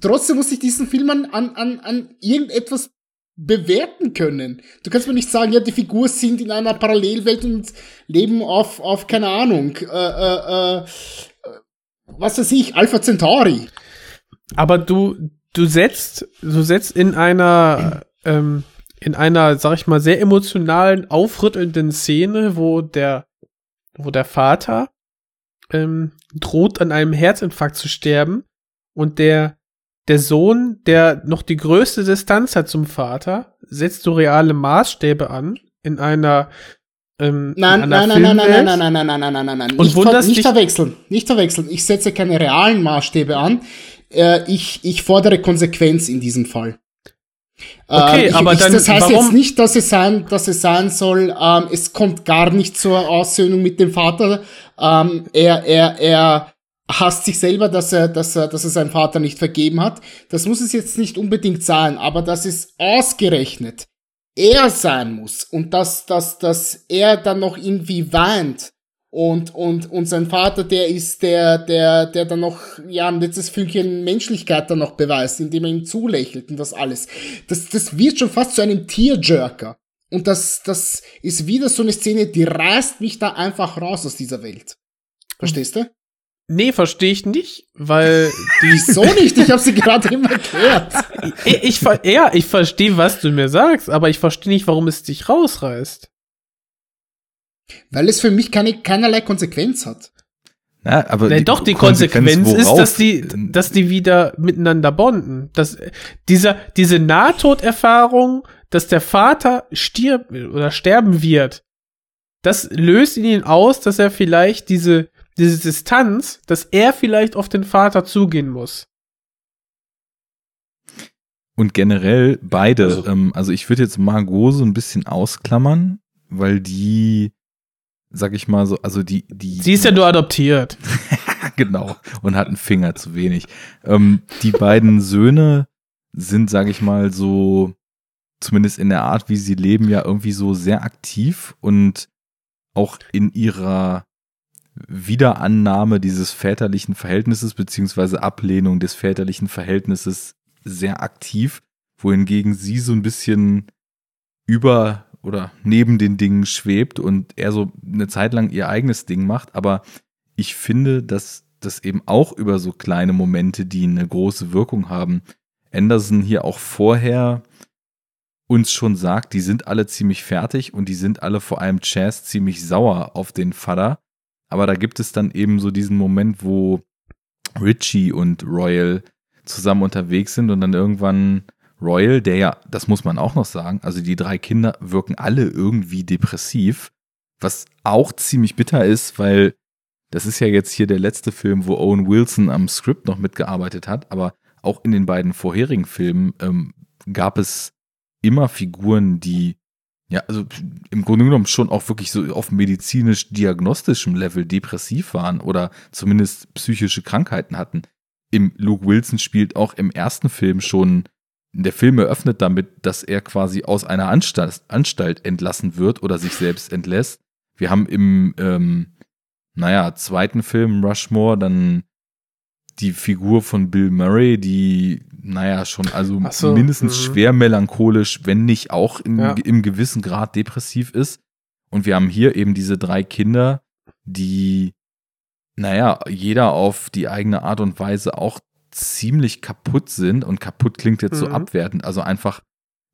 Trotzdem muss ich diesen Film an, an, an, an irgendetwas bewerten können. Du kannst mir nicht sagen, ja, die Figuren sind in einer Parallelwelt und leben auf, auf keine Ahnung, äh, äh, äh, was weiß ich, Alpha Centauri. Aber du, du setzt, du setzt in einer, ähm, in einer, sag ich mal, sehr emotionalen, aufrüttelnden Szene, wo der, wo der Vater ähm, droht, an einem Herzinfarkt zu sterben und der, der Sohn, der noch die größte Distanz hat zum Vater, setzt so reale Maßstäbe an in einer ähm, Nein, nein, nein, nein, nein, nein, nein, nein, nein, nein, nein, nein, nein. Und Nicht, nicht verwechseln, nicht verwechseln. Ich setze keine realen Maßstäbe an. Äh, ich, ich fordere Konsequenz in diesem Fall. Okay, Ähm, aber ich, dann das heißt warum- jetzt nicht, dass es sein, dass es sein soll, ähm, es kommt gar nicht zur Aussöhnung mit dem Vater. Ähm, er, er, er hasst sich selber, dass er, dass er, dass er seinen Vater nicht vergeben hat. Das muss es jetzt nicht unbedingt sein, aber dass es ausgerechnet er sein muss und dass, dass, dass er dann noch irgendwie weint und, und, und sein Vater, der ist der, der, der dann noch, ja, ein letztes Fünkchen Menschlichkeit dann noch beweist, indem er ihm zulächelt und das alles. Das, das wird schon fast zu einem Tearjerker. Und das, das ist wieder so eine Szene, die reißt mich da einfach raus aus dieser Welt. Verstehst du? Nee, verstehe ich nicht, weil <laughs> die Wieso nicht? Ich habe sie gerade immer erklärt. <laughs> ich, ich, ver- ja, ich verstehe, was du mir sagst, aber ich verstehe nicht, warum es dich rausreißt. Weil es für mich keine, keinerlei Konsequenz hat. Ja, aber Nein, doch, die Konsequenz, ist, dass die, dass die wieder miteinander bonden. Dass dieser, diese Nahtoderfahrung, dass der Vater stirbt oder sterben wird, das löst in ihn aus, dass er vielleicht diese, diese Distanz, dass er vielleicht auf den Vater zugehen muss. Und generell beide, also, ähm, also ich würde jetzt Margot so ein bisschen ausklammern, weil die, sag ich mal so, also die, die. Sie ist ja nur adoptiert. <laughs> genau. Und hat einen Finger zu wenig. Ähm, die beiden Söhne sind, sag ich mal, so, zumindest in der Art, wie sie leben, ja irgendwie so sehr aktiv und auch in ihrer Wiederannahme dieses väterlichen Verhältnisses beziehungsweise Ablehnung des väterlichen Verhältnisses sehr aktiv, wohingegen sie so ein bisschen über oder neben den Dingen schwebt und er so eine Zeit lang ihr eigenes Ding macht. Aber ich finde, dass das eben auch über so kleine Momente, die eine große Wirkung haben, Anderson hier auch vorher uns schon sagt, die sind alle ziemlich fertig und die sind alle vor allem Chaz ziemlich sauer auf den Vater. Aber da gibt es dann eben so diesen Moment, wo Richie und Royal zusammen unterwegs sind und dann irgendwann Royal, der ja, das muss man auch noch sagen, also die drei Kinder wirken alle irgendwie depressiv, was auch ziemlich bitter ist, weil das ist ja jetzt hier der letzte Film, wo Owen Wilson am Skript noch mitgearbeitet hat, aber auch in den beiden vorherigen Filmen ähm, gab es immer Figuren, die ja, also im Grunde genommen schon auch wirklich so auf medizinisch-diagnostischem Level depressiv waren oder zumindest psychische Krankheiten hatten. Im Luke Wilson spielt auch im ersten Film schon, der Film eröffnet damit, dass er quasi aus einer Anstalt, Anstalt entlassen wird oder sich selbst entlässt. Wir haben im, ähm, naja, zweiten Film Rushmore dann die Figur von Bill Murray, die, naja, schon also so, mindestens mh. schwer melancholisch, wenn nicht auch in, ja. im gewissen Grad depressiv ist. Und wir haben hier eben diese drei Kinder, die, naja, jeder auf die eigene Art und Weise auch ziemlich kaputt sind. Und kaputt klingt jetzt mhm. so abwertend, also einfach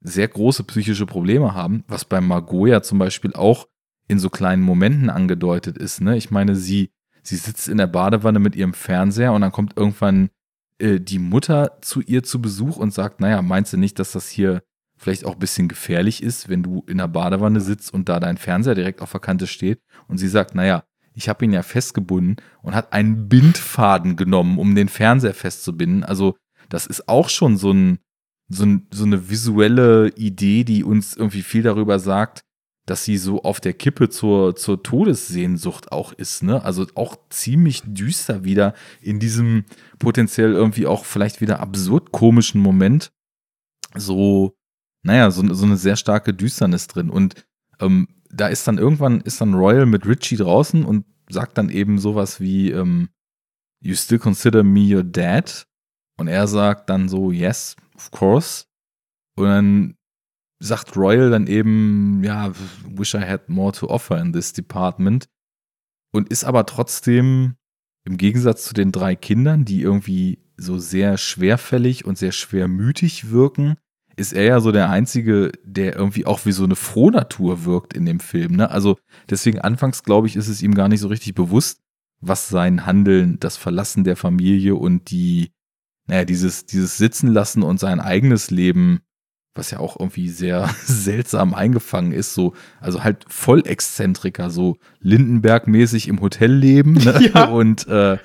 sehr große psychische Probleme haben, was bei Margot ja zum Beispiel auch in so kleinen Momenten angedeutet ist. Ne? Ich meine, sie sie sitzt in der Badewanne mit ihrem Fernseher und dann kommt irgendwann äh, die Mutter zu ihr zu Besuch und sagt, naja, meinst du nicht, dass das hier vielleicht auch ein bisschen gefährlich ist, wenn du in der Badewanne sitzt und da dein Fernseher direkt auf der Kante steht? Und sie sagt, naja, ich habe ihn ja festgebunden und hat einen Bindfaden genommen, um den Fernseher festzubinden. Also das ist auch schon so, ein, so, ein, so eine visuelle Idee, die uns irgendwie viel darüber sagt, dass sie so auf der Kippe zur, zur Todessehnsucht auch ist, ne? Also auch ziemlich düster wieder in diesem potenziell irgendwie auch vielleicht wieder absurd komischen Moment. So, naja, so, so eine sehr starke Düsternis drin. Und ähm, da ist dann irgendwann, ist dann Royal mit Richie draußen und sagt dann eben sowas wie, ähm, You still consider me your dad? Und er sagt dann so, yes, of course. Und dann sagt Royal dann eben, ja, wish I had more to offer in this department. Und ist aber trotzdem im Gegensatz zu den drei Kindern, die irgendwie so sehr schwerfällig und sehr schwermütig wirken, ist er ja so der Einzige, der irgendwie auch wie so eine Frohnatur wirkt in dem Film. Ne? Also deswegen anfangs, glaube ich, ist es ihm gar nicht so richtig bewusst, was sein Handeln, das Verlassen der Familie und die, naja, dieses, dieses Sitzen lassen und sein eigenes Leben was ja auch irgendwie sehr <laughs> seltsam eingefangen ist, so, also halt voll Exzentriker, so Lindenberg-mäßig im Hotel leben ne? <laughs> ja. und äh,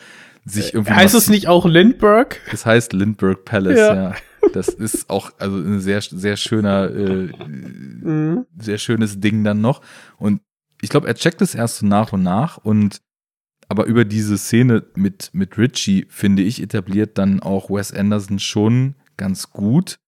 sich irgendwie. Heißt es nicht auch Lindbergh? Es heißt Lindbergh Palace, ja. ja. Das ist auch also ein sehr, sehr schöner, äh, mhm. sehr schönes Ding dann noch. Und ich glaube, er checkt es erst so nach und nach und aber über diese Szene mit, mit Richie, finde ich, etabliert dann auch Wes Anderson schon ganz gut,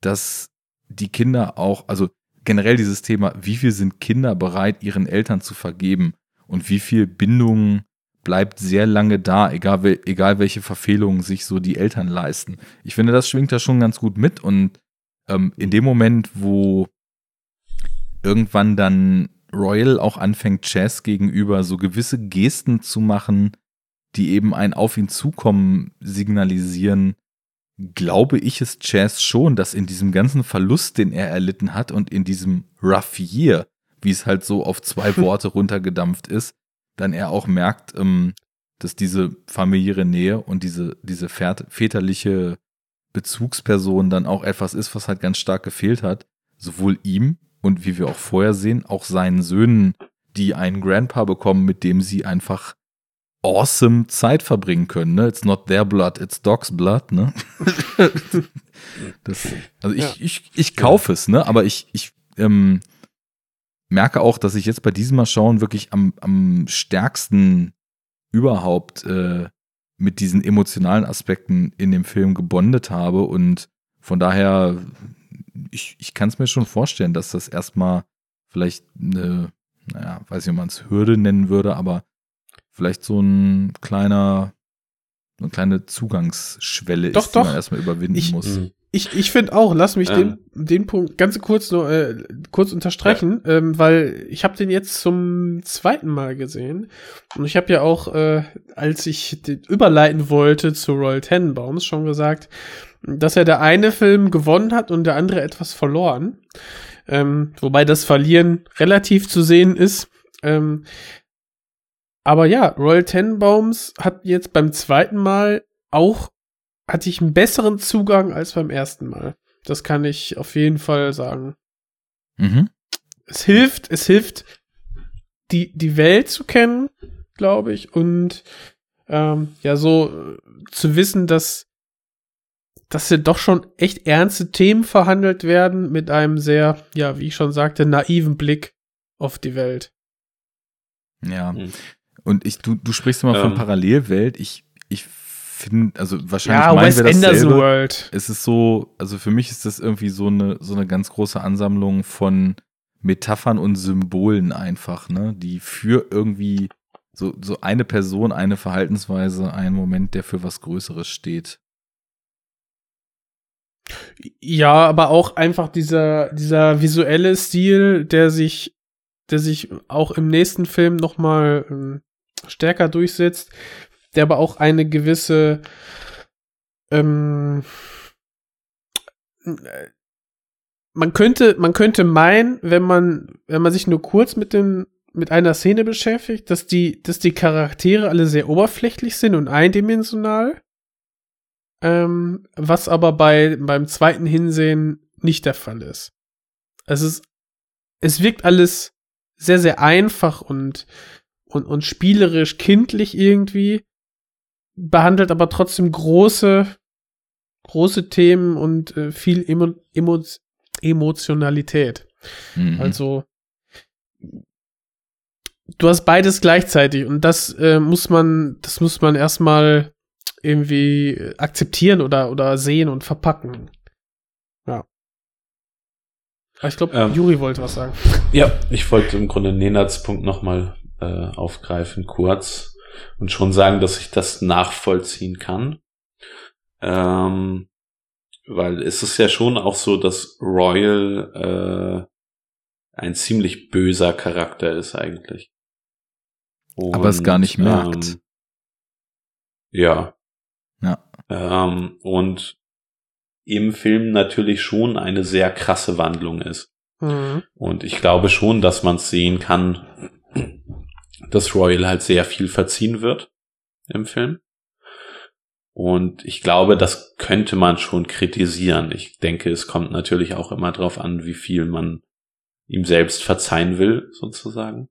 dass die Kinder auch, also generell dieses Thema, wie viel sind Kinder bereit, ihren Eltern zu vergeben und wie viel Bindung bleibt sehr lange da, egal, egal welche Verfehlungen sich so die Eltern leisten. Ich finde, das schwingt da schon ganz gut mit und ähm, in dem Moment, wo irgendwann dann Royal auch anfängt, Chess gegenüber so gewisse Gesten zu machen, die eben ein Auf ihn zukommen signalisieren, glaube ich es Chaz schon, dass in diesem ganzen Verlust, den er erlitten hat und in diesem Rough Year, wie es halt so auf zwei <laughs> Worte runtergedampft ist, dann er auch merkt, ähm, dass diese familiäre Nähe und diese, diese väterliche Bezugsperson dann auch etwas ist, was halt ganz stark gefehlt hat. Sowohl ihm und wie wir auch vorher sehen, auch seinen Söhnen, die einen Grandpa bekommen, mit dem sie einfach awesome Zeit verbringen können. Ne? It's not their blood, it's dog's blood. Ne? <laughs> das, also ich, ja. ich, ich kaufe es, ne? aber ich, ich ähm, merke auch, dass ich jetzt bei diesem Mal schauen wirklich am, am stärksten überhaupt äh, mit diesen emotionalen Aspekten in dem Film gebondet habe und von daher, ich, ich kann es mir schon vorstellen, dass das erstmal vielleicht eine, naja, weiß nicht, ob man es Hürde nennen würde, aber vielleicht so ein kleiner, eine kleine Zugangsschwelle doch, ist, doch. die man erstmal überwinden ich, muss. Ich, ich finde auch, lass mich ähm. den, den Punkt ganz kurz nur äh, kurz unterstreichen, ja. ähm, weil ich habe den jetzt zum zweiten Mal gesehen und ich habe ja auch, äh, als ich den überleiten wollte zu Royal Tenenbaums schon gesagt, dass er der eine Film gewonnen hat und der andere etwas verloren, ähm, wobei das Verlieren relativ zu sehen ist. Ähm, aber ja, Royal Tenenbaums hat jetzt beim zweiten Mal auch hatte ich einen besseren Zugang als beim ersten Mal. Das kann ich auf jeden Fall sagen. Mhm. Es hilft, es hilft, die, die Welt zu kennen, glaube ich, und ähm, ja, so äh, zu wissen, dass, dass hier doch schon echt ernste Themen verhandelt werden mit einem sehr, ja, wie ich schon sagte, naiven Blick auf die Welt. Ja. Mhm. Und ich, du, du sprichst immer ähm. von Parallelwelt. Ich, ich finde, also wahrscheinlich ja, Wes Anderson World. Es ist so, also für mich ist das irgendwie so eine, so eine ganz große Ansammlung von Metaphern und Symbolen einfach, ne, die für irgendwie so, so eine Person, eine Verhaltensweise, ein Moment, der für was Größeres steht. Ja, aber auch einfach dieser, dieser visuelle Stil, der sich, der sich auch im nächsten Film nochmal ähm, stärker durchsetzt, der aber auch eine gewisse ähm, man könnte, man könnte meinen, wenn man, wenn man sich nur kurz mit dem, mit einer Szene beschäftigt, dass die, dass die Charaktere alle sehr oberflächlich sind und eindimensional. Ähm, was aber bei, beim zweiten Hinsehen nicht der Fall ist. Es ist, es wirkt alles sehr, sehr einfach und, und, und spielerisch kindlich irgendwie behandelt aber trotzdem große, große Themen und äh, viel Emo Emo Emotionalität. Mhm. Also du hast beides gleichzeitig und das äh, muss man, das muss man erstmal irgendwie akzeptieren oder, oder sehen und verpacken. Ja. Aber ich glaube, ähm, Juri wollte was sagen. Ja, ich wollte im Grunde Nenats Punkt nochmal äh, aufgreifen, kurz und schon sagen, dass ich das nachvollziehen kann. Ähm, weil es ist ja schon auch so, dass Royal äh, ein ziemlich böser Charakter ist eigentlich. Und, Aber es gar nicht merkt. Ähm, ja. Ja. Ähm, und im Film natürlich schon eine sehr krasse Wandlung ist. Mhm. Und ich glaube schon, dass man es sehen kann, dass Royal halt sehr viel verziehen wird im Film. Und ich glaube, das könnte man schon kritisieren. Ich denke, es kommt natürlich auch immer darauf an, wie viel man ihm selbst verzeihen will, sozusagen.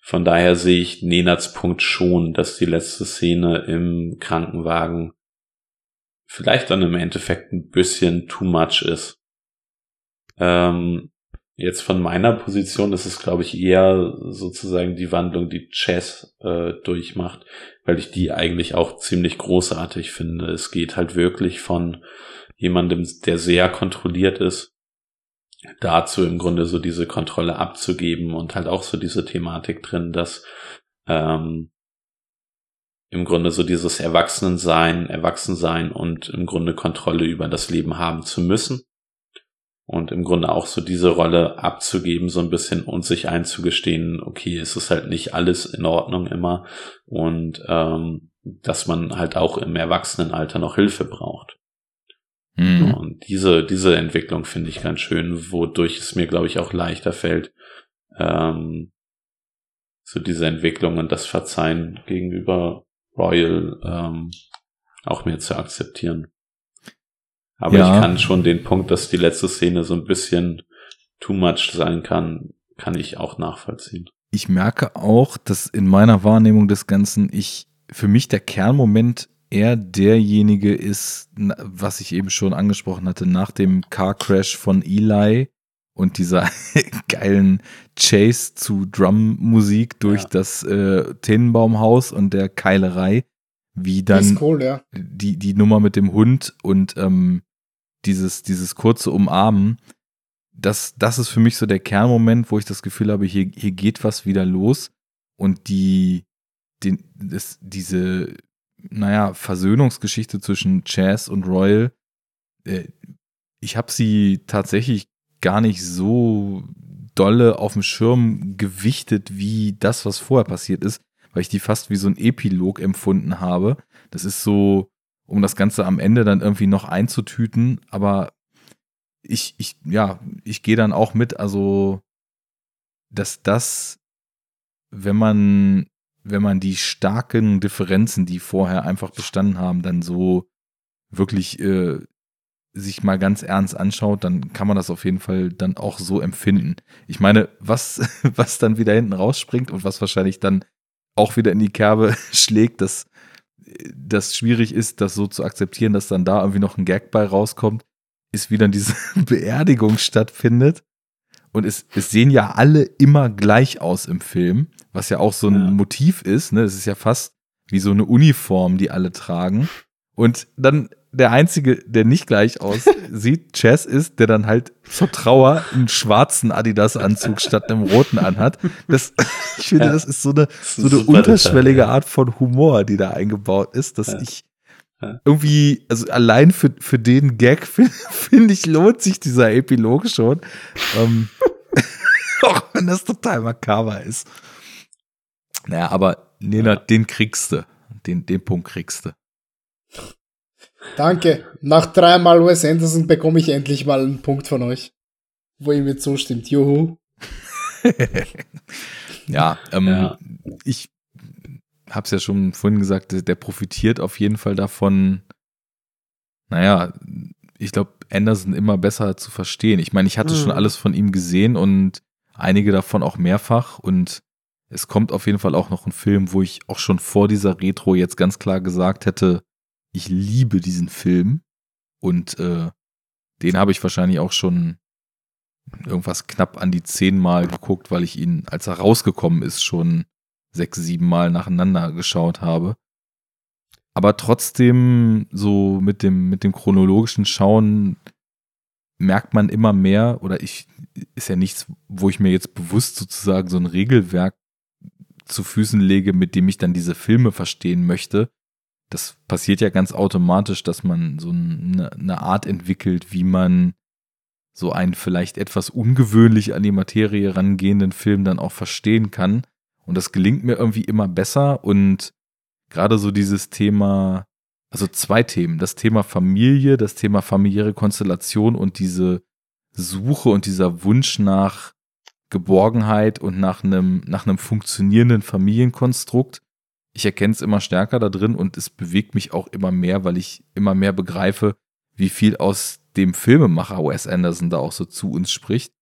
Von daher sehe ich Nenats Punkt schon, dass die letzte Szene im Krankenwagen vielleicht dann im Endeffekt ein bisschen too much ist. Ähm, Jetzt von meiner Position ist es, glaube ich, eher sozusagen die Wandlung, die Chess äh, durchmacht, weil ich die eigentlich auch ziemlich großartig finde. Es geht halt wirklich von jemandem, der sehr kontrolliert ist, dazu im Grunde so diese Kontrolle abzugeben und halt auch so diese Thematik drin, dass ähm, im Grunde so dieses Erwachsenensein, Erwachsensein und im Grunde Kontrolle über das Leben haben zu müssen und im Grunde auch so diese Rolle abzugeben, so ein bisschen und sich einzugestehen, okay, es ist halt nicht alles in Ordnung immer und ähm, dass man halt auch im Erwachsenenalter noch Hilfe braucht. Mhm. Und diese, diese Entwicklung finde ich ganz schön, wodurch es mir, glaube ich, auch leichter fällt, ähm, so diese Entwicklung und das Verzeihen gegenüber Royal ähm, auch mehr zu akzeptieren. Aber Ja. ich kann schon den Punkt, dass die letzte Szene so ein bisschen too much sein kann, kann ich auch nachvollziehen. ich merke auch, dass in meiner Wahrnehmung des Ganzen ich für mich der Kernmoment eher derjenige ist, was ich eben schon angesprochen hatte, nach dem Car Crash von Eli und dieser <laughs> geilen Chase zu Drum-Musik durch Ja. das äh, Tannenbaumhaus und der Keilerei, wie dann cool, ja. die, die Nummer mit dem Hund und ähm, dieses, dieses kurze Umarmen, das, das ist für mich so der Kernmoment, wo ich das Gefühl habe, hier, hier geht was wieder los und die, den, das, diese, naja, Versöhnungsgeschichte zwischen Chaz und Royal, äh, ich habe sie tatsächlich gar nicht so dolle auf dem Schirm gewichtet, wie das, was vorher passiert ist, weil ich die fast wie so ein Epilog empfunden habe. Das ist so, um das Ganze am Ende dann irgendwie noch einzutüten, aber ich, ich, ja, ich gehe dann auch mit, also, dass das, wenn man, wenn man die starken Differenzen, die vorher einfach bestanden haben, dann so wirklich äh, sich mal ganz ernst anschaut, dann kann man das auf jeden Fall dann auch so empfinden. Ich meine, was, <laughs> was dann wieder hinten rausspringt und was wahrscheinlich dann auch wieder in die Kerbe <laughs> schlägt, dass das schwierig ist, das so zu akzeptieren, dass dann da irgendwie noch ein Gag bei rauskommt, ist, wie dann diese <laughs> Beerdigung stattfindet. Und es, es sehen ja alle immer gleich aus im Film, was ja auch so ein Ja. Motiv ist. Ne? Es ist ja fast wie so eine Uniform, die alle tragen. Und dann der Einzige, der nicht gleich aussieht, <laughs> Chess ist, der dann halt zur Trauer einen schwarzen Adidas-Anzug statt einem roten anhat. Das, <laughs> ich finde, Ja. das ist so eine, ist so eine unterschwellige Detail, ja. Art von Humor, die da eingebaut ist, dass Ja. ich irgendwie, also allein für, für den Gag <laughs> finde find ich, lohnt sich dieser Epilog schon. Ähm, auch wenn das total makaber ist. Naja, aber Nena, den kriegst du. Den, den Punkt kriegst du. Danke. Nach dreimal Wes Anderson bekomme ich endlich mal einen Punkt von euch. Wo ihr mir zustimmt. Juhu. <laughs> Ja, ähm, Ja. ich hab's ja schon vorhin gesagt, der, profitiert auf jeden Fall davon, naja, ich glaube, Anderson immer besser zu verstehen. Ich meine, ich hatte schon Mhm. alles von ihm gesehen und einige davon auch mehrfach und es kommt auf jeden Fall auch noch ein Film, wo ich auch schon vor dieser Retro jetzt ganz klar gesagt hätte, ich liebe diesen Film und äh, den habe ich wahrscheinlich auch schon irgendwas knapp an die zehn Mal geguckt, weil ich ihn, als er rausgekommen ist, schon sechs, sieben Mal nacheinander geschaut habe. Aber trotzdem, so mit dem, mit dem chronologischen Schauen merkt man immer mehr, oder ich, ist ja nichts, wo ich mir jetzt bewusst sozusagen so ein Regelwerk zu Füßen lege, mit dem ich dann diese Filme verstehen möchte. Das passiert ja ganz automatisch, dass man so eine, eine Art entwickelt, wie man so einen vielleicht etwas ungewöhnlich an die Materie rangehenden Film dann auch verstehen kann. Und das gelingt mir irgendwie immer besser. Und gerade so dieses Thema, also zwei Themen, das Thema Familie, das Thema familiäre Konstellation und diese Suche und dieser Wunsch nach Geborgenheit und nach einem, nach einem funktionierenden Familienkonstrukt. Ich erkenne es immer stärker da drin und es bewegt mich auch immer mehr, weil ich immer mehr begreife, wie viel aus dem Filmemacher Wes Anderson da auch so zu uns spricht.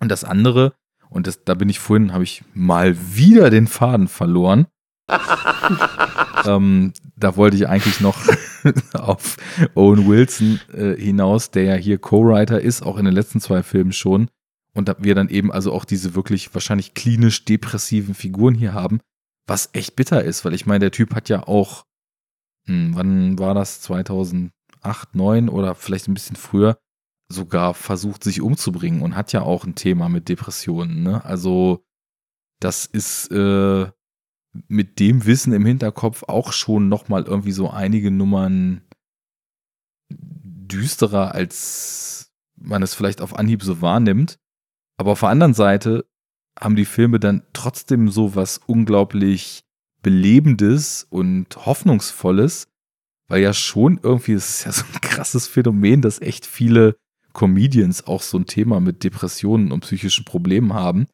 Und das andere, und das, da bin ich vorhin, habe ich mal wieder den Faden verloren. <laughs> ähm, da wollte ich eigentlich noch <laughs> auf Owen Wilson äh, hinaus, der ja hier Co-Writer ist, auch in den letzten zwei Filmen schon. Und da wir dann eben also auch diese wirklich wahrscheinlich klinisch depressiven Figuren hier haben, was echt bitter ist, weil ich meine, der Typ hat ja auch, hm, wann war das, 2008, 2009 oder vielleicht ein bisschen früher, sogar versucht, sich umzubringen und hat ja auch ein Thema mit Depressionen. Ne? Also das ist äh, mit dem Wissen im Hinterkopf auch schon noch mal irgendwie so einige Nummern düsterer, als man es vielleicht auf Anhieb so wahrnimmt. Aber auf der anderen Seite haben die Filme dann trotzdem so was unglaublich Belebendes und Hoffnungsvolles, weil ja schon irgendwie, es ist ja so ein krasses Phänomen, dass echt viele Comedians auch so ein Thema mit Depressionen und psychischen Problemen haben.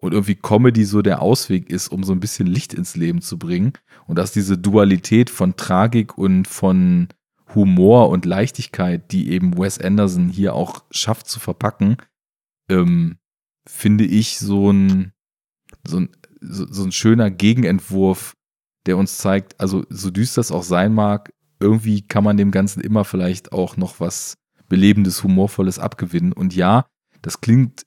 und irgendwie Comedy so der Ausweg ist, um so ein bisschen Licht ins Leben zu bringen und dass diese Dualität von Tragik und von Humor und Leichtigkeit, die eben Wes Anderson hier auch schafft zu verpacken, ähm, finde ich so ein, so ein, so, ein schöner Gegenentwurf, der uns zeigt, also so düster es auch sein mag, irgendwie kann man dem Ganzen immer vielleicht auch noch was Belebendes, Humorvolles abgewinnen. Und ja, das klingt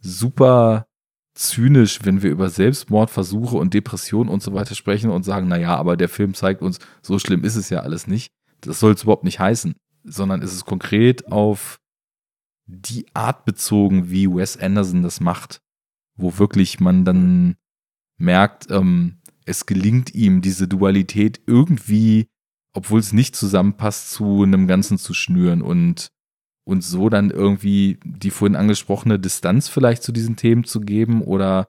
super zynisch, wenn wir über Selbstmordversuche und Depressionen und so weiter sprechen und sagen, naja, aber der Film zeigt uns, so schlimm ist es ja alles nicht. Das soll es überhaupt nicht heißen, sondern es ist konkret auf die Art bezogen, wie Wes Anderson das macht, wo wirklich man dann merkt, ähm, es gelingt ihm, diese Dualität irgendwie, obwohl es nicht zusammenpasst, zu einem Ganzen zu schnüren und, und so dann irgendwie die vorhin angesprochene Distanz vielleicht zu diesen Themen zu geben oder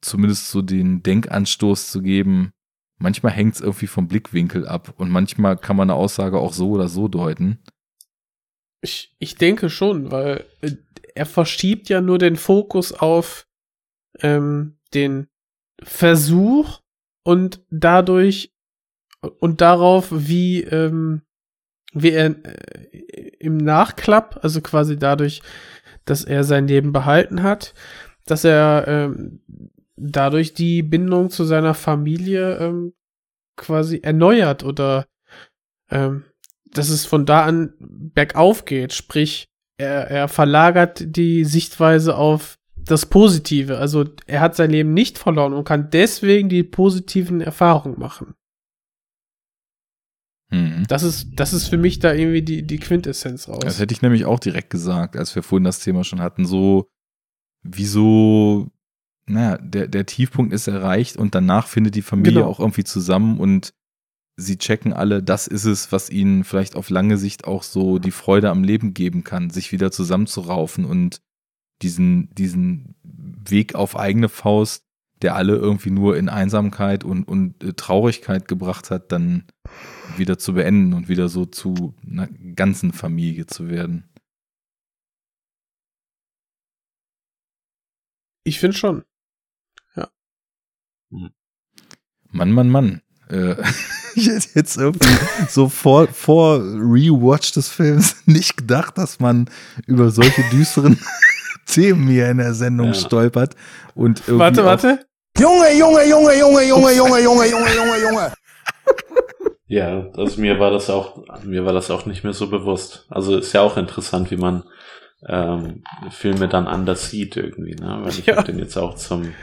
zumindest so den Denkanstoß zu geben. Manchmal hängt es irgendwie vom Blickwinkel ab und manchmal kann man eine Aussage auch so oder so deuten. Ich, ich denke schon, weil äh, er verschiebt ja nur den Fokus auf ähm, den Versuch und dadurch und darauf, wie, ähm, wie er äh, im Nachklapp, also quasi dadurch, dass er sein Leben behalten hat, dass er ähm, dadurch die Bindung zu seiner Familie ähm, quasi erneuert oder ähm, dass es von da an bergauf geht, sprich, er, er verlagert die Sichtweise auf das Positive. Also er hat sein Leben nicht verloren und kann deswegen die positiven Erfahrungen machen. Mhm. Das ist, das ist für mich da irgendwie die, die Quintessenz raus. Das hätte ich nämlich auch direkt gesagt, als wir vorhin das Thema schon hatten. So, wieso, naja, der, der Tiefpunkt ist erreicht und danach findet die Familie genau. auch irgendwie zusammen und sie checken alle, das ist es, was ihnen vielleicht auf lange Sicht auch so die Freude am Leben geben kann, sich wieder zusammenzuraufen und diesen, diesen Weg auf eigene Faust, der alle irgendwie nur in Einsamkeit und, und äh, Traurigkeit gebracht hat, dann wieder zu beenden und wieder so zu einer ganzen Familie zu werden. Ich finde schon. Ja. Mann, Mann, Mann. Äh, <laughs> ich hätte jetzt irgendwie so vor, vor Rewatch des Films <laughs> nicht gedacht, dass man über solche düsteren <laughs> Themen hier in der Sendung ja. stolpert. Und warte, warte. Junge, Junge, Junge, Junge, Junge, Junge, Junge, Junge, Junge, Junge. Ja, also mir war das auch, mir war das auch nicht mehr so bewusst. Also ist ja auch interessant, wie man ähm, Filme dann anders sieht irgendwie, ne? Weil ich ja. habe den jetzt auch zum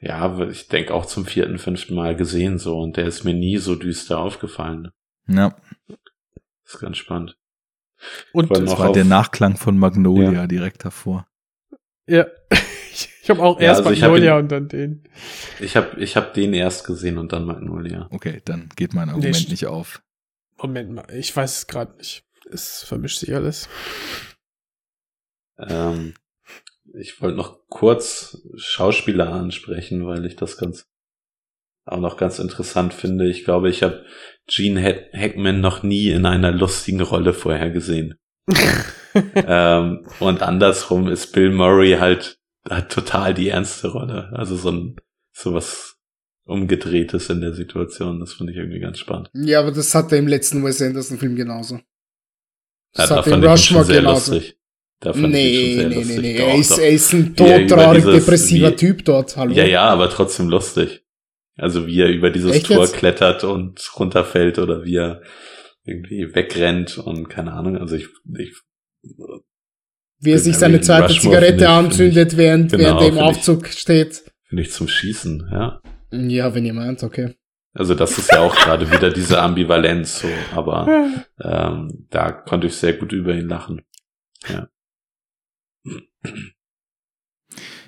ja, ich denke auch zum vierten, fünften Mal gesehen so und der ist mir nie so düster aufgefallen. Ja. Das ist ganz spannend. Und das war der Nachklang von Magnolia ja. direkt davor. Ja. <laughs> Ich habe auch erst ja, also Magnolia ihn, und dann den. Ich habe ich hab den erst gesehen und dann Magnolia. Okay, dann geht mein Argument nee, nicht auf. Moment mal, ich weiß es gerade nicht. Es vermischt sich alles. Ähm, ich wollte noch kurz Schauspieler ansprechen, weil ich das ganz auch noch ganz interessant finde. Ich glaube, ich habe Gene Hackman noch nie in einer lustigen Rolle vorher gesehen. <laughs> ähm, und andersrum ist Bill Murray halt hat total die ernste Rolle. Also so ein sowas umgedrehtes in der Situation. Das finde ich irgendwie ganz spannend. Ja, aber das hat er im letzten Wes Anderson Film genauso. Das ja, hat er in Rushmore genauso. Lustig. Da fand nee, ich nee, nee, nee, er ist, er ist ein todtraurig depressiver wie, Typ dort, hallo. Ja, ja, aber trotzdem lustig. Also wie er über dieses Echt Tor jetzt? klettert und runterfällt oder wie er irgendwie wegrennt und keine Ahnung. Also ich, ich wie er sich seine zweite Zigarette ich, anzündet, während, genau, während er im Aufzug ich, steht. Finde ich zum Schießen, ja. Ja, wenn ihr meint, okay. Also das ist ja auch gerade wieder diese Ambivalenz so, aber <laughs> ähm, da konnte ich sehr gut über ihn lachen. Ja.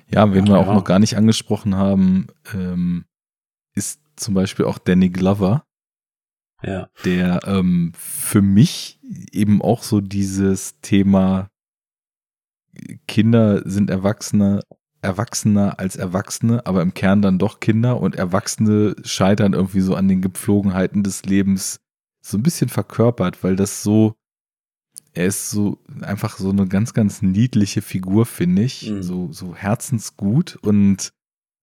Ja, wen wir auch noch gar nicht angesprochen haben, ähm, ist zum Beispiel auch Danny Glover. Ja. Der ähm, für mich eben auch so dieses Thema Kinder sind Erwachsene, Erwachsener als Erwachsene, aber im Kern dann doch Kinder und Erwachsene scheitern irgendwie so an den Gepflogenheiten des Lebens so ein bisschen verkörpert, weil das so er ist so einfach so eine ganz, ganz niedliche Figur, finde ich. Mhm. So, so herzensgut. Und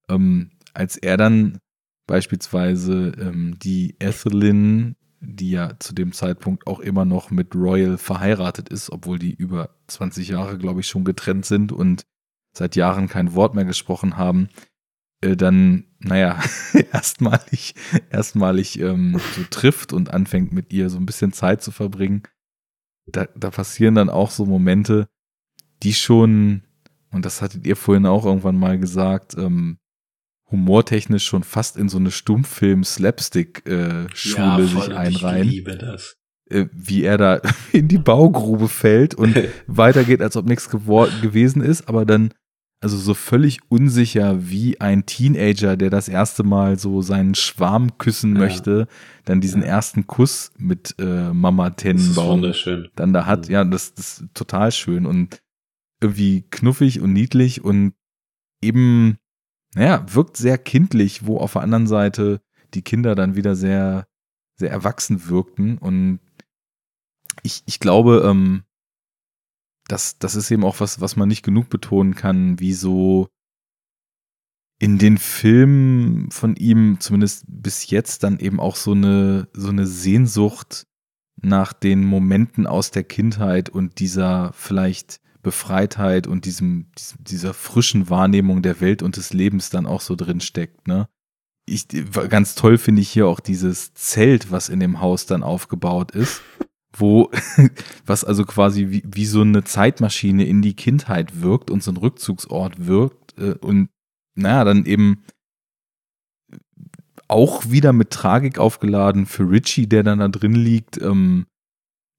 ähm, als er dann beispielsweise ähm, die Ethelyn, die ja zu dem Zeitpunkt auch immer noch mit Royal verheiratet ist, obwohl die über 20 Jahre, glaube ich, schon getrennt sind und seit Jahren kein Wort mehr gesprochen haben, äh, dann, naja, <laughs> erstmalig, erstmalig ähm, so trifft und anfängt mit ihr so ein bisschen Zeit zu verbringen. Da, da passieren dann auch so Momente, die schon, und das hattet ihr vorhin auch irgendwann mal gesagt, ähm, humortechnisch schon fast in so eine Stummfilm-Slapstick-Schule sich voll, und einreihen. Ich liebe das. Äh, wie er da <laughs> in die Baugrube fällt und <laughs> weitergeht, als ob nichts gewesen ist, aber dann also so völlig unsicher wie ein Teenager, der das erste Mal so seinen Schwarm küssen Ja. möchte, dann diesen ersten Kuss mit äh, Mama Tennenbaum wunderschön. dann da hat. Ja, das, das ist total schön und irgendwie knuffig und niedlich und eben, naja, wirkt sehr kindlich, wo auf der anderen Seite die Kinder dann wieder sehr, sehr erwachsen wirkten und ich, ich glaube, ähm, das, das ist eben auch was, was man nicht genug betonen kann, wie so in den Filmen von ihm, zumindest bis jetzt, dann eben auch so eine, so eine Sehnsucht nach den Momenten aus der Kindheit und dieser vielleicht Befreitheit und diesem dieser frischen Wahrnehmung der Welt und des Lebens dann auch so drin steckt, ne? Ich, ganz toll finde ich hier auch dieses Zelt, was in dem Haus dann aufgebaut ist, wo, <laughs> was also quasi wie, wie so eine Zeitmaschine in die Kindheit wirkt und so ein Rückzugsort wirkt äh, und naja, dann eben auch wieder mit Tragik aufgeladen für Richie, der dann da drin liegt, ähm,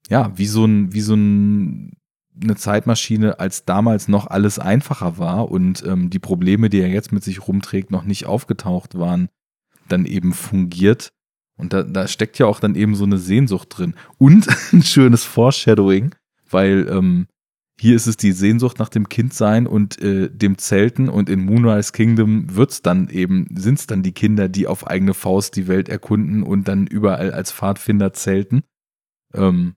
ja, wie so ein, wie so ein, eine Zeitmaschine, als damals noch alles einfacher war und ähm, die Probleme, die er jetzt mit sich rumträgt, noch nicht aufgetaucht waren, dann eben fungiert. Und da, da steckt ja auch dann eben so eine Sehnsucht drin. Und <laughs> ein schönes Foreshadowing, weil ähm, hier ist es die Sehnsucht nach dem Kindsein und äh, dem Zelten und in Moonrise Kingdom wird's dann eben, sind's dann die Kinder, die auf eigene Faust die Welt erkunden und dann überall als Pfadfinder zelten. Ähm,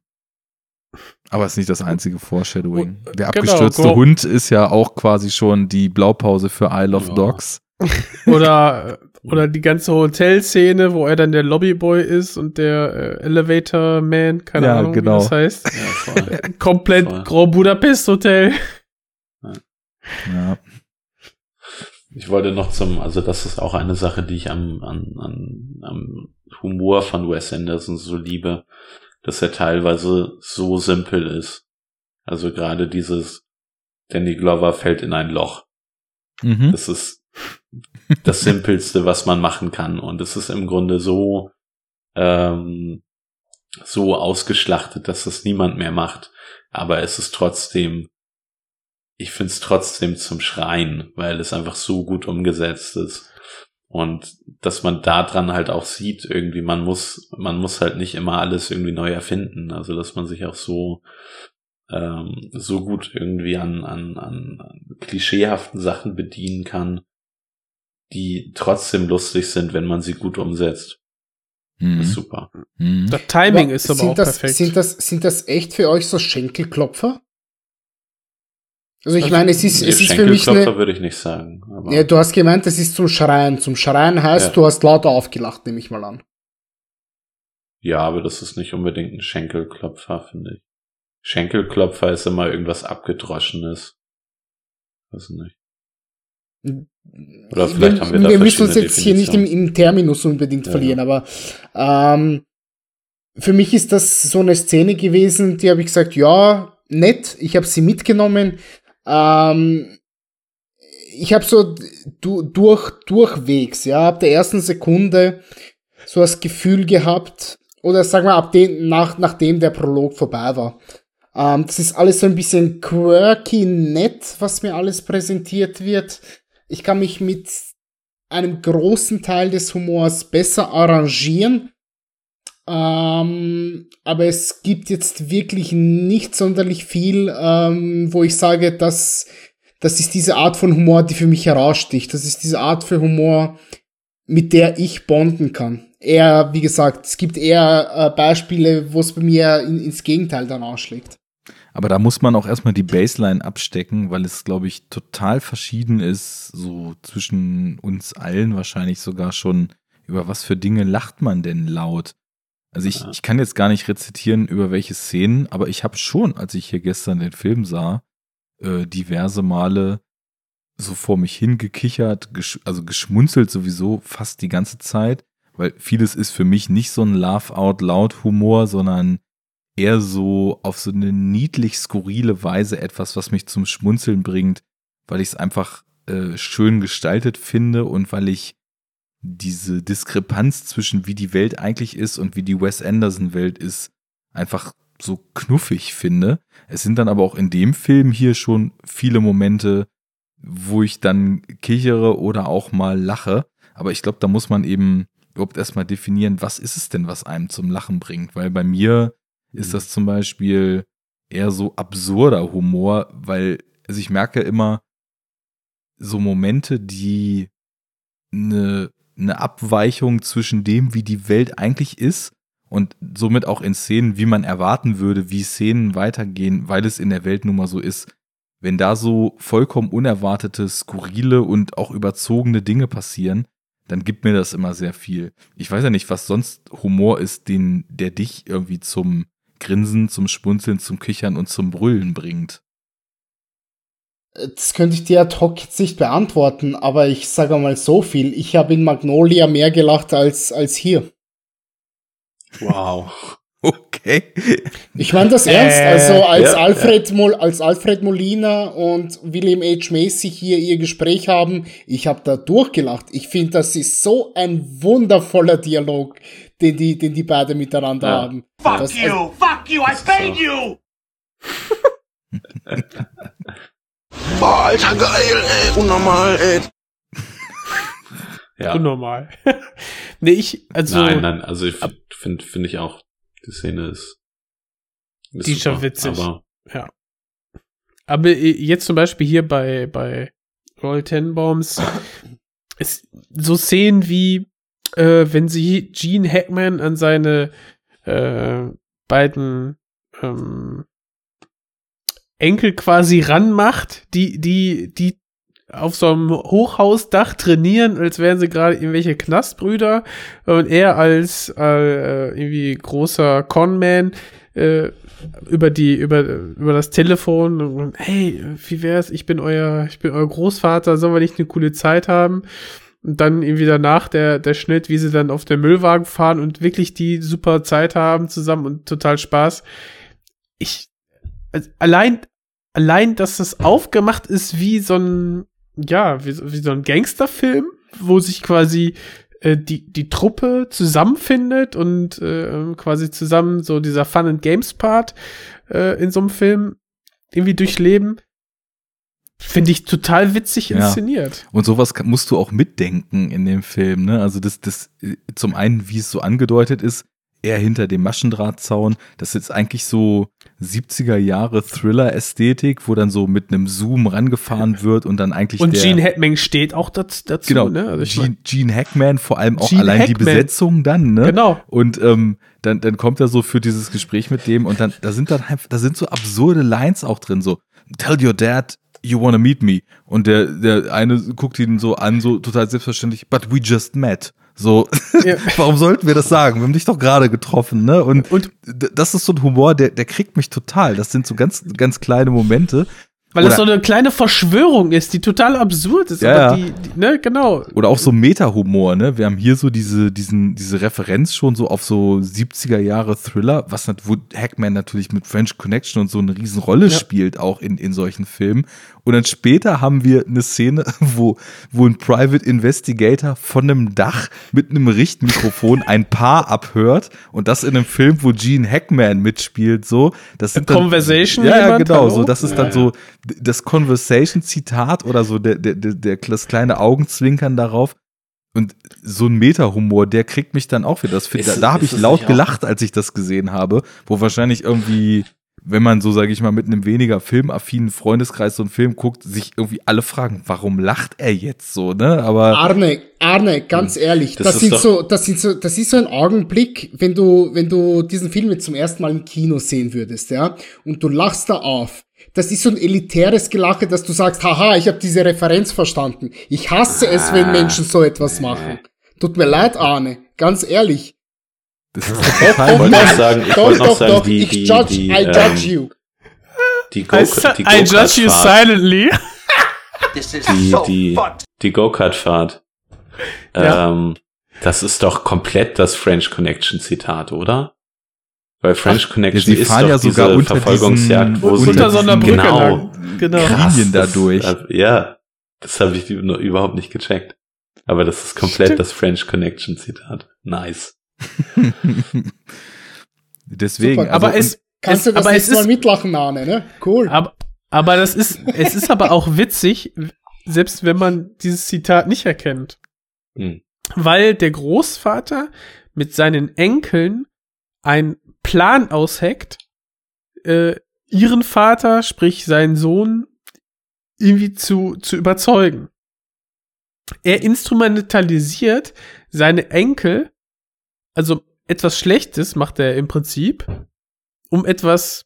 aber es ist nicht das einzige Foreshadowing. Der Genau, abgestürzte Gro- Hund ist ja auch quasi schon die Blaupause für Isle of Ja. Dogs. Oder, <laughs> oder die ganze Hotelszene, wo er dann der Lobbyboy ist und der äh, Elevator Man, keine Ja, Ahnung, genau. wie das heißt. Ja, voll. <laughs> Komplett Voll. Grand Budapest Hotel. Ja. Ich wollte noch zum, also das ist auch eine Sache, die ich am, an, an, am Humor von Wes Anderson so liebe, dass er teilweise so simpel ist. Also gerade dieses Danny Glover fällt in ein Loch. Mhm. Das ist das Simpelste, was man machen kann. Und es ist im Grunde so, ähm, so ausgeschlachtet, dass das niemand mehr macht. Aber es ist trotzdem, ich finde es trotzdem zum Schreien, weil es einfach so gut umgesetzt ist. Und dass man da dran halt auch sieht, irgendwie, man muss, man muss halt nicht immer alles irgendwie neu erfinden. Also, dass man sich auch so, ähm, so gut irgendwie an, an, an, an klischeehaften Sachen bedienen kann, die trotzdem lustig sind, wenn man sie gut umsetzt. Mhm. Ist super. Mhm. Das Timing Aber ist aber sind auch das, perfekt. Sind das, sind das echt für euch so Schenkelklopfer? Also ich Also, meine, es ist, es ist für mich Schenkelklopfer eine, würde ich nicht sagen. Aber ja, du hast gemeint, das ist zum Schreien. Zum Schreien heißt, Ja. du hast lauter aufgelacht, nehme ich mal an. Ja, aber das ist nicht unbedingt ein Schenkelklopfer, finde ich. Schenkelklopfer ist immer irgendwas abgedroschenes. Weiß nicht. Oder vielleicht haben wir da wir müssen uns jetzt hier nicht im, im Terminus unbedingt Ja. verlieren, aber ähm, für mich ist das so eine Szene gewesen, die habe ich gesagt, ja, nett, ich habe sie mitgenommen. Ähm, ich habe so du, durch, durchwegs, ja, ab der ersten Sekunde so das Gefühl gehabt, oder sagen wir ab dem, nach, nachdem der Prolog vorbei war. Ähm, das ist alles so ein bisschen quirky, nett, was mir alles präsentiert wird. Ich kann mich mit einem großen Teil des Humors besser arrangieren. Ähm, aber es gibt jetzt wirklich nicht sonderlich viel, ähm, wo ich sage, dass das ist diese Art von Humor, die für mich heraussticht. Das ist diese Art für Humor, mit der ich bonden kann. Eher, wie gesagt, es gibt eher äh, Beispiele, wo es bei mir in, ins Gegenteil dann ausschlägt. Aber da muss man auch erstmal die Baseline abstecken, weil es, glaube ich, total verschieden ist, so zwischen uns allen wahrscheinlich sogar schon, über was für Dinge lacht man denn laut. Also ich, ich kann jetzt gar nicht rezitieren, über welche Szenen, aber ich habe schon, als ich hier gestern den Film sah, äh, diverse Male so vor mich hingekichert, gesch also geschmunzelt sowieso fast die ganze Zeit, weil vieles ist für mich nicht so ein Laugh-out-loud-Humor, sondern eher so auf so eine niedlich skurrile Weise etwas, was mich zum Schmunzeln bringt, weil ich es einfach äh, schön gestaltet finde und weil ich diese Diskrepanz zwischen wie die Welt eigentlich ist und wie die Wes Anderson Welt ist, einfach so knuffig finde. Es sind dann aber auch in dem Film hier schon viele Momente, wo ich dann kichere oder auch mal lache. Aber ich glaube, da muss man eben überhaupt erstmal definieren, was ist es denn, was einem zum Lachen bringt. Weil bei mir ist mhm. das zum Beispiel eher so absurder Humor, weil, also ich merke immer so Momente, die eine, eine Abweichung zwischen dem, wie die Welt eigentlich ist und somit auch in Szenen, wie man erwarten würde, wie Szenen weitergehen, weil es in der Welt nun mal so ist. Wenn da so vollkommen unerwartete, skurrile und auch überzogene Dinge passieren, dann gibt mir das immer sehr viel. Ich weiß ja nicht, was sonst Humor ist, den, der dich irgendwie zum Grinsen, zum Spunzeln, zum Kichern und zum Brüllen bringt. Das könnte ich dir ad hoc jetzt nicht beantworten, aber ich sage mal so viel. Ich habe in Magnolia mehr gelacht als, als hier. Wow. <laughs> Okay. Ich meine das ernst. Äh, also als ja, Alfred ja. Mol, als Alfred Molina und William H. Macy hier ihr Gespräch haben, ich habe da durchgelacht. Ich finde, das ist so ein wundervoller Dialog, den die, den die beide miteinander ja. haben. Fuck das, you, also, fuck you, I paid you. <laughs> Boah, Alter, geil, ey, unnormal, ey. Ja. Unnormal. <laughs> nee, ich, also. Nein, nein, also ich finde, finde ich auch, die Szene ist. ist die ist schon witzig. Aber ja. Aber jetzt zum Beispiel hier bei, bei Roll Tenbaums ist <laughs> so Szenen wie, äh, wenn sie Gene Hackman an seine äh, beiden ähm, Enkel quasi ranmacht, die, die, die auf so einem Hochhausdach trainieren, als wären sie gerade irgendwelche Knastbrüder und er als äh, irgendwie großer Conman äh, über die über über das Telefon hey, wie wär's? Ich bin euer ich bin euer Großvater, sollen wir nicht eine coole Zeit haben? Und dann irgendwie danach der der Schnitt, wie sie dann auf der Müllwagen fahren und wirklich die super Zeit haben zusammen und total Spaß. Ich also allein allein, dass das aufgemacht ist wie so ein ja, wie, wie so ein Gangsterfilm, wo sich quasi äh, die, die Truppe zusammenfindet und äh, quasi zusammen so dieser Fun and Games Part äh, in so einem Film irgendwie durchleben. Finde ich total witzig inszeniert. Ja. Und sowas musst du auch mitdenken in dem Film, ne? Also das, das, äh, zum einen, wie es so angedeutet ist, er hinter dem Maschendrahtzaun. Das ist eigentlich so 70er Jahre Thriller-Ästhetik, wo dann so mit einem Zoom rangefahren <laughs> wird und dann eigentlich. Und der, Gene Hackman steht auch dazu, genau, ne? Also Gene, Gene, Hackman, vor allem auch Gene allein Hackman. die Besetzung dann, ne? Genau. Und ähm, dann, dann kommt er so für dieses Gespräch mit dem und dann, da sind dann da sind so absurde Lines auch drin, so, tell your dad you wanna meet me. Und der, der eine guckt ihn so an, so total selbstverständlich, but we just met. So, <laughs> ja. warum sollten wir das sagen? Wir haben dich doch gerade getroffen, ne? Und, und das ist so ein Humor, der, der kriegt mich total. Das sind so ganz, ganz kleine Momente. Weil das so eine kleine Verschwörung ist, die total absurd ist. Ja, aber die, die, ne, genau. Oder auch so Meta-Humor, ne? Wir haben hier so diese, diesen, diese Referenz schon so auf so 70er Jahre Thriller, was wo Hackman natürlich mit French Connection und so eine Riesenrolle ja. spielt, auch in, in solchen Filmen. Und dann später haben wir eine Szene, <laughs> wo, wo ein Private Investigator von einem Dach mit einem Richtmikrofon ein Paar abhört und das in einem Film, wo Gene Hackman mitspielt, so. Das sind dann, Conversation, ja, ja, genau, so. Das ist dann so das Conversation-Zitat oder so der, der, der, der, das kleine Augenzwinkern darauf. Und so ein Meta-Humor, der kriegt mich dann auch wieder. Das, ist, da da habe ich laut gelacht, als ich das gesehen habe, wo wahrscheinlich irgendwie wenn man so, sage ich mal, mit einem weniger filmaffinen Freundeskreis so einen Film guckt, sich irgendwie alle fragen, warum lacht er jetzt so, ne? Aber Arne, Arne, ganz ehrlich, Das das, ist sind so, das sind so, das ist so ein Augenblick, wenn du, wenn du diesen Film jetzt zum ersten Mal im Kino sehen würdest, ja, und du lachst da auf. Das ist so ein elitäres Gelache, dass du sagst, haha, ich habe diese Referenz verstanden. Ich hasse es, Ah. wenn Menschen so etwas machen. Tut mir leid, Arne, ganz ehrlich. Das ist total doch, noch sagen- ich wollte noch sagen, die- ich die- judge, die, I judge ähm, you. Die Go- I, die I judge you Go-Kart-Fahrt. silently. <laughs> This is Die, so die, die Go-Kart-Fahrt. Ja. Ähm, das ist doch komplett das French Connection Zitat, oder? Weil French Connection ist fahren doch ja sogar diese unter Verfolgungsjagd, diesen- wo sie Unter so einer Brücke genau, lang. Genau. krass, Linien das- dadurch. ja, das habe ich noch überhaupt nicht gecheckt. Aber das ist komplett Stimmt. das French Connection Zitat. Nice. <laughs> Deswegen, Super, also, aber es, Kannst es, du das aber es Mal ist, mitlachen, Arne, ne? Cool. aber, aber das ist, es ist aber auch witzig, selbst wenn man dieses Zitat nicht erkennt. Hm. Weil der Großvater mit seinen Enkeln einen Plan ausheckt, äh, ihren Vater, sprich seinen Sohn, irgendwie zu, zu überzeugen. Er instrumentalisiert seine Enkel, also etwas Schlechtes macht er im Prinzip, um etwas,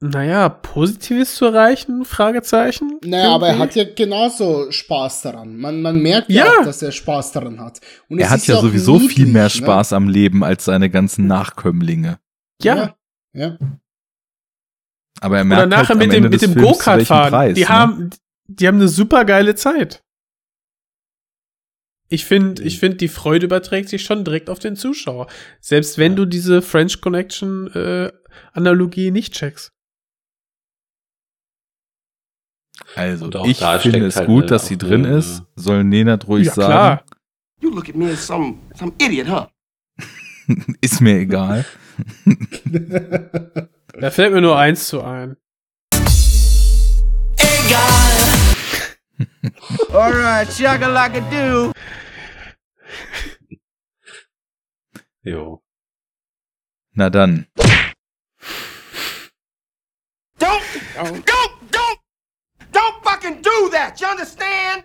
naja, Positives zu erreichen, Fragezeichen. Naja, aber er Irgendwie. hat ja genauso Spaß daran. Man, man merkt ja, Ja. auch, dass er Spaß daran hat. Und er hat ja sowieso niedlich, viel mehr ne? Spaß am Leben als seine ganzen Nachkömmlinge. ja. Ja. Aber er Oder merkt nachher halt mit am dem, mit dem Go-Kart fahren. Preis, die ne? haben, die haben eine super geile Zeit. Ich finde, Mhm. ich finde, die Freude überträgt sich schon direkt auf den Zuschauer. Selbst wenn du diese French Connection äh, Analogie nicht checkst. Also, ich da finde es halt gut, dass sie drin eine- ist. Soll Nenad ruhig ja, sagen. klar. You look at me as some some idiot, huh? <laughs> Ist mir egal. Da fällt mir nur eins zu ein. <laughs> Alright, shaka like a do. Jo. Na dann. Don't, don't, don't, don't fucking do that. You understand?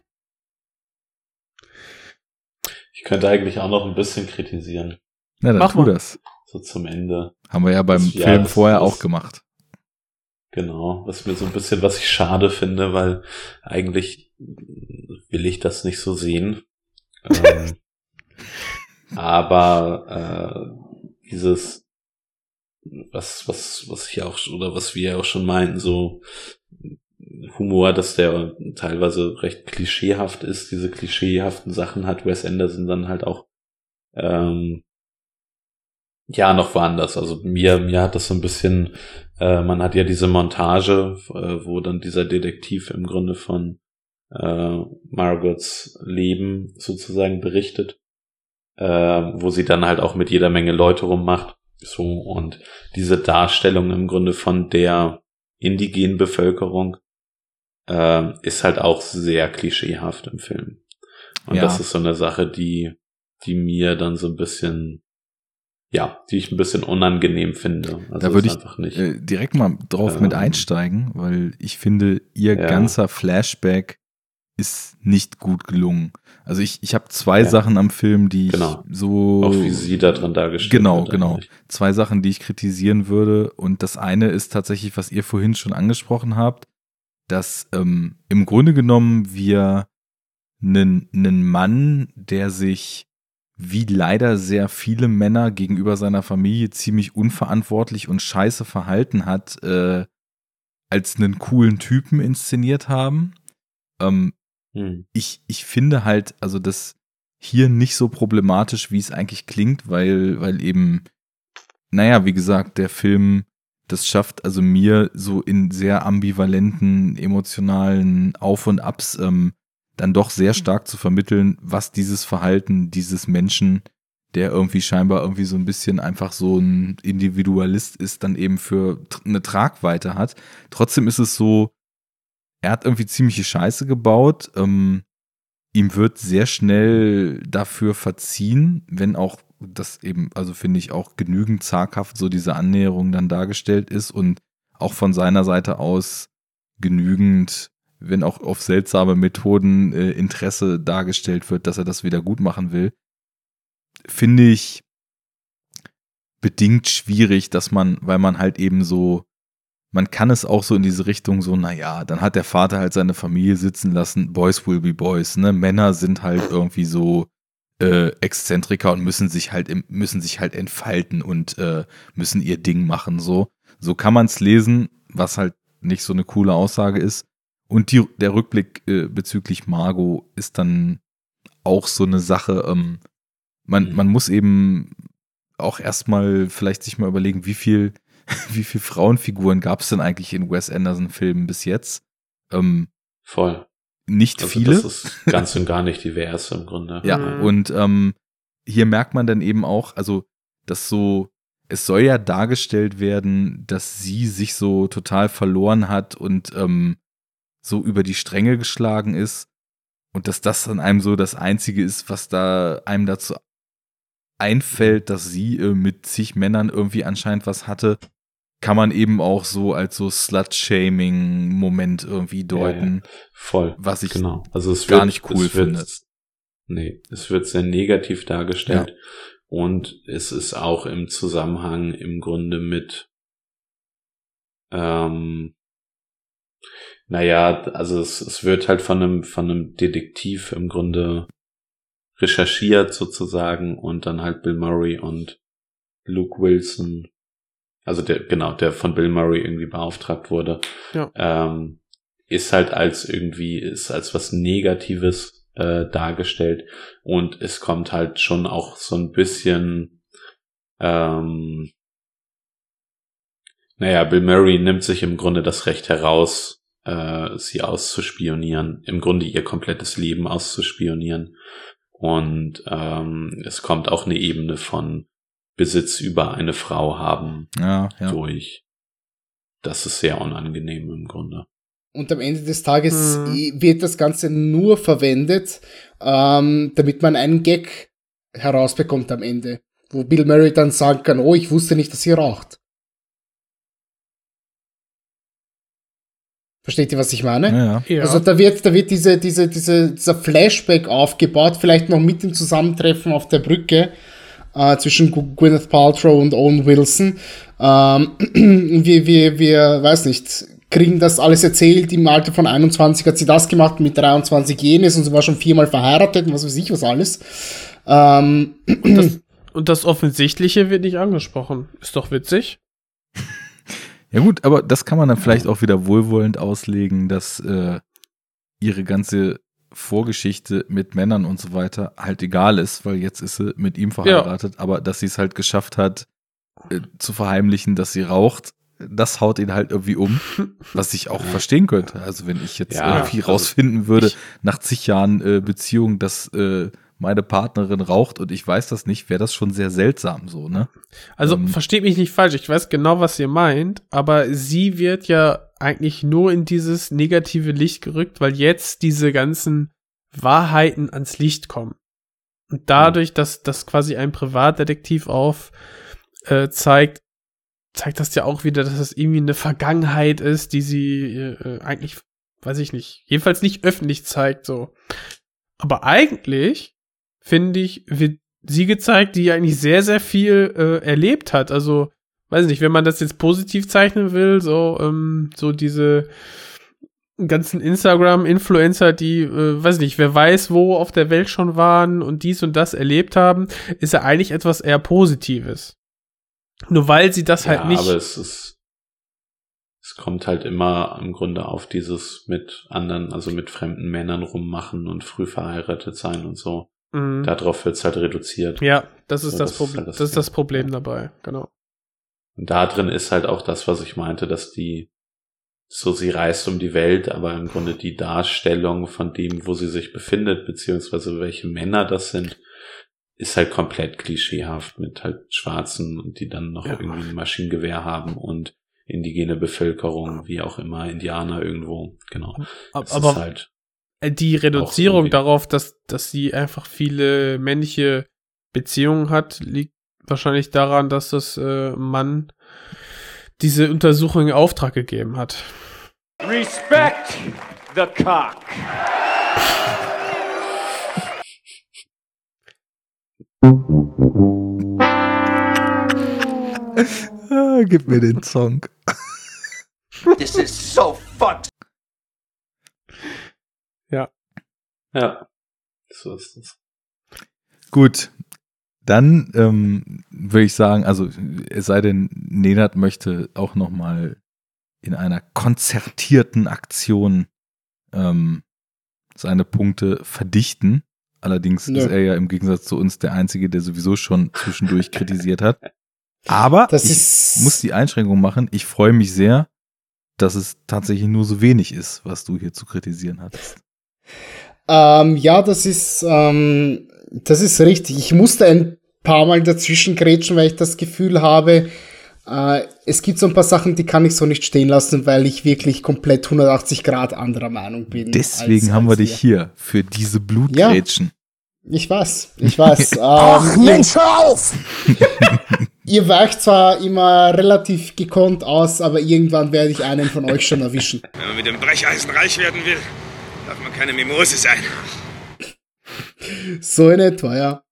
Ich könnte eigentlich auch noch ein bisschen kritisieren. Na, dann Mach tu mal. das. So zum Ende. Haben wir ja beim Das- ja, Film das- vorher das- auch gemacht. Genau, was mir so ein bisschen, was ich schade finde, weil eigentlich will ich das nicht so sehen. ähm, <laughs> aber äh, dieses, was, was, was ich auch oder was wir auch schon meinten, so Humor, dass der teilweise recht klischeehaft ist, diese klischeehaften Sachen hat Wes Anderson dann halt auch ähm, ja noch woanders. Also mir, mir hat das so ein bisschen äh, man hat ja diese Montage, äh, wo dann dieser Detektiv im Grunde von äh, Margots Leben sozusagen berichtet, äh, wo sie dann halt auch mit jeder Menge Leute rummacht. So, und diese Darstellung im Grunde von der indigenen Bevölkerung äh, ist halt auch sehr klischeehaft im Film. Und Ja. das ist so eine Sache, die, die mir dann so ein bisschen ja, die ich ein bisschen unangenehm finde. Also da würde ich einfach nicht. äh, direkt mal drauf mit Ähm, einsteigen, weil ich finde, ihr Ja. ganzer Flashback ist nicht gut gelungen. Also ich, ich habe zwei Ja. Sachen am Film, die Genau. ich so auch wie sie da drin dargestellt Genau, genau. eigentlich. zwei Sachen, die ich kritisieren würde. Und das eine ist tatsächlich, was ihr vorhin schon angesprochen habt, dass ähm, im Grunde genommen wir einen, einen Mann, der sich wie leider sehr viele Männer gegenüber seiner Familie ziemlich unverantwortlich und scheiße verhalten hat, äh, als einen coolen Typen inszeniert haben. Ähm, Hm. ich, ich finde halt, also das hier nicht so problematisch, wie es eigentlich klingt, weil, weil eben, naja, wie gesagt, der Film das schafft, also mir so in sehr ambivalenten, emotionalen Auf und Abs ähm, dann doch sehr stark zu vermitteln, was dieses Verhalten dieses Menschen, der irgendwie scheinbar irgendwie so ein bisschen einfach so ein Individualist ist, dann eben für eine Tragweite hat. Trotzdem ist es so, er hat irgendwie ziemliche Scheiße gebaut. Ähm, ihm wird sehr schnell dafür verziehen, wenn auch das eben, also finde ich auch genügend zaghaft so diese Annäherung dann dargestellt ist und auch von seiner Seite aus genügend, wenn auch auf seltsame Methoden äh, Interesse dargestellt wird, dass er das wieder gut machen will, finde ich bedingt schwierig, dass man, weil man halt eben so, man kann es auch so in diese Richtung so, naja, dann hat der Vater halt seine Familie sitzen lassen, Boys will be Boys, ne? Männer sind halt irgendwie so äh, Exzentriker und müssen sich halt müssen sich halt entfalten und äh, müssen ihr Ding machen. So, so kann man es lesen, was halt nicht so eine coole Aussage ist. Und die, der Rückblick äh, bezüglich Margot ist dann auch so eine Sache. Ähm, man, mhm. man muss eben auch erstmal vielleicht sich mal überlegen, wie viel, <laughs> wie viel Frauenfiguren gab es denn eigentlich in Wes Anderson-Filmen bis jetzt? Ähm, Voll. Nicht also viele. Das ist ganz und gar nicht divers im Grunde. Ja, mhm. und ähm, hier merkt man dann eben auch, also, dass so, es soll ja dargestellt werden, dass sie sich so total verloren hat und ähm, so über die Stränge geschlagen ist. Und dass das dann einem so das Einzige ist, was da einem dazu einfällt, dass sie äh, mit zig Männern irgendwie anscheinend was hatte, kann man eben auch so als so Slut-Shaming-Moment irgendwie deuten. Ja, ja. Voll. Was ich genau. also es gar wird, nicht cool finde. Wird, nee, es wird sehr negativ dargestellt. Ja. Und es ist auch im Zusammenhang im Grunde mit, ähm, naja, also es, es wird halt von einem, von einem Detektiv im Grunde recherchiert sozusagen und dann halt Bill Murray und Luke Wilson, also der, genau, der von Bill Murray irgendwie beauftragt wurde, ja. ähm, ist halt als irgendwie, ist als was Negatives äh, dargestellt und es kommt halt schon auch so ein bisschen, ähm, naja, Bill Murray nimmt sich im Grunde das Recht heraus, äh, sie auszuspionieren, im Grunde ihr komplettes Leben auszuspionieren. Und ähm, es kommt auch eine Ebene von Besitz über eine Frau haben ja, ja. durch. Das ist sehr unangenehm im Grunde. Und am Ende des Tages hm. wird das Ganze nur verwendet, ähm, damit man einen Gag herausbekommt am Ende. Wo Bill Murray dann sagen kann, oh, ich wusste nicht, dass sie raucht. Versteht ihr, was ich meine? Ja, ja. Also da wird, da wird diese, diese, diese, dieser Flashback aufgebaut, vielleicht noch mit dem Zusammentreffen auf der Brücke äh, zwischen Gwyneth Paltrow und Owen Wilson. Ähm, <clears throat> wir, wir, wir, weiß nicht, kriegen das alles erzählt, im Alter von 21 hat sie das gemacht, mit 23 jenes und sie war schon viermal verheiratet und was weiß ich was alles. Ähm, <clears throat> und, das, und das Offensichtliche wird nicht angesprochen. Ist doch witzig. Ja gut, aber das kann man dann vielleicht auch wieder wohlwollend auslegen, dass äh, ihre ganze Vorgeschichte mit Männern und so weiter halt egal ist, weil jetzt ist sie mit ihm verheiratet, ja. aber dass sie es halt geschafft hat, äh, zu verheimlichen, dass sie raucht, das haut ihn halt irgendwie um, <laughs> was ich auch verstehen könnte. Also wenn ich jetzt ja, irgendwie also rausfinden würde, nach zig Jahren äh, Beziehung, dass äh, meine Partnerin raucht und ich weiß das nicht, wäre das schon sehr seltsam so, ne? Also ähm, versteht mich nicht falsch, ich weiß genau, was ihr meint, aber sie wird ja eigentlich nur in dieses negative Licht gerückt, weil jetzt diese ganzen Wahrheiten ans Licht kommen. Und dadurch, dass das quasi ein Privatdetektiv auf äh, zeigt, zeigt das ja auch wieder, dass es irgendwie eine Vergangenheit ist, die sie äh, eigentlich, weiß ich nicht, jedenfalls nicht öffentlich zeigt, so. Aber eigentlich finde ich, wird sie gezeigt, die eigentlich sehr, sehr viel äh, erlebt hat. Also, weiß nicht, wenn man das jetzt positiv zeichnen will, so, ähm, so diese ganzen Instagram-Influencer, die, äh, weiß nicht, wer weiß, wo auf der Welt schon waren und dies und das erlebt haben, ist ja eigentlich etwas eher Positives. Nur weil sie das halt ja, halt nicht. Aber es ist, es kommt halt immer im Grunde auf dieses mit anderen, also mit fremden Männern rummachen und früh verheiratet sein und so. Mhm. Darauf wird es halt reduziert. Ja, das ist so, das, das Problem. Halt das, das ist das Problem ja. dabei, genau. Und da drin ist halt auch das, was ich meinte, dass die, so sie reist um die Welt, aber im Grunde die Darstellung von dem, wo sie sich befindet, beziehungsweise welche Männer das sind, ist halt komplett klischeehaft mit halt Schwarzen und die dann noch ja. irgendwie ein Maschinengewehr haben und indigene Bevölkerung, wie auch immer, Indianer irgendwo, genau. Aber, halt die Reduzierung darauf, dass, dass sie einfach viele männliche Beziehungen hat, liegt wahrscheinlich daran, dass das äh, Mann diese Untersuchung in Auftrag gegeben hat. Respect the cock. Ah, gib mir den Song. This is so fucked. Ja. So ist es. Gut. Dann ähm, würde ich sagen, also es sei denn, Nenad möchte auch noch mal in einer konzertierten Aktion ähm, seine Punkte verdichten. Allerdings Nö. ist er ja im Gegensatz zu uns der Einzige, der sowieso schon zwischendurch <laughs> kritisiert hat. Aber Das ich ist- muss die Einschränkung machen. Ich freue mich sehr, dass es tatsächlich nur so wenig ist, was du hier zu kritisieren hattest. Ähm, ja, das ist, ähm, das ist richtig. Ich musste ein paar Mal dazwischen grätschen, weil ich das Gefühl habe, äh, es gibt so ein paar Sachen, die kann ich so nicht stehen lassen, weil ich wirklich komplett 180 Grad anderer Meinung bin. Deswegen als- haben wir als dich ihr. hier für diese Blutgrätschen. Ich weiß, ich weiß. <laughs> Ach, Mensch, hör auf! <laughs> ihr weicht zwar immer relativ gekonnt aus, aber irgendwann werde ich einen von euch schon erwischen. Wenn man mit dem Brecheisen reich werden will, darf man keine Mimose sein. So in etwa, ja.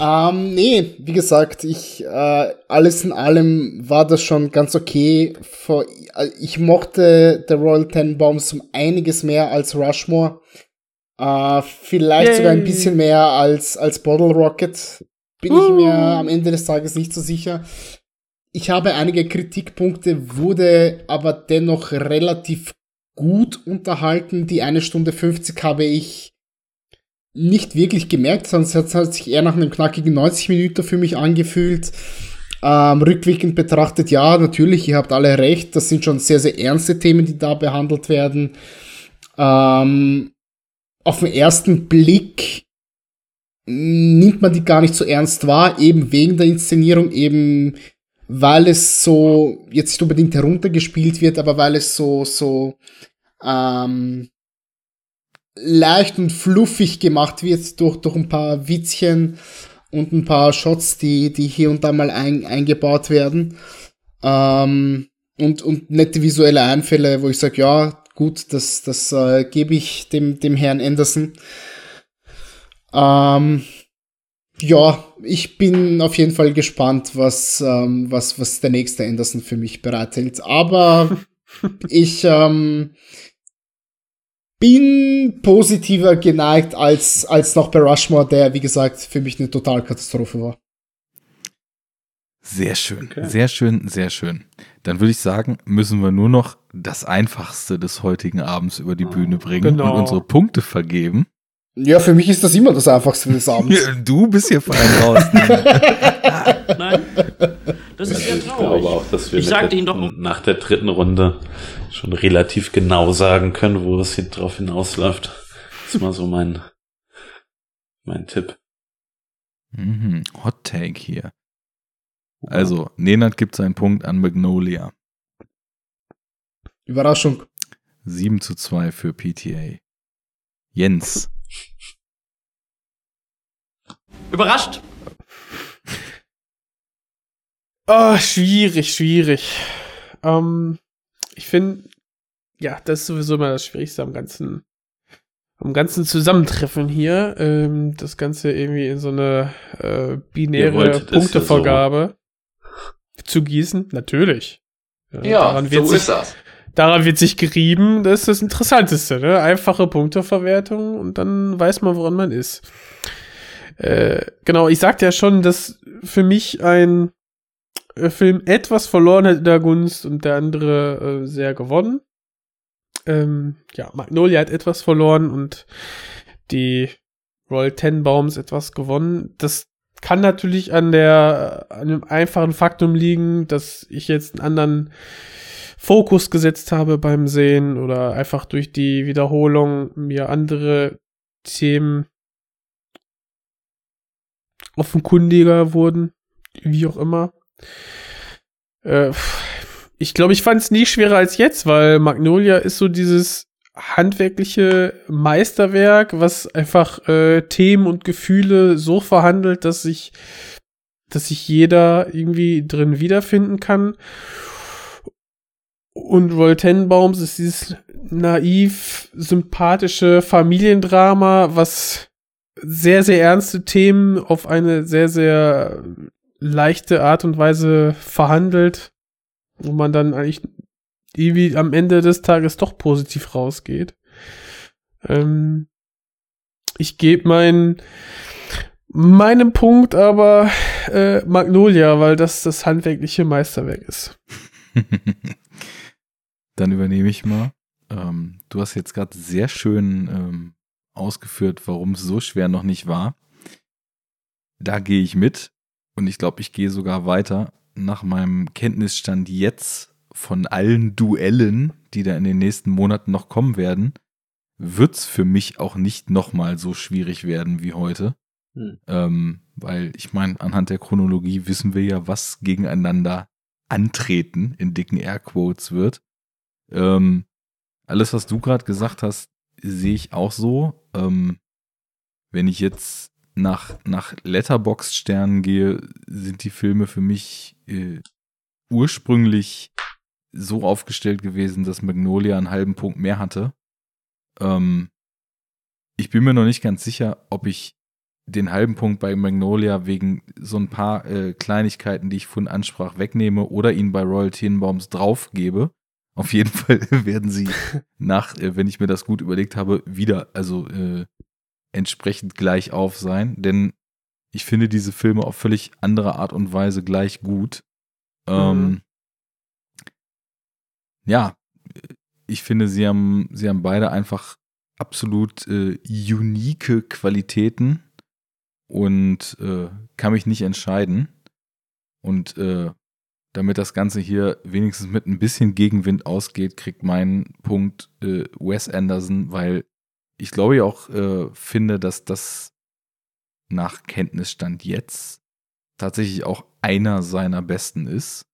Ähm, nee, wie gesagt, ich, äh, alles in allem war das schon ganz okay. Äh, ich mochte The Royal Tenenbaums um einiges mehr als Rushmore. Äh, vielleicht Yay. sogar ein bisschen mehr als, als Bottle Rocket. Bin ich mir am Ende des Tages nicht so sicher. Ich habe einige Kritikpunkte, wurde aber dennoch relativ gut unterhalten. Die eine Stunde 50 habe ich nicht wirklich gemerkt, sonst hat es sich eher nach einem knackigen 90 Minuten für mich angefühlt. Ähm, rückwirkend betrachtet, ja, natürlich, ihr habt alle recht, das sind schon sehr, sehr ernste Themen, die da behandelt werden. Ähm, auf den ersten Blick nimmt man die gar nicht so ernst wahr, eben wegen der Inszenierung, eben weil es so jetzt nicht unbedingt heruntergespielt wird, aber weil es so, so ähm, leicht und fluffig gemacht wird durch, durch ein paar Witzchen und ein paar Shots, die, die hier und da mal ein, eingebaut werden. Ähm, und, und nette visuelle Einfälle, wo ich sage, ja, gut, das, das äh, gebe ich dem, dem Herrn Anderson. Ähm, ja, ich bin auf jeden Fall gespannt, was, ähm, was, was der nächste Anderson für mich bereithält. Aber <laughs> ich ähm, bin positiver geneigt als, als noch bei Rushmore, der, wie gesagt, für mich eine Totalkatastrophe war. Sehr schön, sehr schön, sehr schön. Dann würde ich sagen, müssen wir nur noch das Einfachste des heutigen Abends über die Bühne bringen Genau. und unsere Punkte vergeben. Ja, für mich ist das immer das Einfachste des Abends. Ja, Du bist hier fein raus. <laughs> Nein, das ist sehr Ich traurig. glaube auch, dass wir Ich der, nach der dritten Runde schon relativ genau sagen können, wo es hier drauf hinausläuft. Das ist mal so mein, mein Tipp. mhm, Hot Take hier. Also, Nenad gibt seinen Punkt an Magnolia. Überraschung. 7 zu 2 für PTA. Jens. Überrascht? Ah, schwierig, schwierig. Ähm, ich finde, ja, das ist sowieso immer das Schwierigste am ganzen, am ganzen Zusammentreffen hier. Ähm, das Ganze irgendwie in so eine äh, binäre ja Punktevergabe zu gießen. Natürlich. Ja, daran wird so sich, ist das. Daran wird sich gerieben. Das ist das Interessanteste, ne? Einfache Punkteverwertung und dann weiß man, woran man ist. Äh, genau, ich sagte ja schon, dass für mich ein äh, Film etwas verloren hat in der Gunst und der andere äh, sehr gewonnen. Ähm, ja, Magnolia hat etwas verloren und die Royal Tenenbaums etwas gewonnen. Das kann natürlich an der an dem einfachen Faktum liegen, dass ich jetzt einen anderen Fokus gesetzt habe beim Sehen oder einfach durch die Wiederholung mir andere Themen offenkundiger wurden, wie auch immer. Äh, ich glaube, ich fand es nie schwerer als jetzt, weil Magnolia ist so dieses handwerkliche Meisterwerk, was einfach äh, Themen und Gefühle so verhandelt, dass sich, dass sich jeder irgendwie drin wiederfinden kann. Und Roll Tenenbaums ist dieses naiv sympathische Familiendrama, was sehr, sehr ernste Themen auf eine sehr, sehr leichte Art und Weise verhandelt, wo man dann eigentlich irgendwie am Ende des Tages doch positiv rausgeht. Ähm, ich gebe meinen meinem Punkt aber äh, Magnolia, weil das das handwerkliche Meisterwerk ist. <laughs> Dann übernehme ich mal. Ähm, du hast jetzt gerade sehr schön ähm, ausgeführt, warum es so schwer noch nicht war. Da gehe ich mit und ich glaube, ich gehe sogar weiter. Nach meinem Kenntnisstand jetzt von allen Duellen, die da in den nächsten Monaten noch kommen werden, wird es für mich auch nicht nochmal so schwierig werden wie heute. Hm. Ähm, weil ich meine, anhand der Chronologie wissen wir ja, was gegeneinander antreten in dicken Airquotes wird. Ähm, alles, was du gerade gesagt hast, sehe ich auch so. Ähm, wenn ich jetzt nach, nach Letterbox-Sternen gehe, sind die Filme für mich äh, ursprünglich so aufgestellt gewesen, dass Magnolia einen halben Punkt mehr hatte. Ähm, ich bin mir noch nicht ganz sicher, ob ich den halben Punkt bei Magnolia wegen so ein paar äh, Kleinigkeiten, die ich von ansprach, wegnehme oder ihn bei Royal Tenenbaums draufgebe. Auf jeden <laughs> Fall werden sie nach, äh, wenn ich mir das gut überlegt habe, wieder, also äh, entsprechend gleich auf sein. Denn ich finde diese Filme auf völlig andere Art und Weise gleich gut. Ähm, mhm. Ja, ich finde, sie haben, sie haben beide einfach absolut äh, unique Qualitäten und äh, kann mich nicht entscheiden. Und äh, damit das Ganze hier wenigstens mit ein bisschen Gegenwind ausgeht, kriegt mein Punkt äh, Wes Anderson, weil ich glaube ja auch äh, finde, dass das nach Kenntnisstand jetzt tatsächlich auch einer seiner besten ist.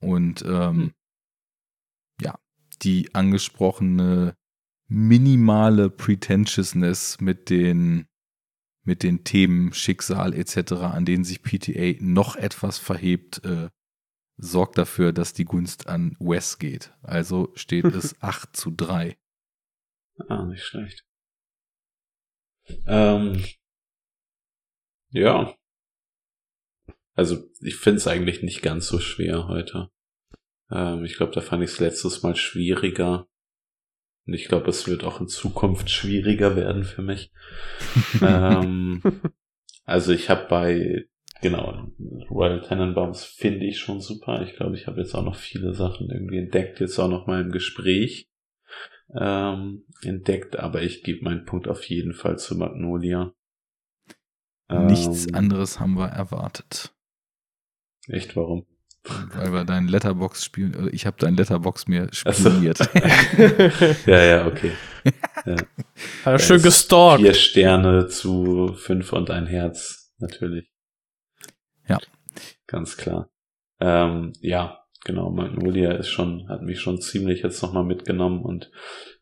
Und ähm, hm. ja, die angesprochene minimale Pretentiousness mit den mit den Themen Schicksal etc., an denen sich PTA noch etwas verhebt, äh, sorgt dafür, dass die Gunst an Wes geht. Also steht es <laughs> 8 zu 3. Ah, nicht schlecht. Ähm, ja. Also ich finde es eigentlich nicht ganz so schwer heute. Ähm, ich glaube, da fand ich es letztes Mal schwieriger. Und ich glaube, es wird auch in Zukunft schwieriger werden für mich. <laughs> ähm, also ich habe bei, genau, Royal Tenenbaums finde ich schon super. Ich glaube, ich habe jetzt auch noch viele Sachen irgendwie entdeckt, jetzt auch noch mal im Gespräch ähm, entdeckt, aber ich gebe meinen Punkt auf jeden Fall zu Magnolia. Nichts ähm, anderes haben wir erwartet. Echt, warum? Weil wir deinen Letterbox spielen, also ich habe deinen Letterbox mir spioniert. So. <laughs> <laughs> ja, ja, okay. Ja. Hat er schön gestalkt. Vier Sterne zu fünf und ein Herz, natürlich. Ja. Ganz klar. Ähm, ja, genau, Magnolia ist schon, hat mich schon ziemlich jetzt nochmal mitgenommen und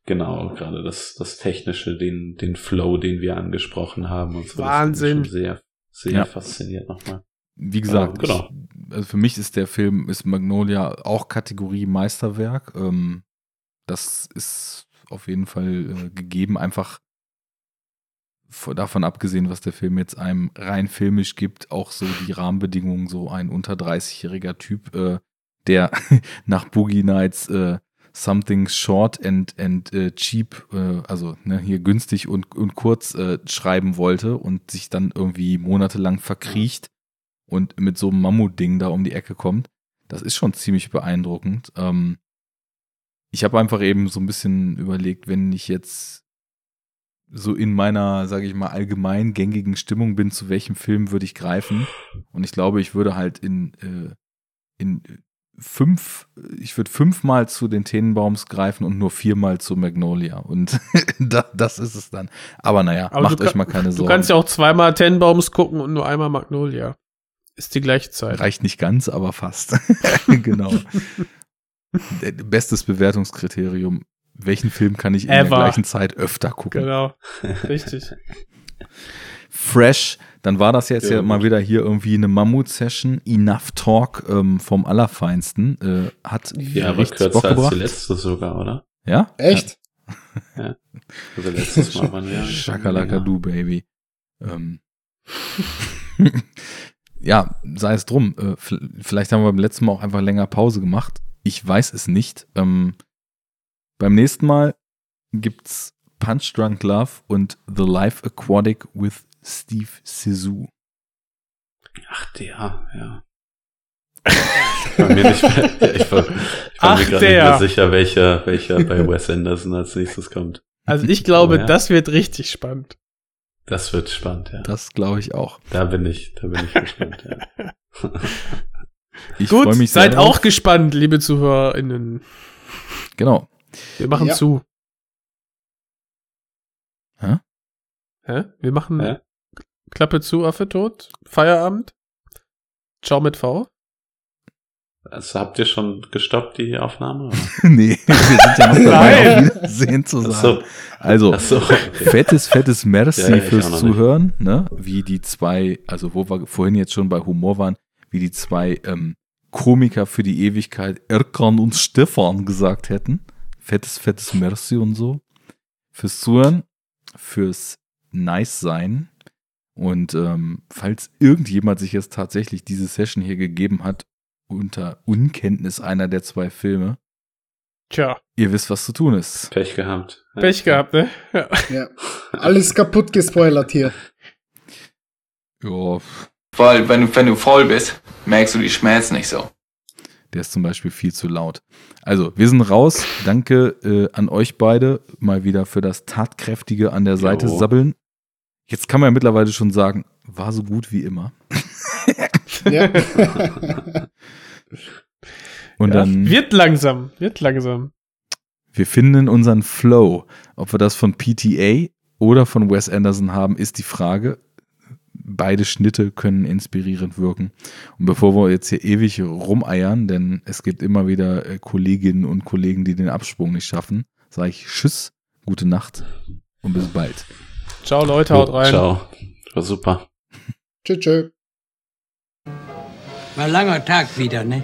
genau, gerade das, das Technische, den, den Flow, den wir angesprochen haben und so. Wahnsinn. sehr, sehr ja. fasziniert nochmal. Wie gesagt, ähm, genau. Ich, also für mich ist der Film, ist Magnolia auch Kategorie Meisterwerk. Ähm, das ist auf jeden Fall äh, gegeben, einfach davon abgesehen, was der Film jetzt einem rein filmisch gibt, auch so die Rahmenbedingungen, so ein unter 30-jähriger Typ, äh, der <laughs> nach Boogie Nights äh, something short and, and uh, cheap, äh, also ne, hier günstig und, und kurz äh, schreiben wollte und sich dann irgendwie monatelang verkriecht und mit so einem Mammutding da um die Ecke kommt. Das ist schon ziemlich beeindruckend. Ähm, ich habe einfach eben so ein bisschen überlegt, wenn ich jetzt so in meiner, sage ich mal, allgemein gängigen Stimmung bin, zu welchem Film würde ich greifen? Und ich glaube, ich würde halt in, äh, in fünf, ich würde fünfmal zu den Tenenbaums greifen und nur viermal zu Magnolia. Und <laughs> da, das ist es dann. Aber naja, Aber macht euch kann, mal keine Sorgen. Du kannst ja auch zweimal Tenenbaums gucken und nur einmal Magnolia. Ist die gleiche Zeit. Reicht nicht ganz, aber fast. <laughs> genau. <laughs> Bestes Bewertungskriterium. Welchen Film kann ich in Ever. der gleichen Zeit öfter gucken? Genau. Richtig. fresh. Dann war das jetzt ja, Ja, mal wieder hier irgendwie eine Mammut-Session. Enough Talk ähm, vom Allerfeinsten. Äh, hat Ja, richtig Bock als gebracht. die letzte sogar, oder? Ja? Echt? Also letztes Mal waren wir ja. Shakalaka du, Baby. Ähm. <laughs> ja, sei es drum. Äh, vielleicht haben wir beim letzten Mal auch einfach länger Pause gemacht. Ich weiß es nicht. Ähm, beim nächsten Mal gibt's Punch Drunk Love und The Life Aquatic with Steve Sisu. Ach, der, ja. Ich war mir nicht <laughs> ich war, ich war Ach, mir gerade nicht mehr sicher, welcher, welcher bei Wes Anderson als nächstes kommt. Also ich glaube, Oh, ja. das wird richtig spannend. Das wird spannend, ja. Das glaube ich auch. Da bin ich, da bin ich gespannt, ja. <laughs> Ich Gut, mich sehr seid auch gespannt, liebe ZuhörerInnen. Genau. Wir machen Ja. zu. Hä? Hä? Wir machen Hä? Klappe zu, Affe tot, Feierabend. Ciao mit V. Also habt ihr schon gestoppt, die Aufnahme? <laughs> nee, wir sind ja noch dabei, Nein. auf Wiedersehen zu Ach sagen. so, Also, ach so, okay. fettes, fettes Merci Ja, fürs Zuhören, ne? Wie die zwei, also wo wir vorhin jetzt schon bei Humor waren, wie die zwei ähm, Komiker für die Ewigkeit Erkan und Stefan gesagt hätten. Fettes, fettes Merci und so. Fürs Zuhören, fürs Nice sein. Und ähm, falls irgendjemand sich jetzt tatsächlich diese Session hier gegeben hat, unter Unkenntnis einer der zwei Filme, Tja, ihr wisst, was zu tun ist. Pech gehabt. Ja. Pech gehabt, ne? Ja. Ja. Alles kaputt gespoilert hier. Ja, Weil wenn du, wenn du voll bist, merkst du die Schmerzen nicht so. Der ist zum Beispiel viel zu laut. Also, wir sind raus. Danke äh, an euch beide mal wieder für das tatkräftige an der Seite Jo. sabbeln. Jetzt kann man ja mittlerweile schon sagen, war so gut wie immer. Ja. <laughs> Und Ja, dann, Wird langsam, wird langsam. wir finden unseren Flow. Ob wir das von PTA oder von Wes Anderson haben, ist die Frage. Beide Schnitte können inspirierend wirken. Und bevor wir jetzt hier ewig rumeiern, denn es gibt immer wieder äh, Kolleginnen und Kollegen, die den Absprung nicht schaffen, sage ich Tschüss, gute Nacht und bis bald. Ciao Leute, haut rein. Ciao. War super. tschö, tschö. War ein langer Tag wieder, ne?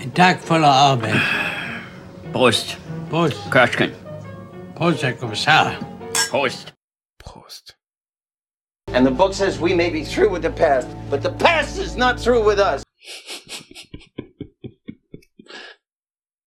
Ein Tag voller Arbeit. Prost. Prost. Köschken. Prost, Herr Kommissar. Prost. Prost. And the book says we may be through with the past, but the past is not through with us. <laughs>